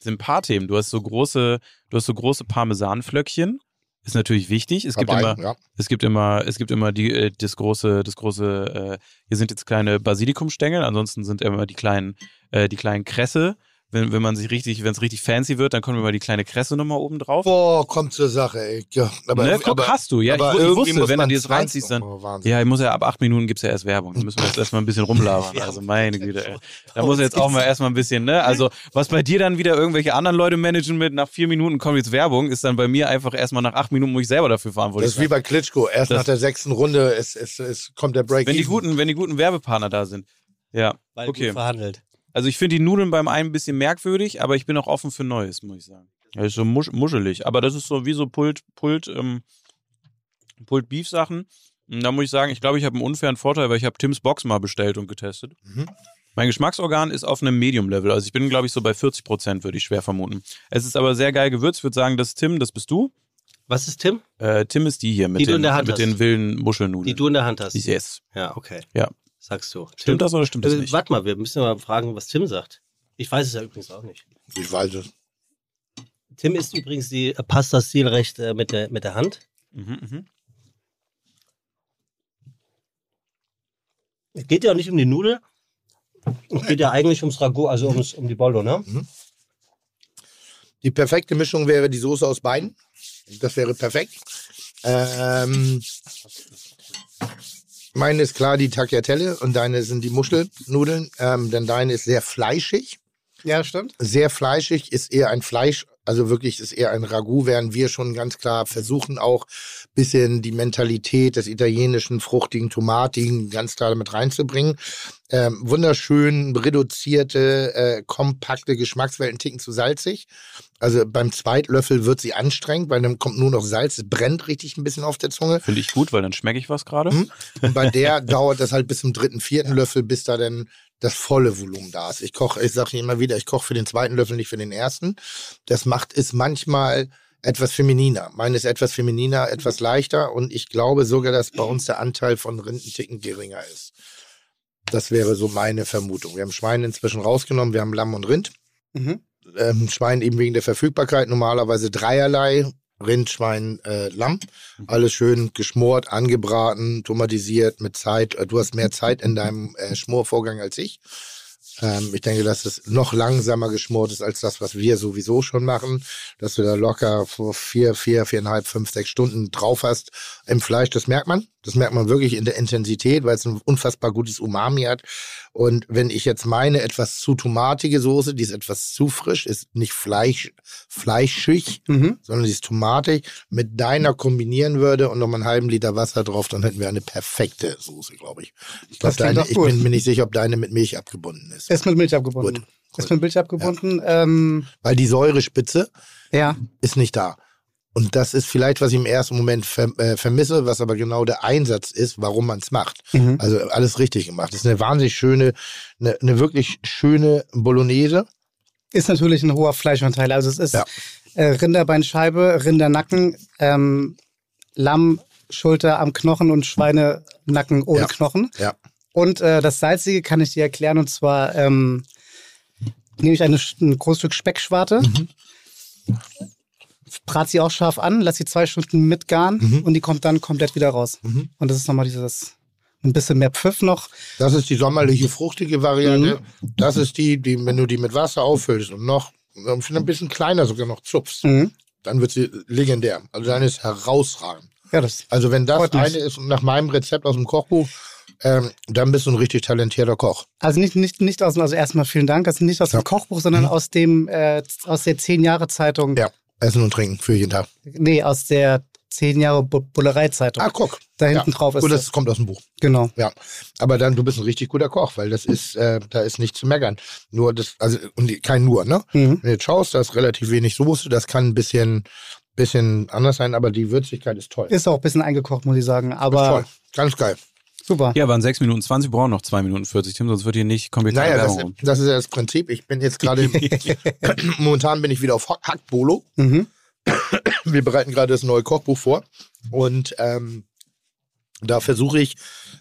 Sind ein paar Themen. Du hast so große, du hast so große Parmesanflöckchen. Ist natürlich wichtig. Es gibt Dabei, immer, ja. es gibt immer, es gibt immer die, äh, das große, das große, äh, hier sind jetzt kleine Basilikumstängel, ansonsten sind immer die kleinen, äh, die kleinen Kresse. Wenn, wenn man sich richtig, wenn es richtig fancy wird, dann kommt immer die kleine Kresse nochmal oben drauf. Boah, kommt zur Sache, ey. Ja, aber, ne, guck, aber, hast du, ja. aber ich, ich wusste, muss wenn du man dir das reinziehst, dann. Oh, Wahnsinn. Ja, ich muss ja ab acht Minuten gibt's ja erst Werbung. Da müssen wir jetzt erstmal ein bisschen rumlabern. Also meine Güte, ey. Da muss jetzt auch mal erstmal ein bisschen, ne? Also, was bei dir dann wieder irgendwelche anderen Leute managen mit, nach vier Minuten kommt jetzt Werbung, ist dann bei mir einfach erstmal nach acht Minuten muss ich selber dafür Das verantwortlich ist wie sein. bei Klitschko. Erst Das- nach der sechsten Runde ist, ist, ist, kommt der Break. Wenn die guten, wenn die guten Werbepartner da sind. Ja, Weil okay. gut verhandelt. Also ich finde die Nudeln beim einen ein bisschen merkwürdig, aber ich bin auch offen für Neues, muss ich sagen. Ja, ist so musch muschelig, aber das ist so wie so Pult, Pult, ähm, Pult Beef Sachen. Und da muss ich sagen, ich glaube, ich habe einen unfairen Vorteil, weil ich habe Tims Box mal bestellt und getestet. Mhm. Mein Geschmacksorgan ist auf einem Medium-Level. Also ich bin, glaube ich, so bei 40 Prozent, würde ich schwer vermuten. Es ist aber sehr geil gewürzt. Ich würde sagen, das ist Tim, das bist du. Was ist Tim? Äh, Tim ist die hier mit, Die du den, in der Hand mit hast. den wilden Muschelnudeln. Die du in der Hand hast. Yes. Ja, okay. Ja. Sagst du. Stimmt das oder stimmt das Äh, nicht? Warte mal, wir müssen mal fragen, was Tim sagt. Ich weiß es ja übrigens auch nicht. Ich weiß es. Tim isst übrigens die äh, Pasta stilrecht äh, mit, der, mit der Hand. Mhm, mhm. Es geht ja auch nicht um die Nudel. Es geht ja eigentlich ums Ragout, also ums, um die Bollo, ne? Die perfekte Mischung wäre die Soße aus beiden. Das wäre perfekt. Ähm, meine ist klar die Tagliatelle und deine sind die Muschelnudeln. Ähm, denn deine ist sehr fleischig. Ja, stimmt. Sehr fleischig, ist eher ein Fleisch, also wirklich ist eher ein Ragout, während wir schon ganz klar versuchen auch bisschen die Mentalität des italienischen, fruchtigen, tomatigen ganz klar mit reinzubringen. Ähm, wunderschön reduzierte, äh, kompakte Geschmackswelten, Ticken zu salzig. Also beim Zweitlöffel wird sie anstrengend, weil dann kommt nur noch Salz, es brennt richtig ein bisschen auf der Zunge. Finde ich gut, weil dann schmecke ich was gerade. Mhm. Und bei der dauert das halt bis zum dritten, vierten Löffel, bis da dann das volle Volumen da ist. Ich koche, ich sage immer wieder, ich koche für den zweiten Löffel, nicht für den ersten. Das macht es manchmal etwas femininer. Meine ist etwas femininer, etwas leichter und ich glaube sogar, dass bei uns der Anteil von Rindenticken geringer ist. Das wäre so meine Vermutung. Wir haben Schwein inzwischen rausgenommen, wir haben Lamm und Rind. Mhm. Ähm, Schwein eben wegen der Verfügbarkeit normalerweise dreierlei. Rind, Schwein, äh, Lamm. Alles schön geschmort, angebraten, tomatisiert mit Zeit. Du hast mehr Zeit in deinem äh, Schmorvorgang als ich. Ähm, ich denke, dass es noch langsamer geschmort ist als das, was wir sowieso schon machen. Dass du da locker vor vier, vier, viereinhalb, fünf, sechs Stunden drauf hast im Fleisch. Das merkt man. Das merkt man wirklich in der Intensität, weil es ein unfassbar gutes Umami hat. Und wenn ich jetzt meine etwas zu tomatige Soße, die ist etwas zu frisch, ist nicht Fleisch, fleischig, Mhm. sondern die ist tomatig, mit deiner kombinieren würde und noch mal einen halben Liter Wasser drauf, dann hätten wir eine perfekte Soße, glaube ich. Ich, glaub, deine, ich bin mir nicht sicher, ob deine mit Milch abgebunden ist. Ist mit Milch abgebunden. Gut, Ist mit Milch abgebunden. Ähm, Weil die Säurespitze ja. ist nicht da. Und das ist vielleicht, was ich im ersten Moment ver äh, vermisse, was aber genau der Einsatz ist, warum man es macht. Mhm. Also alles richtig gemacht. Das ist eine wahnsinnig schöne, eine, eine wirklich schöne Bolognese. Ist natürlich ein hoher Fleischanteil. Also es ist Ja. äh, Rinderbeinscheibe, Rindernacken, ähm, Lamm, Schulter am Knochen und Schweinenacken ohne Ja. Knochen. Ja. Und äh, das Salzige kann ich dir erklären. Und zwar ähm, nehme ich eine, ein großes Stück Speckschwarte, Mhm. Brat sie auch scharf an, lass sie zwei Stunden mitgaren Mhm. und die kommt dann komplett wieder raus. Mhm. Und das ist nochmal dieses ein bisschen mehr Pfiff noch. Das ist die sommerliche, fruchtige Variante. Das ist die, die, wenn du die mit Wasser auffüllst und noch ähm, ein bisschen kleiner sogar noch zupfst, Mhm. dann wird sie legendär. Also dann ist herausragend. Ja, das Also wenn das eine ist nach meinem Rezept aus dem Kochbuch, ähm, dann bist du ein richtig talentierter Koch. Also nicht, nicht, nicht aus dem, also erstmal vielen Dank, ist nicht aus Ja. dem Kochbuch, sondern aus dem, äh, aus der 10 Jahre Zeitung. Ja. Essen und trinken für jeden Tag. Nee, aus der 10 Jahre Bu- Bullerei-Zeitung. Ah, guck. da hinten ja. drauf ist Gut, das. das kommt aus dem Buch. Genau. Ja, aber dann du bist ein richtig guter Koch, weil das ist, äh, da ist nichts zu meckern. Nur das, also und kein nur, ne? Mhm. Wenn du jetzt schaust, da ist relativ wenig Soße, das kann ein bisschen, bisschen anders sein, aber die Würzigkeit ist toll. Ist auch ein bisschen eingekocht, muss ich sagen. Aber toll, ganz geil. Super. Ja, waren 6 Minuten 20, wir brauchen noch 2 Minuten 40, Tim, sonst wird hier nicht komplett Naja, das, das ist ja das Prinzip. Ich bin jetzt gerade, momentan bin ich wieder auf Hack- Hackbolo. Mhm. Wir bereiten gerade das neue Kochbuch vor und ähm, da versuche ich,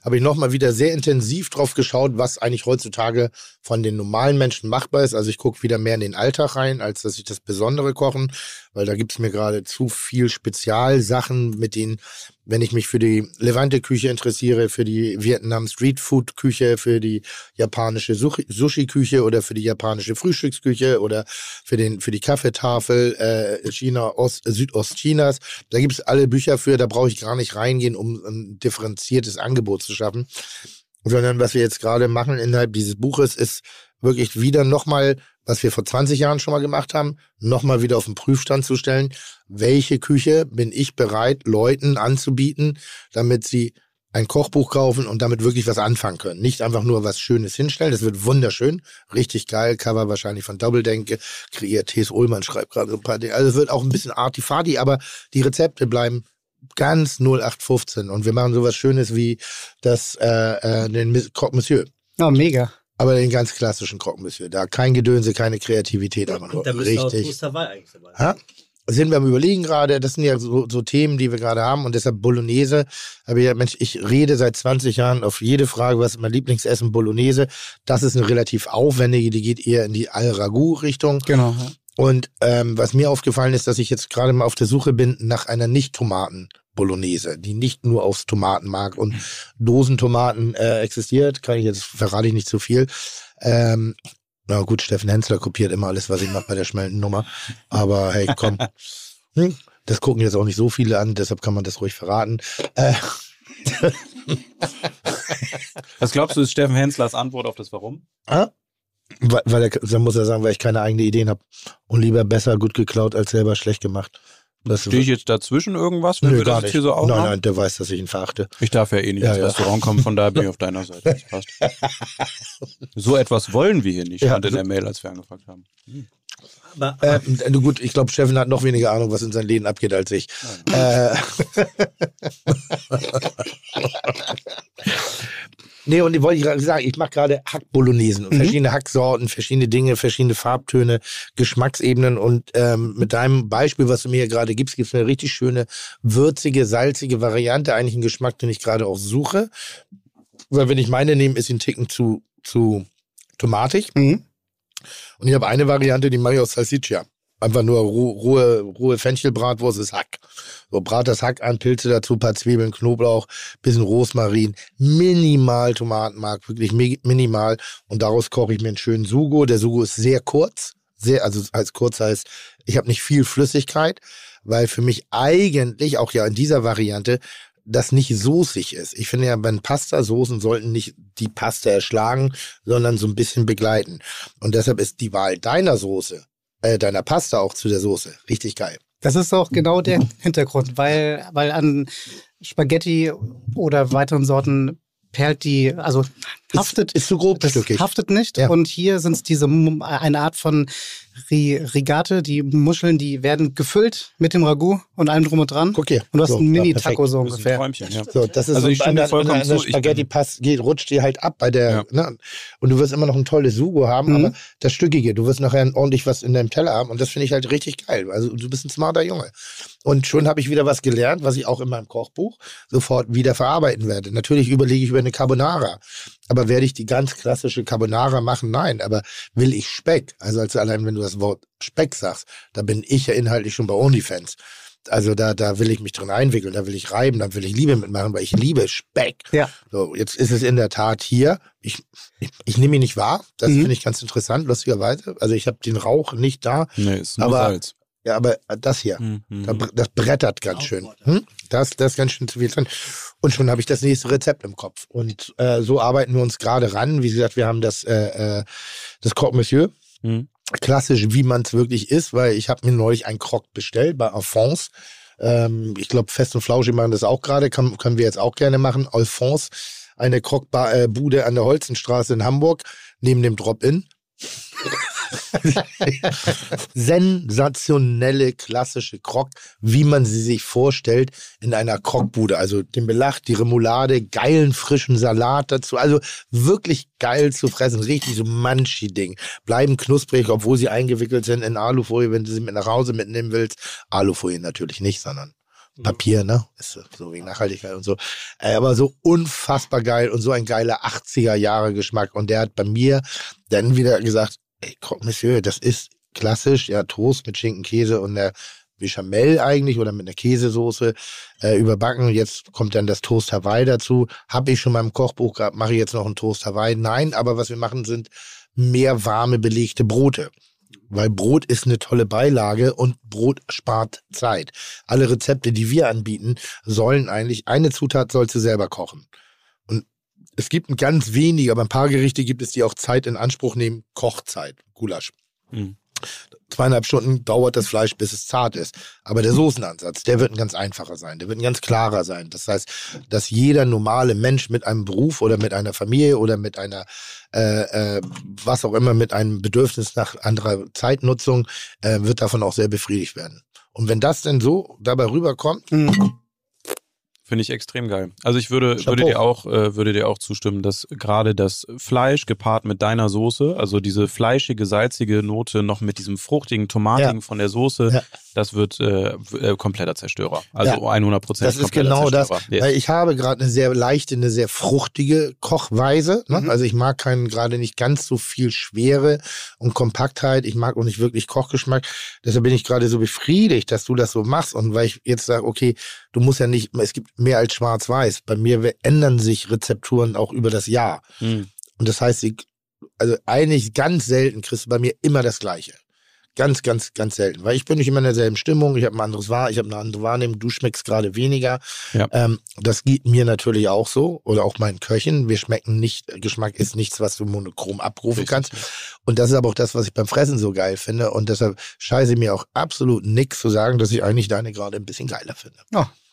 habe ich nochmal wieder sehr intensiv drauf geschaut, was eigentlich heutzutage von den normalen Menschen machbar ist. Also ich gucke wieder mehr in den Alltag rein, als dass ich das Besondere kochen, weil da gibt's mir gerade zu viel Spezialsachen, mit denen, wenn ich mich für die Levante-Küche interessiere, für die Vietnam Street-Food-Küche, für die japanische Sushi- Sushi-Küche oder für die japanische Frühstücksküche oder für, den, für die Kaffeetafel äh, China, Ost, Südostchinas, da gibt's alle Bücher für, da brauche ich gar nicht reingehen, um ein differenziertes Angebot zu schaffen. Sondern was wir jetzt gerade machen innerhalb dieses Buches ist wirklich wieder nochmal, was wir vor 20 Jahren schon mal gemacht haben, nochmal wieder auf den Prüfstand zu stellen. Welche Küche bin ich bereit, Leuten anzubieten, damit sie ein Kochbuch kaufen und damit wirklich was anfangen können. Nicht einfach nur was Schönes hinstellen. Das wird wunderschön. Richtig geil. Cover wahrscheinlich von Doppeldenke. Kreiert T.S. Ullmann schreibt gerade so ein paar Dinge. Also es wird auch ein bisschen artifadi, aber die Rezepte bleiben ganz 0815. Und wir machen sowas Schönes wie das, äh, äh, den Croque Monsieur. Oh, mega. Aber den ganz klassischen Croque Monsieur. Da kein Gedönse, keine Kreativität, aber nur Da bist du aus richtig. Musterwahl eigentlich dabei. Ja? Sind wir am Überlegen gerade, das sind ja so, so Themen, die wir gerade haben und deshalb Bolognese. Aber ja, Mensch, ich rede seit 20 Jahren auf jede Frage, was ist mein Lieblingsessen, Bolognese. Das ist eine relativ aufwendige, die geht eher in die Al-Ragout-Richtung. Genau. Und ähm, was mir aufgefallen ist, dass ich jetzt gerade mal auf der Suche bin nach einer Nicht-Tomaten-Bolognese, die nicht nur aufs Tomatenmark und Dosentomaten äh, existiert. Kann ich jetzt, verrate ich nicht zu viel. Ähm, na gut, Steffen Hensler kopiert immer alles, was ich mache bei der Schmeltennummer. Aber hey, komm. Hm, das gucken jetzt auch nicht so viele an, deshalb kann man das ruhig verraten. Äh, Was glaubst du, ist Steffen Henslers Antwort auf das Warum? Ah? Weil, weil er, dann muss er sagen, weil ich keine eigenen Ideen habe. Und lieber besser gut geklaut als selber schlecht gemacht. Das Stehe ich jetzt dazwischen irgendwas, wenn Nö, wir das nicht. hier so nein, aufmachen? nein, der weiß, dass ich ihn verachte. Ich darf ja eh nicht Ja, ins ja. Restaurant kommen, von daher bin ich auf deiner Seite. Das passt. So etwas wollen wir hier nicht, Ja, stand in der Mail, als wir angefragt haben. Aber, Äh, du gut, ich glaube, Steffen hat noch weniger Ahnung, was in seinen Läden abgeht, als ich. Äh, nee, und ich wollte gerade sagen, ich mache gerade Hackbolognesen und verschiedene Hacksorten, verschiedene Dinge, verschiedene Farbtöne, Geschmacksebenen und ähm, mit deinem Beispiel, was du mir hier gerade gibst, gibt es eine richtig schöne, würzige, salzige Variante, eigentlich ein Geschmack, den ich gerade auch suche. Weil wenn ich meine nehme, ist sie ein Ticken zu, zu tomatig. Mhm. Und ich habe eine Variante, die mache ich aus Salsiccia. Einfach nur roh, rohe, rohe Fenchelbratwurst ist Hack. So, brat das Hack an, Pilze dazu, paar Zwiebeln, Knoblauch, bisschen Rosmarin, minimal Tomatenmark, wirklich mi- minimal. Und daraus koche ich mir einen schönen Sugo. Der Sugo ist sehr kurz. Sehr, also als kurz heißt, ich habe nicht viel Flüssigkeit, weil für mich eigentlich, auch ja in dieser Variante, das nicht soßig ist. Ich finde ja, wenn Pastasoßen sollten nicht die Pasta erschlagen, sondern so ein bisschen begleiten. Und deshalb ist die Wahl deiner Soße, äh, deiner Pasta auch zu der Soße richtig geil. Das ist auch genau der Hintergrund, weil, weil an Spaghetti oder weiteren Sorten perlt die, also haftet. ist zu. Das haftet nicht. Ja. Und hier sind es diese eine Art von Ri- Rigate. Die Muscheln, die werden gefüllt mit dem Ragout und allem drum und dran. Guck hier. Und du hast So, einen Mini-Taco so Das ist ein ungefähr. Träumchen, ja. So, das ist Also so ich bei stimme vollkommen zu. Ich Spaghetti bin- passt, geht, rutscht dir halt ab bei der, Ja. ne? Und du wirst immer noch ein tolles Sugo haben, Mhm. aber das Stückige, du wirst nachher ordentlich was in deinem Teller haben und das finde ich halt richtig geil. Also du bist ein smarter Junge. Und schon habe ich wieder was gelernt, was ich auch in meinem Kochbuch sofort wieder verarbeiten werde. Natürlich überlege ich über eine Carbonara. Aber werde ich die ganz klassische Carbonara machen? Nein. Aber will ich Speck? Also als allein, wenn du das Wort Speck sagst, da bin ich ja inhaltlich schon bei OnlyFans. Also da, da will ich mich drin einwickeln, da will ich reiben, da will ich Liebe mitmachen, weil ich liebe Speck. Ja. So, jetzt ist es in der Tat hier. Ich, ich, ich nehme ihn nicht wahr. Das Mhm. finde ich ganz interessant, lustigerweise. Also ich habe den Rauch nicht da. Nee, ist nur Aber- Salz. Ja, aber das hier, Mhm. da, das brettert ganz schön. Hm? Das, das ist ganz schön zu viel drin. Und schon habe ich das nächste Rezept im Kopf. Und äh, so arbeiten wir uns gerade ran. Wie gesagt, wir haben das, äh, äh, das Croque Monsieur. Mhm. Klassisch, wie man es wirklich ist, weil ich habe mir neulich ein Croque bestellt bei Alphonse. Ähm, ich glaube, Fest und Flauschig machen das auch gerade, können wir jetzt auch gerne machen. Alphonse, eine Croque-Bude an der Holzenstraße in Hamburg, neben dem Drop-In. Sensationelle klassische Krok, wie man sie sich vorstellt in einer Krokbude. Also den Belach, die Remoulade, geilen frischen Salat dazu. Also wirklich geil zu fressen. Richtig so Manchi-Ding. Bleiben knusprig, obwohl sie eingewickelt sind in Alufolie, wenn du sie mit nach Hause mitnehmen willst. Alufolie natürlich nicht, sondern Papier, ne? Ist so wegen Nachhaltigkeit und so. Äh, aber so unfassbar geil und so ein geiler 80er Jahre Geschmack. Und der hat bei mir dann wieder gesagt, ey, Croque Monsieur, das ist klassisch, ja, Toast mit Schinken, Käse und der Bechamel eigentlich oder mit einer Käsesoße äh, überbacken. Jetzt kommt dann das Toast Hawaii dazu. Habe ich schon mal im Kochbuch gehabt, mache ich jetzt noch ein Toast Hawaii? Nein, aber was wir machen, sind mehr warme belegte Brote. Weil Brot ist eine tolle Beilage und Brot spart Zeit. Alle Rezepte, die wir anbieten, sollen eigentlich, eine Zutat sollst du selber kochen. Es gibt ein ganz wenige, aber ein paar Gerichte gibt es, die auch Zeit in Anspruch nehmen. Kochzeit, Gulasch. Mhm. Zweieinhalb Stunden dauert das Fleisch, bis es zart ist. Aber der Soßenansatz, der wird ein ganz einfacher sein. Der wird ein ganz klarer sein. Das heißt, dass jeder normale Mensch mit einem Beruf oder mit einer Familie oder mit einer, äh, äh, was auch immer, mit einem Bedürfnis nach anderer Zeitnutzung, äh, wird davon auch sehr befriedigt werden. Und wenn das denn so dabei rüberkommt, Mhm. Finde ich extrem geil. Also ich würde, Chapeau. würde dir auch, äh, würde dir auch zustimmen, dass gerade das Fleisch gepaart mit deiner Soße, also diese fleischige, salzige Note noch mit diesem fruchtigen, tomatigen von der Soße, Ja. das wird äh, äh, kompletter Zerstörer. Also Ja. 100 Prozent. Das ist genau das, weil ich habe gerade eine sehr leichte, eine sehr fruchtige Kochweise. Ne? Mhm. Also ich mag keinen gerade nicht ganz so viel Schwere und Kompaktheit. Ich mag auch nicht wirklich Kochgeschmack. Deshalb bin ich gerade so befriedigt, dass du das so machst und weil ich jetzt sage, okay, du musst ja nicht, es gibt mehr als Schwarz-Weiß. Bei mir ändern sich Rezepturen auch über das Jahr. Mhm. Und das heißt, ich, also eigentlich ganz selten kriegst du bei mir immer das Gleiche. Ganz, ganz, ganz selten. Weil ich bin nicht immer in derselben Stimmung, ich habe ein anderes Wahr, ich habe eine andere Wahrnehmung, du schmeckst gerade weniger. Ja. Ähm, das geht mir natürlich auch so. Oder auch meinen Köchen. Wir schmecken nicht, Geschmack ist nichts, was du monochrom abrufen Richtig, kannst. Und das ist aber auch das, was ich beim Fressen so geil finde. Und deshalb scheiße mir auch absolut nix zu sagen, dass ich eigentlich deine gerade ein bisschen geiler finde.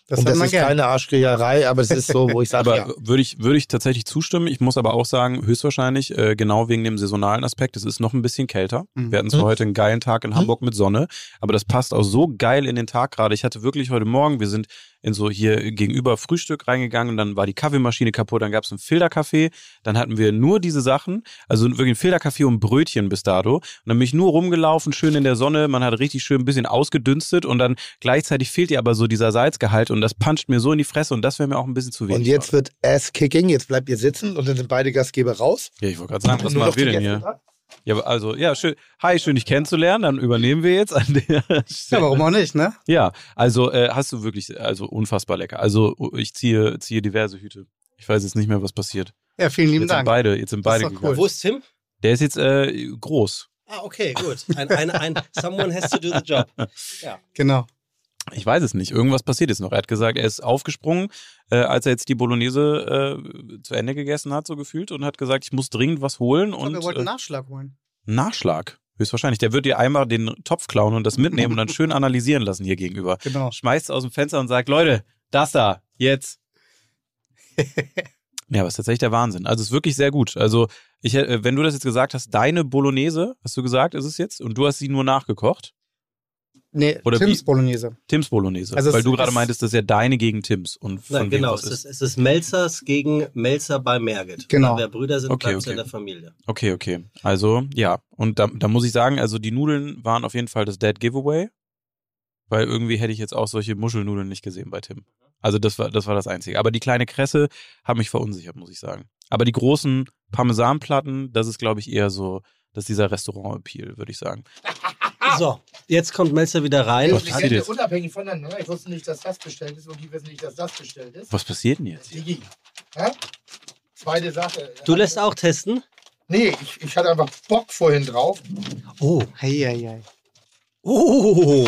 Das und das man ist gern. keine Arschkriecherei, aber es ist so, wo ich sage, Aber ja. würde ich, würde ich tatsächlich zustimmen. Ich muss aber auch sagen, höchstwahrscheinlich, äh, genau wegen dem saisonalen Aspekt, es ist noch ein bisschen kälter. Mhm. Wir hatten zwar Mhm. heute einen geilen Tag in Hamburg mit Sonne, aber das passt auch so geil in den Tag gerade. Ich hatte wirklich heute Morgen, wir sind in so hier gegenüber Frühstück reingegangen und dann war die Kaffeemaschine kaputt, dann gab es einen Filterkaffee, dann hatten wir nur diese Sachen, also wirklich ein Filterkaffee und Brötchen bis dato. Und dann bin ich nur rumgelaufen, schön in der Sonne, man hat richtig schön ein bisschen ausgedünstet und dann gleichzeitig fehlt dir aber so dieser Salzgehalt und das puncht mir so in die Fresse und das wäre mir auch ein bisschen zu wenig. Und jetzt wird Ass-Kicking, jetzt bleibt ihr sitzen und dann sind beide Gastgeber raus. Ja, ich wollte gerade sagen, was Nur machen noch wir denn hier? dran. Ja, also, ja, schön. Hi, schön dich kennenzulernen. Dann übernehmen wir jetzt an der Ja, Stelle. warum auch nicht, ne? Ja, also äh, hast du wirklich, also unfassbar lecker. Also ich ziehe, ziehe diverse Hüte. Ich weiß jetzt nicht mehr, was passiert. Ja, vielen lieben Jetzt sind Dank. beide, jetzt sind beide cool. Wo ist Tim? Der ist jetzt äh, groß. Ah, okay, gut. Ein, ein, ein, someone has to do the job. Genau. Ich weiß es nicht. Irgendwas passiert jetzt noch. Er hat gesagt, er ist aufgesprungen, äh, als er jetzt die Bolognese äh, zu Ende gegessen hat, so gefühlt, und hat gesagt, ich muss dringend was holen. Ich glaub, und wir wollten äh, Nachschlag holen. Nachschlag. Höchstwahrscheinlich. Der wird dir einmal den Topf klauen und das mitnehmen und dann schön analysieren lassen hier gegenüber. Genau. Schmeißt aus dem Fenster und sagt, Leute, das da, jetzt. Ja, aber ist tatsächlich der Wahnsinn. Also es ist wirklich sehr gut. Also ich, äh, wenn du das jetzt gesagt hast, deine Bolognese, hast du gesagt, ist es jetzt, und du hast sie nur nachgekocht. Nee, Oder Tims wie- Bolognese. Tims Bolognese. Also es weil du gerade meintest, das ist ja deine gegen Tims. Und von wem genau, das es ist. es ist Melzers gegen Melzer bei Merget. Genau. Weil wir Brüder sind, Okay, okay. in der Familie. Okay, okay. Also, ja. Und da, da muss ich sagen, also die Nudeln waren auf jeden Fall das Dead Giveaway. Weil irgendwie hätte ich jetzt auch solche Muschelnudeln nicht gesehen bei Tim. Also das war, das war das Einzige. Aber die kleine Kresse hat mich verunsichert, muss ich sagen. Aber die großen Parmesanplatten, das ist, glaube ich, eher so, das ist dieser Restaurant-Appeal, würde ich sagen. So, jetzt kommt Melzer wieder rein. Was passiert jetzt? unabhängig voneinander. Ich wusste nicht, dass das bestellt ist und die wissen nicht, dass das bestellt ist. Was passiert denn jetzt? Digi. Ja? Zweite Sache. Du lässt auch testen? Nee, ich, ich hatte einfach Bock vorhin drauf. Oh. Hei, hei, hei. Oh.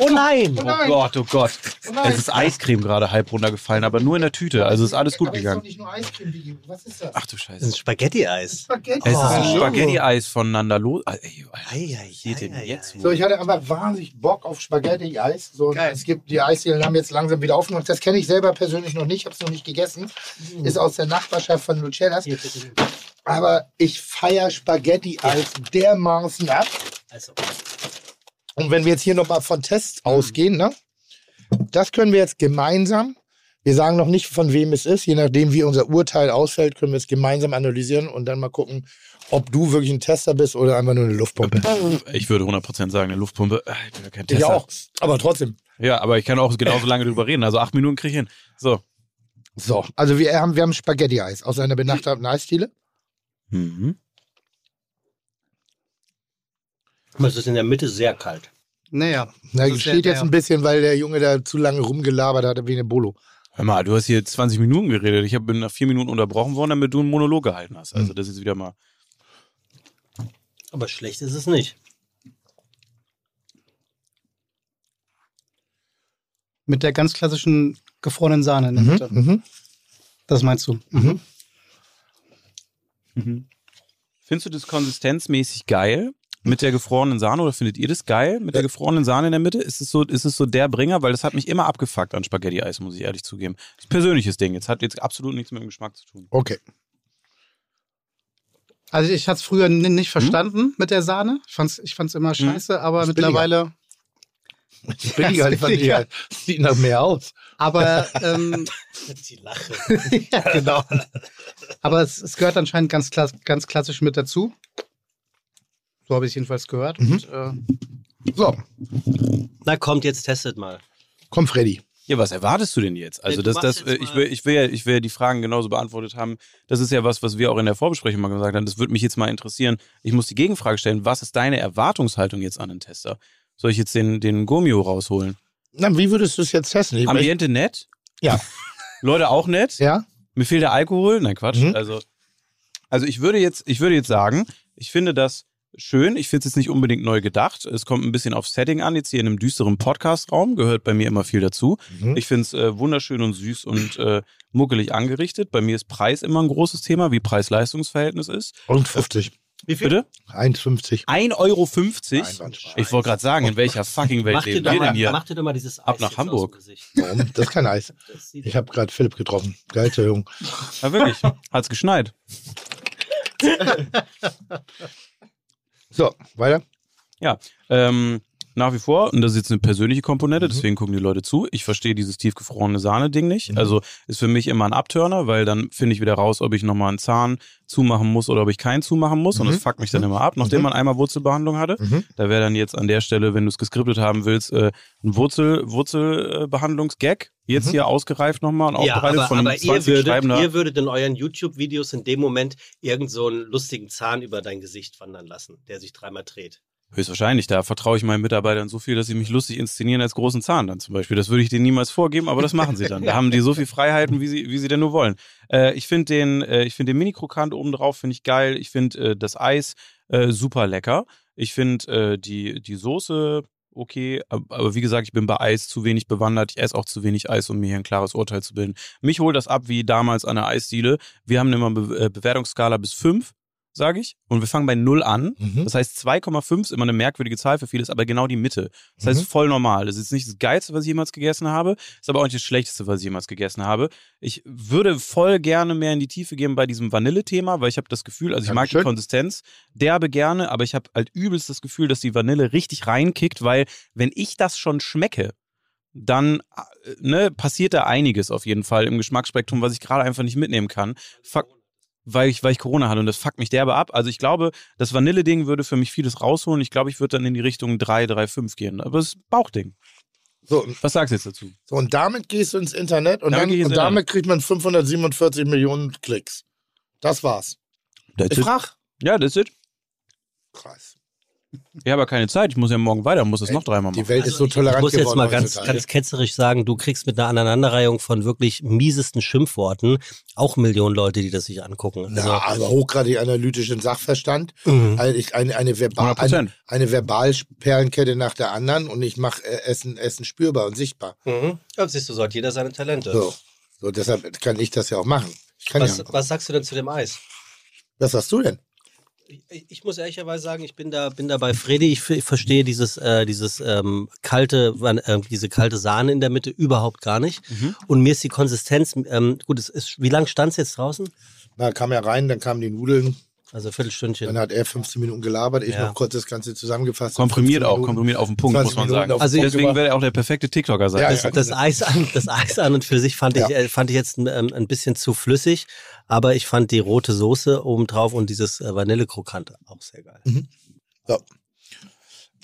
Oh nein. Oh Oh nein. Gott, oh Gott. Oh. Es ist Eiscreme gerade halb runtergefallen, aber nur in der Tüte. Also ist alles gut Aber gegangen. ist doch nicht nur Eiscreme. Was ist das? Ach du Das ist Scheiße. ein Spaghetti-Eis. Spaghetti. Es ist ein Oh. Spaghetti-Eis voneinander los. So, ich hatte einfach wahnsinnig Bock auf Spaghetti-Eis. So, Geil. es gibt die Eisdielen haben jetzt langsam wieder aufgemacht. Das kenne ich selber persönlich noch nicht. Ich habe es noch nicht gegessen. Ist aus der Nachbarschaft von Lucellas. Aber ich feiere Spaghetti-Eis dermaßen ab. Also, Und wenn wir jetzt hier nochmal von Tests ausgehen, ne? Das können wir jetzt gemeinsam. Wir sagen noch nicht, von wem es ist. Je nachdem, wie unser Urteil ausfällt, können wir es gemeinsam analysieren und dann mal gucken, ob du wirklich ein Tester bist oder einfach nur eine Luftpumpe. Ich würde 100% sagen, eine Luftpumpe. Äh, Ich bin ja kein Ich Tester. auch. Aber trotzdem. Ja, aber ich kann auch genauso lange drüber reden. Also acht Minuten kriege ich hin. So. So, also wir haben, wir haben Spaghetti-Eis aus einer benachbarten Eisdiele. Mhm. Es ist in der Mitte sehr kalt. Naja. Na, das ist steht der- jetzt ein bisschen, weil der Junge da zu lange rumgelabert hat wie eine Bolo. Hör mal, du hast hier 20 Minuten geredet. Ich bin nach vier Minuten unterbrochen worden, damit du einen Monolog gehalten hast. Also das ist wieder mal. Aber schlecht ist es nicht. Mit der ganz klassischen gefrorenen Sahne in der Mhm, Mitte. mhm. Das meinst du? Mhm. Findest du das konsistenzmäßig geil mit der gefrorenen Sahne oder findet ihr das geil mit der gefrorenen Sahne in der Mitte? Ist es so, ist es so der Bringer? Weil das hat mich immer abgefuckt an Spaghetti-Eis, muss ich ehrlich zugeben. Das ist ein persönliches Ding. Jetzt hat jetzt absolut nichts mit dem Geschmack zu tun. Okay. Also ich hatte es früher nicht verstanden mit der Sahne. Ich fand's, ich fand's immer scheiße, aber Ist mittlerweile. Billiger, fand ich billiger. halt. Sieht nach mehr aus. Aber ähm, Die Lache. ja, genau. Aber es, es gehört anscheinend ganz, ganz klassisch mit dazu. So habe ich es jedenfalls gehört. Mhm. Und, äh, So, Na kommt, jetzt testet mal. komm Freddy. Ja, was erwartest du denn jetzt? Also das, das, äh, ich will, ich will ja, ich will ja die Fragen genauso beantwortet haben. Das ist ja was, was wir auch in der Vorbesprechung mal gesagt haben. Das würde mich jetzt mal interessieren. Ich muss die Gegenfrage stellen. Was ist deine Erwartungshaltung jetzt an den Tester? Soll ich jetzt den, den Gomio rausholen? Na, wie würdest du es jetzt testen? Ich, Ambiente nett? Ja. Leute auch nett? ja? Mir fehlt der Alkohol? Nein, Quatsch. Mhm. Also, also ich würde jetzt, ich würde jetzt sagen, ich finde das schön. Ich finde es jetzt nicht unbedingt neu gedacht. Es kommt ein bisschen auf Setting an. Jetzt hier in einem düsteren Podcast-Raum gehört bei mir immer viel dazu. Mhm. Ich finde es äh, wunderschön und süß und äh, muckelig angerichtet. Bei mir ist Preis immer ein großes Thema, wie Preis-Leistungs-Verhältnis ist. Und 50. Wie viel? Bitte? 1,50. 1,50 Euro. Ich wollte gerade sagen, in welcher fucking Welt leben wir mal, denn hier? mach dir doch mal dieses Eis Ab nach Hamburg. Warum? Das ist kein Eis. Ich habe gerade Philipp getroffen. Geilste Jung. Ja, wirklich. Hat's geschneit. So, weiter. Ja, ähm, nach wie vor, und das ist jetzt eine persönliche Komponente, Mhm. deswegen gucken die Leute zu. Ich verstehe dieses tiefgefrorene Sahne-Ding nicht. Mhm. Also ist für mich immer ein Abturner, weil dann finde ich wieder raus, ob ich nochmal einen Zahn zumachen muss oder ob ich keinen zumachen muss. Und Mhm. das fuckt mich dann immer ab, nachdem Mhm. man einmal Wurzelbehandlung hatte. Mhm. Da wäre dann jetzt an der Stelle, wenn du es geskriptet haben willst, äh, ein Wurzel, Wurzelbehandlungsgag. Jetzt Mhm. hier ausgereift nochmal und Ja, aufbereitet aber, von einem aber ihr, 20 würdet, Schreibender. ihr würdet in euren YouTube-Videos in dem Moment irgend so einen lustigen Zahn über dein Gesicht wandern lassen, der sich dreimal dreht. Höchstwahrscheinlich, da vertraue ich meinen Mitarbeitern so viel, dass sie mich lustig inszenieren als großen Zahn dann zum Beispiel. Das würde ich denen niemals vorgeben, aber das machen sie dann. Da haben die so viel Freiheiten, wie sie, wie sie denn nur wollen. Äh, ich finde den, äh, ich finde den Mini-Krokant oben drauf, finde ich geil. Ich finde äh, das Eis äh, super lecker. Ich finde äh, die, die Soße okay, ab- aber wie gesagt, ich bin bei Eis zu wenig bewandert. Ich esse auch zu wenig Eis, um mir hier ein klares Urteil zu bilden. Mich holt das ab wie damals an der Eisdiele. Wir haben immer eine Be äh, Bewertungsskala bis fünf. Sage ich. Und wir fangen bei 0 an. Mhm. Das heißt, 2,5 ist immer eine merkwürdige Zahl für viele, ist aber genau die Mitte. Das heißt, Mhm. voll normal. Das ist nicht das Geilste, was ich jemals gegessen habe, ist aber auch nicht das Schlechteste, was ich jemals gegessen habe. Ich würde voll gerne mehr in die Tiefe gehen bei diesem Vanille-Thema, weil ich habe das Gefühl, also ich mag die Dankeschön. Konsistenz derbe gerne, aber ich habe halt übelst das Gefühl, dass die Vanille richtig reinkickt, weil wenn ich das schon schmecke, dann äh, ne, passiert da einiges auf jeden Fall im Geschmacksspektrum, was ich gerade einfach nicht mitnehmen kann. Fuck, weil ich, weil ich Corona hatte und das fuckt mich derbe ab. Also ich glaube, das Vanille-Ding würde für mich vieles rausholen. Ich glaube, ich würde dann in die Richtung 3, 3, 5 gehen. Aber es ist Bauchding. So, Was sagst du jetzt dazu? so, und damit gehst du ins Internet und, Damit dann, und damit kriegt man 547 Millionen Klicks. Das war's. That's Ich it. frag. Ja, das ist it. Krass. Ich habe aber keine Zeit. Ich muss ja morgen weiter, muss es noch dreimal Die machen. Welt ist so Also ich, tolerant ich muss jetzt mal ganz, ganz ketzerisch sagen, du kriegst mit einer Aneinanderreihung von wirklich miesesten Schimpfworten auch Millionen Leute, die das sich angucken. Also, Na, aber hochgradig analytischen Sachverstand. Mhm. Also ich, eine, eine, Verbal, 100%. eine, eine Verbalperlenkette nach der anderen und ich mache äh, Essen, Essen spürbar und sichtbar. Mhm. Ja, siehst du, so hat jeder seine Talente. So. so, deshalb kann ich das ja auch machen. Ich kann Was, ja. was sagst du denn zu dem Eis? Was sagst du denn? Ich, muss ehrlicherweise sagen, ich bin da, bin da bei Fredi. Ich, ich verstehe dieses, äh, dieses ähm, kalte, äh, diese kalte Sahne in der Mitte überhaupt gar nicht. Mhm. Und mir ist die Konsistenz, ähm, gut, es ist, wie lange stand es jetzt draußen? Na, kam er rein, dann kamen die Nudeln, Also ein Viertelstündchen. dann hat er 15 Minuten gelabert, ich Ja. noch kurz das Ganze zusammengefasst. Komprimiert 15 auch, komprimiert auf den Punkt, 20 muss man Minuten sagen. Also Punkt Deswegen wäre er auch der perfekte TikToker sein. Ja, das, ja. das, Eis an, das Eis an und für sich fand ich, Ja. äh, fand ich jetzt ähm, ein bisschen zu flüssig, aber ich fand die rote Soße obendrauf und dieses äh, Vanillekrokant auch sehr geil. So.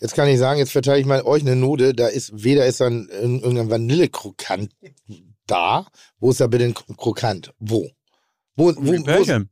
Jetzt kann ich sagen, jetzt verteile ich mal euch eine Note, da ist weder ist dann in- irgendein Vanillekrokant da. Wo ist da bitte ein Kro- Krokant? Wo? Wo, wo, wo ist, Pärchen.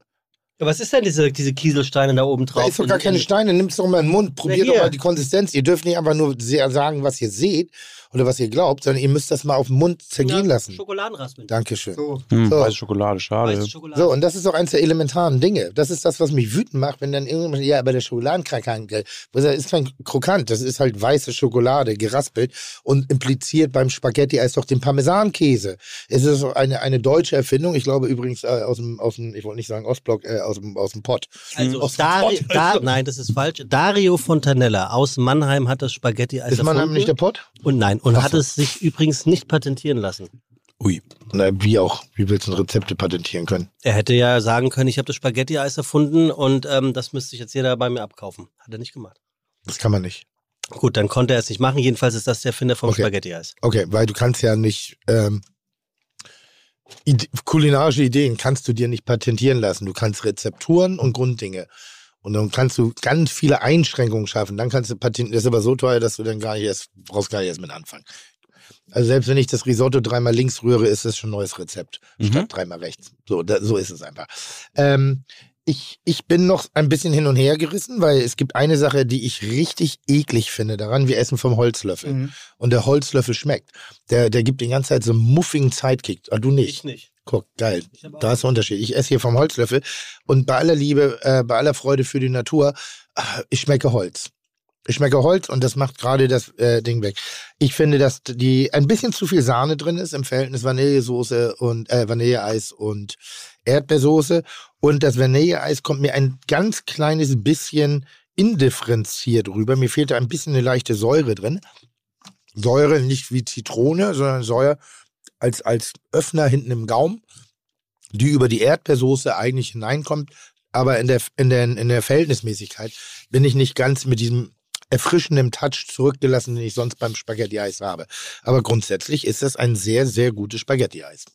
Ja, was ist denn diese, diese Kieselsteine da oben drauf? da ist doch gar In- keine in- Steine, nimm's doch mal in den Mund, probiert doch mal die Konsistenz. Ihr dürft nicht einfach nur sagen, was ihr seht oder was ihr glaubt, sondern ihr müsst das mal auf den Mund zergehen Ja, lassen. Schokoladenraspeln. Dankeschön. So. Hm, So. Weiße Schokolade, schade. Weiße Schokolade. So, und das ist auch eines der elementaren Dinge. Das ist das, was mich wütend macht, wenn dann irgendjemand, ja, aber der Schokoladenkrokant, gell, das ist kein Krokant, das ist halt weiße Schokolade, geraspelt und impliziert beim Spaghetti als doch den Parmesankäse. Es ist eine, eine deutsche Erfindung, ich glaube übrigens äh, aus dem, aus dem, ich wollte nicht sagen Ostblock, äh, aus dem, aus dem Pott. Also Aus dem Dari Pott, da, nein, das ist falsch. Dario Fontanella aus Mannheim hat das Spaghetti-Eis Ist man erfunden. nicht der Pott? Und nein, und Ach hat es sich übrigens nicht patentieren lassen. Ui. Na, wie auch, wie willst du Rezepte patentieren können? Er hätte ja sagen können, ich habe das Spaghetti-Eis erfunden und ähm, das müsste sich jetzt jeder bei mir abkaufen. Hat er nicht gemacht. Das kann man nicht. Gut, dann konnte er es nicht machen. Jedenfalls ist das der Erfinder vom Okay. Spaghetti-Eis. Okay, weil du kannst ja nicht, ähm, Ide kulinarische Ideen kannst du dir nicht patentieren lassen. Du kannst Rezepturen und Grunddinge. Und dann kannst du ganz viele Einschränkungen schaffen. Dann kannst du patentieren. Das ist aber so teuer, dass du dann gar nicht erst, brauchst gar nicht erst mit anfangen. Also selbst wenn ich das Risotto dreimal links rühre, ist das schon ein neues Rezept. Mhm. Statt dreimal rechts. So, da, so ist es einfach. Ähm, ich, ich bin noch ein bisschen hin und her gerissen, weil es gibt eine Sache, die ich richtig eklig finde daran. Wir essen vom Holzlöffel. Mhm. Und der Holzlöffel schmeckt. Der, der gibt die ganze Zeit so einen muffigen Sidekick. Ah, du nicht. nicht. Guck, geil. Da ist der Unterschied. Ich esse hier vom Holzlöffel und bei aller Liebe, äh, bei aller Freude für die Natur, ah, ich schmecke Holz. Ich schmecke Holz und das macht gerade das äh, Ding weg. Ich finde, dass die ein bisschen zu viel Sahne drin ist im Verhältnis Vanillesoße und äh, Vanilleeis und Erdbeersoße. Und das Vanilleeis kommt mir ein ganz kleines bisschen indifferenziert rüber. Mir fehlt da ein bisschen eine leichte Säure drin. Säure nicht wie Zitrone, sondern Säure als, als Öffner hinten im Gaumen, die über die Erdbeersoße eigentlich hineinkommt. Aber in der, in, der, in der Verhältnismäßigkeit bin ich nicht ganz mit diesem erfrischenden Touch zurückgelassen, den ich sonst beim Spaghetti-Eis habe. Aber grundsätzlich ist das ein sehr, sehr gutes Spaghetti-Eis.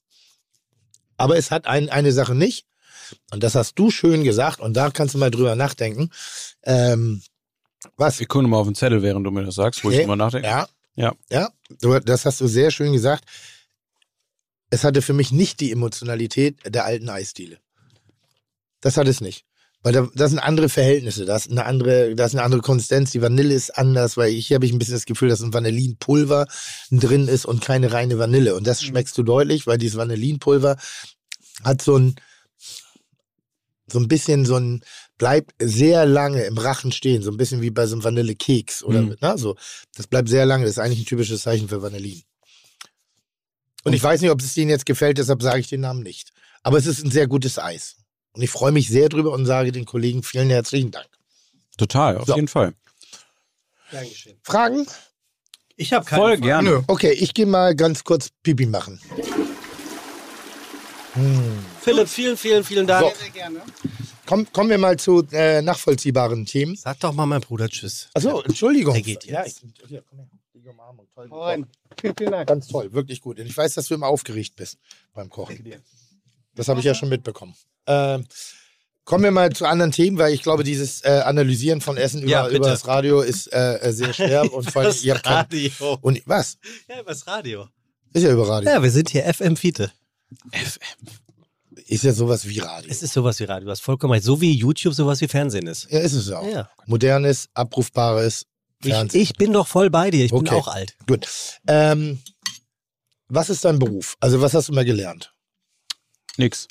Aber es hat ein, eine Sache nicht, und das hast du schön gesagt, und da kannst du mal drüber nachdenken. Ähm, was? Ich gucke mal auf den Zettel, während du mir das sagst, wo ich drüber nachdenke. Ja. Ja. Ja, das hast du sehr schön gesagt. Es hatte für mich nicht die Emotionalität der alten Eisdiele. Das hat es nicht. Weil da, das sind andere Verhältnisse, das ist eine andere, das ist eine andere Konsistenz. Die Vanille ist anders, weil hier habe ich ein bisschen das Gefühl, dass ein Vanillinpulver drin ist und keine reine Vanille. Und das schmeckst du deutlich, weil dieses Vanillinpulver hat so ein, so ein bisschen so ein, bleibt sehr lange im Rachen stehen, so ein bisschen wie bei so einem Vanillekeks oder, Mhm. na, so. Das bleibt sehr lange, das ist eigentlich ein typisches Zeichen für Vanillin. Und ich weiß nicht, ob es Ihnen jetzt gefällt, deshalb sage ich den Namen nicht. Aber es ist ein sehr gutes Eis. Und ich freue mich sehr drüber und sage den Kollegen vielen herzlichen Dank. Total, auf So. jeden Fall. Fragen? Ich habe keine Voll Frage. gerne. Okay, ich gehe mal ganz kurz Pipi machen. Philipp, vielen, vielen, vielen Dank. So. Komm, kommen wir mal zu äh, nachvollziehbaren Themen. Sag doch mal mein Bruder Tschüss. Achso, Entschuldigung. Der geht Ja, jetzt. ich, hier, komm her. Die Umarmung, toll. Rein. Vielen, vielen Dank. Ganz toll, wirklich gut. Und ich weiß, dass du immer aufgeregt bist beim Kochen. Das habe ich ja schon mitbekommen. Ähm, kommen wir mal zu anderen Themen, weil ich glaube, dieses äh, Analysieren von Essen über, Ja, über das Radio ist äh, äh, sehr schwer. und vor allem, Das ihr habt kein, Radio. und was? Ja, übers Radio. Ist ja über Radio. Ja, wir sind hier FM Fiete. Ist ja sowas wie Radio. Es ist sowas wie Radio. Du hast vollkommen recht. So wie YouTube sowas wie Fernsehen ist. ja, ist es auch. Ja. Modernes, abrufbares Ich, ich bin doch voll bei dir. Ich bin Okay. auch alt. Gut. Ähm, was ist dein Beruf? Also was hast du mal gelernt? Nix.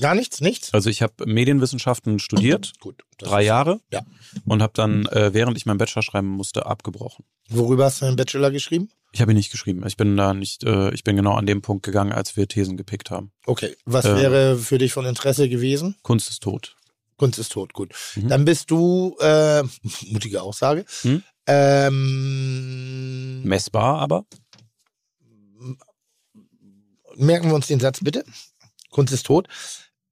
Gar nichts? Nichts? Also ich habe Medienwissenschaften studiert, Gut. drei Jahre. Ja. Und habe dann, äh, während ich meinen Bachelor schreiben musste, abgebrochen. Worüber hast du deinen Bachelor geschrieben? Ich habe ihn nicht geschrieben. Ich bin da nicht, äh, ich bin genau an dem Punkt gegangen, als wir Thesen gepickt haben. Okay. Was Äh. wäre für dich von Interesse gewesen? Kunst ist tot. Kunst ist tot, gut. Mhm. Dann bist du, äh, mutige Aussage, Hm? ähm, Messbar aber. merken wir uns den Satz bitte. Kunst ist tot.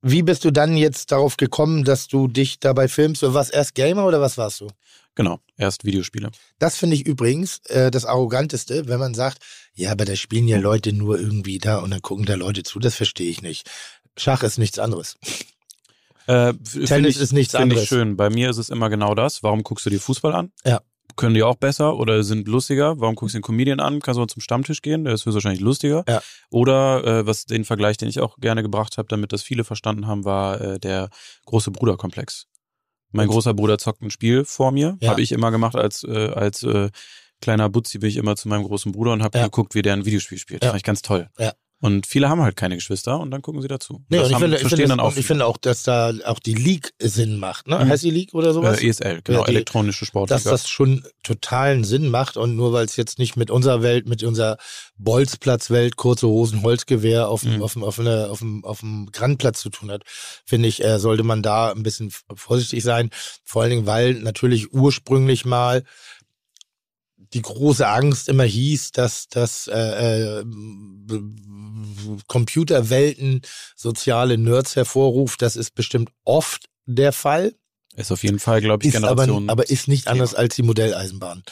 Wie bist du dann jetzt darauf gekommen, dass du dich dabei filmst? Du warst erst Gamer oder was warst du? Genau, erst Videospiele. Das finde ich übrigens äh, das Arroganteste, wenn man sagt, ja, aber da spielen ja Leute nur irgendwie da und dann gucken da Leute zu. Das verstehe ich nicht. Schach ist nichts anderes. Äh, Tennis ich, ist nichts anderes. Ich schön. Bei mir ist es immer genau das. Warum guckst du dir Fußball an? Ja. Können die auch besser oder sind lustiger? Warum guckst du den Comedian an? Kannst du mal zum Stammtisch gehen? Der ist höchstwahrscheinlich lustiger. Ja. Oder äh, was den Vergleich, den ich auch gerne gebracht habe, damit das viele verstanden haben, war äh, der große Bruderkomplex. Mein Und- großer Bruder zockt ein Spiel vor mir. Ja. Habe ich immer gemacht als äh, als äh, kleiner Butzi bin ich immer zu meinem großen Bruder und habe Ja. geguckt, wie der ein Videospiel spielt. Das Ja. fand ich ganz toll. Ja. Und viele haben halt keine Geschwister und dann gucken sie dazu. Nee, das und ich finde, ich, finde, dann das- ich finde auch, dass da auch die League Sinn macht. Ne? Mhm. Heißt die League oder sowas? äh, ESL, genau, Ja, die- elektronische Sportliga. dass das schon totalen Sinn macht und nur weil es jetzt nicht mit unserer Welt, mit unserer Bolzplatzwelt, kurze Hosen, Holzgewehr auf dem, Mhm. auf dem, auf einer, auf dem, auf dem Grandplatz zu tun hat, finde ich, äh, sollte man da ein bisschen vorsichtig sein. Vor allen Dingen, weil natürlich ursprünglich mal die große Angst immer hieß, dass, dass äh, äh, Computerwelten soziale Nerds hervorruft. Das ist bestimmt oft der Fall Ist auf jeden Fall, glaube ich, ist aber, Generation. aber ist nicht anders als die Modelleisenbahn.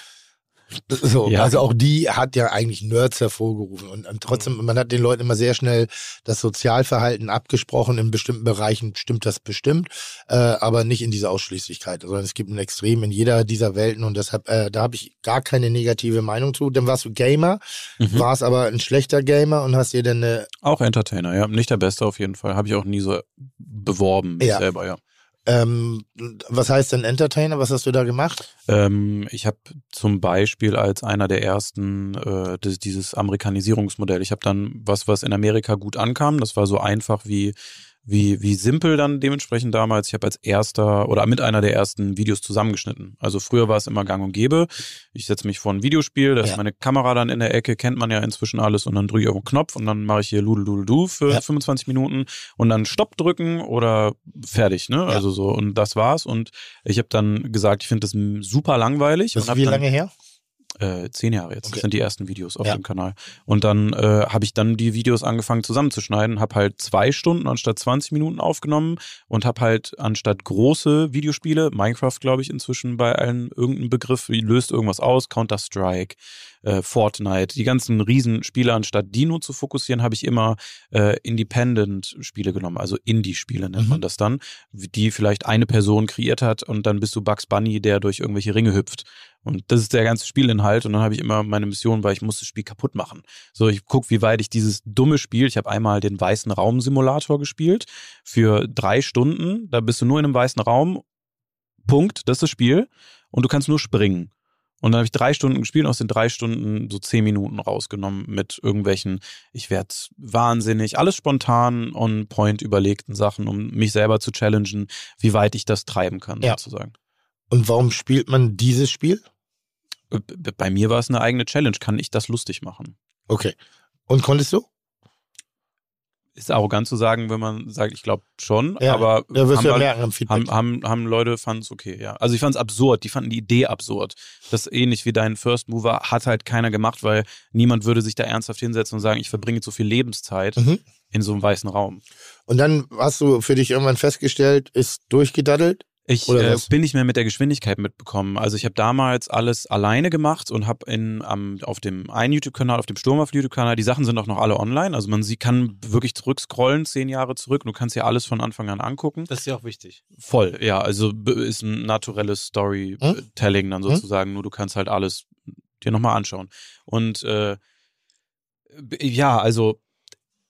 So, Ja. Also auch die hat ja eigentlich Nerds hervorgerufen. Und, und trotzdem, man hat den Leuten immer sehr schnell das Sozialverhalten abgesprochen. In bestimmten Bereichen stimmt das bestimmt, äh, aber nicht in dieser Ausschließlichkeit, sondern es gibt ein Extrem in jeder dieser Welten und deshalb, äh, da habe ich gar keine negative Meinung zu. Dann warst du Gamer, Mhm. warst aber ein schlechter Gamer und hast dir dann eine, Auch Entertainer, ja. Nicht der Beste auf jeden Fall. Habe ich auch nie so beworben Ja. selber, ja. Ähm, was heißt denn Entertainer? Was hast du da gemacht? Ähm, ich habe zum Beispiel als einer der ersten äh, das, dieses Amerikanisierungsmodell. Ich habe dann was, was in Amerika gut ankam. Das war so einfach wie wie wie simpel dann dementsprechend damals. Ich habe als erster oder mit einer der ersten Videos zusammengeschnitten. Also früher war es immer Gang und Gäbe. Ich setze mich vor ein Videospiel, da Ja. ist meine Kamera dann in der Ecke, kennt man ja inzwischen alles und dann drücke ich auf einen Knopf und dann mache ich hier Ludel für Ja. 25 Minuten und dann Stopp drücken oder fertig, ne? Also so und das war's und ich habe dann gesagt, ich finde das super langweilig Das ist wie lange her? Äh, zehn Jahre jetzt. Okay. Das sind die ersten Videos auf Ja. dem Kanal. Und dann äh, habe ich dann die Videos angefangen zusammenzuschneiden, habe halt zwei Stunden anstatt 20 Minuten aufgenommen und habe halt anstatt große Videospiele, Minecraft glaube ich inzwischen bei allen irgendein Begriff, wie löst irgendwas aus, Counter-Strike, äh, Fortnite, die ganzen Riesenspiele, anstatt die nur zu fokussieren, habe ich immer äh, Independent-Spiele genommen, also Indie-Spiele nennt Mhm. man das dann, die vielleicht eine Person kreiert hat und dann bist du Bugs Bunny, der durch irgendwelche Ringe hüpft. Und das ist der ganze Spielinhalt. Und dann habe ich immer meine Mission, weil ich muss das Spiel kaputt machen. So, ich guck, wie weit ich dieses dumme Spiel, ich habe einmal den weißen Raum-Simulator gespielt für drei Stunden. Da bist du nur in einem weißen Raum. Punkt, das ist das Spiel. Und du kannst nur springen. Und dann habe ich drei Stunden gespielt und aus den drei Stunden so zehn Minuten rausgenommen mit irgendwelchen, ich werde wahnsinnig, alles spontan on point überlegten Sachen, um mich selber zu challengen, wie weit ich das treiben kann, Ja. sozusagen. Und warum spielt man dieses Spiel? B- Bei mir war es eine eigene Challenge. Kann ich das lustig machen? Okay. Und konntest du? Ist arrogant zu sagen, wenn man sagt, ich glaube schon, Ja, aber da wirst haben, ja merken haben, haben, haben Leute fanden es okay, ja. Also ich fand es absurd, die fanden die Idee absurd. Das ähnlich wie dein First Mover hat halt keiner gemacht, weil niemand würde sich da ernsthaft hinsetzen und sagen, ich verbringe so viel Lebenszeit Mhm. in so einem weißen Raum. Und dann hast du für dich irgendwann festgestellt, ist durchgedaddelt. Ich äh, bin nicht mehr mit der Geschwindigkeit mitbekommen. Also ich habe damals alles alleine gemacht und habe in am, auf dem einen YouTube-Kanal, auf dem Sturmwaff YouTube-Kanal, die Sachen sind auch noch alle online. Also man sie kann wirklich zurückscrollen, zehn Jahre zurück. Du kannst ja alles von Anfang an angucken. Das ist ja auch wichtig. Voll, ja. Also ist ein naturelles Storytelling dann sozusagen. Nur du kannst halt alles dir nochmal anschauen. Und äh, ja, also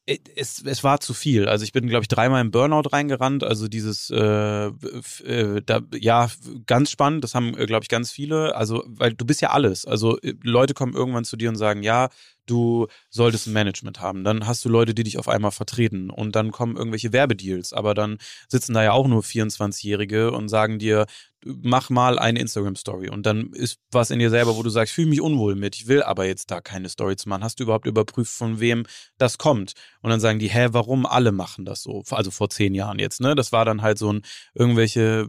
es, es war zu viel. Also ich bin, glaube ich, dreimal im Burnout reingerannt. Also dieses, äh, äh, da, ja, ganz spannend. Das haben, glaube ich, ganz viele. Also, weil du bist ja alles. Also äh, Leute kommen irgendwann zu dir und sagen, ja, du solltest ein Management haben. Dann hast du Leute, die dich auf einmal vertreten. Und dann kommen irgendwelche Werbedeals. Aber dann sitzen da ja auch nur 24-Jährige und sagen dir, mach mal eine Instagram-Story. Und dann ist was in dir selber, wo du sagst, fühle mich unwohl mit, ich will aber jetzt da keine Story zu machen. Hast du überhaupt überprüft, von wem das kommt? Und dann sagen die, hä, warum alle machen das so? Also vor zehn Jahren jetzt, ne? Das war dann halt so ein irgendwelche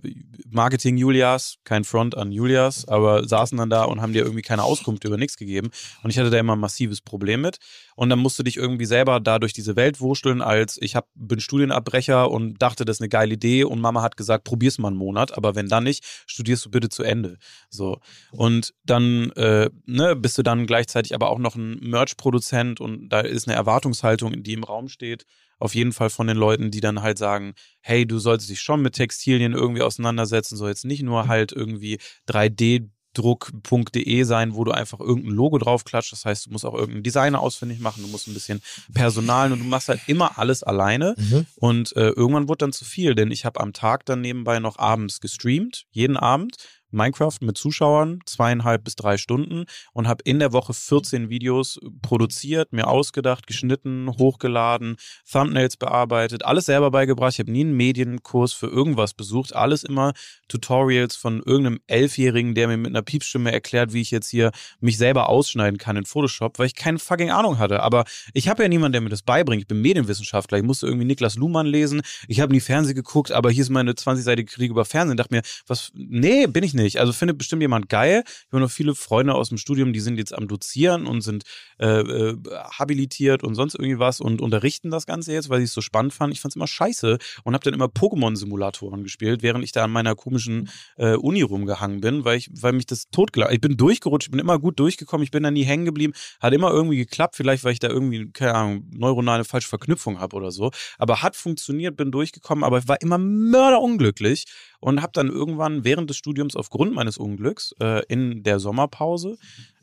Marketing-Julias, kein Front an Julias, aber saßen dann da und haben dir irgendwie keine Auskunft über nichts gegeben. Und ich hatte da immer ein massives Problem mit. Und dann musst du dich irgendwie selber da durch diese Welt wursteln, als ich hab, bin Studienabbrecher und dachte, das ist eine geile Idee und Mama hat gesagt, probier's mal einen Monat, aber wenn dann nicht, studierst du bitte zu Ende. So. Und dann äh, ne, bist du dann gleichzeitig aber auch noch ein Merch-Produzent und da ist eine Erwartungshaltung, die im Raum steht. Auf jeden Fall von den Leuten, die dann halt sagen, hey, du solltest dich schon mit Textilien irgendwie auseinandersetzen, soll jetzt nicht nur halt irgendwie 3D druck.de sein, wo du einfach irgendein Logo draufklatscht. Das heißt, du musst auch irgendeinen Designer ausfindig machen, du musst ein bisschen Personal und du machst halt immer alles alleine. Mhm. Und äh, irgendwann wurde dann zu viel, denn ich habe am Tag dann nebenbei noch abends gestreamt, jeden Abend. Minecraft mit Zuschauern, zweieinhalb bis drei Stunden und habe in der Woche 14 Videos produziert, mir ausgedacht, geschnitten, hochgeladen, Thumbnails bearbeitet, alles selber beigebracht. Ich habe nie einen Medienkurs für irgendwas besucht, alles immer Tutorials von irgendeinem Elfjährigen, der mir mit einer Piepstimme erklärt, wie ich jetzt hier mich selber ausschneiden kann in Photoshop, weil ich keine fucking Ahnung hatte. Aber ich habe ja niemanden, der mir das beibringt. Ich bin Medienwissenschaftler. Ich musste irgendwie Niklas Luhmann lesen. Ich habe nie Fernsehen geguckt, aber hier ist meine 20-seitige Krieg über Fernsehen. Dachte mir, was, nee, bin ich nicht. Also findet bestimmt jemand geil. Ich habe noch viele Freunde aus dem Studium, die sind jetzt am Dozieren und sind äh, äh, habilitiert und sonst irgendwie was und unterrichten das Ganze jetzt, weil sie es so spannend fanden. Ich fand es immer scheiße und habe dann immer Pokémon-Simulatoren gespielt, während ich da an meiner komischen äh, Uni rumgehangen bin, weil ich, weil mich das totgelaufen. Ich bin durchgerutscht, ich bin immer gut durchgekommen, ich bin da nie hängen geblieben, hat immer irgendwie geklappt, vielleicht weil ich da irgendwie, keine Ahnung, neuronale falsche Verknüpfung habe oder so. Aber hat funktioniert, bin durchgekommen, aber ich war immer mörderunglücklich und habe dann irgendwann während des Studiums aufgrund meines Unglücks äh, in der Sommerpause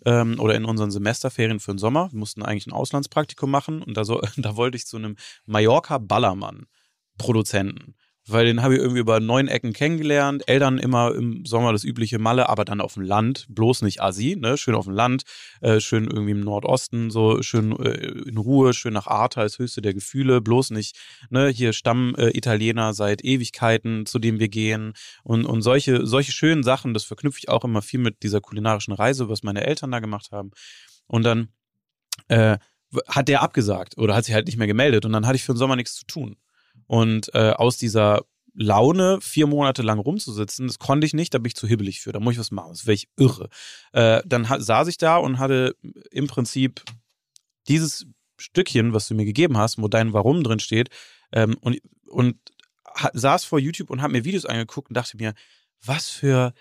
ähm, oder in unseren Semesterferien für den Sommer, wir mussten eigentlich ein Auslandspraktikum machen und da, so, da wollte ich zu einem Mallorca-Ballermann-Produzenten. Weil den habe ich irgendwie über neun Ecken kennengelernt. Eltern immer im Sommer das übliche Malle, aber dann auf dem Land, bloß nicht Assi, ne? Schön auf dem Land, äh, schön irgendwie im Nordosten, so schön äh, in Ruhe, schön nach Arta als höchste der Gefühle, bloß nicht, ne, hier Stamm äh, Italiener seit Ewigkeiten, zu dem wir gehen. Und, und solche, solche schönen Sachen, das verknüpfe ich auch immer viel mit dieser kulinarischen Reise, was meine Eltern da gemacht haben. Und dann äh, hat der abgesagt oder hat sich halt nicht mehr gemeldet und dann hatte ich für den Sommer nichts zu tun. Und äh, aus dieser Laune, vier Monate lang rumzusitzen, das konnte ich nicht, da bin ich zu hibbelig für, da muss ich was machen, das wäre ich irre. Äh, dann saß ich da und hatte im Prinzip dieses Stückchen, was du mir gegeben hast, wo dein Warum drin steht, ähm, und, und saß vor YouTube und habe mir Videos angeguckt und dachte mir, was für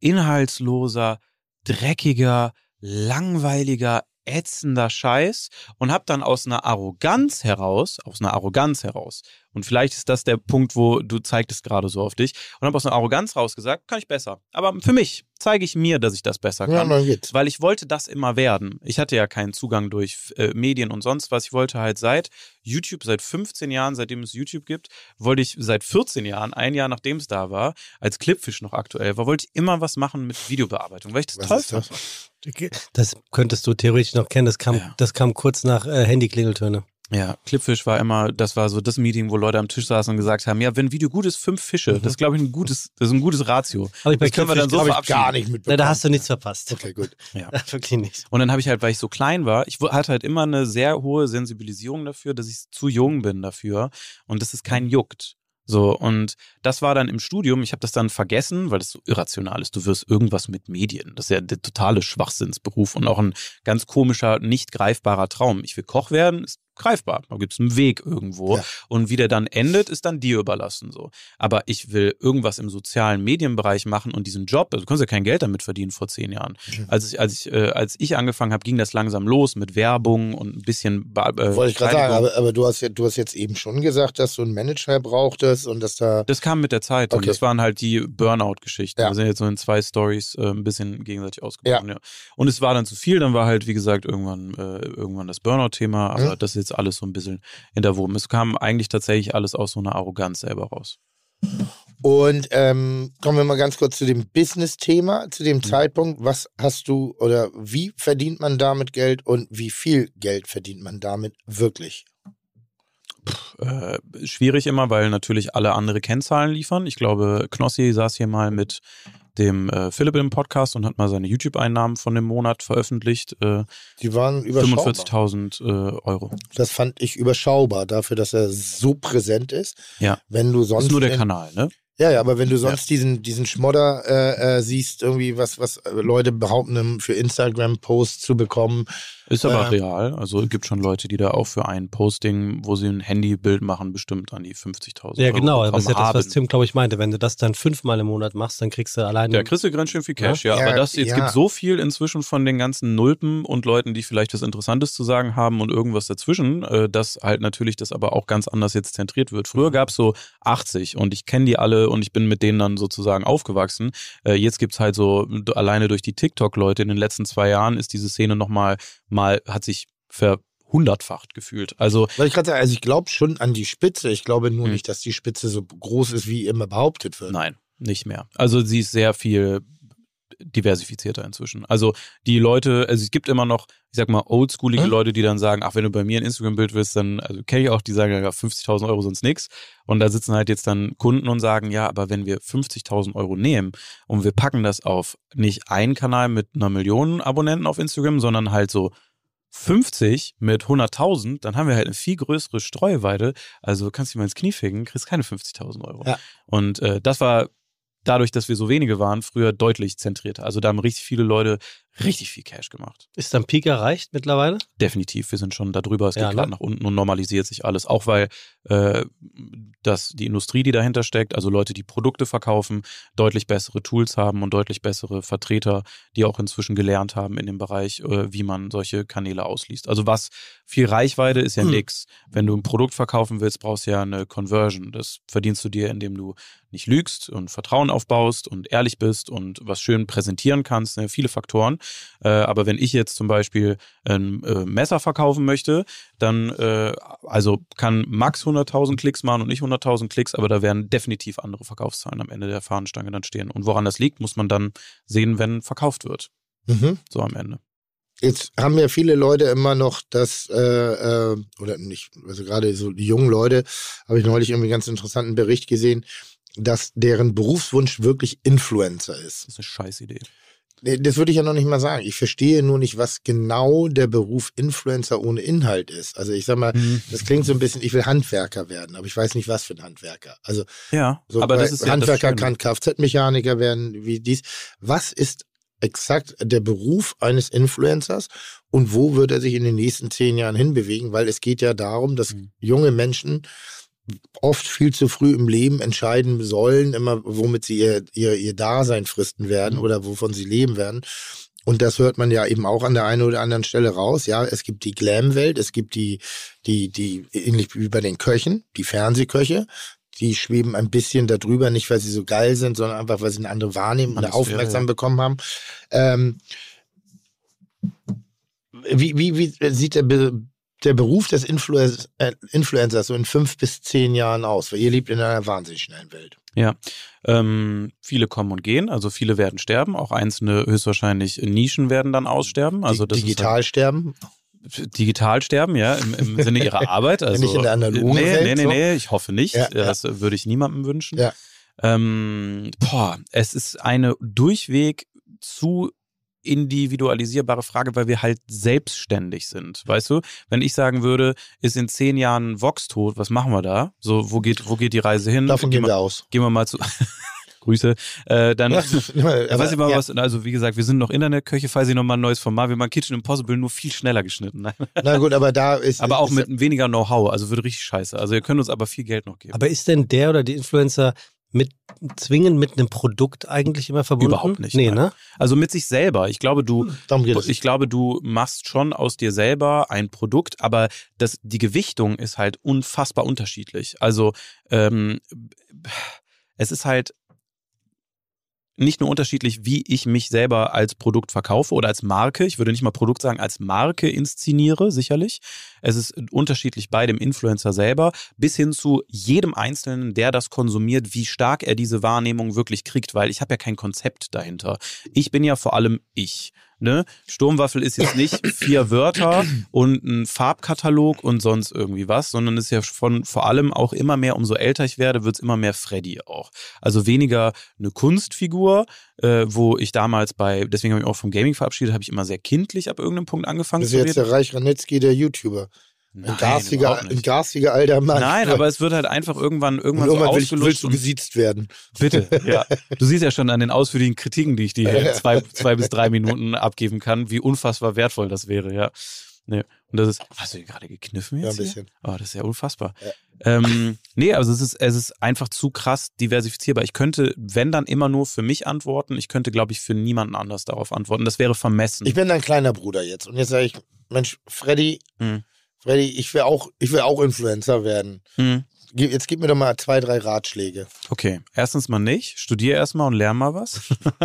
inhaltsloser, dreckiger, langweiliger, ätzender Scheiß und habe dann aus einer Arroganz heraus, aus einer Arroganz heraus, und vielleicht ist das der Punkt, wo du zeigtest gerade so auf dich, und habe aus einer Arroganz raus gesagt, kann ich besser. Aber für mich zeige ich mir, dass ich das besser Ja, kann. geht's. Weil ich wollte das immer werden. Ich hatte ja keinen Zugang durch äh, Medien und sonst was. Ich wollte halt seit YouTube, seit 15 Jahren, seitdem es YouTube gibt, wollte ich seit 14 Jahren, ein Jahr nachdem es da war, als Clipfish noch aktuell war, wollte ich immer was machen mit Videobearbeitung, weil ich das Was toll ist das? fand. Das könntest du theoretisch noch kennen. Das kam, Ja. das kam kurz nach äh, Handyklingeltöne. Ja, Clipfish war immer, das war so das Meeting, wo Leute am Tisch saßen und gesagt haben, ja, wenn ein Video gut ist, fünf Fische. Das ist, glaube ich, ein gutes, das ist ein gutes Ratio. Hab ich das können wir dann so verabschieden. gar nicht Na, mitbekommen. da hast du nichts verpasst. Okay, gut. Ja. Wirklich nicht. Und dann habe ich halt, weil ich so klein war, ich hatte halt immer eine sehr hohe Sensibilisierung dafür, dass ich zu jung bin dafür und dass es keinen juckt. So, und das war dann im Studium, ich habe das dann vergessen, weil das so irrational ist. Du wirst irgendwas mit Medien. Das ist ja der totale Schwachsinnsberuf und auch ein ganz komischer, nicht greifbarer Traum. Ich will Koch werden, ist greifbar. Da gibt es einen Weg irgendwo. Ja. Und wie der dann endet, ist dann dir überlassen. so. Aber ich will irgendwas im sozialen Medienbereich machen und diesen Job, also du kannst ja kein Geld damit verdienen vor zehn Jahren. Mhm. Als ich, als ich, äh, als ich angefangen habe, ging das langsam los mit Werbung und ein bisschen äh, Wollte ich gerade sagen, aber, aber du, hast, ja- du hast jetzt eben schon gesagt, dass du einen Manager brauchtest und dass da. Das kam mit der Zeit und Okay. das waren halt die Burnout-Geschichten. Ja. Wir sind jetzt so in zwei Stories äh, ein bisschen gegenseitig ausgebrochen. Ja. Und es war dann zu viel, dann war halt, wie gesagt, irgendwann, äh, irgendwann das Burnout-Thema, aber Mhm. das ist jetzt alles so ein bisschen hinterwoben. Es kam eigentlich tatsächlich alles aus so einer Arroganz selber raus. Und ähm, kommen wir mal ganz kurz zu dem Business-Thema, zu Mhm. dem Zeitpunkt. Was hast du oder wie verdient man damit Geld und wie viel Geld verdient man damit wirklich? Äh, schwierig immer, weil natürlich alle andere Kennzahlen liefern. Ich glaube, Knossi saß hier mal mit dem äh, Philipp im Podcast und hat mal seine YouTube-Einnahmen von dem Monat veröffentlicht. Äh, Die waren überschaubar. 45.000 äh, Euro. Das fand ich überschaubar dafür, dass er so präsent ist. Ja. Wenn du sonst ist nur der in- Kanal, ne? Ja, ja, aber wenn du sonst diesen, diesen Schmodder äh, äh, siehst, irgendwie was, was Leute behaupten, für Instagram-Posts zu bekommen. Ist aber Ähm, real. Also es gibt schon Leute, die da auch für ein Posting, wo sie ein Handybild machen, bestimmt an die 50.000 Ja, Euro genau. Das ist ja das, was. Tim, glaube ich, meinte. Wenn du das dann fünfmal im Monat machst, dann kriegst du allein. Ja, kriegst du ganz schön viel Cash, ja. Ja, aber das, jetzt ja. gibt so viel inzwischen von den ganzen Nulpen und Leuten, die vielleicht was Interessantes zu sagen haben und irgendwas dazwischen, äh, dass halt natürlich das aber auch ganz anders jetzt zentriert wird. Früher gab es so 80 und ich kenne die alle und ich bin mit denen dann sozusagen aufgewachsen. Äh, jetzt gibt's halt so, alleine durch die TikTok-Leute in den letzten zwei Jahren ist diese Szene nochmal, mal, hat sich verhundertfacht gefühlt. Also Weil ich gerade also ich glaube schon an die Spitze. Ich glaube nur Hm. nicht, dass die Spitze so groß ist, wie immer behauptet wird. Nein, nicht mehr. Also sie ist sehr viel diversifizierter inzwischen. Also die Leute, also es gibt immer noch, ich sag mal, oldschoolige Hm? Leute, die dann sagen, ach, wenn du bei mir ein Instagram-Bild willst, dann, also kenne ich auch, die sagen, ja, 50.000 Euro sonst nix. Und da sitzen halt jetzt dann Kunden und sagen, ja, aber wenn wir 50.000 Euro nehmen und wir packen das auf nicht einen Kanal mit einer Million Abonnenten auf Instagram, sondern halt so 50 mit 100.000, dann haben wir halt eine viel größere Streuweite. Also kannst du dir mal ins Knie ficken, kriegst keine 50.000 Euro. Ja. Und äh, das war dadurch, dass wir so wenige waren, früher deutlich zentrierter. Also da haben richtig viele Leute richtig viel Cash gemacht. Ist dann Peak erreicht mittlerweile? Definitiv, wir sind schon da drüber. Es geht Ja, gerade ne? nach unten und normalisiert sich alles. Auch weil äh, das, die Industrie, die dahinter steckt, also Leute, die Produkte verkaufen, deutlich bessere Tools haben und deutlich bessere Vertreter, die auch inzwischen gelernt haben in dem Bereich, äh, wie man solche Kanäle ausliest. Also was viel Reichweite ist ja Hm. nix. Wenn du ein Produkt verkaufen willst, brauchst du ja eine Conversion. Das verdienst du dir, indem du nicht lügst und Vertrauen aufbaust und ehrlich bist und was schön präsentieren kannst. Ne? Viele Faktoren. Äh, aber wenn ich jetzt zum Beispiel ein äh, Messer verkaufen möchte, dann äh, also kann Max 100.000 Klicks machen und nicht 100.000 Klicks, aber da werden definitiv andere Verkaufszahlen am Ende der Fahnenstange dann stehen. Und woran das liegt, muss man dann sehen, wenn verkauft wird. Mhm. So am Ende. Jetzt haben ja viele Leute immer noch das, äh, äh, oder nicht, also gerade so die jungen Leute, habe ich neulich irgendwie einen ganz interessanten Bericht gesehen, dass deren Berufswunsch wirklich Influencer ist. Das ist eine scheiß Idee. Das würde ich ja noch nicht mal sagen. Ich verstehe nur nicht, was genau der Beruf Influencer ohne Inhalt ist. Also ich sag mal, das klingt so ein bisschen, ich will Handwerker werden, aber ich weiß nicht, was für ein Handwerker. Also Ja, so aber das ist ja Handwerker das Schöne. kann Kfz-Mechaniker werden, wie dies. Was ist exakt der Beruf eines Influencers und wo wird er sich in den nächsten zehn Jahren hinbewegen? Weil es geht ja darum, dass Mhm. junge Menschen oft viel zu früh im Leben entscheiden sollen, immer womit sie ihr, ihr, ihr Dasein fristen werden Mhm. oder wovon sie leben werden. Und das hört man ja eben auch an der einen oder anderen Stelle raus. Ja, es gibt die Glam-Welt, es gibt die, die, die, ähnlich wie bei den Köchen, die Fernsehköche. Die schweben ein bisschen darüber, nicht weil sie so geil sind, sondern einfach, weil sie eine andere Wahrnehmung, Atmosphäre, Aufmerksamkeit ja. bekommen haben. Ähm, wie, wie, wie sieht der, Be der Beruf des Influ äh, Influencers so in fünf bis zehn Jahren aus? Weil ihr lebt in einer wahnsinnig schnellen Welt. Ja, ähm, viele kommen und gehen, also viele werden sterben, auch einzelne höchstwahrscheinlich Nischen werden dann aussterben. Also das digital sterben. Ist digital sterben, ja, im, im Sinne ihrer Arbeit. Also, Nicht in der analogen nee, Welt, Nee, nee, so? nee, ich hoffe nicht. Ja, ja. Das würde ich niemandem wünschen. Ja. Ähm, boah, es ist eine durchweg zu individualisierbare Frage, weil wir halt selbstständig sind. Weißt du, wenn ich sagen würde, ist in zehn Jahren Vox tot, was machen wir da? So, wo geht, wo geht die Reise hin? Davon gehen wir aus. Gehen wir mal zu. Grüße. Äh, dann. Ja, Ja, weiß ich mal ja. was, also wie gesagt, wir sind noch Internetköche, falls ich nochmal ein neues Format, wir machen Kitchen Impossible nur viel schneller geschnitten. Na gut, aber da ist. Aber auch ist, mit weniger Know-how, also wird richtig scheiße. Also ihr könnt uns aber viel Geld noch geben. Aber ist denn der oder die Influencer mit zwingend mit einem Produkt eigentlich immer verbunden? Überhaupt nicht, Nee, nein. ne? Also mit sich selber. Ich glaube, du, Darum geht es. ich glaube, du machst schon aus dir selber ein Produkt, aber das, die Gewichtung ist halt unfassbar unterschiedlich. Also ähm, es ist halt nicht nur unterschiedlich, wie ich mich selber als Produkt verkaufe oder als Marke. Ich würde nicht mal Produkt sagen, als Marke inszeniere, sicherlich. Es ist unterschiedlich bei dem Influencer selber, bis hin zu jedem Einzelnen, der das konsumiert, wie stark er diese Wahrnehmung wirklich kriegt, weil ich habe ja kein Konzept dahinter. Ich bin ja vor allem ich. Ne? Sturmwaffel ist jetzt nicht vier Wörter und ein Farbkatalog und sonst irgendwie was, sondern ist ja von vor allem auch immer mehr, umso älter ich werde, wird es immer mehr Freddy auch. Also weniger eine Kunstfigur, äh, wo ich damals bei, deswegen habe ich mich auch vom Gaming verabschiedet, habe ich immer sehr kindlich ab irgendeinem Punkt angefangen Das ist zu jetzt reden. der Reich Ranitzky, der YouTuber. Ein Nein, garstiger, überhaupt ein garstiger alter Mann. Nein, aber es wird halt einfach irgendwann, Und irgendwann, irgendwann so ich, willst ausgelutscht. du gesiezt werden. Bitte, ja. Du siehst ja schon an den ausführlichen Kritiken, die ich dir in zwei, zwei bis drei Minuten abgeben kann, wie unfassbar wertvoll das wäre, ja. Nee. Und das ist, hast du gerade gekniffen Ja, jetzt? ein bisschen. Hier? Oh, das ist ja unfassbar. Ähm, nee, also es ist, es ist einfach zu krass diversifizierbar. Ich könnte, wenn dann immer nur für mich antworten, ich könnte, glaube ich, für niemanden anders darauf antworten. Das wäre vermessen. Ich bin dein kleiner Bruder jetzt. Und jetzt sage ich, Mensch, Freddy, Hm. Freddy, ich will auch, ich will auch Influencer werden. Hm. Jetzt gib mir doch mal zwei, drei Ratschläge. Okay, erstens mal nicht. Studier erstmal und lern mal was.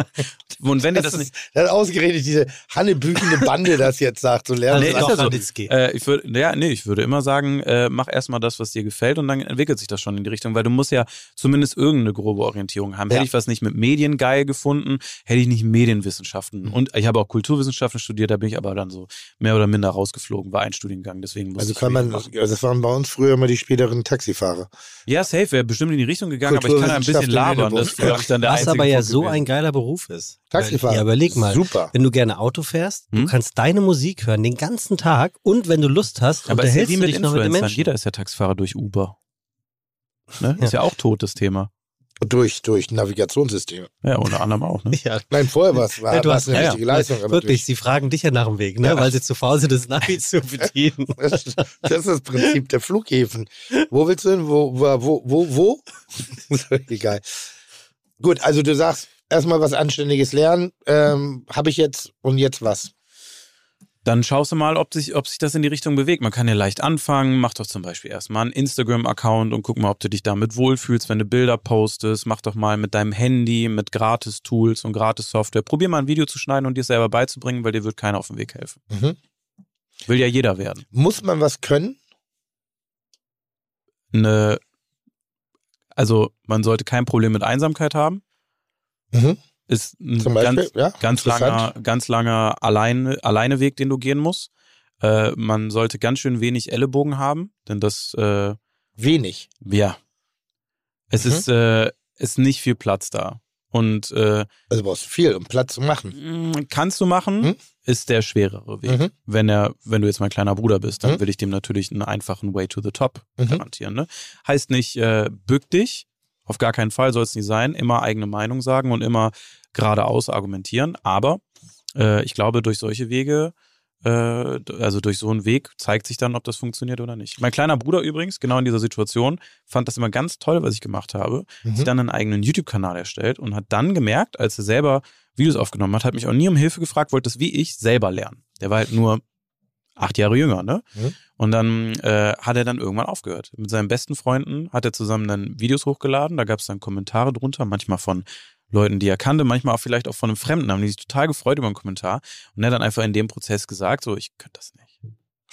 und wenn dir das, Das nicht. ist, das hat ausgerechnet diese hannebüchende Bande das jetzt sagt. So lernen Nee, ist das. so. Ranitzky. Äh, ich würde, ja, nee, ich würde immer sagen, äh, mach erstmal das, was dir gefällt und dann entwickelt sich das schon in die Richtung, weil du musst ja zumindest irgendeine grobe Orientierung haben. Ja. Hätte ich was nicht mit Medien geil gefunden, hätte ich nicht Medienwissenschaften. Mhm. Und ich habe auch Kulturwissenschaften studiert, da bin ich aber dann so mehr oder minder rausgeflogen, war ein Studiengang, deswegen musste Also ich kann man, also das waren bei uns früher immer die späteren Taxifahrer. Ja, safe, wäre bestimmt in die Richtung gegangen, aber ich kann ein bisschen labern. Das ich, dann der Was aber ja so gewesen. ein geiler Beruf ist. Taxifahrer. Ja, überleg mal. Super. Wenn du gerne Auto fährst, Hm? du kannst deine Musik hören den ganzen Tag und wenn du Lust hast, Aber ist ja unterhältst wie du mit dich noch mit den. Menschen. Jeder ist ja Taxifahrer durch Uber. Ne? Ist ja auch tot, das Thema. Durch, durch Navigationssysteme. Ja, unter anderem auch. Ne? Ja, Nein, vorher war es war, Ja, du war's hast- eine ja, ja. richtige Leistung. Aber wirklich, sie fragen dich ja nach dem Weg, ne? Ja. weil sie zu faul sind, das Navi zu bedienen. das, ist das Prinzip der Flughäfen. Wo willst du hin? Wo, wo, wo, wo? Egal. Gut, also du sagst, erstmal was Anständiges lernen. Ähm, Habe ich jetzt und jetzt was? Dann schaust du mal, ob sich, ob sich das in die Richtung bewegt. Man kann ja leicht anfangen. Mach doch zum Beispiel erstmal einen Instagram-Account und guck mal, ob du dich damit wohlfühlst, wenn du Bilder postest. Mach doch mal mit deinem Handy, mit Gratis-Tools und Gratis-Software. Probier mal ein Video zu schneiden und dir selber beizubringen, weil dir wird keiner auf dem Weg helfen. Mhm. Will ja jeder werden. Muss man was können? Eine, also man sollte kein Problem mit Einsamkeit haben. Mhm. Ist ein Zum Beispiel, ganz, ja. ganz langer, ganz langer alleine, Alleineweg, den du gehen musst. Äh, man sollte ganz schön wenig Ellenbogen haben, denn das, äh, Wenig. ja, es Mhm. ist, äh, ist nicht viel Platz da. Und äh, Also brauchst du viel, um Platz zu machen. mh, kannst du machen, Mhm. ist der schwerere Weg. Mhm. Wenn er, wenn du jetzt mein kleiner Bruder bist, dann Mhm. will ich dem natürlich einen einfachen Way to the Top Mhm. garantieren. Ne? Heißt nicht, äh, bück dich, auf gar keinen Fall soll es nicht sein, immer eigene Meinung sagen und immer geradeaus argumentieren. Aber äh, ich glaube, durch solche Wege, äh, also durch so einen Weg, zeigt sich dann, ob das funktioniert oder nicht. Mein kleiner Bruder übrigens, genau in dieser Situation, fand das immer ganz toll, was ich gemacht habe. Hat sich Mhm. dann einen eigenen YouTube-Kanal erstellt und hat dann gemerkt, als er selber Videos aufgenommen hat, hat mich auch nie um Hilfe gefragt, wollte das wie ich selber lernen. Der war halt nur acht Jahre jünger, ne? Mhm. Und dann äh, hat er dann irgendwann aufgehört. Mit seinen besten Freunden hat er zusammen dann Videos hochgeladen. Da gab es dann Kommentare drunter, manchmal von Leuten, die er kannte, manchmal auch vielleicht auch von einem Fremden, haben die sich total gefreut über einen Kommentar. Und er hat dann einfach in dem Prozess gesagt, so, ich könnte das nicht.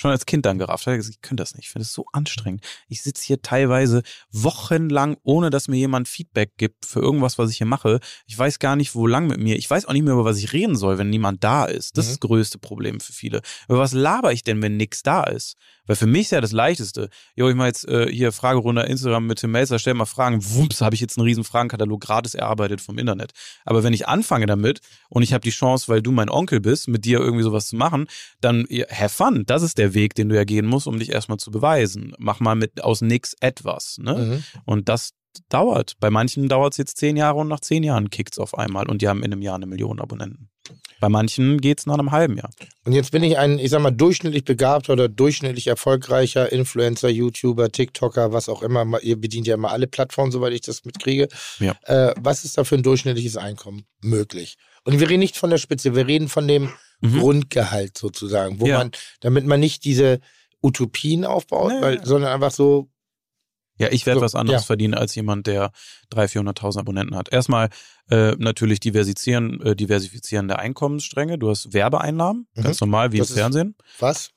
Schon als Kind dann gerafft. Ich könnte das nicht. Ich finde es so anstrengend. Ich sitze hier teilweise wochenlang, ohne dass mir jemand Feedback gibt für irgendwas, was ich hier mache. Ich weiß gar nicht, wo lang mit mir. Ich weiß auch nicht mehr, über was ich reden soll, wenn niemand da ist. Das Mhm. ist das größte Problem für viele. Über was laber ich denn, wenn nichts da ist? Weil für mich ist ja das Leichteste. Jo, ich mache jetzt äh, hier Fragerunde Instagram mit Tim Melzer, stell mal Fragen. Wumps, habe ich jetzt einen riesen Fragenkatalog gratis erarbeitet vom Internet. Aber wenn ich anfange damit und ich habe die Chance, weil du mein Onkel bist, mit dir irgendwie sowas zu machen, dann have fun. Das ist der Weg, den du ja gehen musst, um dich erstmal zu beweisen. Mach mal mit aus nix etwas. Ne? Mhm. Und das dauert. Bei manchen dauert es jetzt zehn Jahre und nach zehn Jahren kickt es auf einmal und die haben in einem Jahr eine Million Abonnenten. Bei manchen geht es nach einem halben Jahr. Und jetzt bin ich ein, ich sag mal, durchschnittlich begabter oder durchschnittlich erfolgreicher Influencer, YouTuber, TikToker, was auch immer. Ihr bedient ja immer alle Plattformen, soweit ich das mitkriege. Ja. Äh, was ist da für ein durchschnittliches Einkommen möglich? Und wir reden nicht von der Spitze, wir reden von dem Mhm. Grundgehalt sozusagen, wo Ja. man, damit man nicht diese Utopien aufbaut, Nee. weil, sondern einfach so, Ja, ich werde So, was anderes ja. verdienen als jemand, der 300.000, 400.000 Abonnenten hat. Erstmal äh, natürlich diversifizieren, äh, diversifizieren der Einkommensstränge. Du hast Werbeeinnahmen, Mhm. ganz normal wie Das im Fernsehen. was?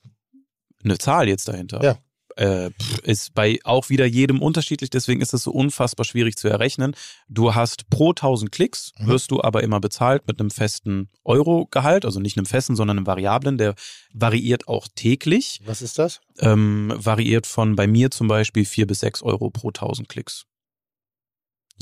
Eine Zahl jetzt dahinter. Ja. Äh, ist bei auch wieder jedem unterschiedlich, deswegen ist es so unfassbar schwierig zu errechnen. Du hast pro 1000 Klicks, Mhm. wirst du aber immer bezahlt mit einem festen Euro-Gehalt, also nicht einem festen, sondern einem variablen, der variiert auch täglich, Was ist das? ähm, variiert von bei mir zum Beispiel 4 bis 6 Euro pro 1000 Klicks.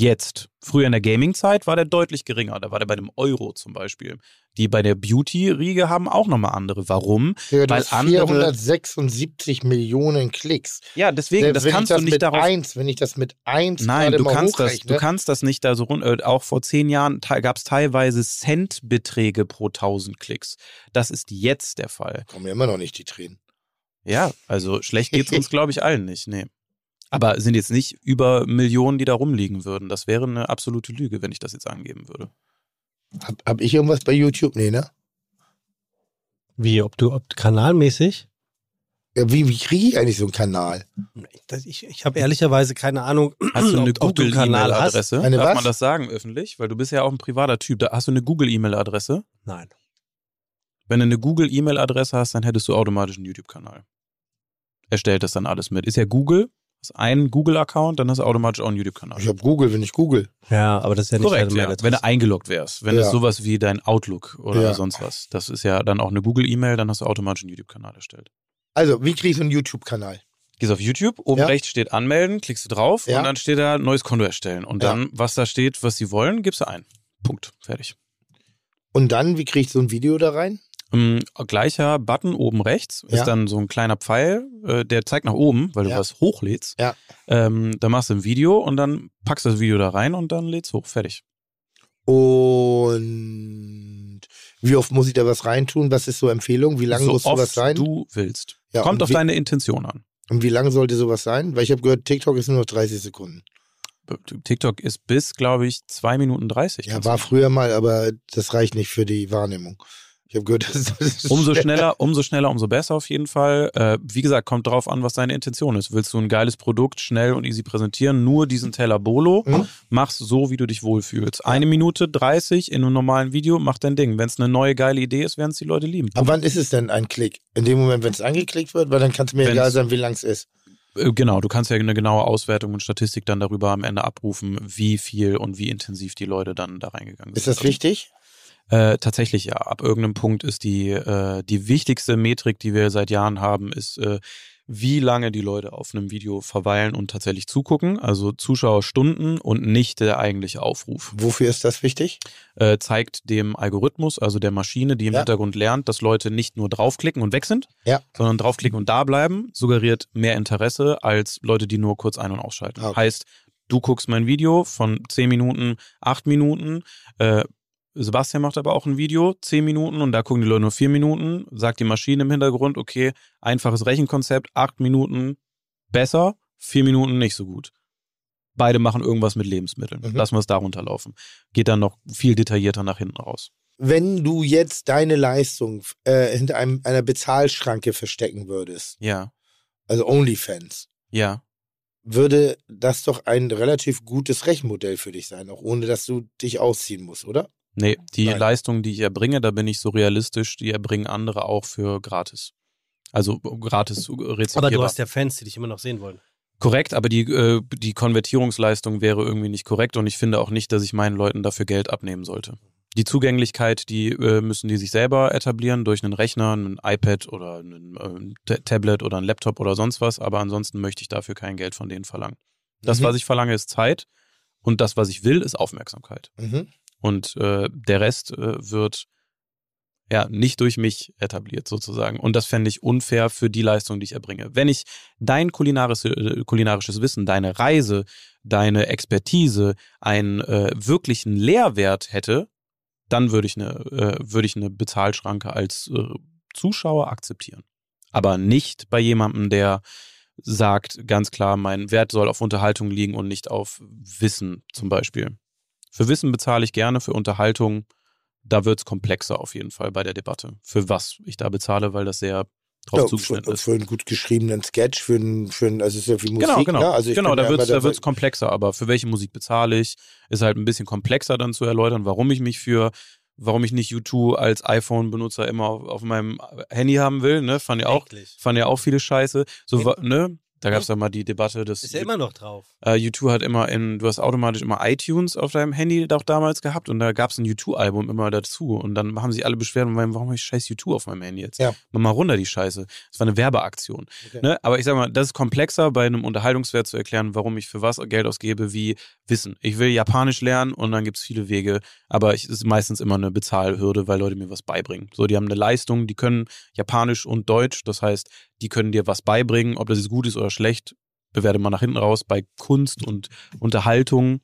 Jetzt. Früher in der Gaming-Zeit war der deutlich geringer. Da war der bei einem Euro zum Beispiel. Die bei der Beauty-Riege haben auch nochmal andere. Warum? Ja, Weil hast andere- 476 Millionen Klicks. Ja, deswegen, Selbst das kannst ich du das nicht mit darauf. eins, wenn ich das mit eins Nein, gerade du kannst, das, hochrechne, du kannst das nicht da so rund. Äh, auch vor zehn Jahren gab es teilweise Centbeträge pro 1000 Klicks. Das ist jetzt der Fall. kommen mir immer noch nicht die Tränen. Ja, also schlecht geht's uns, glaube ich, allen nicht. Nee. Aber sind jetzt nicht über Millionen, die da rumliegen würden. Das wäre eine absolute Lüge, wenn ich das jetzt angeben würde. Hab, hab ich irgendwas bei YouTube? Nee, ne? Wie, ob du ob kanalmäßig? Ja, wie, wie kriege ich eigentlich so einen Kanal? Das- Ich, ich habe ehrlicherweise keine Ahnung, Hast du eine. Google-E-Mail-Adresse? Darf was? man das sagen öffentlich? Weil du bist ja auch ein privater Typ. Da hast du eine Google-E-Mail-Adresse. Nein. Wenn du eine Google-E-Mail-Adresse hast, dann hättest du automatisch einen YouTube-Kanal. Er stellt das dann alles mit. Ist ja Google, hast einen Google-Account, dann hast du automatisch auch einen YouTube-Kanal. Ich habe Google, wenn ich Google. Ja, aber das ist ja nicht Korrekt, deine ja. Wenn du eingeloggt wärst. Wenn Ja. es sowas wie dein Outlook oder Ja. sonst was. Das ist ja dann auch eine Google-E-Mail, dann hast du automatisch einen YouTube-Kanal erstellt. Also, wie kriege ich so einen YouTube-Kanal? Gehst auf YouTube, oben Ja. rechts steht anmelden, klickst du drauf Ja. und dann steht da neues Konto erstellen. Und Ja. dann, was da steht, was sie wollen, gibst du ein. Punkt. Fertig. Und dann, wie kriege ich so ein Video da rein? Ähm, gleicher Button oben rechts ist Ja. dann so ein kleiner Pfeil, äh, der zeigt nach oben, weil du Ja. was hochlädst. Ja. Ähm, da machst du ein Video und dann packst du das Video da rein und dann lädst hoch. Fertig. Und wie oft muss ich da was reintun? Was ist so Empfehlung? Wie lange so muss sowas sein? du willst. Ja, Kommt auf deine Intention an. Und wie lange sollte sowas sein? Weil ich habe gehört, TikTok ist nur noch 30 Sekunden. TikTok ist bis, glaube ich, 2 Minuten 30. Ja, war früher mal, aber das reicht nicht für die Wahrnehmung. Ich habe gehört, das, ist Umso schnell. schneller, umso schneller, umso besser auf jeden Fall. Äh, wie gesagt, kommt drauf an, was deine Intention ist. Willst du ein geiles Produkt schnell und easy präsentieren? Nur diesen Teller Bolo. Mhm. Mach's so, wie du dich wohlfühlst. Eine Minute 30 in einem normalen Video, mach dein Ding. Wenn es eine neue geile Idee ist, werden es die Leute lieben. Aber wann ist es denn ein Klick? In dem Moment, wenn es angeklickt wird, weil dann kann es mir Wenn's- egal sein, wie lang es ist. Äh, Genau, du kannst ja eine genaue Auswertung und Statistik dann darüber am Ende abrufen, wie viel und wie intensiv die Leute dann da reingegangen sind. Ist das wichtig? Äh, tatsächlich ja. Ab irgendeinem Punkt ist die, äh, die wichtigste Metrik, die wir seit Jahren haben, ist, äh, wie lange die Leute auf einem Video verweilen und tatsächlich zugucken. Also Zuschauerstunden und nicht der eigentliche Aufruf. Wofür ist das wichtig? Äh, zeigt dem Algorithmus, also der Maschine, die im Ja. Hintergrund lernt, dass Leute nicht nur draufklicken und weg sind, Ja. sondern draufklicken und da bleiben, suggeriert mehr Interesse als Leute, die nur kurz ein- und ausschalten. Okay. Heißt, du guckst mein Video von 10 Minuten, 8 Minuten, äh, Sebastian macht aber auch ein Video, 10 Minuten und da gucken die Leute nur 4 Minuten, sagt die Maschine im Hintergrund, okay, einfaches Rechenkonzept, 8 Minuten besser, 4 Minuten nicht so gut. Beide machen irgendwas mit Lebensmitteln. Mhm. Lassen wir es darunter laufen. Geht dann noch viel detaillierter nach hinten raus. Wenn du jetzt deine Leistung äh, hinter einem, einer Bezahlschranke verstecken würdest, Ja, also OnlyFans, ja. würde das doch ein relativ gutes Rechenmodell für dich sein, auch ohne dass du dich ausziehen musst, oder? Nee, die Nein. Leistung, die ich erbringe, da bin ich so realistisch, die erbringen andere auch für gratis. Also gratis rezipierbar. Aber du hast ja Fans, die dich immer noch sehen wollen. Korrekt, aber die, äh, die Konvertierungsleistung wäre irgendwie nicht korrekt und ich finde auch nicht, dass ich meinen Leuten dafür Geld abnehmen sollte. Die Zugänglichkeit, die äh, müssen die sich selber etablieren durch einen Rechner, ein iPad oder ein Ta- Tablet oder ein Laptop oder sonst was, aber ansonsten möchte ich dafür kein Geld von denen verlangen. Das, Mhm. was ich verlange, ist Zeit und das, was ich will, ist Aufmerksamkeit. Mhm. Und äh, der Rest äh, wird ja nicht durch mich etabliert sozusagen. Und das fände ich unfair für die Leistung, die ich erbringe. Wenn ich dein kulinarische, äh, kulinarisches Wissen, deine Reise, deine Expertise, einen äh, wirklichen Lehrwert hätte, dann würde ich eine, äh, würde ich eine Bezahlschranke als äh, Zuschauer akzeptieren. Aber nicht bei jemandem, der sagt ganz klar, mein Wert soll auf Unterhaltung liegen und nicht auf Wissen zum Beispiel. Für Wissen bezahle ich gerne, für Unterhaltung, da wird es komplexer auf jeden Fall bei der Debatte. Für was ich da bezahle, weil das sehr drauf Ja, zugeschnitten für, ist. für einen gut geschriebenen Sketch, für einen, für einen also es ist ja wie Musik, Genau, genau. Ne? Also ich genau, da ja wird es immer da wird's komplexer, aber für welche Musik bezahle ich, ist halt ein bisschen komplexer dann zu erläutern, warum ich mich für, warum ich nicht U2 als iPhone-Benutzer immer auf, auf meinem Handy haben will, ne? Fand ja auch, Eklig. fand ja auch viele Scheiße. So, wa- ne? Da gab es ja mal die Debatte, dass Ist ja immer noch drauf. äh, U2 hat immer in, du hast automatisch immer iTunes auf deinem Handy auch damals gehabt und da gab es ein U2-Album immer dazu und dann haben sich alle meinen, warum habe ich scheiß U2 auf meinem Handy jetzt? Ja. Mach mal runter die Scheiße. Das war eine Werbeaktion. Okay. Ne? Aber ich sag mal, das ist komplexer bei einem Unterhaltungswert zu erklären, warum ich für was Geld ausgebe, wie Wissen. Ich will Japanisch lernen und dann gibt es viele Wege, aber es ist meistens immer eine Bezahlhürde, weil Leute mir was beibringen. So, die haben eine Leistung, die können Japanisch und Deutsch, das heißt, die können dir was beibringen, ob das jetzt gut ist oder schlecht, bewerte man nach hinten raus. Bei Kunst und Unterhaltung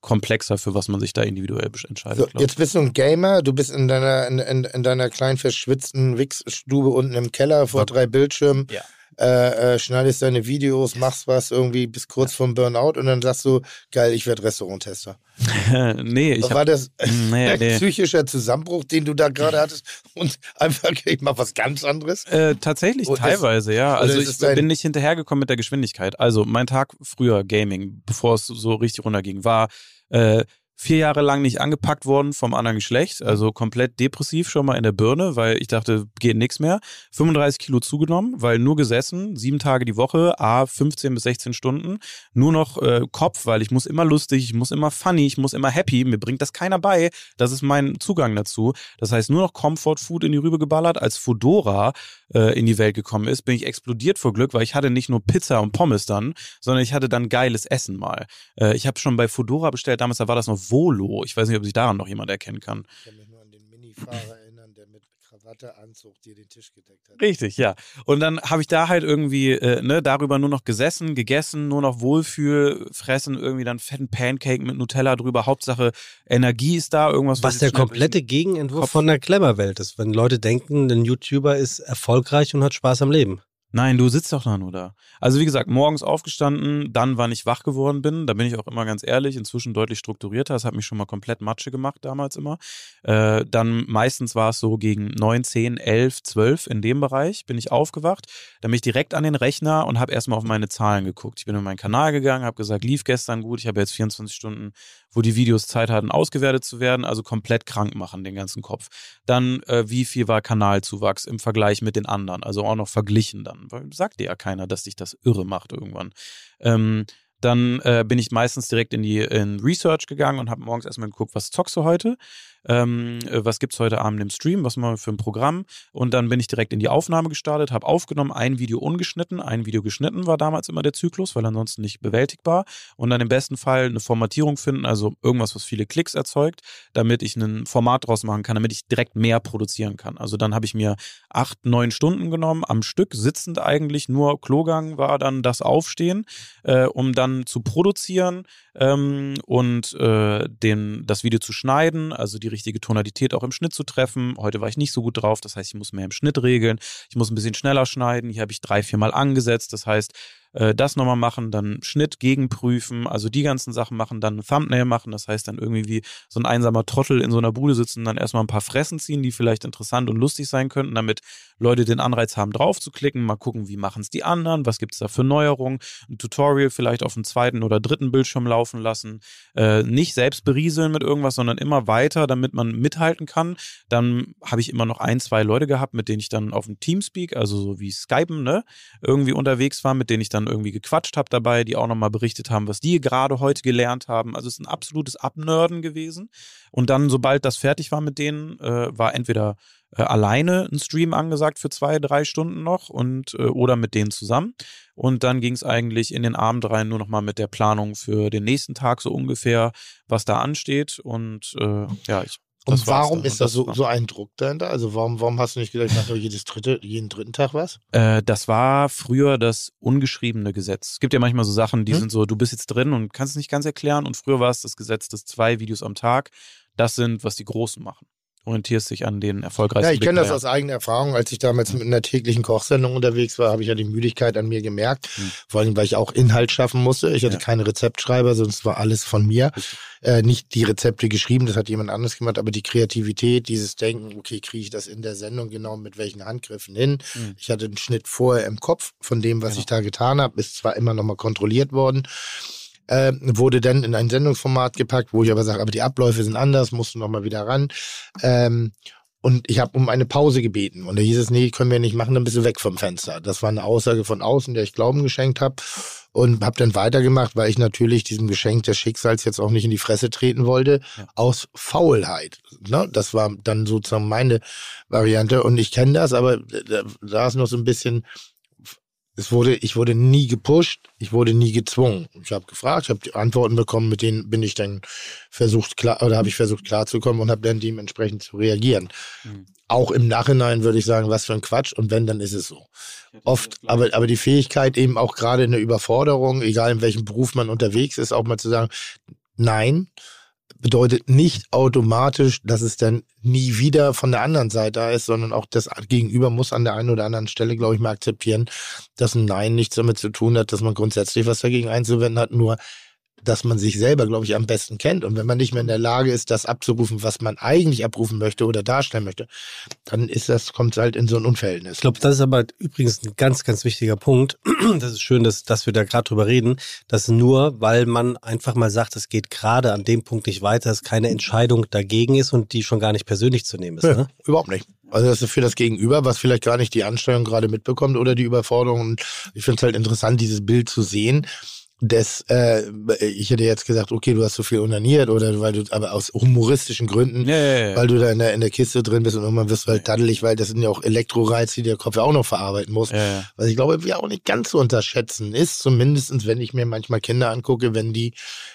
komplexer, für was man sich da individuell entscheidet. So, jetzt bist du ein Gamer, du bist in deiner, in, in, in deiner kleinen verschwitzten Wichsstube unten im Keller vor drei Bildschirmen, Ja. Äh, äh, schneidest deine Videos, machst was irgendwie bis kurz vorm Burnout und dann sagst du, geil, ich werde Restauranttester. nee, ich Was hab, war das nee, ein nee. psychischer Zusammenbruch, den du da gerade hattest und einfach, ich mach was ganz anderes? Äh, tatsächlich, ist- teilweise, ja. Also ist ich es dein- bin nicht hinterhergekommen mit der Geschwindigkeit. Also mein Tag früher Gaming, bevor es so richtig runterging, war äh, vier Jahre lang nicht angepackt worden vom anderen Geschlecht, also komplett depressiv schon mal in der Birne, weil ich dachte, geht nichts mehr. 35 Kilo zugenommen, weil nur gesessen, sieben Tage die Woche, a 15 bis 16 Stunden, nur noch äh, Kopf, weil ich muss immer lustig, ich muss immer funny, ich muss immer happy, mir bringt das keiner bei. Das ist mein Zugang dazu. Das heißt, nur noch Comfort Food in die Rübe geballert. Als Fodora äh, in die Welt gekommen ist, bin ich explodiert vor Glück, weil ich hatte nicht nur Pizza und Pommes dann, sondern ich hatte dann geiles Essen mal. Äh, ich habe schon bei Fodora bestellt, damals da war das noch Volo. Ich weiß nicht, ob sich daran noch jemand erkennen kann. Ich kann mich nur an den Minifahrer erinnern, der mit Krawatte, Anzug dir den Tisch gedeckt hat. Richtig, ja. Und dann habe ich da halt irgendwie äh, ne, darüber nur noch gesessen, gegessen, nur noch Wohlfühl, fressen, irgendwie dann fetten Pancake mit Nutella drüber. Hauptsache Energie ist da, irgendwas. Was der komplette Gegenentwurf Kopf- von der Glamour-Welt ist, wenn Leute denken, ein YouTuber ist erfolgreich und hat Spaß am Leben. Nein, du sitzt doch da nur da. Also wie gesagt, morgens aufgestanden, dann wann ich wach geworden bin, da bin ich auch immer ganz ehrlich, inzwischen deutlich strukturierter, das hat mich schon mal komplett Matsche gemacht damals immer. Äh, dann meistens war es so gegen 9, 10, 11, 12 in dem Bereich bin ich aufgewacht, dann bin ich direkt an den Rechner und habe erstmal auf meine Zahlen geguckt. Ich bin in meinen Kanal gegangen, habe gesagt, lief gestern gut, ich habe jetzt 24 Stunden, wo die Videos Zeit hatten, ausgewertet zu werden, also komplett krank machen, den ganzen Kopf. Dann, äh, wie viel war Kanalzuwachs im Vergleich mit den anderen, also auch noch verglichen dann, weil sagt dir ja keiner, dass dich das irre macht irgendwann. Ähm, dann äh, bin ich meistens direkt in die in Research gegangen und habe morgens erstmal geguckt, was zockst du heute? Ähm, äh, was gibt's heute Abend im Stream? Was machen wir für ein Programm? Und dann bin ich direkt in die Aufnahme gestartet, habe aufgenommen, ein Video ungeschnitten, ein Video geschnitten war damals immer der Zyklus, weil ansonsten nicht bewältigbar. Und dann im besten Fall eine Formatierung finden, also irgendwas, was viele Klicks erzeugt, damit ich ein Format draus machen kann, damit ich direkt mehr produzieren kann. Also dann habe ich mir acht, neun Stunden genommen, am Stück, sitzend eigentlich, nur Klogang war dann das Aufstehen, äh, um dann zu produzieren ähm, und äh, den, das Video zu schneiden, also die richtige Tonalität auch im Schnitt zu treffen. Heute war ich nicht so gut drauf, das heißt, ich muss mehr im Schnitt regeln, ich muss ein bisschen schneller schneiden. Hier habe ich drei, vier Mal angesetzt, das heißt, äh, das nochmal machen, dann Schnitt gegenprüfen, also die ganzen Sachen machen, dann ein Thumbnail machen, das heißt dann irgendwie wie so ein einsamer Trottel in so einer Bude sitzen, dann erstmal ein paar Fressen ziehen, die vielleicht interessant und lustig sein könnten, damit Leute den Anreiz haben, drauf zu klicken, mal gucken, wie machen es die anderen, was gibt es da für Neuerungen, ein Tutorial vielleicht auf dem zweiten oder dritten Bildschirm laufen lassen, äh, nicht selbst berieseln mit irgendwas, sondern immer weiter, damit man mithalten kann. Dann habe ich immer noch ein, zwei Leute gehabt, mit denen ich dann auf dem Teamspeak, also so wie Skypen, ne, irgendwie unterwegs war, mit denen ich dann irgendwie gequatscht habe dabei, die auch nochmal berichtet haben, was die gerade heute gelernt haben. Also es ist ein absolutes Abnörden gewesen. Und dann, sobald das fertig war mit denen, äh, war entweder äh, alleine ein Stream angesagt für zwei, drei Stunden noch und äh, oder mit denen zusammen. Und dann ging es eigentlich in den Abend rein nur noch mal mit der Planung für den nächsten Tag so ungefähr, was da ansteht. Und äh, ja, ich Und warum ist Und da so, so ein Druck dahinter? Also warum, warum hast du nicht gedacht, ich mache jedes dritte, jeden dritten Tag was? Äh, das war früher das ungeschriebene Gesetz. Es gibt ja manchmal so Sachen, die Hm? sind so, du bist jetzt drin und kannst es nicht ganz erklären. Und früher war es das Gesetz, dass zwei Videos am Tag, das sind, was die Großen machen. Orientierst dich an den erfolgreichsten. Ja, ich kenne das aus eigener Erfahrung. Als ich damals mit einer täglichen Kochsendung unterwegs war, habe ich ja die Müdigkeit an mir gemerkt. Hm. Vor allem, weil ich auch Inhalt schaffen musste. Ich hatte Ja. keine Rezeptschreiber, sonst war alles von mir. Äh, nicht die Rezepte geschrieben, das hat jemand anderes gemacht, aber die Kreativität, dieses Denken, okay, kriege ich das in der Sendung genau mit welchen Handgriffen hin. Hm. Ich hatte einen Schnitt vorher im Kopf von dem, was Genau. ich da getan habe, ist zwar immer nochmal kontrolliert worden. Äh, wurde dann in ein Sendungsformat gepackt, wo ich aber sage, aber die Abläufe sind anders, musst du nochmal wieder ran. Ähm, und ich habe um eine Pause gebeten. Und da hieß es, nee, können wir nicht machen, dann bist du weg vom Fenster. Das war eine Aussage von außen, der ich Glauben geschenkt habe. Und habe dann weitergemacht, weil ich natürlich diesem Geschenk des Schicksals jetzt auch nicht in die Fresse treten wollte, Ja. aus Faulheit. Ne? Das war dann sozusagen meine Variante. Und ich kenne das, aber da, da ist noch so ein bisschen, es wurde, ich wurde nie gepusht, ich wurde nie gezwungen. Ich habe gefragt, ich habe die Antworten bekommen, mit denen bin ich dann versucht klar oder habe ich versucht klarzukommen und habe dann dementsprechend zu reagieren. Mhm. Auch im Nachhinein würde ich sagen, was für ein Quatsch und wenn, dann ist es so. Oft, aber, aber die Fähigkeit eben auch gerade in der Überforderung, egal in welchem Beruf man unterwegs ist, auch mal zu sagen, nein, bedeutet nicht automatisch, dass es dann nie wieder von der anderen Seite da ist, sondern auch das Gegenüber muss an der einen oder anderen Stelle, glaube ich, mal akzeptieren, dass ein Nein nichts damit zu tun hat, dass man grundsätzlich was dagegen einzuwenden hat, nur dass man sich selber, glaube ich, am besten kennt. Und wenn man nicht mehr in der Lage ist, das abzurufen, was man eigentlich abrufen möchte oder darstellen möchte, dann ist das, kommt halt in so ein Unverhältnis. Ich glaube, das ist aber übrigens ein ganz, ganz wichtiger Punkt. Das ist schön, dass, dass wir da gerade drüber reden, dass nur, weil man einfach mal sagt, es geht gerade an dem Punkt nicht weiter, dass keine Entscheidung dagegen ist und die schon gar nicht persönlich zu nehmen ist. Nö, Ne? überhaupt nicht. Also das ist für das Gegenüber, was vielleicht gar nicht die Anstrengung gerade mitbekommt oder die Überforderung. Und ich finde es halt interessant, dieses Bild zu sehen. Des, äh, ich hätte jetzt gesagt, okay, du hast so viel onaniert oder weil du, aber aus humoristischen Gründen, Ja, ja, ja. weil du da in der, in der Kiste drin bist und irgendwann wirst du halt daddelig, weil das sind ja auch Elektroreize, die der Kopf ja auch noch verarbeiten muss. Was ich glaube, wir auch nicht ganz zu unterschätzen ist, zumindestens wenn ich mir manchmal Kinder angucke, wenn die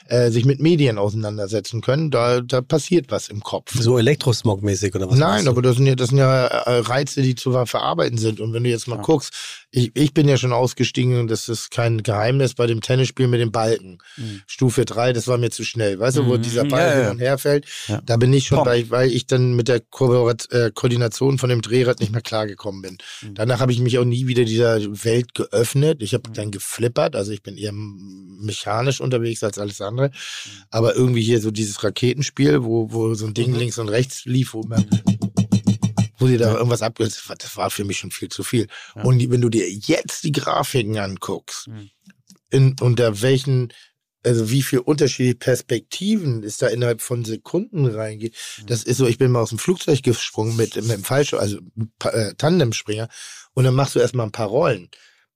äh, sich mit Medien auseinandersetzen können, da, da passiert was im Kopf. So Elektrosmog-mäßig oder was? Nein, aber das sind ja, das sind ja äh, Reize, die zu ver- verarbeiten sind. Und wenn du jetzt mal Ja. guckst, ich, ich bin ja schon ausgestiegen und das ist kein Geheimnis bei dem Tennisspiel mit dem Balken. Mhm. Stufe 3, das war mir zu schnell. Weißt du, wo Mhm. dieser Ball Ja, hin und her fällt? Ja. Da bin ich schon, Pom. weil, ich dann mit der Ko äh, Koordination von dem Drehrad nicht mehr klargekommen bin. Mhm. Danach habe ich mich auch nie wieder dieser Welt geöffnet. Ich Mhm. habe dann geflippert, also ich bin eher mechanisch unterwegs als alles andere. Mhm. Aber irgendwie hier so dieses Raketenspiel, wo, wo so ein Ding Mhm. links und rechts lief, wo man wo sie da irgendwas ab, das war- das war für mich schon viel zu viel. Ja. Und die, wenn du dir jetzt die Grafiken anguckst, Mhm. in, unter welchen, also wie viel unterschiedliche Perspektiven es da innerhalb von Sekunden reingeht, Mhm. das ist so, ich bin mal aus dem Flugzeug gesprungen mit, mit dem Fallschirm, also äh, Tandemspringer, und dann machst du erstmal ein paar Rollen.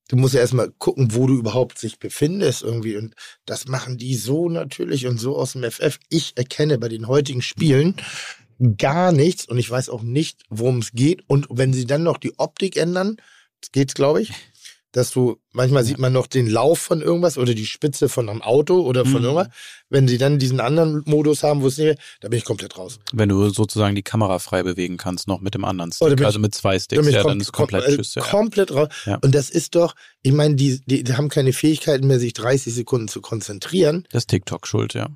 Du musst ja erstmal gucken, wo du überhaupt sich befindest irgendwie. Und das machen die so natürlich und so aus dem FF. Ich erkenne bei den heutigen Spielen gar nichts und ich weiß auch nicht, worum es geht. Und wenn sie dann noch die Optik ändern, geht's, glaube ich, dass du, manchmal sieht man noch den Lauf von irgendwas oder die Spitze von einem Auto oder von Mhm. irgendwas. Wenn sie dann diesen anderen Modus haben, wo es nicht, da bin ich komplett raus. Wenn du sozusagen die Kamera frei bewegen kannst, noch mit dem anderen Stick, bin ich- also mit zwei Sticks, ja, dann ist komplett kom- Tschüss. Ja. Komplett raus. Ja. Und das ist doch, ich meine, die, die, die haben keine Fähigkeiten mehr, sich 30 Sekunden zu konzentrieren. Das ist TikTok schuld, ja.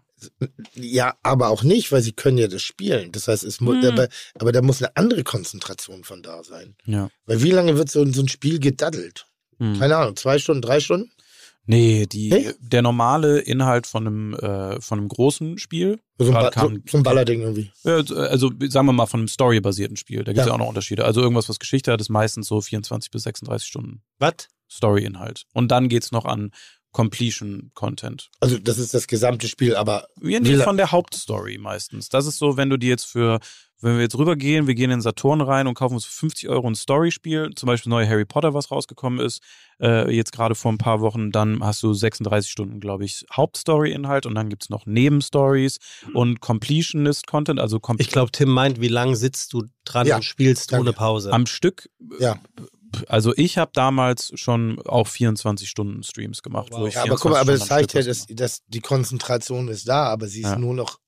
Ja, aber auch nicht, weil sie können ja das spielen. Das heißt, es muss, Mhm. aber, aber da muss eine andere Konzentration von da sein. Ja. Weil wie lange wird so, so ein Spiel gedaddelt? Mhm. Keine Ahnung, zwei Stunden, drei Stunden? Nee, die, Nee? der normale Inhalt von einem, äh, von einem großen Spiel. So ein, ba so, kam- so ein Ballerding irgendwie. Also sagen wir mal von einem storybasierten Spiel. Da gibt es Ja. ja. auch noch Unterschiede. Also irgendwas, was Geschichte hat, ist meistens so 24 bis 36 Stunden Was? Story-Inhalt. Und dann geht's noch an Completion-Content. Also das ist das gesamte Spiel, aber Ja, la- von der Hauptstory meistens. Das ist so, wenn du dir jetzt für, wenn wir jetzt rübergehen, wir gehen in Saturn rein und kaufen uns für 50 Euro ein Storyspiel, zum Beispiel neue Harry Potter, was rausgekommen ist, äh, jetzt gerade vor ein paar Wochen, dann hast du 36 Stunden, glaube ich, Hauptstory-Inhalt und dann gibt's noch Nebenstories und Completionist-Content, also kom Ich glaube, Tim meint, wie lange sitzt du dran Ja, und spielst danke. ohne Pause? am Stück. Ja. Also ich habe damals schon auch 24 Stunden Streams gemacht. Wow. Wo ich Ja, aber 24 guck mal, aber das zeigt ja, dass, dass die Konzentration ist da, aber sie ist Ja. nur noch,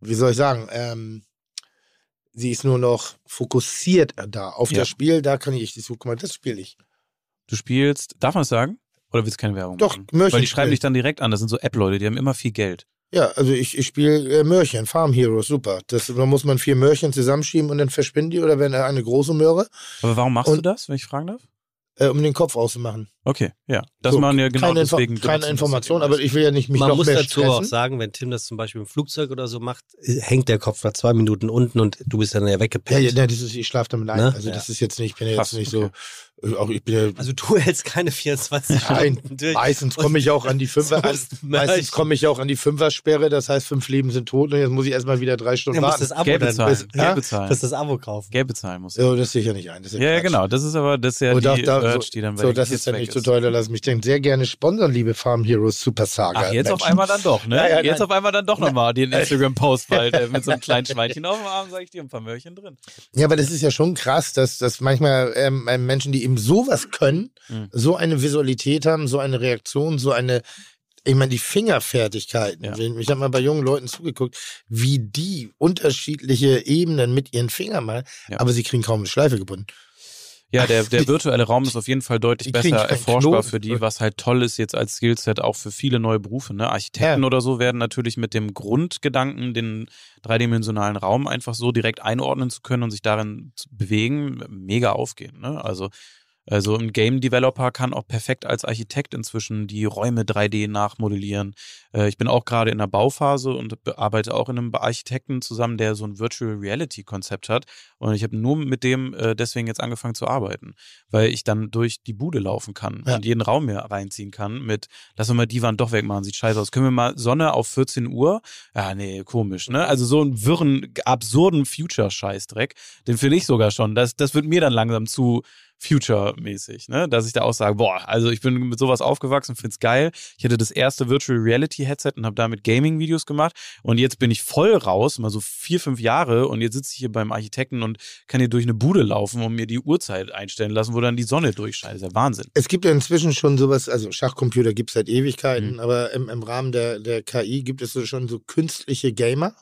wie soll ich sagen, ähm, sie ist nur noch fokussiert da auf Ja. das Spiel, da kann ich so, guck mal, das spiele ich. Du spielst, darf man es sagen? Oder willst du keine Werbung Doch, machen? Mörchen Weil die schreiben dich dann direkt an. Das sind so App-Leute, die haben immer viel Geld. Ja, also ich, ich spiele äh, Mörchen, Farm Heroes, super. Das, da muss man vier Mörchen zusammenschieben und dann verschwinden die oder werden eine große Möhre, Aber warum machst Und- du das, wenn ich fragen darf? Äh, um den Kopf auszumachen. Okay, ja. Das So, machen ja genau keine, Info deswegen. benutzen keine Information, ja aber ich will ja nicht mich Man noch muss mehr dazu auch stressen. sagen, wenn Tim das zum Beispiel im Flugzeug oder so macht, hängt der Kopf nach zwei Minuten unten und du bist dann ja Ja, weggepennt. ja, ne, das ist, ich schlafe damit ein. Ne? Also Ja. das ist jetzt nicht, ich bin ja jetzt nicht okay. so, auch ich bin ja, Also du hältst keine 24 Nein, Stunden durch. meistens komme ich auch an die Fünfer, meistens komme ich auch an die Fünfer-Sperre, das heißt fünf Leben sind tot und jetzt muss ich erstmal wieder drei Stunden Du musst warten. das Abo Geld bezahlen. Ja? Geld bezahlen. musst das Abo kaufen. Geld bezahlen muss. So, das sehe ich ja nicht ein. Das ist Ja, ja, genau. Das ist aber, das ist ja Und die da, da, Urge, so, die dann bei so das ist ja nicht so toll, da lass mich den sehr gerne sponsern, liebe Farm Heroes Super Saga. Ach, jetzt auf Menschen. einmal dann doch, ne? Ja, ja, jetzt nein. auf einmal dann doch nochmal den Instagram-Post bald äh, mit so einem kleinen Schweinchen auf dem Arm, sage ich dir, ein paar Möhrchen drin. Ja, aber das ist ja schon krass, dass, dass manchmal ähm, ähm, Menschen, die eben sowas können, Mhm. so eine Visualität haben, so eine Reaktion, so eine, ich meine, die Fingerfertigkeiten. Ja. Ich habe mal bei jungen Leuten zugeguckt, wie die unterschiedliche Ebenen mit ihren Fingern machen, Ja. aber sie kriegen kaum eine Schleife gebunden. Ja, der, der virtuelle Raum ist auf jeden Fall deutlich besser erforschbar für die, was halt toll ist jetzt als Skillset auch für viele neue Berufe. Ne? Architekten Ja. oder so werden natürlich mit dem Grundgedanken, den dreidimensionalen Raum einfach so direkt einordnen zu können und sich darin zu bewegen, mega aufgehen. Ne? Also also ein Game Developer kann auch perfekt als Architekt inzwischen die Räume 3D nachmodellieren. Äh, ich bin auch gerade in der Bauphase und be- arbeite auch in einem Architekten zusammen, der so ein Virtual Reality Konzept hat. Und ich habe nur mit dem äh, deswegen jetzt angefangen zu arbeiten, weil ich dann durch die Bude laufen kann Ja. und jeden Raum mir reinziehen kann mit, lass uns mal die Wand doch wegmachen, sieht scheiße aus. Können wir mal Sonne auf 14 Uhr? Ja, nee, komisch, ne? Also so einen wirren, absurden Future-Scheißdreck, den finde ich sogar schon. Das, das wird mir dann langsam zu Future-mäßig, ne? Dass ich da auch sage, boah, also ich bin mit sowas aufgewachsen, find's geil. Ich hatte das erste Virtual Reality Headset und habe damit Gaming-Videos gemacht und jetzt bin ich voll raus, mal so vier, fünf Jahre und jetzt sitze ich hier beim Architekten und kann hier durch eine Bude laufen und mir die Uhrzeit einstellen lassen, wo dann die Sonne durchscheint. Das ist ja Wahnsinn. Es gibt ja inzwischen schon sowas, also Schachcomputer gibt es seit Ewigkeiten, Mhm. aber im, im Rahmen der, der KI gibt es so schon so künstliche Gamer.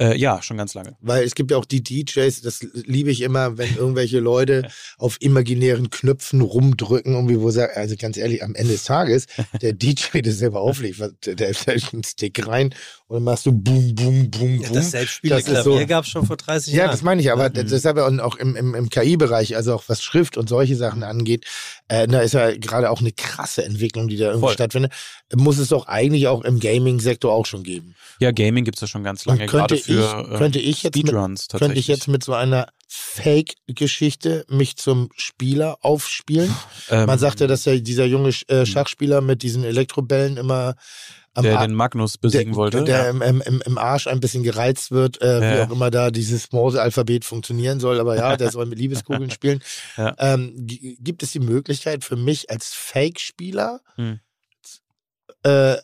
Äh, ja, schon ganz lange. Weil es gibt ja auch die DJs, das liebe ich immer, wenn irgendwelche Leute auf imaginären Knöpfen rumdrücken, irgendwie, wo sagt, also ganz ehrlich, am Ende des Tages, der DJ, der selber auflegt, was- der, der stellt einen Stick rein und dann machst du boom, boom, boom, Ja, boom. das Selbstspiele Das ist Klavier so- gab es schon vor 30 Ja, Jahren. das meine ich, aber Mhm. deshalb ja auch im, im, im KI-Bereich, also auch was Schrift und solche Sachen angeht, äh, da ist ja gerade auch eine krasse Entwicklung, die da irgendwie Voll. stattfindet. Muss es doch eigentlich auch im Gaming-Sektor auch schon geben. Ja, Gaming gibt's ja schon ganz lange, gerade für ich, könnte ich jetzt mit, Speedruns tatsächlich. könnte ich jetzt mit so einer Fake-Geschichte mich zum Spieler aufspielen? ähm, Man sagt ja, dass ja dieser junge äh, Schachspieler mit diesen Elektrobällen immer am der Ar- den Magnus besiegen der, wollte. Der ja. im, im, im- Arsch ein bisschen gereizt wird, äh, wie Ja. auch immer da dieses Morse-Alphabet funktionieren soll. Aber ja, der soll mit Liebeskugeln spielen. Ja. Ähm, gi- gibt es die Möglichkeit für mich als Fake-Spieler, Hm. Äh,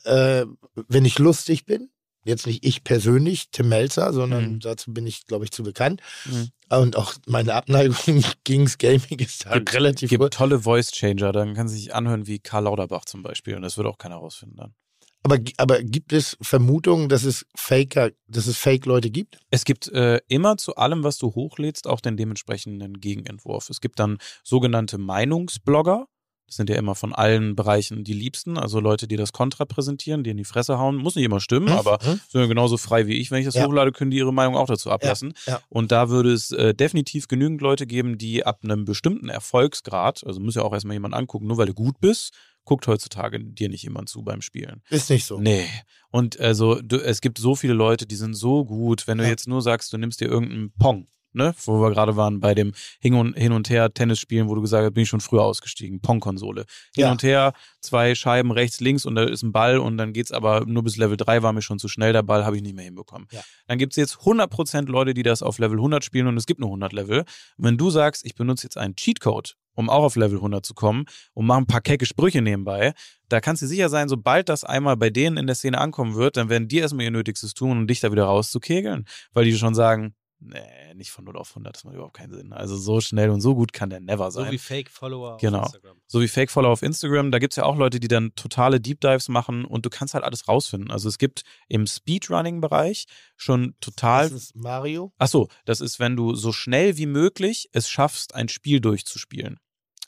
äh, wenn ich lustig bin, jetzt nicht ich persönlich, Tim Melzer, sondern Mhm. dazu bin ich, glaube ich, zu bekannt. Mhm. Und auch meine Abneigung gegens Gaming ist da Gibt- relativ gibt hoch. tolle Voice Changer, dann kann sich anhören wie Karl Lauterbach zum Beispiel und das wird auch keiner rausfinden dann. Aber, aber gibt es Vermutungen, dass es Faker, dass es Fake-Leute gibt? Es gibt äh, immer zu allem, was du hochlädst, auch den dementsprechenden Gegenentwurf. Es gibt dann sogenannte Meinungsblogger. Das sind ja immer von allen Bereichen die Liebsten, also Leute, die das Kontra präsentieren, die in die Fresse hauen. Muss nicht immer stimmen, Mhm. aber Mhm. sind ja genauso frei wie ich. Wenn ich das Ja. hochlade, können die ihre Meinung auch dazu ablassen. ja. Und da würde es äh, definitiv genügend Leute geben, die ab einem bestimmten Erfolgsgrad, also muss ja auch erstmal jemand angucken, nur weil du gut bist, guckt heutzutage dir nicht jemand zu beim Spielen. Ist nicht so. Nee. Und also du, es gibt so viele Leute, die sind so gut, wenn du Ja. jetzt nur sagst, du nimmst dir irgendeinen Pong, ne, wo wir gerade waren bei dem Hin und, Hin und Her Tennisspielen, wo du gesagt hast, bin ich schon früher ausgestiegen, Pong-Konsole. Hin Ja. und her, zwei Scheiben rechts, links und da ist ein Ball und dann geht's aber nur bis Level 3 war mir schon zu schnell, der Ball habe ich nicht mehr hinbekommen. Ja. Dann gibt's jetzt 100% Leute, die das auf Level 100 spielen und es gibt nur 100 Level. Wenn du sagst, ich benutze jetzt einen Cheatcode, um auch auf Level 100 zu kommen und mache ein paar kecke Sprüche nebenbei, da kannst du sicher sein, sobald das einmal bei denen in der Szene ankommen wird, dann werden die erstmal ihr Nötigstes tun, um dich da wieder rauszukegeln, weil die schon sagen, nee, nicht von 0 auf 100, das macht überhaupt keinen Sinn. Also so schnell und so gut kann der never sein. So wie Fake-Follower Genau. auf Instagram. So wie Fake-Follower auf Instagram, da gibt's ja auch Leute, die dann totale Deep Dives machen und du kannst halt alles rausfinden. Also es gibt im Speedrunning-Bereich schon total. Das ist Mario. Ach so, das ist, wenn du so schnell wie möglich es schaffst, ein Spiel durchzuspielen.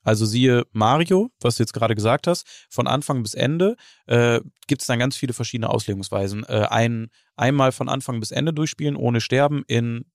Also siehe Mario, was du jetzt gerade gesagt hast, von Anfang bis Ende äh, gibt es dann ganz viele verschiedene Auslegungsweisen. Äh, ein, einmal von Anfang bis Ende durchspielen ohne Sterben in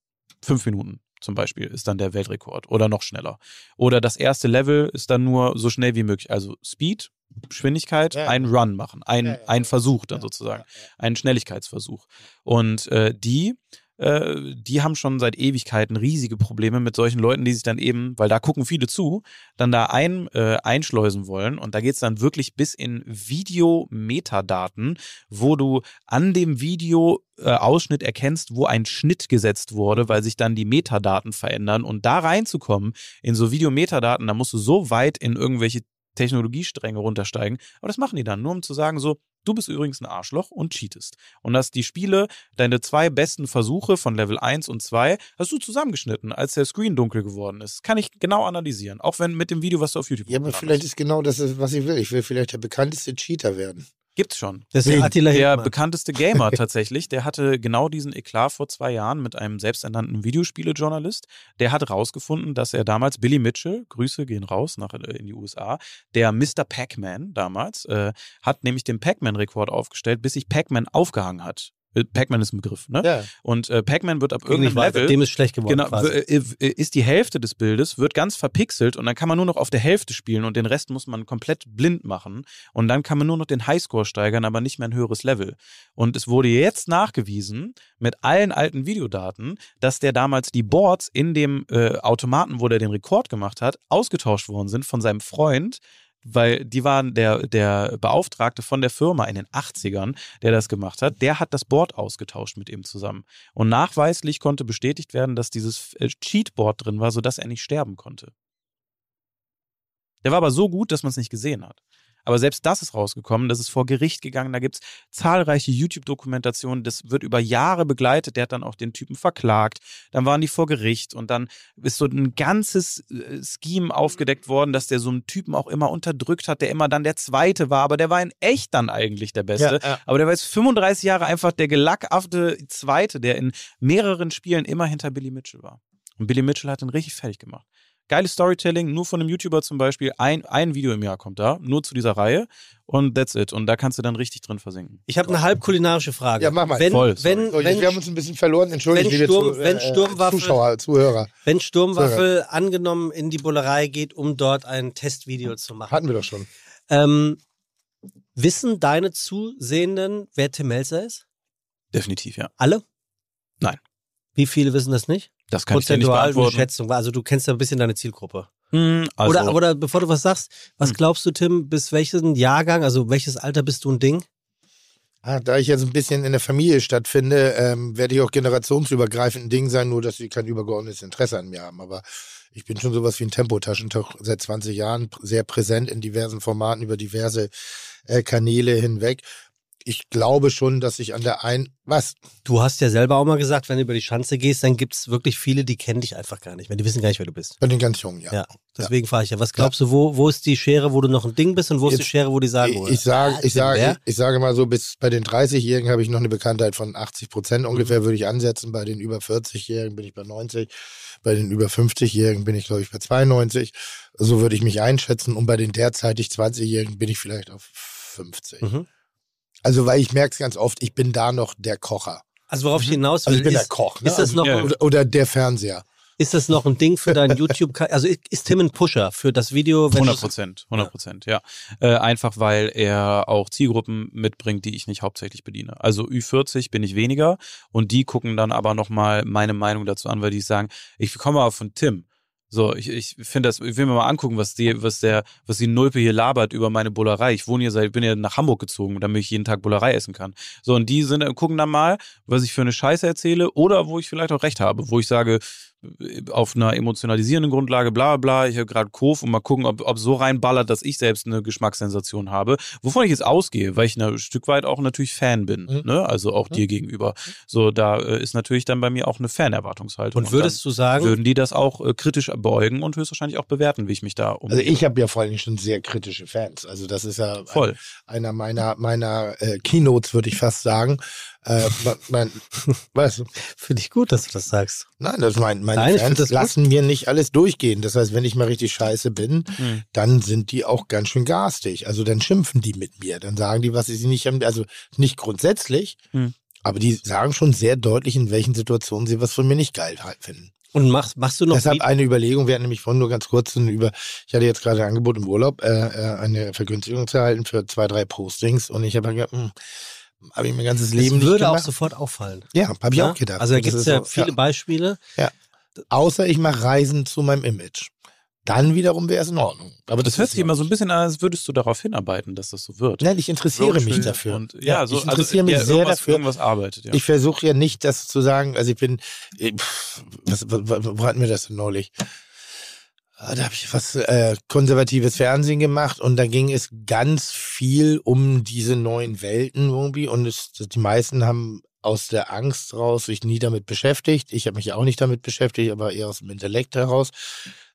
fünf Minuten zum Beispiel ist dann der Weltrekord oder noch schneller. Oder das erste Level ist dann nur so schnell wie möglich. Also Speed, Geschwindigkeit, Ja. ein Run machen, ein, Ja, ja, ein ja. Versuch dann sozusagen, einen Schnelligkeitsversuch. Und äh, die äh, die haben schon seit Ewigkeiten riesige Probleme mit solchen Leuten, die sich dann eben, weil da gucken viele zu, dann da ein, äh, einschleusen wollen. Und da geht's dann wirklich bis in Video-Metadaten, wo du an dem Video-Ausschnitt erkennst, wo ein Schnitt gesetzt wurde, weil sich dann die Metadaten verändern. Und da reinzukommen in so Video-Metadaten, da musst du so weit in irgendwelche Technologiestränge runtersteigen. Aber das machen die dann, nur um zu sagen, so, du bist übrigens ein Arschloch und cheatest. Und dass die Spiele, deine zwei besten Versuche von Level 1 und 2, hast du zusammengeschnitten, als der Screen dunkel geworden ist. Kann ich genau analysieren. Auch wenn mit dem Video, was du auf YouTube Ja, aber vielleicht hast. ist genau das, was ich will. Ich will vielleicht der bekannteste Cheater werden. Gibt's schon. Das ist? Attila Der bekannteste Gamer tatsächlich, der hatte genau diesen Eklat vor zwei Jahren mit einem selbsternannten Videospielejournalist. Der hat rausgefunden, dass er damals, Billy Mitchell, Grüße gehen raus nach äh, in die USA, der Mr. Pac-Man damals, äh, hat nämlich den Pac-Man-Rekord aufgestellt, bis sich Pac-Man aufgehangen hat. Äh, Pac-Man ist ein Begriff, ne? Ja. Und äh, Pac-Man wird ab irgendeinem. Level Dem ist schlecht geworden. Genau, äh, ist die Hälfte des Bildes, wird ganz verpixelt und dann kann man nur noch auf der Hälfte spielen und den Rest muss man komplett blind machen und dann kann man nur noch den Highscore steigern, aber nicht mehr ein höheres Level. Und es wurde jetzt nachgewiesen mit allen alten Videodaten, dass der damals die Boards in dem äh, Automaten, wo der den Rekord gemacht hat, ausgetauscht worden sind von seinem Freund, weil die waren der, der Beauftragte von der Firma in den 80ern, der das gemacht hat, der hat das Board ausgetauscht mit ihm zusammen. Und nachweislich konnte bestätigt werden, dass dieses äh, Cheatboard drin war, sodass er nicht sterben konnte. Der war aber so gut, dass man es nicht gesehen hat. Aber selbst das ist rausgekommen, das ist vor Gericht gegangen, da gibt's zahlreiche YouTube-Dokumentationen, das wird über Jahre begleitet, der hat dann auch den Typen verklagt, dann waren die vor Gericht und dann ist so ein ganzes äh, Scheme aufgedeckt worden, dass der so einen Typen auch immer unterdrückt hat, der immer dann der Zweite war, aber der war in echt dann eigentlich der Beste. Ja, ja. Aber der war jetzt 35 Jahre einfach der gelackaffte Zweite, der in mehreren Spielen immer hinter Billy Mitchell war. Und Billy Mitchell hat ihn richtig fertig gemacht. Geiles Storytelling, nur von einem YouTuber zum Beispiel. Ein, ein Video im Jahr kommt da, nur zu dieser Reihe. Und that's it. Und da kannst du dann richtig drin versinken. Ich habe eine halb kulinarische Frage. Ja, mach mal. Wenn, Voll, wenn, So, jetzt, wenn, wir haben uns ein bisschen verloren. Entschuldigt, wenn Sturm- Zu- wenn äh, Sturmwaffe- Zuschauer, Zuhörer. wenn Sturmwaffel angenommen in die Bullerei geht, um dort ein Testvideo zu machen. Hatten wir doch schon. Ähm, wissen deine Zusehenden, wer Tim Melzer ist? Definitiv, ja. Alle? Nein. Wie viele wissen das nicht? Das kann ich dir nicht Prozentual. Schätzung. Also du kennst ja ein bisschen deine Zielgruppe. Hm, also, oder, oder bevor du was sagst, was Hm. glaubst du, Tim, bis welchen Jahrgang, also welches Alter bist du ein Ding? Ah, da ich jetzt ein bisschen in der Familie stattfinde, ähm, werde ich auch generationsübergreifend ein Ding sein, nur dass sie kein übergeordnetes Interesse an mir haben. Aber ich bin schon sowas wie ein Tempotaschentuch seit 20 Jahren, sehr präsent in diversen Formaten über diverse äh, Kanäle hinweg. Ich glaube schon, dass ich an der einen, was? Du hast ja selber auch mal gesagt, wenn du über die Schanze gehst, dann gibt es wirklich viele, die kennen dich einfach gar nicht mehr. Die wissen gar nicht, wer du bist. Bei den ganz Jungen, ja. Ja, deswegen frage ich ja. Was glaubst du, wo, wo ist die Schere, wo du noch ein Ding bist und wo ist die Jetzt- Schere, wo die sagen, Ich, ich sage, ah, ich wer? ich, ich sage mal so, bis bei den 30-Jährigen habe ich noch eine Bekanntheit von 80 Prozent ungefähr, würde ich ansetzen. Bei den über 40-Jährigen bin ich bei 90. Bei den über 50-Jährigen bin ich, glaube ich, bei 92. So würde ich mich einschätzen. Und bei den derzeitig 20-Jährigen bin ich vielleicht auf 50. Mhm. Also, weil ich merke es ganz oft, ich bin da noch der Kocher. Also worauf ich hinaus will, Also ich bin ist, der Koch. Ne? ist das also, noch- Ja. oder, oder der Fernseher. ist das noch ein Ding für dein YouTube? Also ist- Tim ein Pusher für das Video? Wenn 100 du's- Prozent, 100 Prozent, ja. Äh, einfach weil er auch Zielgruppen mitbringt, die ich nicht hauptsächlich bediene. Also Ü40 bin ich weniger und die gucken dann aber nochmal meine Meinung dazu an, weil die sagen, ich komme aber von Tim. So, ich, ich finde das, ich will mir mal angucken, was die, was der, was die Nulpe hier labert über meine Bullerei. Ich wohne hier seit, bin ja nach Hamburg gezogen, damit ich jeden Tag Bullerei essen kann. So, und die sind, gucken dann mal, was ich für eine Scheiße erzähle oder wo ich vielleicht auch recht habe, wo ich sage, auf einer emotionalisierenden Grundlage, bla bla, ich habe gerade Kof und mal gucken, ob, ob so reinballert, dass ich selbst eine Geschmackssensation habe. Wovon ich jetzt ausgehe, weil ich ein Stück weit auch natürlich Fan bin, Mhm. ne? also auch dir gegenüber. So, da äh, ist natürlich dann bei mir auch eine Fan-Erwartungshaltung. Und würdest du sagen, würden die das auch äh, kritisch beugen und höchstwahrscheinlich auch bewerten, wie ich mich da um. Also ich habe ja vor allem schon sehr kritische Fans. Also das ist ja Voll. einer meiner meiner äh, Keynotes, würde ich fast sagen. Äh, mein, was? finde ich gut, dass du das sagst. Nein, das mein, meine Nein, Fans das gut. lassen mir nicht alles durchgehen. Das heißt, wenn ich mal richtig scheiße bin, Hm. dann sind die auch ganz schön garstig. Also dann schimpfen die mit mir. Dann sagen die, was sie nicht haben. Also nicht grundsätzlich, Hm. aber die sagen schon sehr deutlich, in welchen Situationen sie was von mir nicht geil halt finden. Und machst, machst du noch Deshalb eine Überlegung, wir hatten nämlich vorhin nur ganz kurz über, ich hatte jetzt gerade ein Angebot im Urlaub, äh, äh, eine Vergünstigung zu erhalten für zwei, drei Postings und ich habe gedacht, hm, habe ich mein ganzes das Leben nicht würde auch sofort auffallen. ja, habe ich Ja? auch gedacht. Also da das gibt es ja so, viele Beispiele. Außer ich mache Reisen zu meinem Image. Dann wiederum wäre es in Ordnung. Aber Das das, hört sich immer so ein bisschen an, als würdest du darauf hinarbeiten, dass das so wird. Nein, ich interessiere mich Roadtrip dafür. Und, ja, so, ich interessiere mich also, ja, sehr irgendwas, dafür. Irgendwas arbeitet, ja. Ich versuche ja nicht, das zu sagen, also ich bin, pff, was, was, was, wo hatten wir das denn neulich? Ah, Da habe ich was äh, konservatives Fernsehen gemacht und da ging es ganz viel um diese neuen Welten irgendwie und es, die meisten haben aus der Angst raus sich nie damit beschäftigt. Ich habe mich auch nicht damit beschäftigt, aber eher aus dem Intellekt heraus.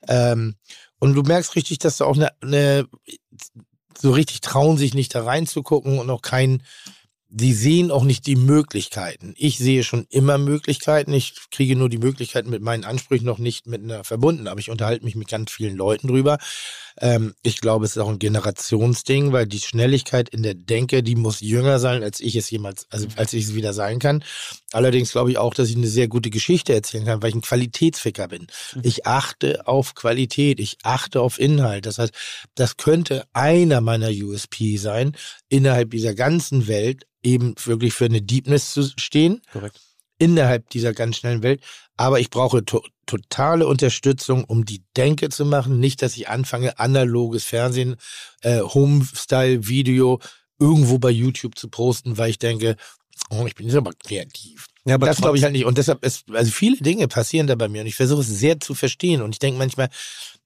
Ähm, und du merkst richtig, dass da auch eine, eine so richtig trauen sich nicht da reinzugucken und auch kein die sehen auch nicht die Möglichkeiten. Ich sehe schon immer Möglichkeiten. Ich kriege nur die Möglichkeiten mit meinen Ansprüchen noch nicht miteinander verbunden. Aber ich unterhalte mich mit ganz vielen Leuten drüber. Ähm, ich glaube, es ist auch ein Generationsding, weil die Schnelligkeit in der Denke, die muss jünger sein, als ich es jemals, also als ich es wieder sein kann. Allerdings glaube ich auch, dass ich eine sehr gute Geschichte erzählen kann, weil ich ein Qualitätsficker bin. Ich achte auf Qualität, ich achte auf Inhalt. Das heißt, das könnte einer meiner USP sein, innerhalb dieser ganzen Welt eben wirklich für eine Deepness zu stehen, Korrekt. innerhalb dieser ganz schnellen Welt. Aber ich brauche to totale Unterstützung, um die Denke zu machen. Nicht, dass ich anfange, analoges Fernsehen, äh, Home-Style-Video irgendwo bei YouTube zu posten, weil ich denke, oh, ich bin jetzt aber kreativ. Ja, aber das glaube ich halt nicht. Und deshalb ist, also viele Dinge passieren da bei mir und ich versuche es sehr zu verstehen. Und ich denke manchmal,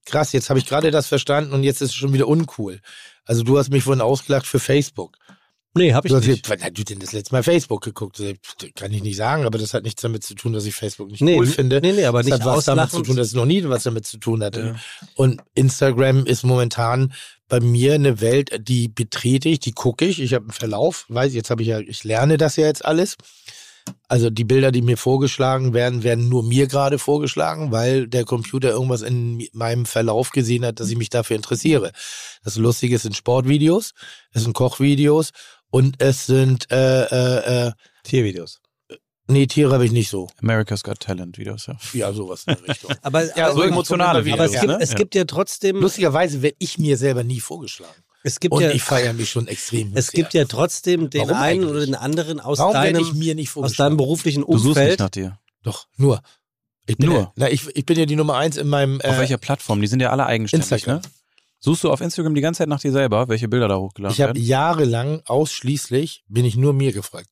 krass, jetzt habe ich gerade das verstanden und jetzt ist es schon wieder uncool. Also du hast mich vorhin ausgelacht für Facebook. Nee, hab ich hast nicht. wann hast du denn das letzte Mal Facebook geguckt? Das Kann ich nicht sagen, aber das hat nichts damit zu tun, dass ich Facebook nicht Nee, cool finde. nee, nee, aber das nicht hat was damit zu tun, dass es noch nie was damit zu tun hatte. Ja. Und Instagram ist momentan bei mir eine Welt, die betrete ich, die gucke ich. Ich habe einen Verlauf, weiß jetzt habe ich ja, ich lerne das ja jetzt alles. Also die Bilder, die mir vorgeschlagen werden, werden nur mir gerade vorgeschlagen, weil der Computer irgendwas in meinem Verlauf gesehen hat, dass ich mich dafür interessiere. Das Lustige sind Sportvideos, es sind Kochvideos und es sind äh, äh, äh, Tiervideos. nee, Tiere habe ich nicht so. America's Got Talent Videos, ja. Ja, sowas in der Richtung. Aber, Ja, aber, so emotionale aber aber es, Videos, gibt, ne? es Ja. gibt ja trotzdem, Lustigerweise werde ich mir selber nie vorgeschlagen. es gibt Und ja, ich feiere mich schon extrem. es gibt ja trotzdem den Warum einen eigentlich? oder den anderen aus Warum deinem, mir nicht aus deinem beruflichen Du suchst nicht Umfeld. nach dir. Doch, nur. Ich bin Nur? Ja, na, ich, ich bin ja die Nummer eins in meinem. Auf äh, welcher Plattform? Die sind ja alle eigenständig, Instagram. ne? Suchst du auf Instagram die ganze Zeit nach dir selber, welche Bilder da hochgeladen Ich habe werden? jahrelang ausschließlich bin ich nur mir gefragt.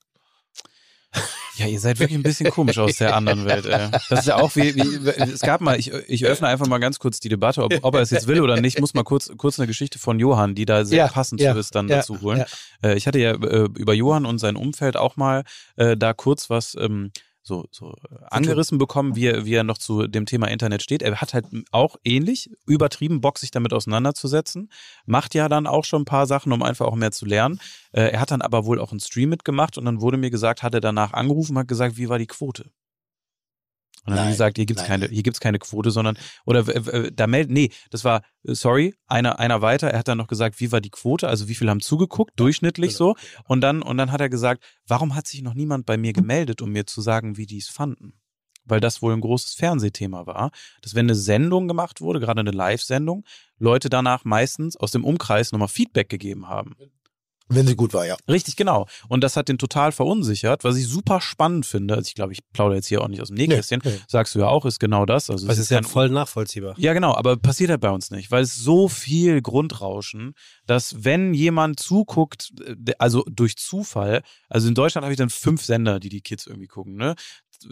Ja, ihr seid wirklich ein bisschen komisch aus der anderen Welt. Ey. Das ist ja auch wie, wie es gab mal, ich, ich öffne einfach mal ganz kurz die Debatte, ob, ob er es jetzt will oder nicht, muss mal kurz, kurz eine Geschichte von Johann, die da sehr Ja, passend ja, ist, dann ja, dazu holen. Äh, ich hatte ja äh, über Johann und sein Umfeld auch mal äh, da kurz was ähm, so, so äh, angerissen bekommen, wie er, wie er noch zu dem Thema Internet steht. Er hat halt auch ähnlich übertrieben Bock, sich damit auseinanderzusetzen. Macht ja dann auch schon ein paar Sachen, um einfach auch mehr zu lernen. Äh, er hat dann aber wohl auch einen Stream mitgemacht und dann wurde mir gesagt, hat er danach angerufen, hat gesagt, wie war die Quote? Und dann haben Nein, die gesagt, hier gibt's nein. keine, hier gibt's keine Quote, sondern oder äh, da melden, nee, das war sorry, einer einer weiter. Er hat dann noch gesagt, wie war die Quote, also wie viele haben zugeguckt, durchschnittlich genau. so. Und dann und dann hat er gesagt, warum hat sich noch niemand bei mir gemeldet, um mir zu sagen, wie die es fanden? Weil das wohl ein großes Fernsehthema war, dass wenn eine Sendung gemacht wurde, gerade eine Live-Sendung, Leute danach meistens aus dem Umkreis nochmal Feedback gegeben haben. Wenn sie gut war, ja. Richtig, genau. Und das hat den total verunsichert, was ich super spannend finde. Also ich glaube, ich plaudere jetzt hier auch nicht aus dem Nähkästchen. Nee, nee. Sagst du ja auch, ist genau das. Also Das es ist ja voll nachvollziehbar. ja, genau, aber passiert halt bei uns nicht, weil es so viel Grundrauschen, dass wenn jemand zuguckt, äh, also durch Zufall, also in Deutschland habe ich dann fünf Sender, die die Kids irgendwie gucken, ne?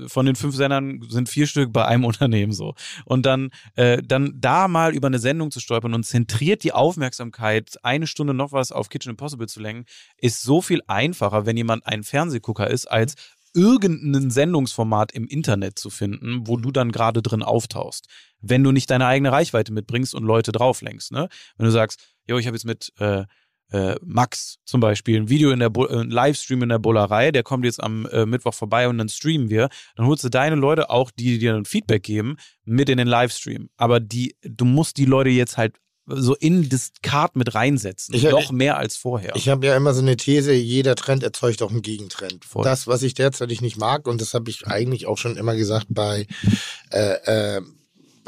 Von den fünf Sendern sind vier Stück bei einem Unternehmen so. Und dann, äh, dann da mal über eine Sendung zu stolpern und zentriert die Aufmerksamkeit, eine Stunde noch was auf Kitchen Impossible zu lenken, ist so viel einfacher, wenn jemand ein Fernsehgucker ist, als irgendein Sendungsformat im Internet zu finden, wo du dann gerade drin auftauchst. Wenn du nicht deine eigene Reichweite mitbringst und Leute drauflenkst. Ne? Wenn du sagst, jo, ich habe jetzt mit äh, äh, Max zum Beispiel ein Video in der Bo äh, ein Livestream in der Bullerei, der kommt jetzt am äh, Mittwoch vorbei und dann streamen wir, dann holst du deine Leute auch, die dir ein Feedback geben, mit in den Livestream. Aber die, du musst die Leute jetzt halt so in das Kart mit reinsetzen. Ich- noch mehr als vorher. Ich habe ja immer so eine These, jeder Trend erzeugt auch einen Gegentrend. Voll. Das, was ich derzeit nicht mag, und das habe ich eigentlich auch schon immer gesagt bei, äh, äh,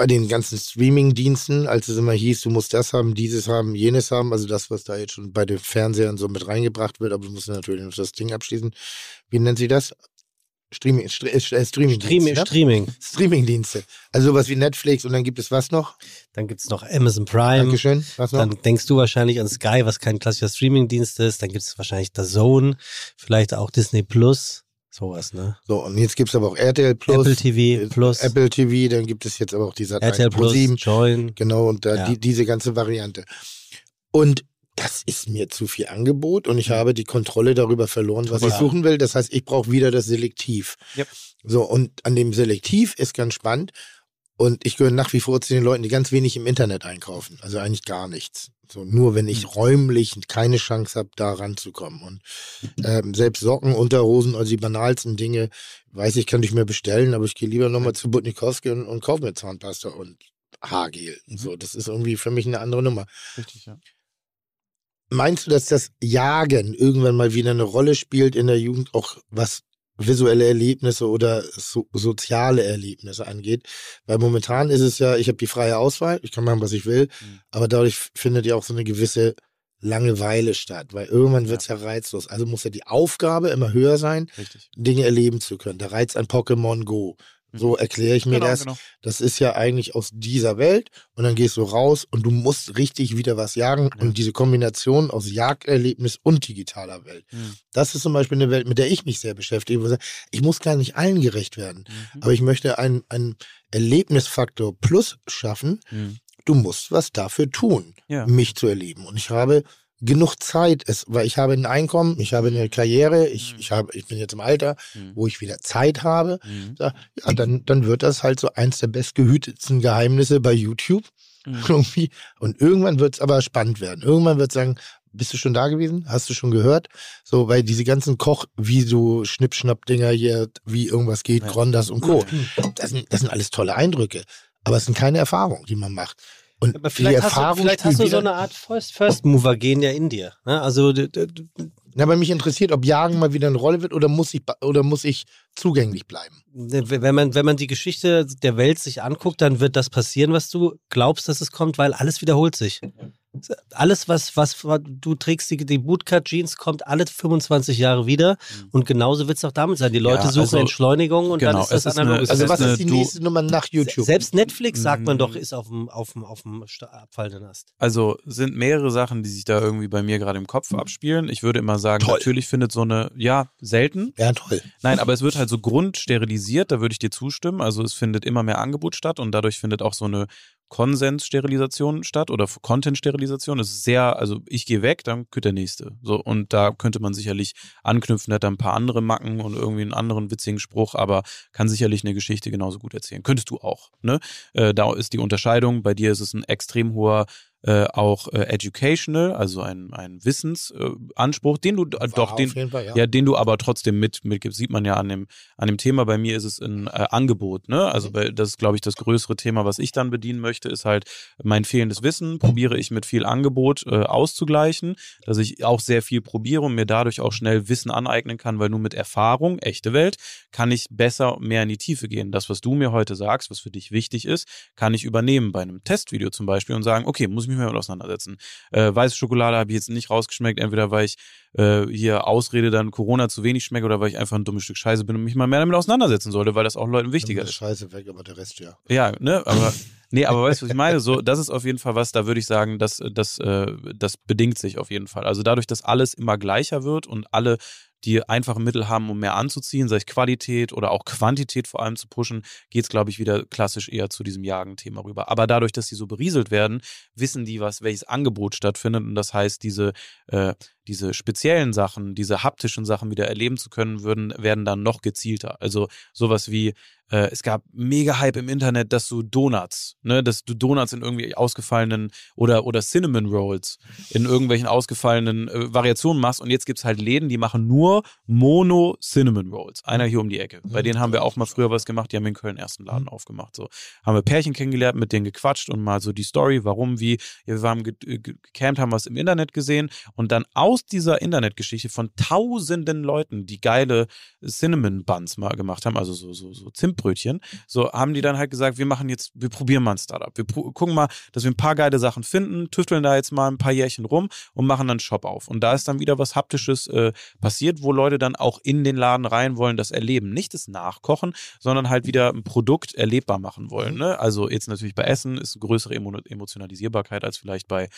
bei den ganzen Streaming-Diensten, als es immer hieß, du musst das haben, dieses haben, jenes haben, also das, was da jetzt schon bei den Fernsehern so mit reingebracht wird, aber du musst natürlich noch das Ding abschließen. Wie nennt sie das? Streaming, St äh, Streaming, Streaming, ne? Streaming. Streaming-Dienste. Also sowas wie Netflix und dann gibt es was noch? Dann gibt es noch Amazon Prime. Dankeschön. Was noch? Dann denkst du wahrscheinlich an Sky, was kein klassischer Streamingdienst ist. Dann gibt es wahrscheinlich The Zone, vielleicht auch Disney Plus, sowas, ne? So, und jetzt gibt es aber auch RTL Plus. Apple TV Plus. Apple TV, dann gibt es jetzt aber auch die Sat RTL Plus, 7. Join. Genau, und da Ja. die, diese ganze Variante. Und das ist mir zu viel Angebot und ich habe die Kontrolle darüber verloren, was ich Ja. suchen will. Das heißt, ich brauche wieder das Selektiv. Yep. So, und an dem Selektiv ist ganz spannend. Und ich gehöre nach wie vor zu den Leuten, die ganz wenig im Internet einkaufen. Also eigentlich gar nichts. So, nur wenn ich räumlich keine Chance habe, da ranzukommen. Und ähm, selbst Socken, Unterhosen, also die banalsten Dinge, weiß ich, kann ich mir bestellen, aber ich gehe lieber nochmal zu Butnikowski und, und kaufe mir Zahnpasta und Haargel. Und So, das ist irgendwie für mich eine andere Nummer. Richtig, ja. Meinst du, dass das Jagen irgendwann mal wieder eine Rolle spielt in der Jugend, auch was visuelle Erlebnisse oder so, soziale Erlebnisse angeht? Weil momentan ist es ja, ich habe die freie Auswahl, ich kann machen, was ich will, Mhm. aber dadurch findet ja auch so eine gewisse Langeweile statt, weil irgendwann wird es ja. reizlos. Also muss ja die Aufgabe immer höher sein, Richtig. Dinge erleben zu können. Der Reiz an Pokémon Go. So erkläre ich mir Genau, das. genau. Das ist ja eigentlich aus dieser Welt und dann gehst du raus und du musst richtig wieder was jagen und diese Kombination aus Jagderlebnis und digitaler Welt. Mhm. Das ist zum Beispiel eine Welt, mit der ich mich sehr beschäftige. Ich muss gar nicht allen gerecht werden, Mhm. aber ich möchte einen, einen Erlebnisfaktor plus schaffen. Mhm. Du musst was dafür tun, Ja. mich zu erleben. Und ich habe genug Zeit, es, weil ich habe ein Einkommen, ich habe eine Karriere, ich, ich, habe, ich bin jetzt im Alter, Mhm. wo ich wieder Zeit habe. Mhm. Ja, dann, dann wird das halt so eins der bestgehütetsten Geheimnisse bei YouTube. Mhm. Irgendwie. Und irgendwann wird es aber spannend werden. Irgendwann wird es sagen, bist du schon da gewesen? Hast du schon gehört? So, weil diese ganzen Koch, wie so Schnippschnapp-Dinger hier, wie irgendwas geht, Ja. Grondas und Co. Das sind, das sind alles tolle Eindrücke. Aber es sind keine Erfahrungen, die man macht. Und Aber die vielleicht hast du, Erfahrung vielleicht hast du so eine Art First, First Mover Gen ja in dir. Ne? Also Na, aber mich interessiert, ob Jagen mal wieder eine Rolle wird oder muss ich, oder muss ich zugänglich bleiben? wenn man, wenn man die Geschichte der Welt sich anguckt, dann wird das passieren, was du glaubst, dass es kommt, weil alles wiederholt sich. Alles, was, was du trägst, die, die Bootcut-Jeans, kommt alle 25 Jahre wieder. Und genauso wird es auch damit sein. Die Leute Ja, suchen also- Entschleunigung und genau, dann ist das es Also ist was eine- ist die du- nächste Nummer nach YouTube? Selbst Netflix, sagt man Mhm. doch, ist auf dem, auf dem, auf dem abfallenden Ast. Also sind mehrere Sachen, die sich da irgendwie bei mir gerade im Kopf abspielen. Ich würde immer sagen, Toll. natürlich findet so eine, ja, selten. ja, toll. Nein, aber es wird halt so grundsterilisiert, da würde ich dir zustimmen. Also es findet immer mehr Angebot statt und dadurch findet auch so eine Konsenssterilisation statt oder Content-Sterilisation. Es ist sehr, also ich gehe weg, dann kütt der nächste. So, und da könnte man sicherlich anknüpfen, hat da ein paar andere Macken und irgendwie einen anderen witzigen Spruch, aber kann sicherlich eine Geschichte genauso gut erzählen. Könntest du auch. Ne? Äh, da ist die Unterscheidung. Bei dir ist es ein extrem hoher äh, auch äh, educational, also ein, ein Wissensanspruch, Anspruch, den du äh, doch, War den, Fall, ja. ja, den du aber trotzdem mit, mitgibst. Sieht man ja an dem, an dem Thema. Bei mir ist es ein äh, Angebot, ne? Also Mhm. bei, das ist, glaube ich, das größere Thema, was ich dann bedienen möchte, ist halt mein fehlendes Wissen. Probiere ich mit viel Angebot äh, auszugleichen, dass ich auch sehr viel probiere und mir dadurch auch schnell Wissen aneignen kann, weil nur mit Erfahrung, echte Welt, kann ich besser mehr in die Tiefe gehen. Das, was du mir heute sagst, was für dich wichtig ist, kann ich übernehmen bei einem Testvideo zum Beispiel und sagen, okay, muss ich mich mal mit auseinandersetzen. Äh, weiße Schokolade habe ich jetzt nicht rausgeschmeckt, entweder weil ich äh, hier Ausrede dann Corona zu wenig schmecke oder weil ich einfach ein dummes Stück Scheiße bin und mich mal mehr damit auseinandersetzen sollte, weil das auch Leuten wichtiger ist. Scheiße weg, aber der Rest ja. Ja, ne, aber nee, aber weißt du, was ich meine? So, das ist auf jeden Fall was, da würde ich sagen, das, das, äh, das bedingt sich auf jeden Fall. Also dadurch, dass alles immer gleicher wird und alle die einfache Mittel haben, um mehr anzuziehen, sei es Qualität oder auch Quantität vor allem zu pushen, geht es, glaube ich, wieder klassisch eher zu diesem Jagen-Thema rüber. Aber dadurch, dass die so berieselt werden, wissen die, was, welches Angebot stattfindet. Und das heißt, diese, äh, diese speziellen Sachen, diese haptischen Sachen wieder erleben zu können, würden, werden dann noch gezielter. Also sowas wie, äh, es gab mega Hype im Internet, dass du Donuts, ne, dass du Donuts in irgendwie ausgefallenen oder, oder Cinnamon Rolls in irgendwelchen ausgefallenen äh, Variationen machst. Und jetzt gibt's halt Läden, die machen nur Mono Cinnamon Rolls. Einer hier um die Ecke. Bei denen haben wir auch mal früher was gemacht, die haben in Köln ersten Laden aufgemacht. So haben wir Pärchen kennengelernt, mit denen gequatscht und mal so die Story, warum, wie. Ja, wir waren ge- ge- gecampt, haben was im Internet gesehen und dann aus dieser Internetgeschichte von tausenden Leuten, die geile Cinnamon Buns mal gemacht haben, also so, so, so Zimtbrötchen, so haben die dann halt gesagt, wir machen jetzt, wir probieren mal ein Startup. Wir gucken mal, dass wir ein paar geile Sachen finden, tüfteln da jetzt mal ein paar Jährchen rum und machen dann einen Shop auf. Und da ist dann wieder was Haptisches äh, passiert, wo Leute dann auch in den Laden rein wollen, das erleben. Nicht das Nachkochen, sondern halt wieder ein Produkt erlebbar machen wollen. Ne? Also jetzt natürlich bei Essen ist eine größere Emo Emotionalisierbarkeit als vielleicht bei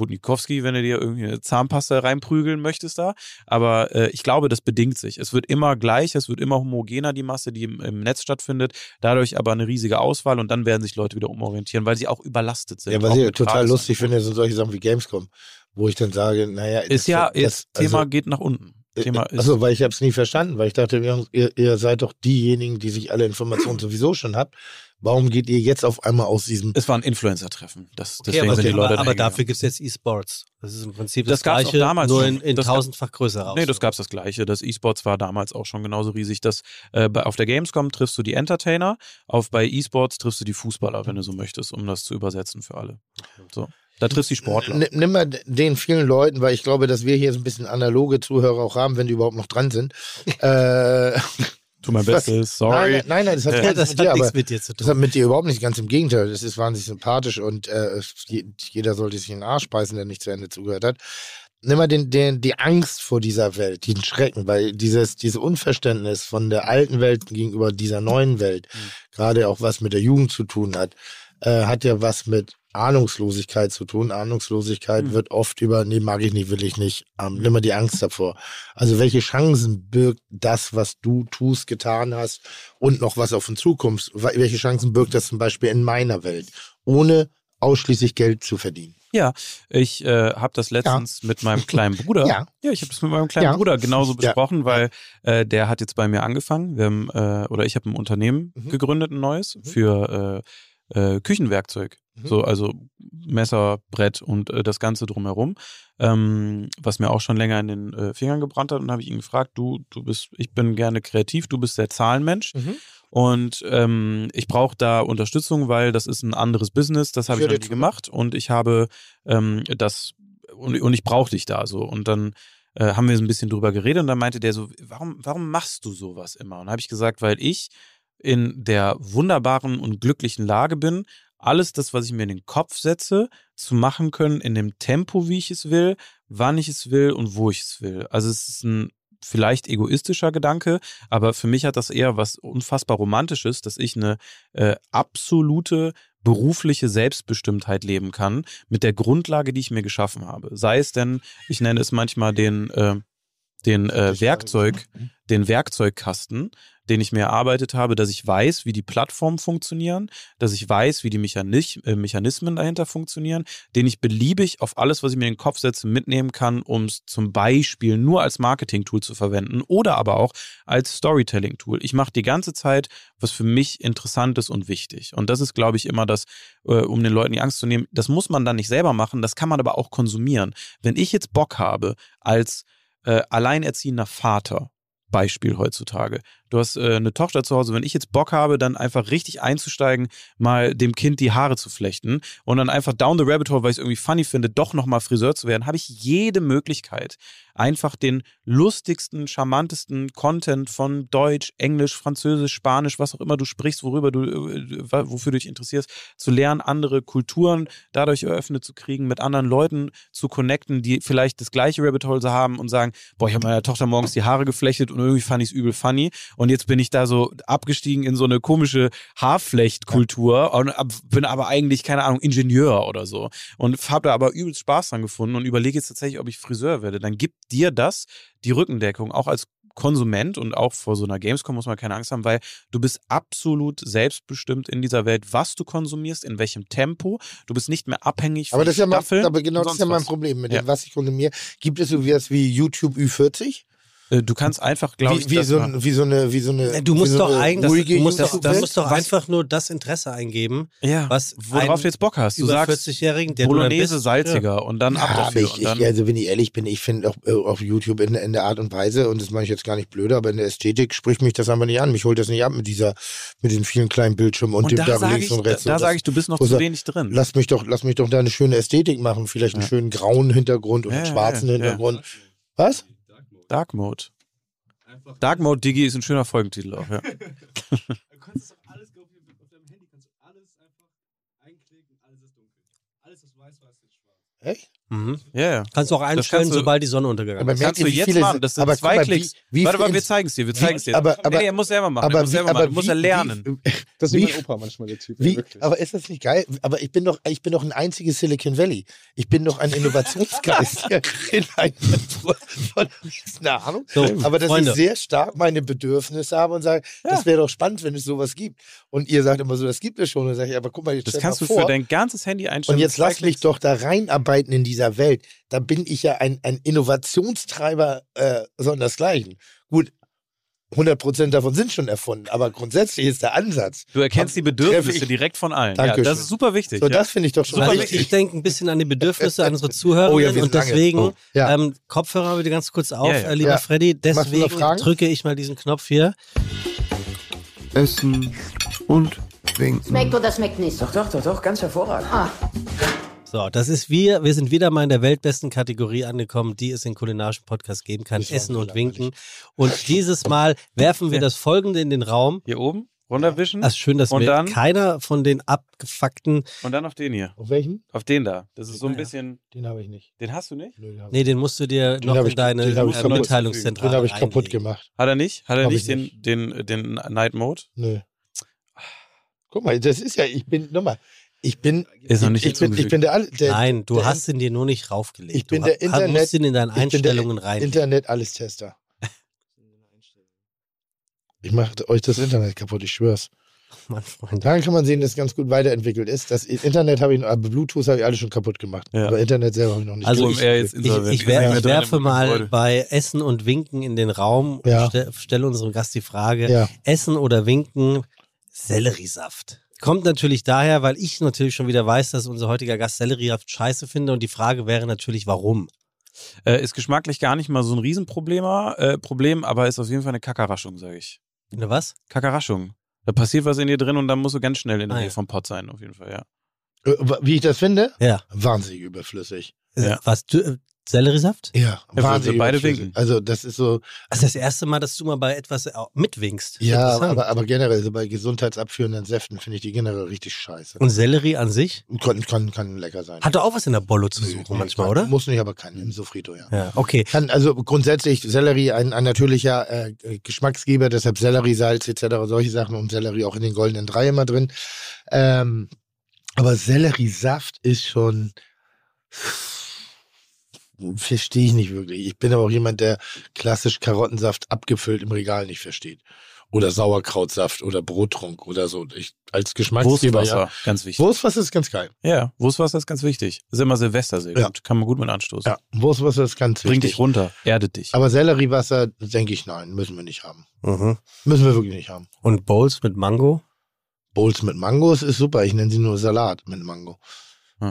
Budnikowski, wenn du dir irgendwie eine Zahnpasta reinprügeln möchtest da. Aber äh, ich glaube, das bedingt sich. Es wird immer gleich, es wird immer homogener, die Masse, die im, im Netz stattfindet. Dadurch aber eine riesige Auswahl und dann werden sich Leute wieder umorientieren, weil sie auch überlastet sind. Ja, was ich total lustig finde, sind solche Sachen wie Gamescom, wo ich dann sage, naja, Ist ja, das, jetzt also, Thema geht nach unten. Thema ist. Achso, weil ich habe es nie verstanden, weil ich dachte, ihr, ihr, seid doch diejenigen, die sich alle Informationen sowieso schon habt. Warum geht ihr jetzt auf einmal aus diesem es war ein Influencer-Treffen. Das, Okay, deswegen aber, sind die Leute aber, da aber dafür gibt es jetzt E-Sports. Das ist im Prinzip Das das, gab's auch Gleiche, damals nur schon. in, in Das gab- tausendfach größer Nee, das gab's das Gleiche. Das E-Sports war damals auch schon genauso riesig. Das, äh, bei, auf der Gamescom triffst du die Entertainer, auf bei E-Sports triffst du die Fußballer, wenn du so möchtest, um das zu übersetzen für alle. So. Da triffst du die Sportler. N nimm mal den vielen Leuten, weil ich glaube, dass wir hier so ein bisschen analoge Zuhörer auch haben, wenn die überhaupt noch dran sind. äh, Tu mein Bestes, sorry. Nein, nein, nein, das hat, Ja, das nichts hat mit dir, nichts mit dir zu das hat tun. mit dir überhaupt nicht, ganz im Gegenteil. Das ist wahnsinnig sympathisch und äh, jeder sollte sich in den Arsch beißen, der nicht zu Ende zugehört hat. Nimm mal den, den, die Angst vor dieser Welt, den Schrecken, weil dieses, dieses Unverständnis von der alten Welt gegenüber dieser neuen Welt, gerade auch was mit der Jugend zu tun hat, äh, hat ja was mit Ahnungslosigkeit zu tun. Ahnungslosigkeit wird oft über, nee, mag ich nicht, will ich nicht. Ähm, nimm mal die Angst davor. Also welche Chancen birgt das, was du tust, getan hast und noch was auf uns zukommst? Wel- Welche Chancen birgt das zum Beispiel in meiner Welt, ohne ausschließlich Geld zu verdienen? Ja, ich äh, habe das letztens mit meinem kleinen Bruder. Ja. ja ich habe das mit meinem kleinen Ja. Bruder genauso Ja. besprochen, weil äh, der hat jetzt bei mir angefangen. Wir haben, äh, oder ich habe ein Unternehmen Mhm. gegründet, ein neues, für äh, Küchenwerkzeug. Mhm. So, also Messer, Brett und äh, das Ganze drumherum. Ähm, was mir auch schon länger in den äh, Fingern gebrannt hat. Und habe ich ihn gefragt, du, du bist, ich bin gerne kreativ, du bist der Zahlenmensch. Mhm. Und ähm, ich brauche da Unterstützung, weil das ist ein anderes Business, das habe ich noch nie gemacht und ich habe ähm, das und, und ich brauche dich da so. Und dann äh, haben wir so ein bisschen drüber geredet und dann meinte der so, warum, warum machst du sowas immer? Und habe ich gesagt, weil ich in der wunderbaren und glücklichen Lage bin, alles das, was ich mir in den Kopf setze, zu machen können in dem Tempo, wie ich es will, wann ich es will und wo ich es will. Also es ist ein vielleicht egoistischer Gedanke, aber für mich hat das eher was unfassbar Romantisches, dass ich eine äh, absolute berufliche Selbstbestimmtheit leben kann mit der Grundlage, die ich mir geschaffen habe. Sei es denn, ich nenne es manchmal den, äh, den äh, Werkzeug, den Werkzeugkasten, den ich mir erarbeitet habe, dass ich weiß, wie die Plattformen funktionieren, dass ich weiß, wie die äh, Mechanismen dahinter funktionieren, den ich beliebig auf alles, was ich mir in den Kopf setze, mitnehmen kann, um es zum Beispiel nur als Marketing-Tool zu verwenden oder aber auch als Storytelling-Tool. Ich mache die ganze Zeit, was für mich interessant ist und wichtig. Und das ist, glaube ich, immer das, äh, um den Leuten die Angst zu nehmen. Das muss man dann nicht selber machen, das kann man aber auch konsumieren. Wenn ich jetzt Bock habe, als äh, alleinerziehender Vater, Beispiel heutzutage. Du hast äh, eine Tochter zu Hause, wenn ich jetzt Bock habe, dann einfach richtig einzusteigen, mal dem Kind die Haare zu flechten und dann einfach down the rabbit hole, weil ich es irgendwie funny finde, doch nochmal Friseur zu werden, habe ich jede Möglichkeit, einfach den lustigsten, charmantesten Content von Deutsch, Englisch, Französisch, Spanisch, was auch immer du sprichst, worüber du, äh, wofür du dich interessierst, zu lernen, andere Kulturen dadurch eröffnet zu kriegen, mit anderen Leuten zu connecten, die vielleicht das gleiche Rabbit Hole haben und sagen, boah, ich habe meiner Tochter morgens die Haare geflechtet und irgendwie fand ich es übel funny und jetzt bin ich da so abgestiegen in so eine komische Haarflechtkultur und bin aber eigentlich, keine Ahnung, Ingenieur oder so. Und habe da aber übelst Spaß dran gefunden und überlege jetzt tatsächlich, ob ich Friseur werde. Dann gibt dir das die Rückendeckung, auch als Konsument und auch vor so einer Gamescom muss man keine Angst haben, weil du bist absolut selbstbestimmt in dieser Welt, was du konsumierst, in welchem Tempo. Du bist nicht mehr abhängig von Aber das ist ja mein, Staffeln aber genau das ist ja sonst mein was. Problem mit Ja. dem, was ich konsumiere. Gibt es so was wie YouTube Ü40? Äh, Du kannst einfach, glaube ich, Wie, so, wie so eine, wie so eine. Du musst so doch eigentlich, du musst doch, musst einfach nur das Interesse eingeben, ja, was worauf du jetzt Bock hast. Du über sagst 40-Jährigen, der Bolognese bist, salziger und dann ab Ja, aber dafür. ich, und dann, ich, also wenn ich ehrlich bin, ich finde auch äh, auf YouTube in, in der Art und Weise, und das mache ich jetzt gar nicht blöder, aber in der Ästhetik spricht mich das einfach nicht an. Mich holt das nicht ab mit dieser, mit den vielen kleinen Bildschirmen und, und dem da da sage links ich, und rechts. da und sag das- ich, du bist noch zu wenig drin. Lass mich doch, lass mich doch da eine schöne Ästhetik machen, vielleicht einen Ja. schönen grauen Hintergrund und Ja, einen ja, schwarzen ja, ja. Hintergrund. Was? Dark Mode. Dark Mode Digi ist ein schöner Folgentitel auch, ja. Du kannst das alles auf deinem Handy, kannst du alles einfach einklicken, alles ist dunkel. Alles ist weiß, weiß ist schwarz. Echt? Mhm. Ja, ja. Kannst du auch einstellen, du- sobald die Sonne untergegangen Aber ist. merkt Kannst du jetzt viele machen, das sind aber zwei mal, Klicks. Wie, wie Warte mal, wir zeigen es dir, wir zeigen es dir. aber, aber, nee, er muss selber machen. aber, er muss wie, selber aber machen. Wie, ja lernen. Wie, Das ist Wie- wie mein Opa manchmal der Typ. Wie, aber ist das nicht geil? Aber ich bin doch, ich bin doch ein einziges Silicon Valley. Ich bin doch ein Innovationsgeist in von, Ahnung. So, aber dass Freunde. ich sehr stark meine Bedürfnisse habe und sage, das wäre doch spannend, wenn es sowas gibt. Und ihr sagt immer so, das gibt es schon. Und dann sage ich, aber guck mal, jetzt Das kannst mal du vor, für dein ganzes Handy einstellen. und jetzt lass mich doch da reinarbeiten in dieser Welt. Da bin ich ja ein, ein Innovationstreiber äh, sondersgleichen. Gut, 100% davon sind schon erfunden, aber grundsätzlich ist der Ansatz. Du erkennst die Bedürfnisse ich- direkt von allen. Ja, Dankeschön. das ist super wichtig. So, ja. das finde ich doch schon Super mal ich, richtig. ich denke ein bisschen an die Bedürfnisse unserer Zuhörer Oh ja, wir und deswegen Oh, ja. ähm, Kopfhörer bitte ganz kurz auf, Ja, ja. Äh, lieber Ja. Freddy. Deswegen drücke ich mal diesen Knopf hier. Essen und Winken. Schmeckt oder schmeckt nicht? Doch, doch, doch, doch, ganz hervorragend. Ah, So, das ist wir. Wir sind wieder mal in der weltbesten Kategorie angekommen, die es in kulinarischen Podcast geben kann. Das Essen und. Winken. Und dieses Mal werfen wir Ja. das folgende in den Raum. Hier oben, runterwischen Das ist schön, dass Und mir dann? keiner von den abgefuckten. und dann auf den hier. Auf welchen? Auf den da. Das ist so ein Ah, ja. bisschen. Den habe ich nicht. Den hast du nicht? Nö, den Nee, den musst du dir Den noch in ich- deine ich äh, Mitteilungszentrale den habe ich kaputt reinlegen. gemacht. Hat er nicht? Hat er nicht ich den, den, den Night Mode? Nö. Guck mal, das ist ja, ich bin, nochmal, ich bin, Ist noch nicht ich, bin, ich bin der, der Nein, du der hast ihn dir nur nicht raufgelegt. Ich bin du der Internet- musst ihn in deinen ich bin der Einstellungen rein. Internet-Alles-Tester. Ich mache euch das Internet kaputt, ich schwör's. Mein Freund. Daran kann man sehen, dass es ganz gut weiterentwickelt ist. Das Internet habe ich, aber Bluetooth habe ich alles schon kaputt gemacht. Ja. Aber Internet selber habe ich noch nicht. Also ich- jetzt Ich, ich, ich werfe im mal Gebäude. bei Essen und Winken in den Raum Ja. und ste stelle unserem Gast die Frage: ja. Essen oder Winken, Selleriesaft. Kommt natürlich daher, weil ich natürlich schon wieder weiß, dass unser heutiger Gast Selleriesaft scheiße finde und die Frage wäre natürlich, warum? Äh, ist geschmacklich gar nicht mal so ein Riesenproblem, äh, Problem, aber ist auf jeden Fall eine Kackerraschung, sage ich. Eine was? Kackerraschung. Da passiert was in dir drin und dann musst du ganz schnell in der Ah, Nähe ja. vom Pott sein, auf jeden Fall, ja. Äh, Wie ich das finde? Ja. Wahnsinnig überflüssig. Ja. Was, du, äh, Selleriesaft? Ja, wir wahnsinnig beide winken. Also das ist so, Das ist das erste Mal, dass du mal bei etwas äh, mitwinkst. ja, aber, aber generell, so bei gesundheitsabführenden Säften finde ich die generell richtig scheiße. Und Sellerie an sich? Kann, kann, kann lecker sein. Hat doch auch was in der Bollo zu suchen nee, manchmal, kann- oder? Muss nicht, aber kann. Im Sofrito, ja. Ja, okay. Kann, also grundsätzlich Sellerie ein, ein natürlicher äh, Geschmacksgeber, deshalb Selleriesalz etc., solche Sachen und Sellerie auch in den goldenen Drei immer drin. Ähm, aber Selleriesaft ist schon, verstehe ich nicht wirklich. Ich bin aber auch jemand, der klassisch Karottensaft abgefüllt im Regal nicht versteht. Oder Sauerkrautsaft oder Brottrunk oder so. Ich, als Geschmacksgeber, Wurstwasser, ja. ganz wichtig. Wurstwasser ist ganz geil. Ja, Wurstwasser ist ganz wichtig. Ist immer Silvester sehr Ja. gut. Kann man gut mit anstoßen. Ja, Wurstwasser ist ganz Bringt wichtig. dich runter, erdet dich. Aber Selleriewasser, denke ich, nein, müssen wir nicht haben. Mhm. Müssen wir wirklich nicht haben. Und Bowls mit Mango? Bowls mit Mangos ist super. Ich nenne sie nur Salat mit Mango.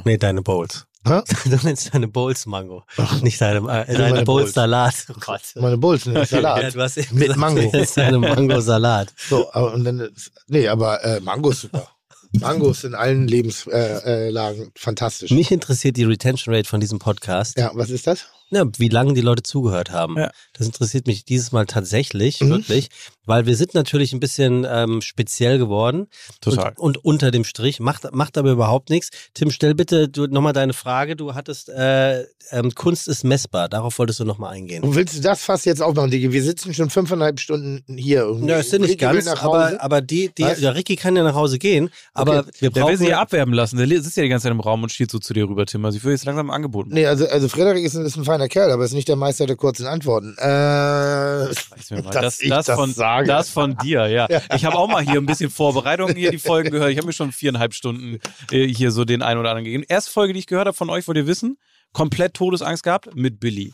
Nee, deine Bowls. Hä? Du nennst deine Bowls Mango. Nicht deine, äh, meine deine Bowls. Salat. Oh Gott. Meine Bowls sind Salat. Ja, du hast eben Mit gesagt, Mango. Du nennst deine Mango Salat. So, aber, und dann, ist- nee, aber äh, Mango ist super. Mangos in allen Lebenslagen äh, Lagen fantastisch. Mich interessiert die Retention Rate von diesem Podcast. Ja, was ist das? Ja, wie lange die Leute zugehört haben. Ja. Das interessiert mich dieses Mal tatsächlich, Mhm. wirklich, weil wir sind natürlich ein bisschen ähm, speziell geworden. Total. Und, und unter dem Strich, macht, macht aber überhaupt nichts. Tim, stell bitte du, nochmal deine Frage. Du hattest, äh, ähm, Kunst ist messbar. Darauf wolltest du nochmal eingehen. Und willst du das fast jetzt aufmachen, Digi? Wir sitzen schon fünfeinhalb Stunden hier. irgendwie. Ja, es sind nicht Ricky ganz, aber, aber die, die, ja, Ricky kann ja nach Hause gehen, aber wir Der brauchen. will sie ja abwerben lassen. Der sitzt ja die ganze Zeit im Raum und schielt so zu dir rüber, Tim. Also ich will jetzt langsam ein Angebot machen. Nee, also, also Frederik ist, ein- ist ein feiner Kerl, aber ist nicht der Meister der kurzen Antworten. Äh, von, das von dir, ja. Ich habe auch mal hier ein bisschen Vorbereitung hier die Folgen gehört. Ich habe mir schon viereinhalb Stunden äh, hier so den einen oder anderen gegeben. Erste Folge, die ich gehört habe von euch, wollt ihr wissen, komplett Todesangst gehabt mit Billy.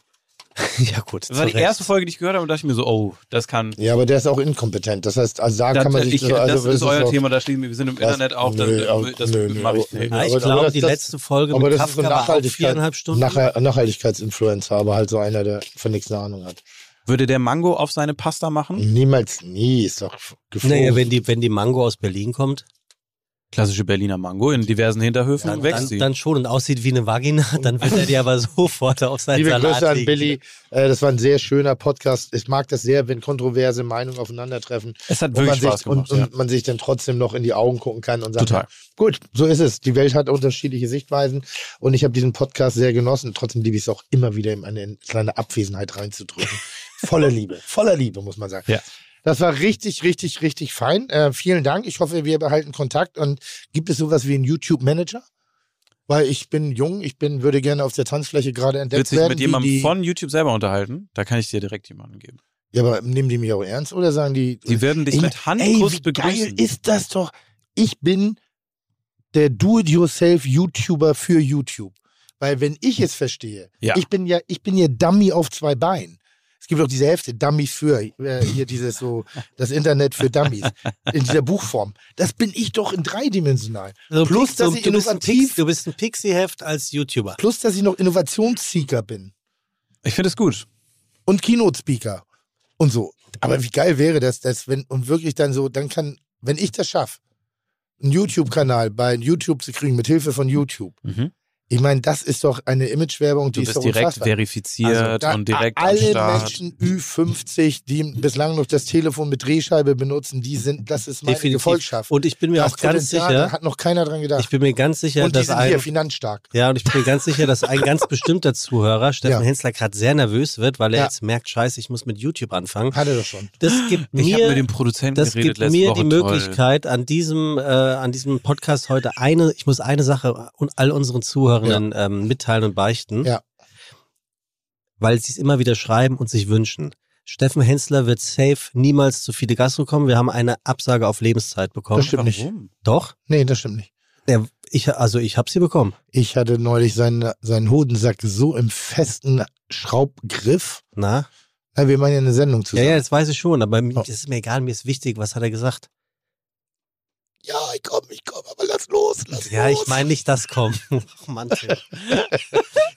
ja, gut. Das war die Recht. erste Folge, die ich gehört habe und dachte ich mir so, oh, das kann. ja, aber der ist auch inkompetent. Das heißt, also da Das, kann man sich ich, so, also das ist euer auch- Thema, da schließen wir, wir sind im Was? Internet auch, Nö, das, auch- das nö, mache ich aber- nicht. Ich glaube, die das- letzte Folge Aber mit das ist so Kafka war auch viereinhalb Stunden. Nach, Nachhaltigkeitsinfluencer, aber halt so einer, der von nichts eine Ahnung hat. Würde der Mango auf seine Pasta machen? Niemals, nie, ist doch geflogen. Naja, wenn die, wenn die Mango aus Berlin kommt, Klassische Berliner Mango in diversen Hinterhöfen dann, wächst dann, sie. dann schon und aussieht wie eine Vagina, dann wird er die aber sofort auf seinen Liebe Salat Grüße an legen. Billy. Äh, das war ein sehr schöner Podcast. Ich mag das sehr, wenn kontroverse Meinungen aufeinandertreffen. es hat wirklich man, Spaß sich, und, gemacht. und man sich dann trotzdem noch in die Augen gucken kann und sagt, Total. gut, so ist es. Die Welt hat unterschiedliche Sichtweisen und ich habe diesen Podcast sehr genossen. Trotzdem liebe ich es auch immer wieder, in eine kleine Abwesenheit reinzudrücken. voller Liebe, voller Liebe, muss man sagen. Ja. Das war richtig, richtig, richtig fein. Äh, vielen Dank. Ich hoffe, wir behalten Kontakt. Und gibt es sowas wie einen YouTube-Manager? Weil ich bin jung, ich bin, würde gerne auf der Tanzfläche gerade entdeckt Willst du dich werden. mit jemandem die, von YouTube selber unterhalten? Da kann ich dir direkt jemanden geben. Ja, aber nehmen die mich auch ernst oder sagen die. Die werden dich Ich mit Handkuss ey, wie begrüßen. Geil ist das doch. Ich bin der Do-it-yourself-YouTuber für YouTube. Weil wenn ich es verstehe, Ja. ich bin ja, ich bin ja Dummy auf zwei Beinen. Es gibt auch diese Hefte, Dummies für, äh, hier dieses so, das Internet für Dummies, in dieser Buchform. Das bin ich doch in dreidimensional. So ein Plus, Pix- dass ich du, bist ein innovativ- Pix, du bist ein Pixie-Heft als YouTuber. Plus, dass ich noch Innovationsseeker bin Ich finde es gut. und Keynote-Speaker und so. Aber wie geil wäre das, dass wenn, und wirklich dann so, dann kann, wenn ich das schaffe, einen YouTube-Kanal bei YouTube zu kriegen, mit Hilfe von YouTube. Mhm. Ich meine, das ist doch eine Imagewerbung, die Du ist bist doch direkt unfassbar. verifiziert Also da- und direkt am alle Start. Menschen Ü50, die bislang noch das Telefon mit Drehscheibe benutzen, die sind, das ist meine Definitiv. Gefolgschaft. Und ich bin mir Das auch ganz Potenzial, sicher, Da hat noch keiner dran gedacht. ich bin mir ganz sicher, und die dass sind ein, hier finanzstark. ja, und ich bin mir ganz sicher, dass ein ganz bestimmter Zuhörer, Steffen Ja. Hensler, gerade sehr nervös wird, weil er Ja. jetzt merkt, scheiße, ich muss mit YouTube anfangen. Hat er doch schon. Das gibt Ich habe mir, mit dem Produzenten das geredet gibt letzte mir Woche. die toll. Möglichkeit, an diesem, äh, an diesem Podcast heute eine, ich muss eine Sache und all unseren Zuhörenden ähm, mitteilen und beichten. Ja. Weil sie es immer wieder schreiben und sich wünschen. Steffen Hensler wird safe niemals zu viele Gastro kommen. Wir haben eine Absage auf Lebenszeit bekommen. Das stimmt nicht. Warum? Doch? Nee, das stimmt nicht. Ja, ich, also ich habe sie bekommen. Ich hatte neulich seinen, seinen Hodensack so im festen Schraubgriff. Na? Na, wir machen ja eine Sendung Ja, zusammen. ja, das weiß ich schon, aber mir- Oh. das ist mir egal, mir ist wichtig, was hat er gesagt? Ja, ich komm, ich komm, aber lass los, lass Ja, los. ich meine nicht das kommen. Ach Mann.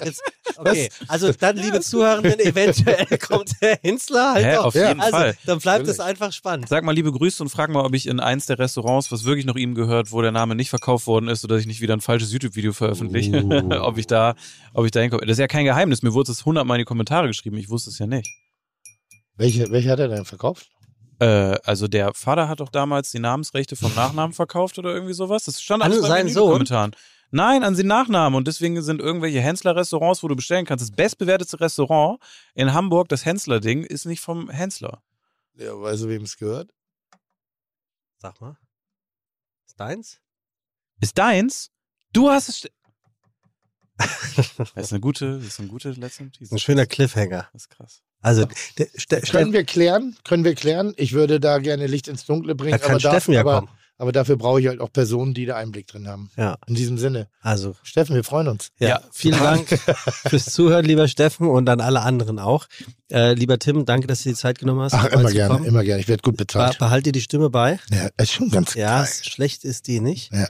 Jetzt, okay, also dann, liebe Zuhörenden, eventuell kommt der Hensler halt Hä, auf jeden also, Fall. Dann bleibt es einfach spannend. Sag mal liebe Grüße und frag mal, ob ich in eins der Restaurants, was wirklich noch ihm gehört, wo der Name nicht verkauft worden ist, sodass ich nicht wieder ein falsches YouTube-Video veröffentliche, Uh. ob ich da, ob ich da hinkomme. Das ist ja kein Geheimnis. Mir wurde es hundertmal in die Kommentare geschrieben. Ich wusste es ja nicht. Welche, welche hat er denn verkauft? Äh, also der Vater hat doch damals die Namensrechte vom Nachnamen verkauft oder irgendwie sowas. Das stand An alles seinen in den? Kommentaren. Nein, an den Nachnamen. Und deswegen sind irgendwelche Hensler-Restaurants, wo du bestellen kannst. Das bestbewertete Restaurant in Hamburg, das Hensler-Ding, ist nicht vom Hensler. Ja, weißt du, wem es gehört? Sag mal. Ist deins? Ist deins? Du hast es. Das ist eine gute, das ist eine gute letzte Notiz. Ein schöner Cliffhanger. Das ist krass. Also, der, Ste Können wir klären? Können wir klären? Ich würde da gerne Licht ins Dunkle bringen. da kann aber, Steffen ja aber, kommen. aber dafür brauche ich halt auch Personen, die da Einblick drin haben. Ja, In diesem Sinne. also Steffen, wir freuen uns. Ja, Ja. vielen Dank fürs Zuhören, lieber Steffen, und an alle anderen auch. Äh, lieber Tim, danke, dass du die Zeit genommen hast. Ach, immer gerne, kommen. immer gerne. Ich werde gut Be bezahlt. behalt dir die Stimme bei. Ja, ist schon ganz Ja, geil. schlecht ist die nicht. Ja.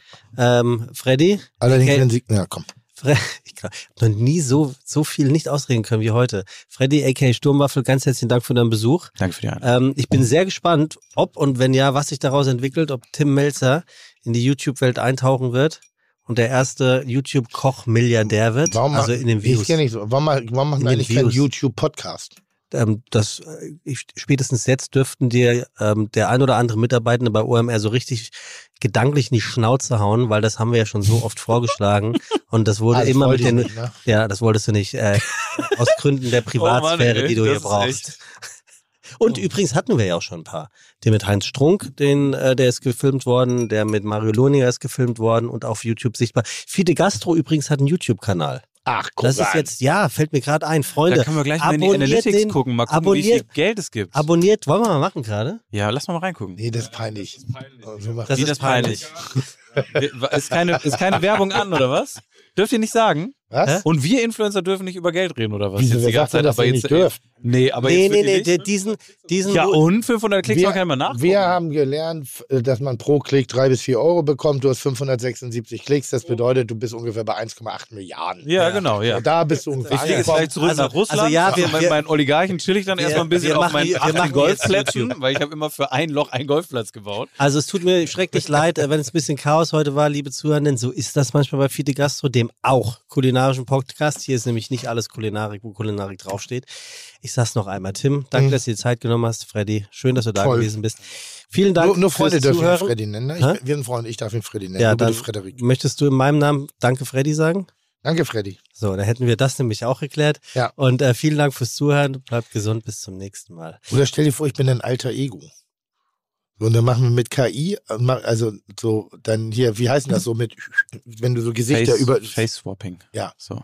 Ähm, Freddy, Allerdings, wenn sie, ja, komm. Fre ich habe noch nie so, so viel nicht ausreden können wie heute. Freddy, aka Sturmwaffel, ganz herzlichen Dank für deinen Besuch. Danke für die Einladung. Ähm, ich bin sehr gespannt, ob und wenn ja, was sich daraus entwickelt, ob Tim Melzer in die YouTube-Welt eintauchen wird und der erste YouTube-Koch-Milliardär wird. Warum also machen- in den Ich Views. kenne nicht so. Warum, warum machen wir eigentlich keinen. YouTube-Podcast? ähm, das äh, ich, spätestens jetzt dürften dir ähm, der ein oder andere Mitarbeitende bei OMR so richtig gedanklich in die Schnauze hauen, weil das haben wir ja schon so oft vorgeschlagen und das wurde das immer mit den nicht, ne? ja, das wolltest du nicht äh, aus Gründen der Privatsphäre, ey, die du hier brauchst. Und übrigens hatten wir ja auch schon ein paar. Den mit Heinz Strunk, den, äh, der ist gefilmt worden, der mit Mario Loniger ist gefilmt worden und auf YouTube sichtbar. Fide Gastro übrigens hat einen YouTube-Kanal. Ach, guck Das ist an. jetzt, ja, fällt mir gerade ein. Freunde, Da können wir gleich mal in die Analytics den- gucken, mal gucken, wie viel abonniert- Geld es gibt. abonniert, wollen wir mal machen gerade? ja, lass mal mal reingucken. Nee, das ist peinlich. Das Wie ist das peinlich. ist, keine, ist keine Werbung an, oder was? Dürft ihr nicht sagen? Was? Und wir Influencer dürfen nicht über Geld reden, oder was? Wieso, Jetzt die ganze dass aber jetzt, nicht dürft? Nee, aber nee, jetzt nee, nee, nicht? diesen, diesen, Ja, und 500 Klicks, man kann immer nachgucken. wir haben gelernt, dass man pro Klick drei bis vier Euro bekommt. Du hast 576 Klicks. Das bedeutet, du bist ungefähr bei 1,8 Milliarden. ja, genau, ja. Da bist du ungefähr Ich fliege jetzt gleich zurück Also- nach Russland. also ja, wir- mit wir- meinen Oligarchen chill ich dann wir- erstmal ein bisschen wir auf machen- meinen wir 18 machen Golfplätzen, weil ich habe immer für ein Loch einen Golfplatz gebaut. Also es tut mir schrecklich leid, äh, wenn es ein bisschen Chaos heute war, liebe Zuhörenden. So ist das manchmal bei Fide Gastro, dem auch kulinarischen Podcast. Hier ist nämlich nicht alles Kulinarik, wo Kulinarik draufsteht. Ich sag's noch einmal. Tim, danke, Mhm. dass du dir die Zeit genommen hast. Freddy, schön, dass du da Toll. gewesen bist. Vielen Dank Nur, nur Freunde dürfen ihn. Freddy nennen. Ne? Ich, wir sind Freunde, ich darf ihn Freddy nennen. Ja, dann Frederik. möchtest du in meinem Namen Danke Freddy sagen? Danke, Freddy. So, dann hätten wir das nämlich auch geklärt. Ja. Und äh, vielen Dank fürs Zuhören. Bleibt gesund. Bis zum nächsten Mal. Oder stell dir vor, ich bin ein alter Ego. Und dann machen wir mit KI, äh, also so, dann hier, wie heißt denn das so mit, wenn du so Gesichter Face, über. Face Swapping. Ja. So.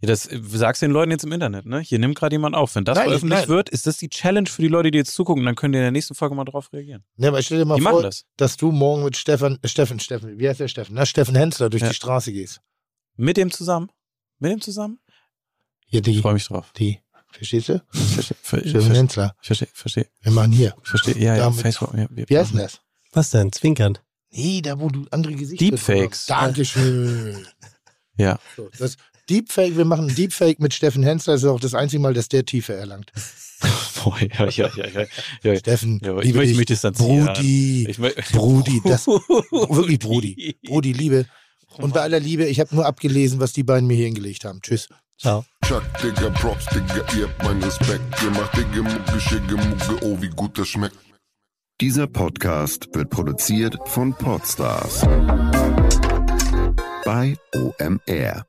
Ja, das äh, sagst du den Leuten jetzt im Internet, ne? Hier nimmt gerade jemand auf. Wenn das Nein, ich- veröffentlicht nein. wird, ist das die Challenge für die Leute, die jetzt zugucken. Dann können die in der nächsten Folge mal drauf reagieren. Ne, aber stell dir mal Die vor, das. dass du morgen mit Stefan, äh, Steffen, Steffen, wie heißt der Steffen? Na, Steffen Hensler durch Ja. die Straße gehst. Mit dem zusammen. Mit dem zusammen? Ich die, freue mich drauf. die. Verstehst du? Verstehe, ver, Steffen ver, Hensler. verstehe, verstehe, Wir machen hier. verstehe. Ja, ja, Damit- Facebook. Ja, wir Wie heißt denn das? Was denn? Zwinkern. Nee, da wo du andere Gesichter Deepfakes. Dankeschön. Ja. So, das Deepfake, wir machen ein Deepfake mit Steffen Hensler. Das ist auch das einzige Mal, dass der Tiefe erlangt. Boah, ja, ja, ja, ja. Steffen, Ja, ich möchte mich distanzieren. Brudi. Brudi, das, wirklich Brudi. Brudi, Liebe. Und bei aller Liebe, ich habe nur abgelesen, was die beiden mir hier hingelegt haben. Tschüss. Ciao. Chuck, Digga, Props, Digga, ihr habt meinen Respekt. Ihr macht Digga, Mucke, Schicke, Mucke, oh, wie gut das schmeckt. Dieser Podcast wird produziert von Podstars bei OMR.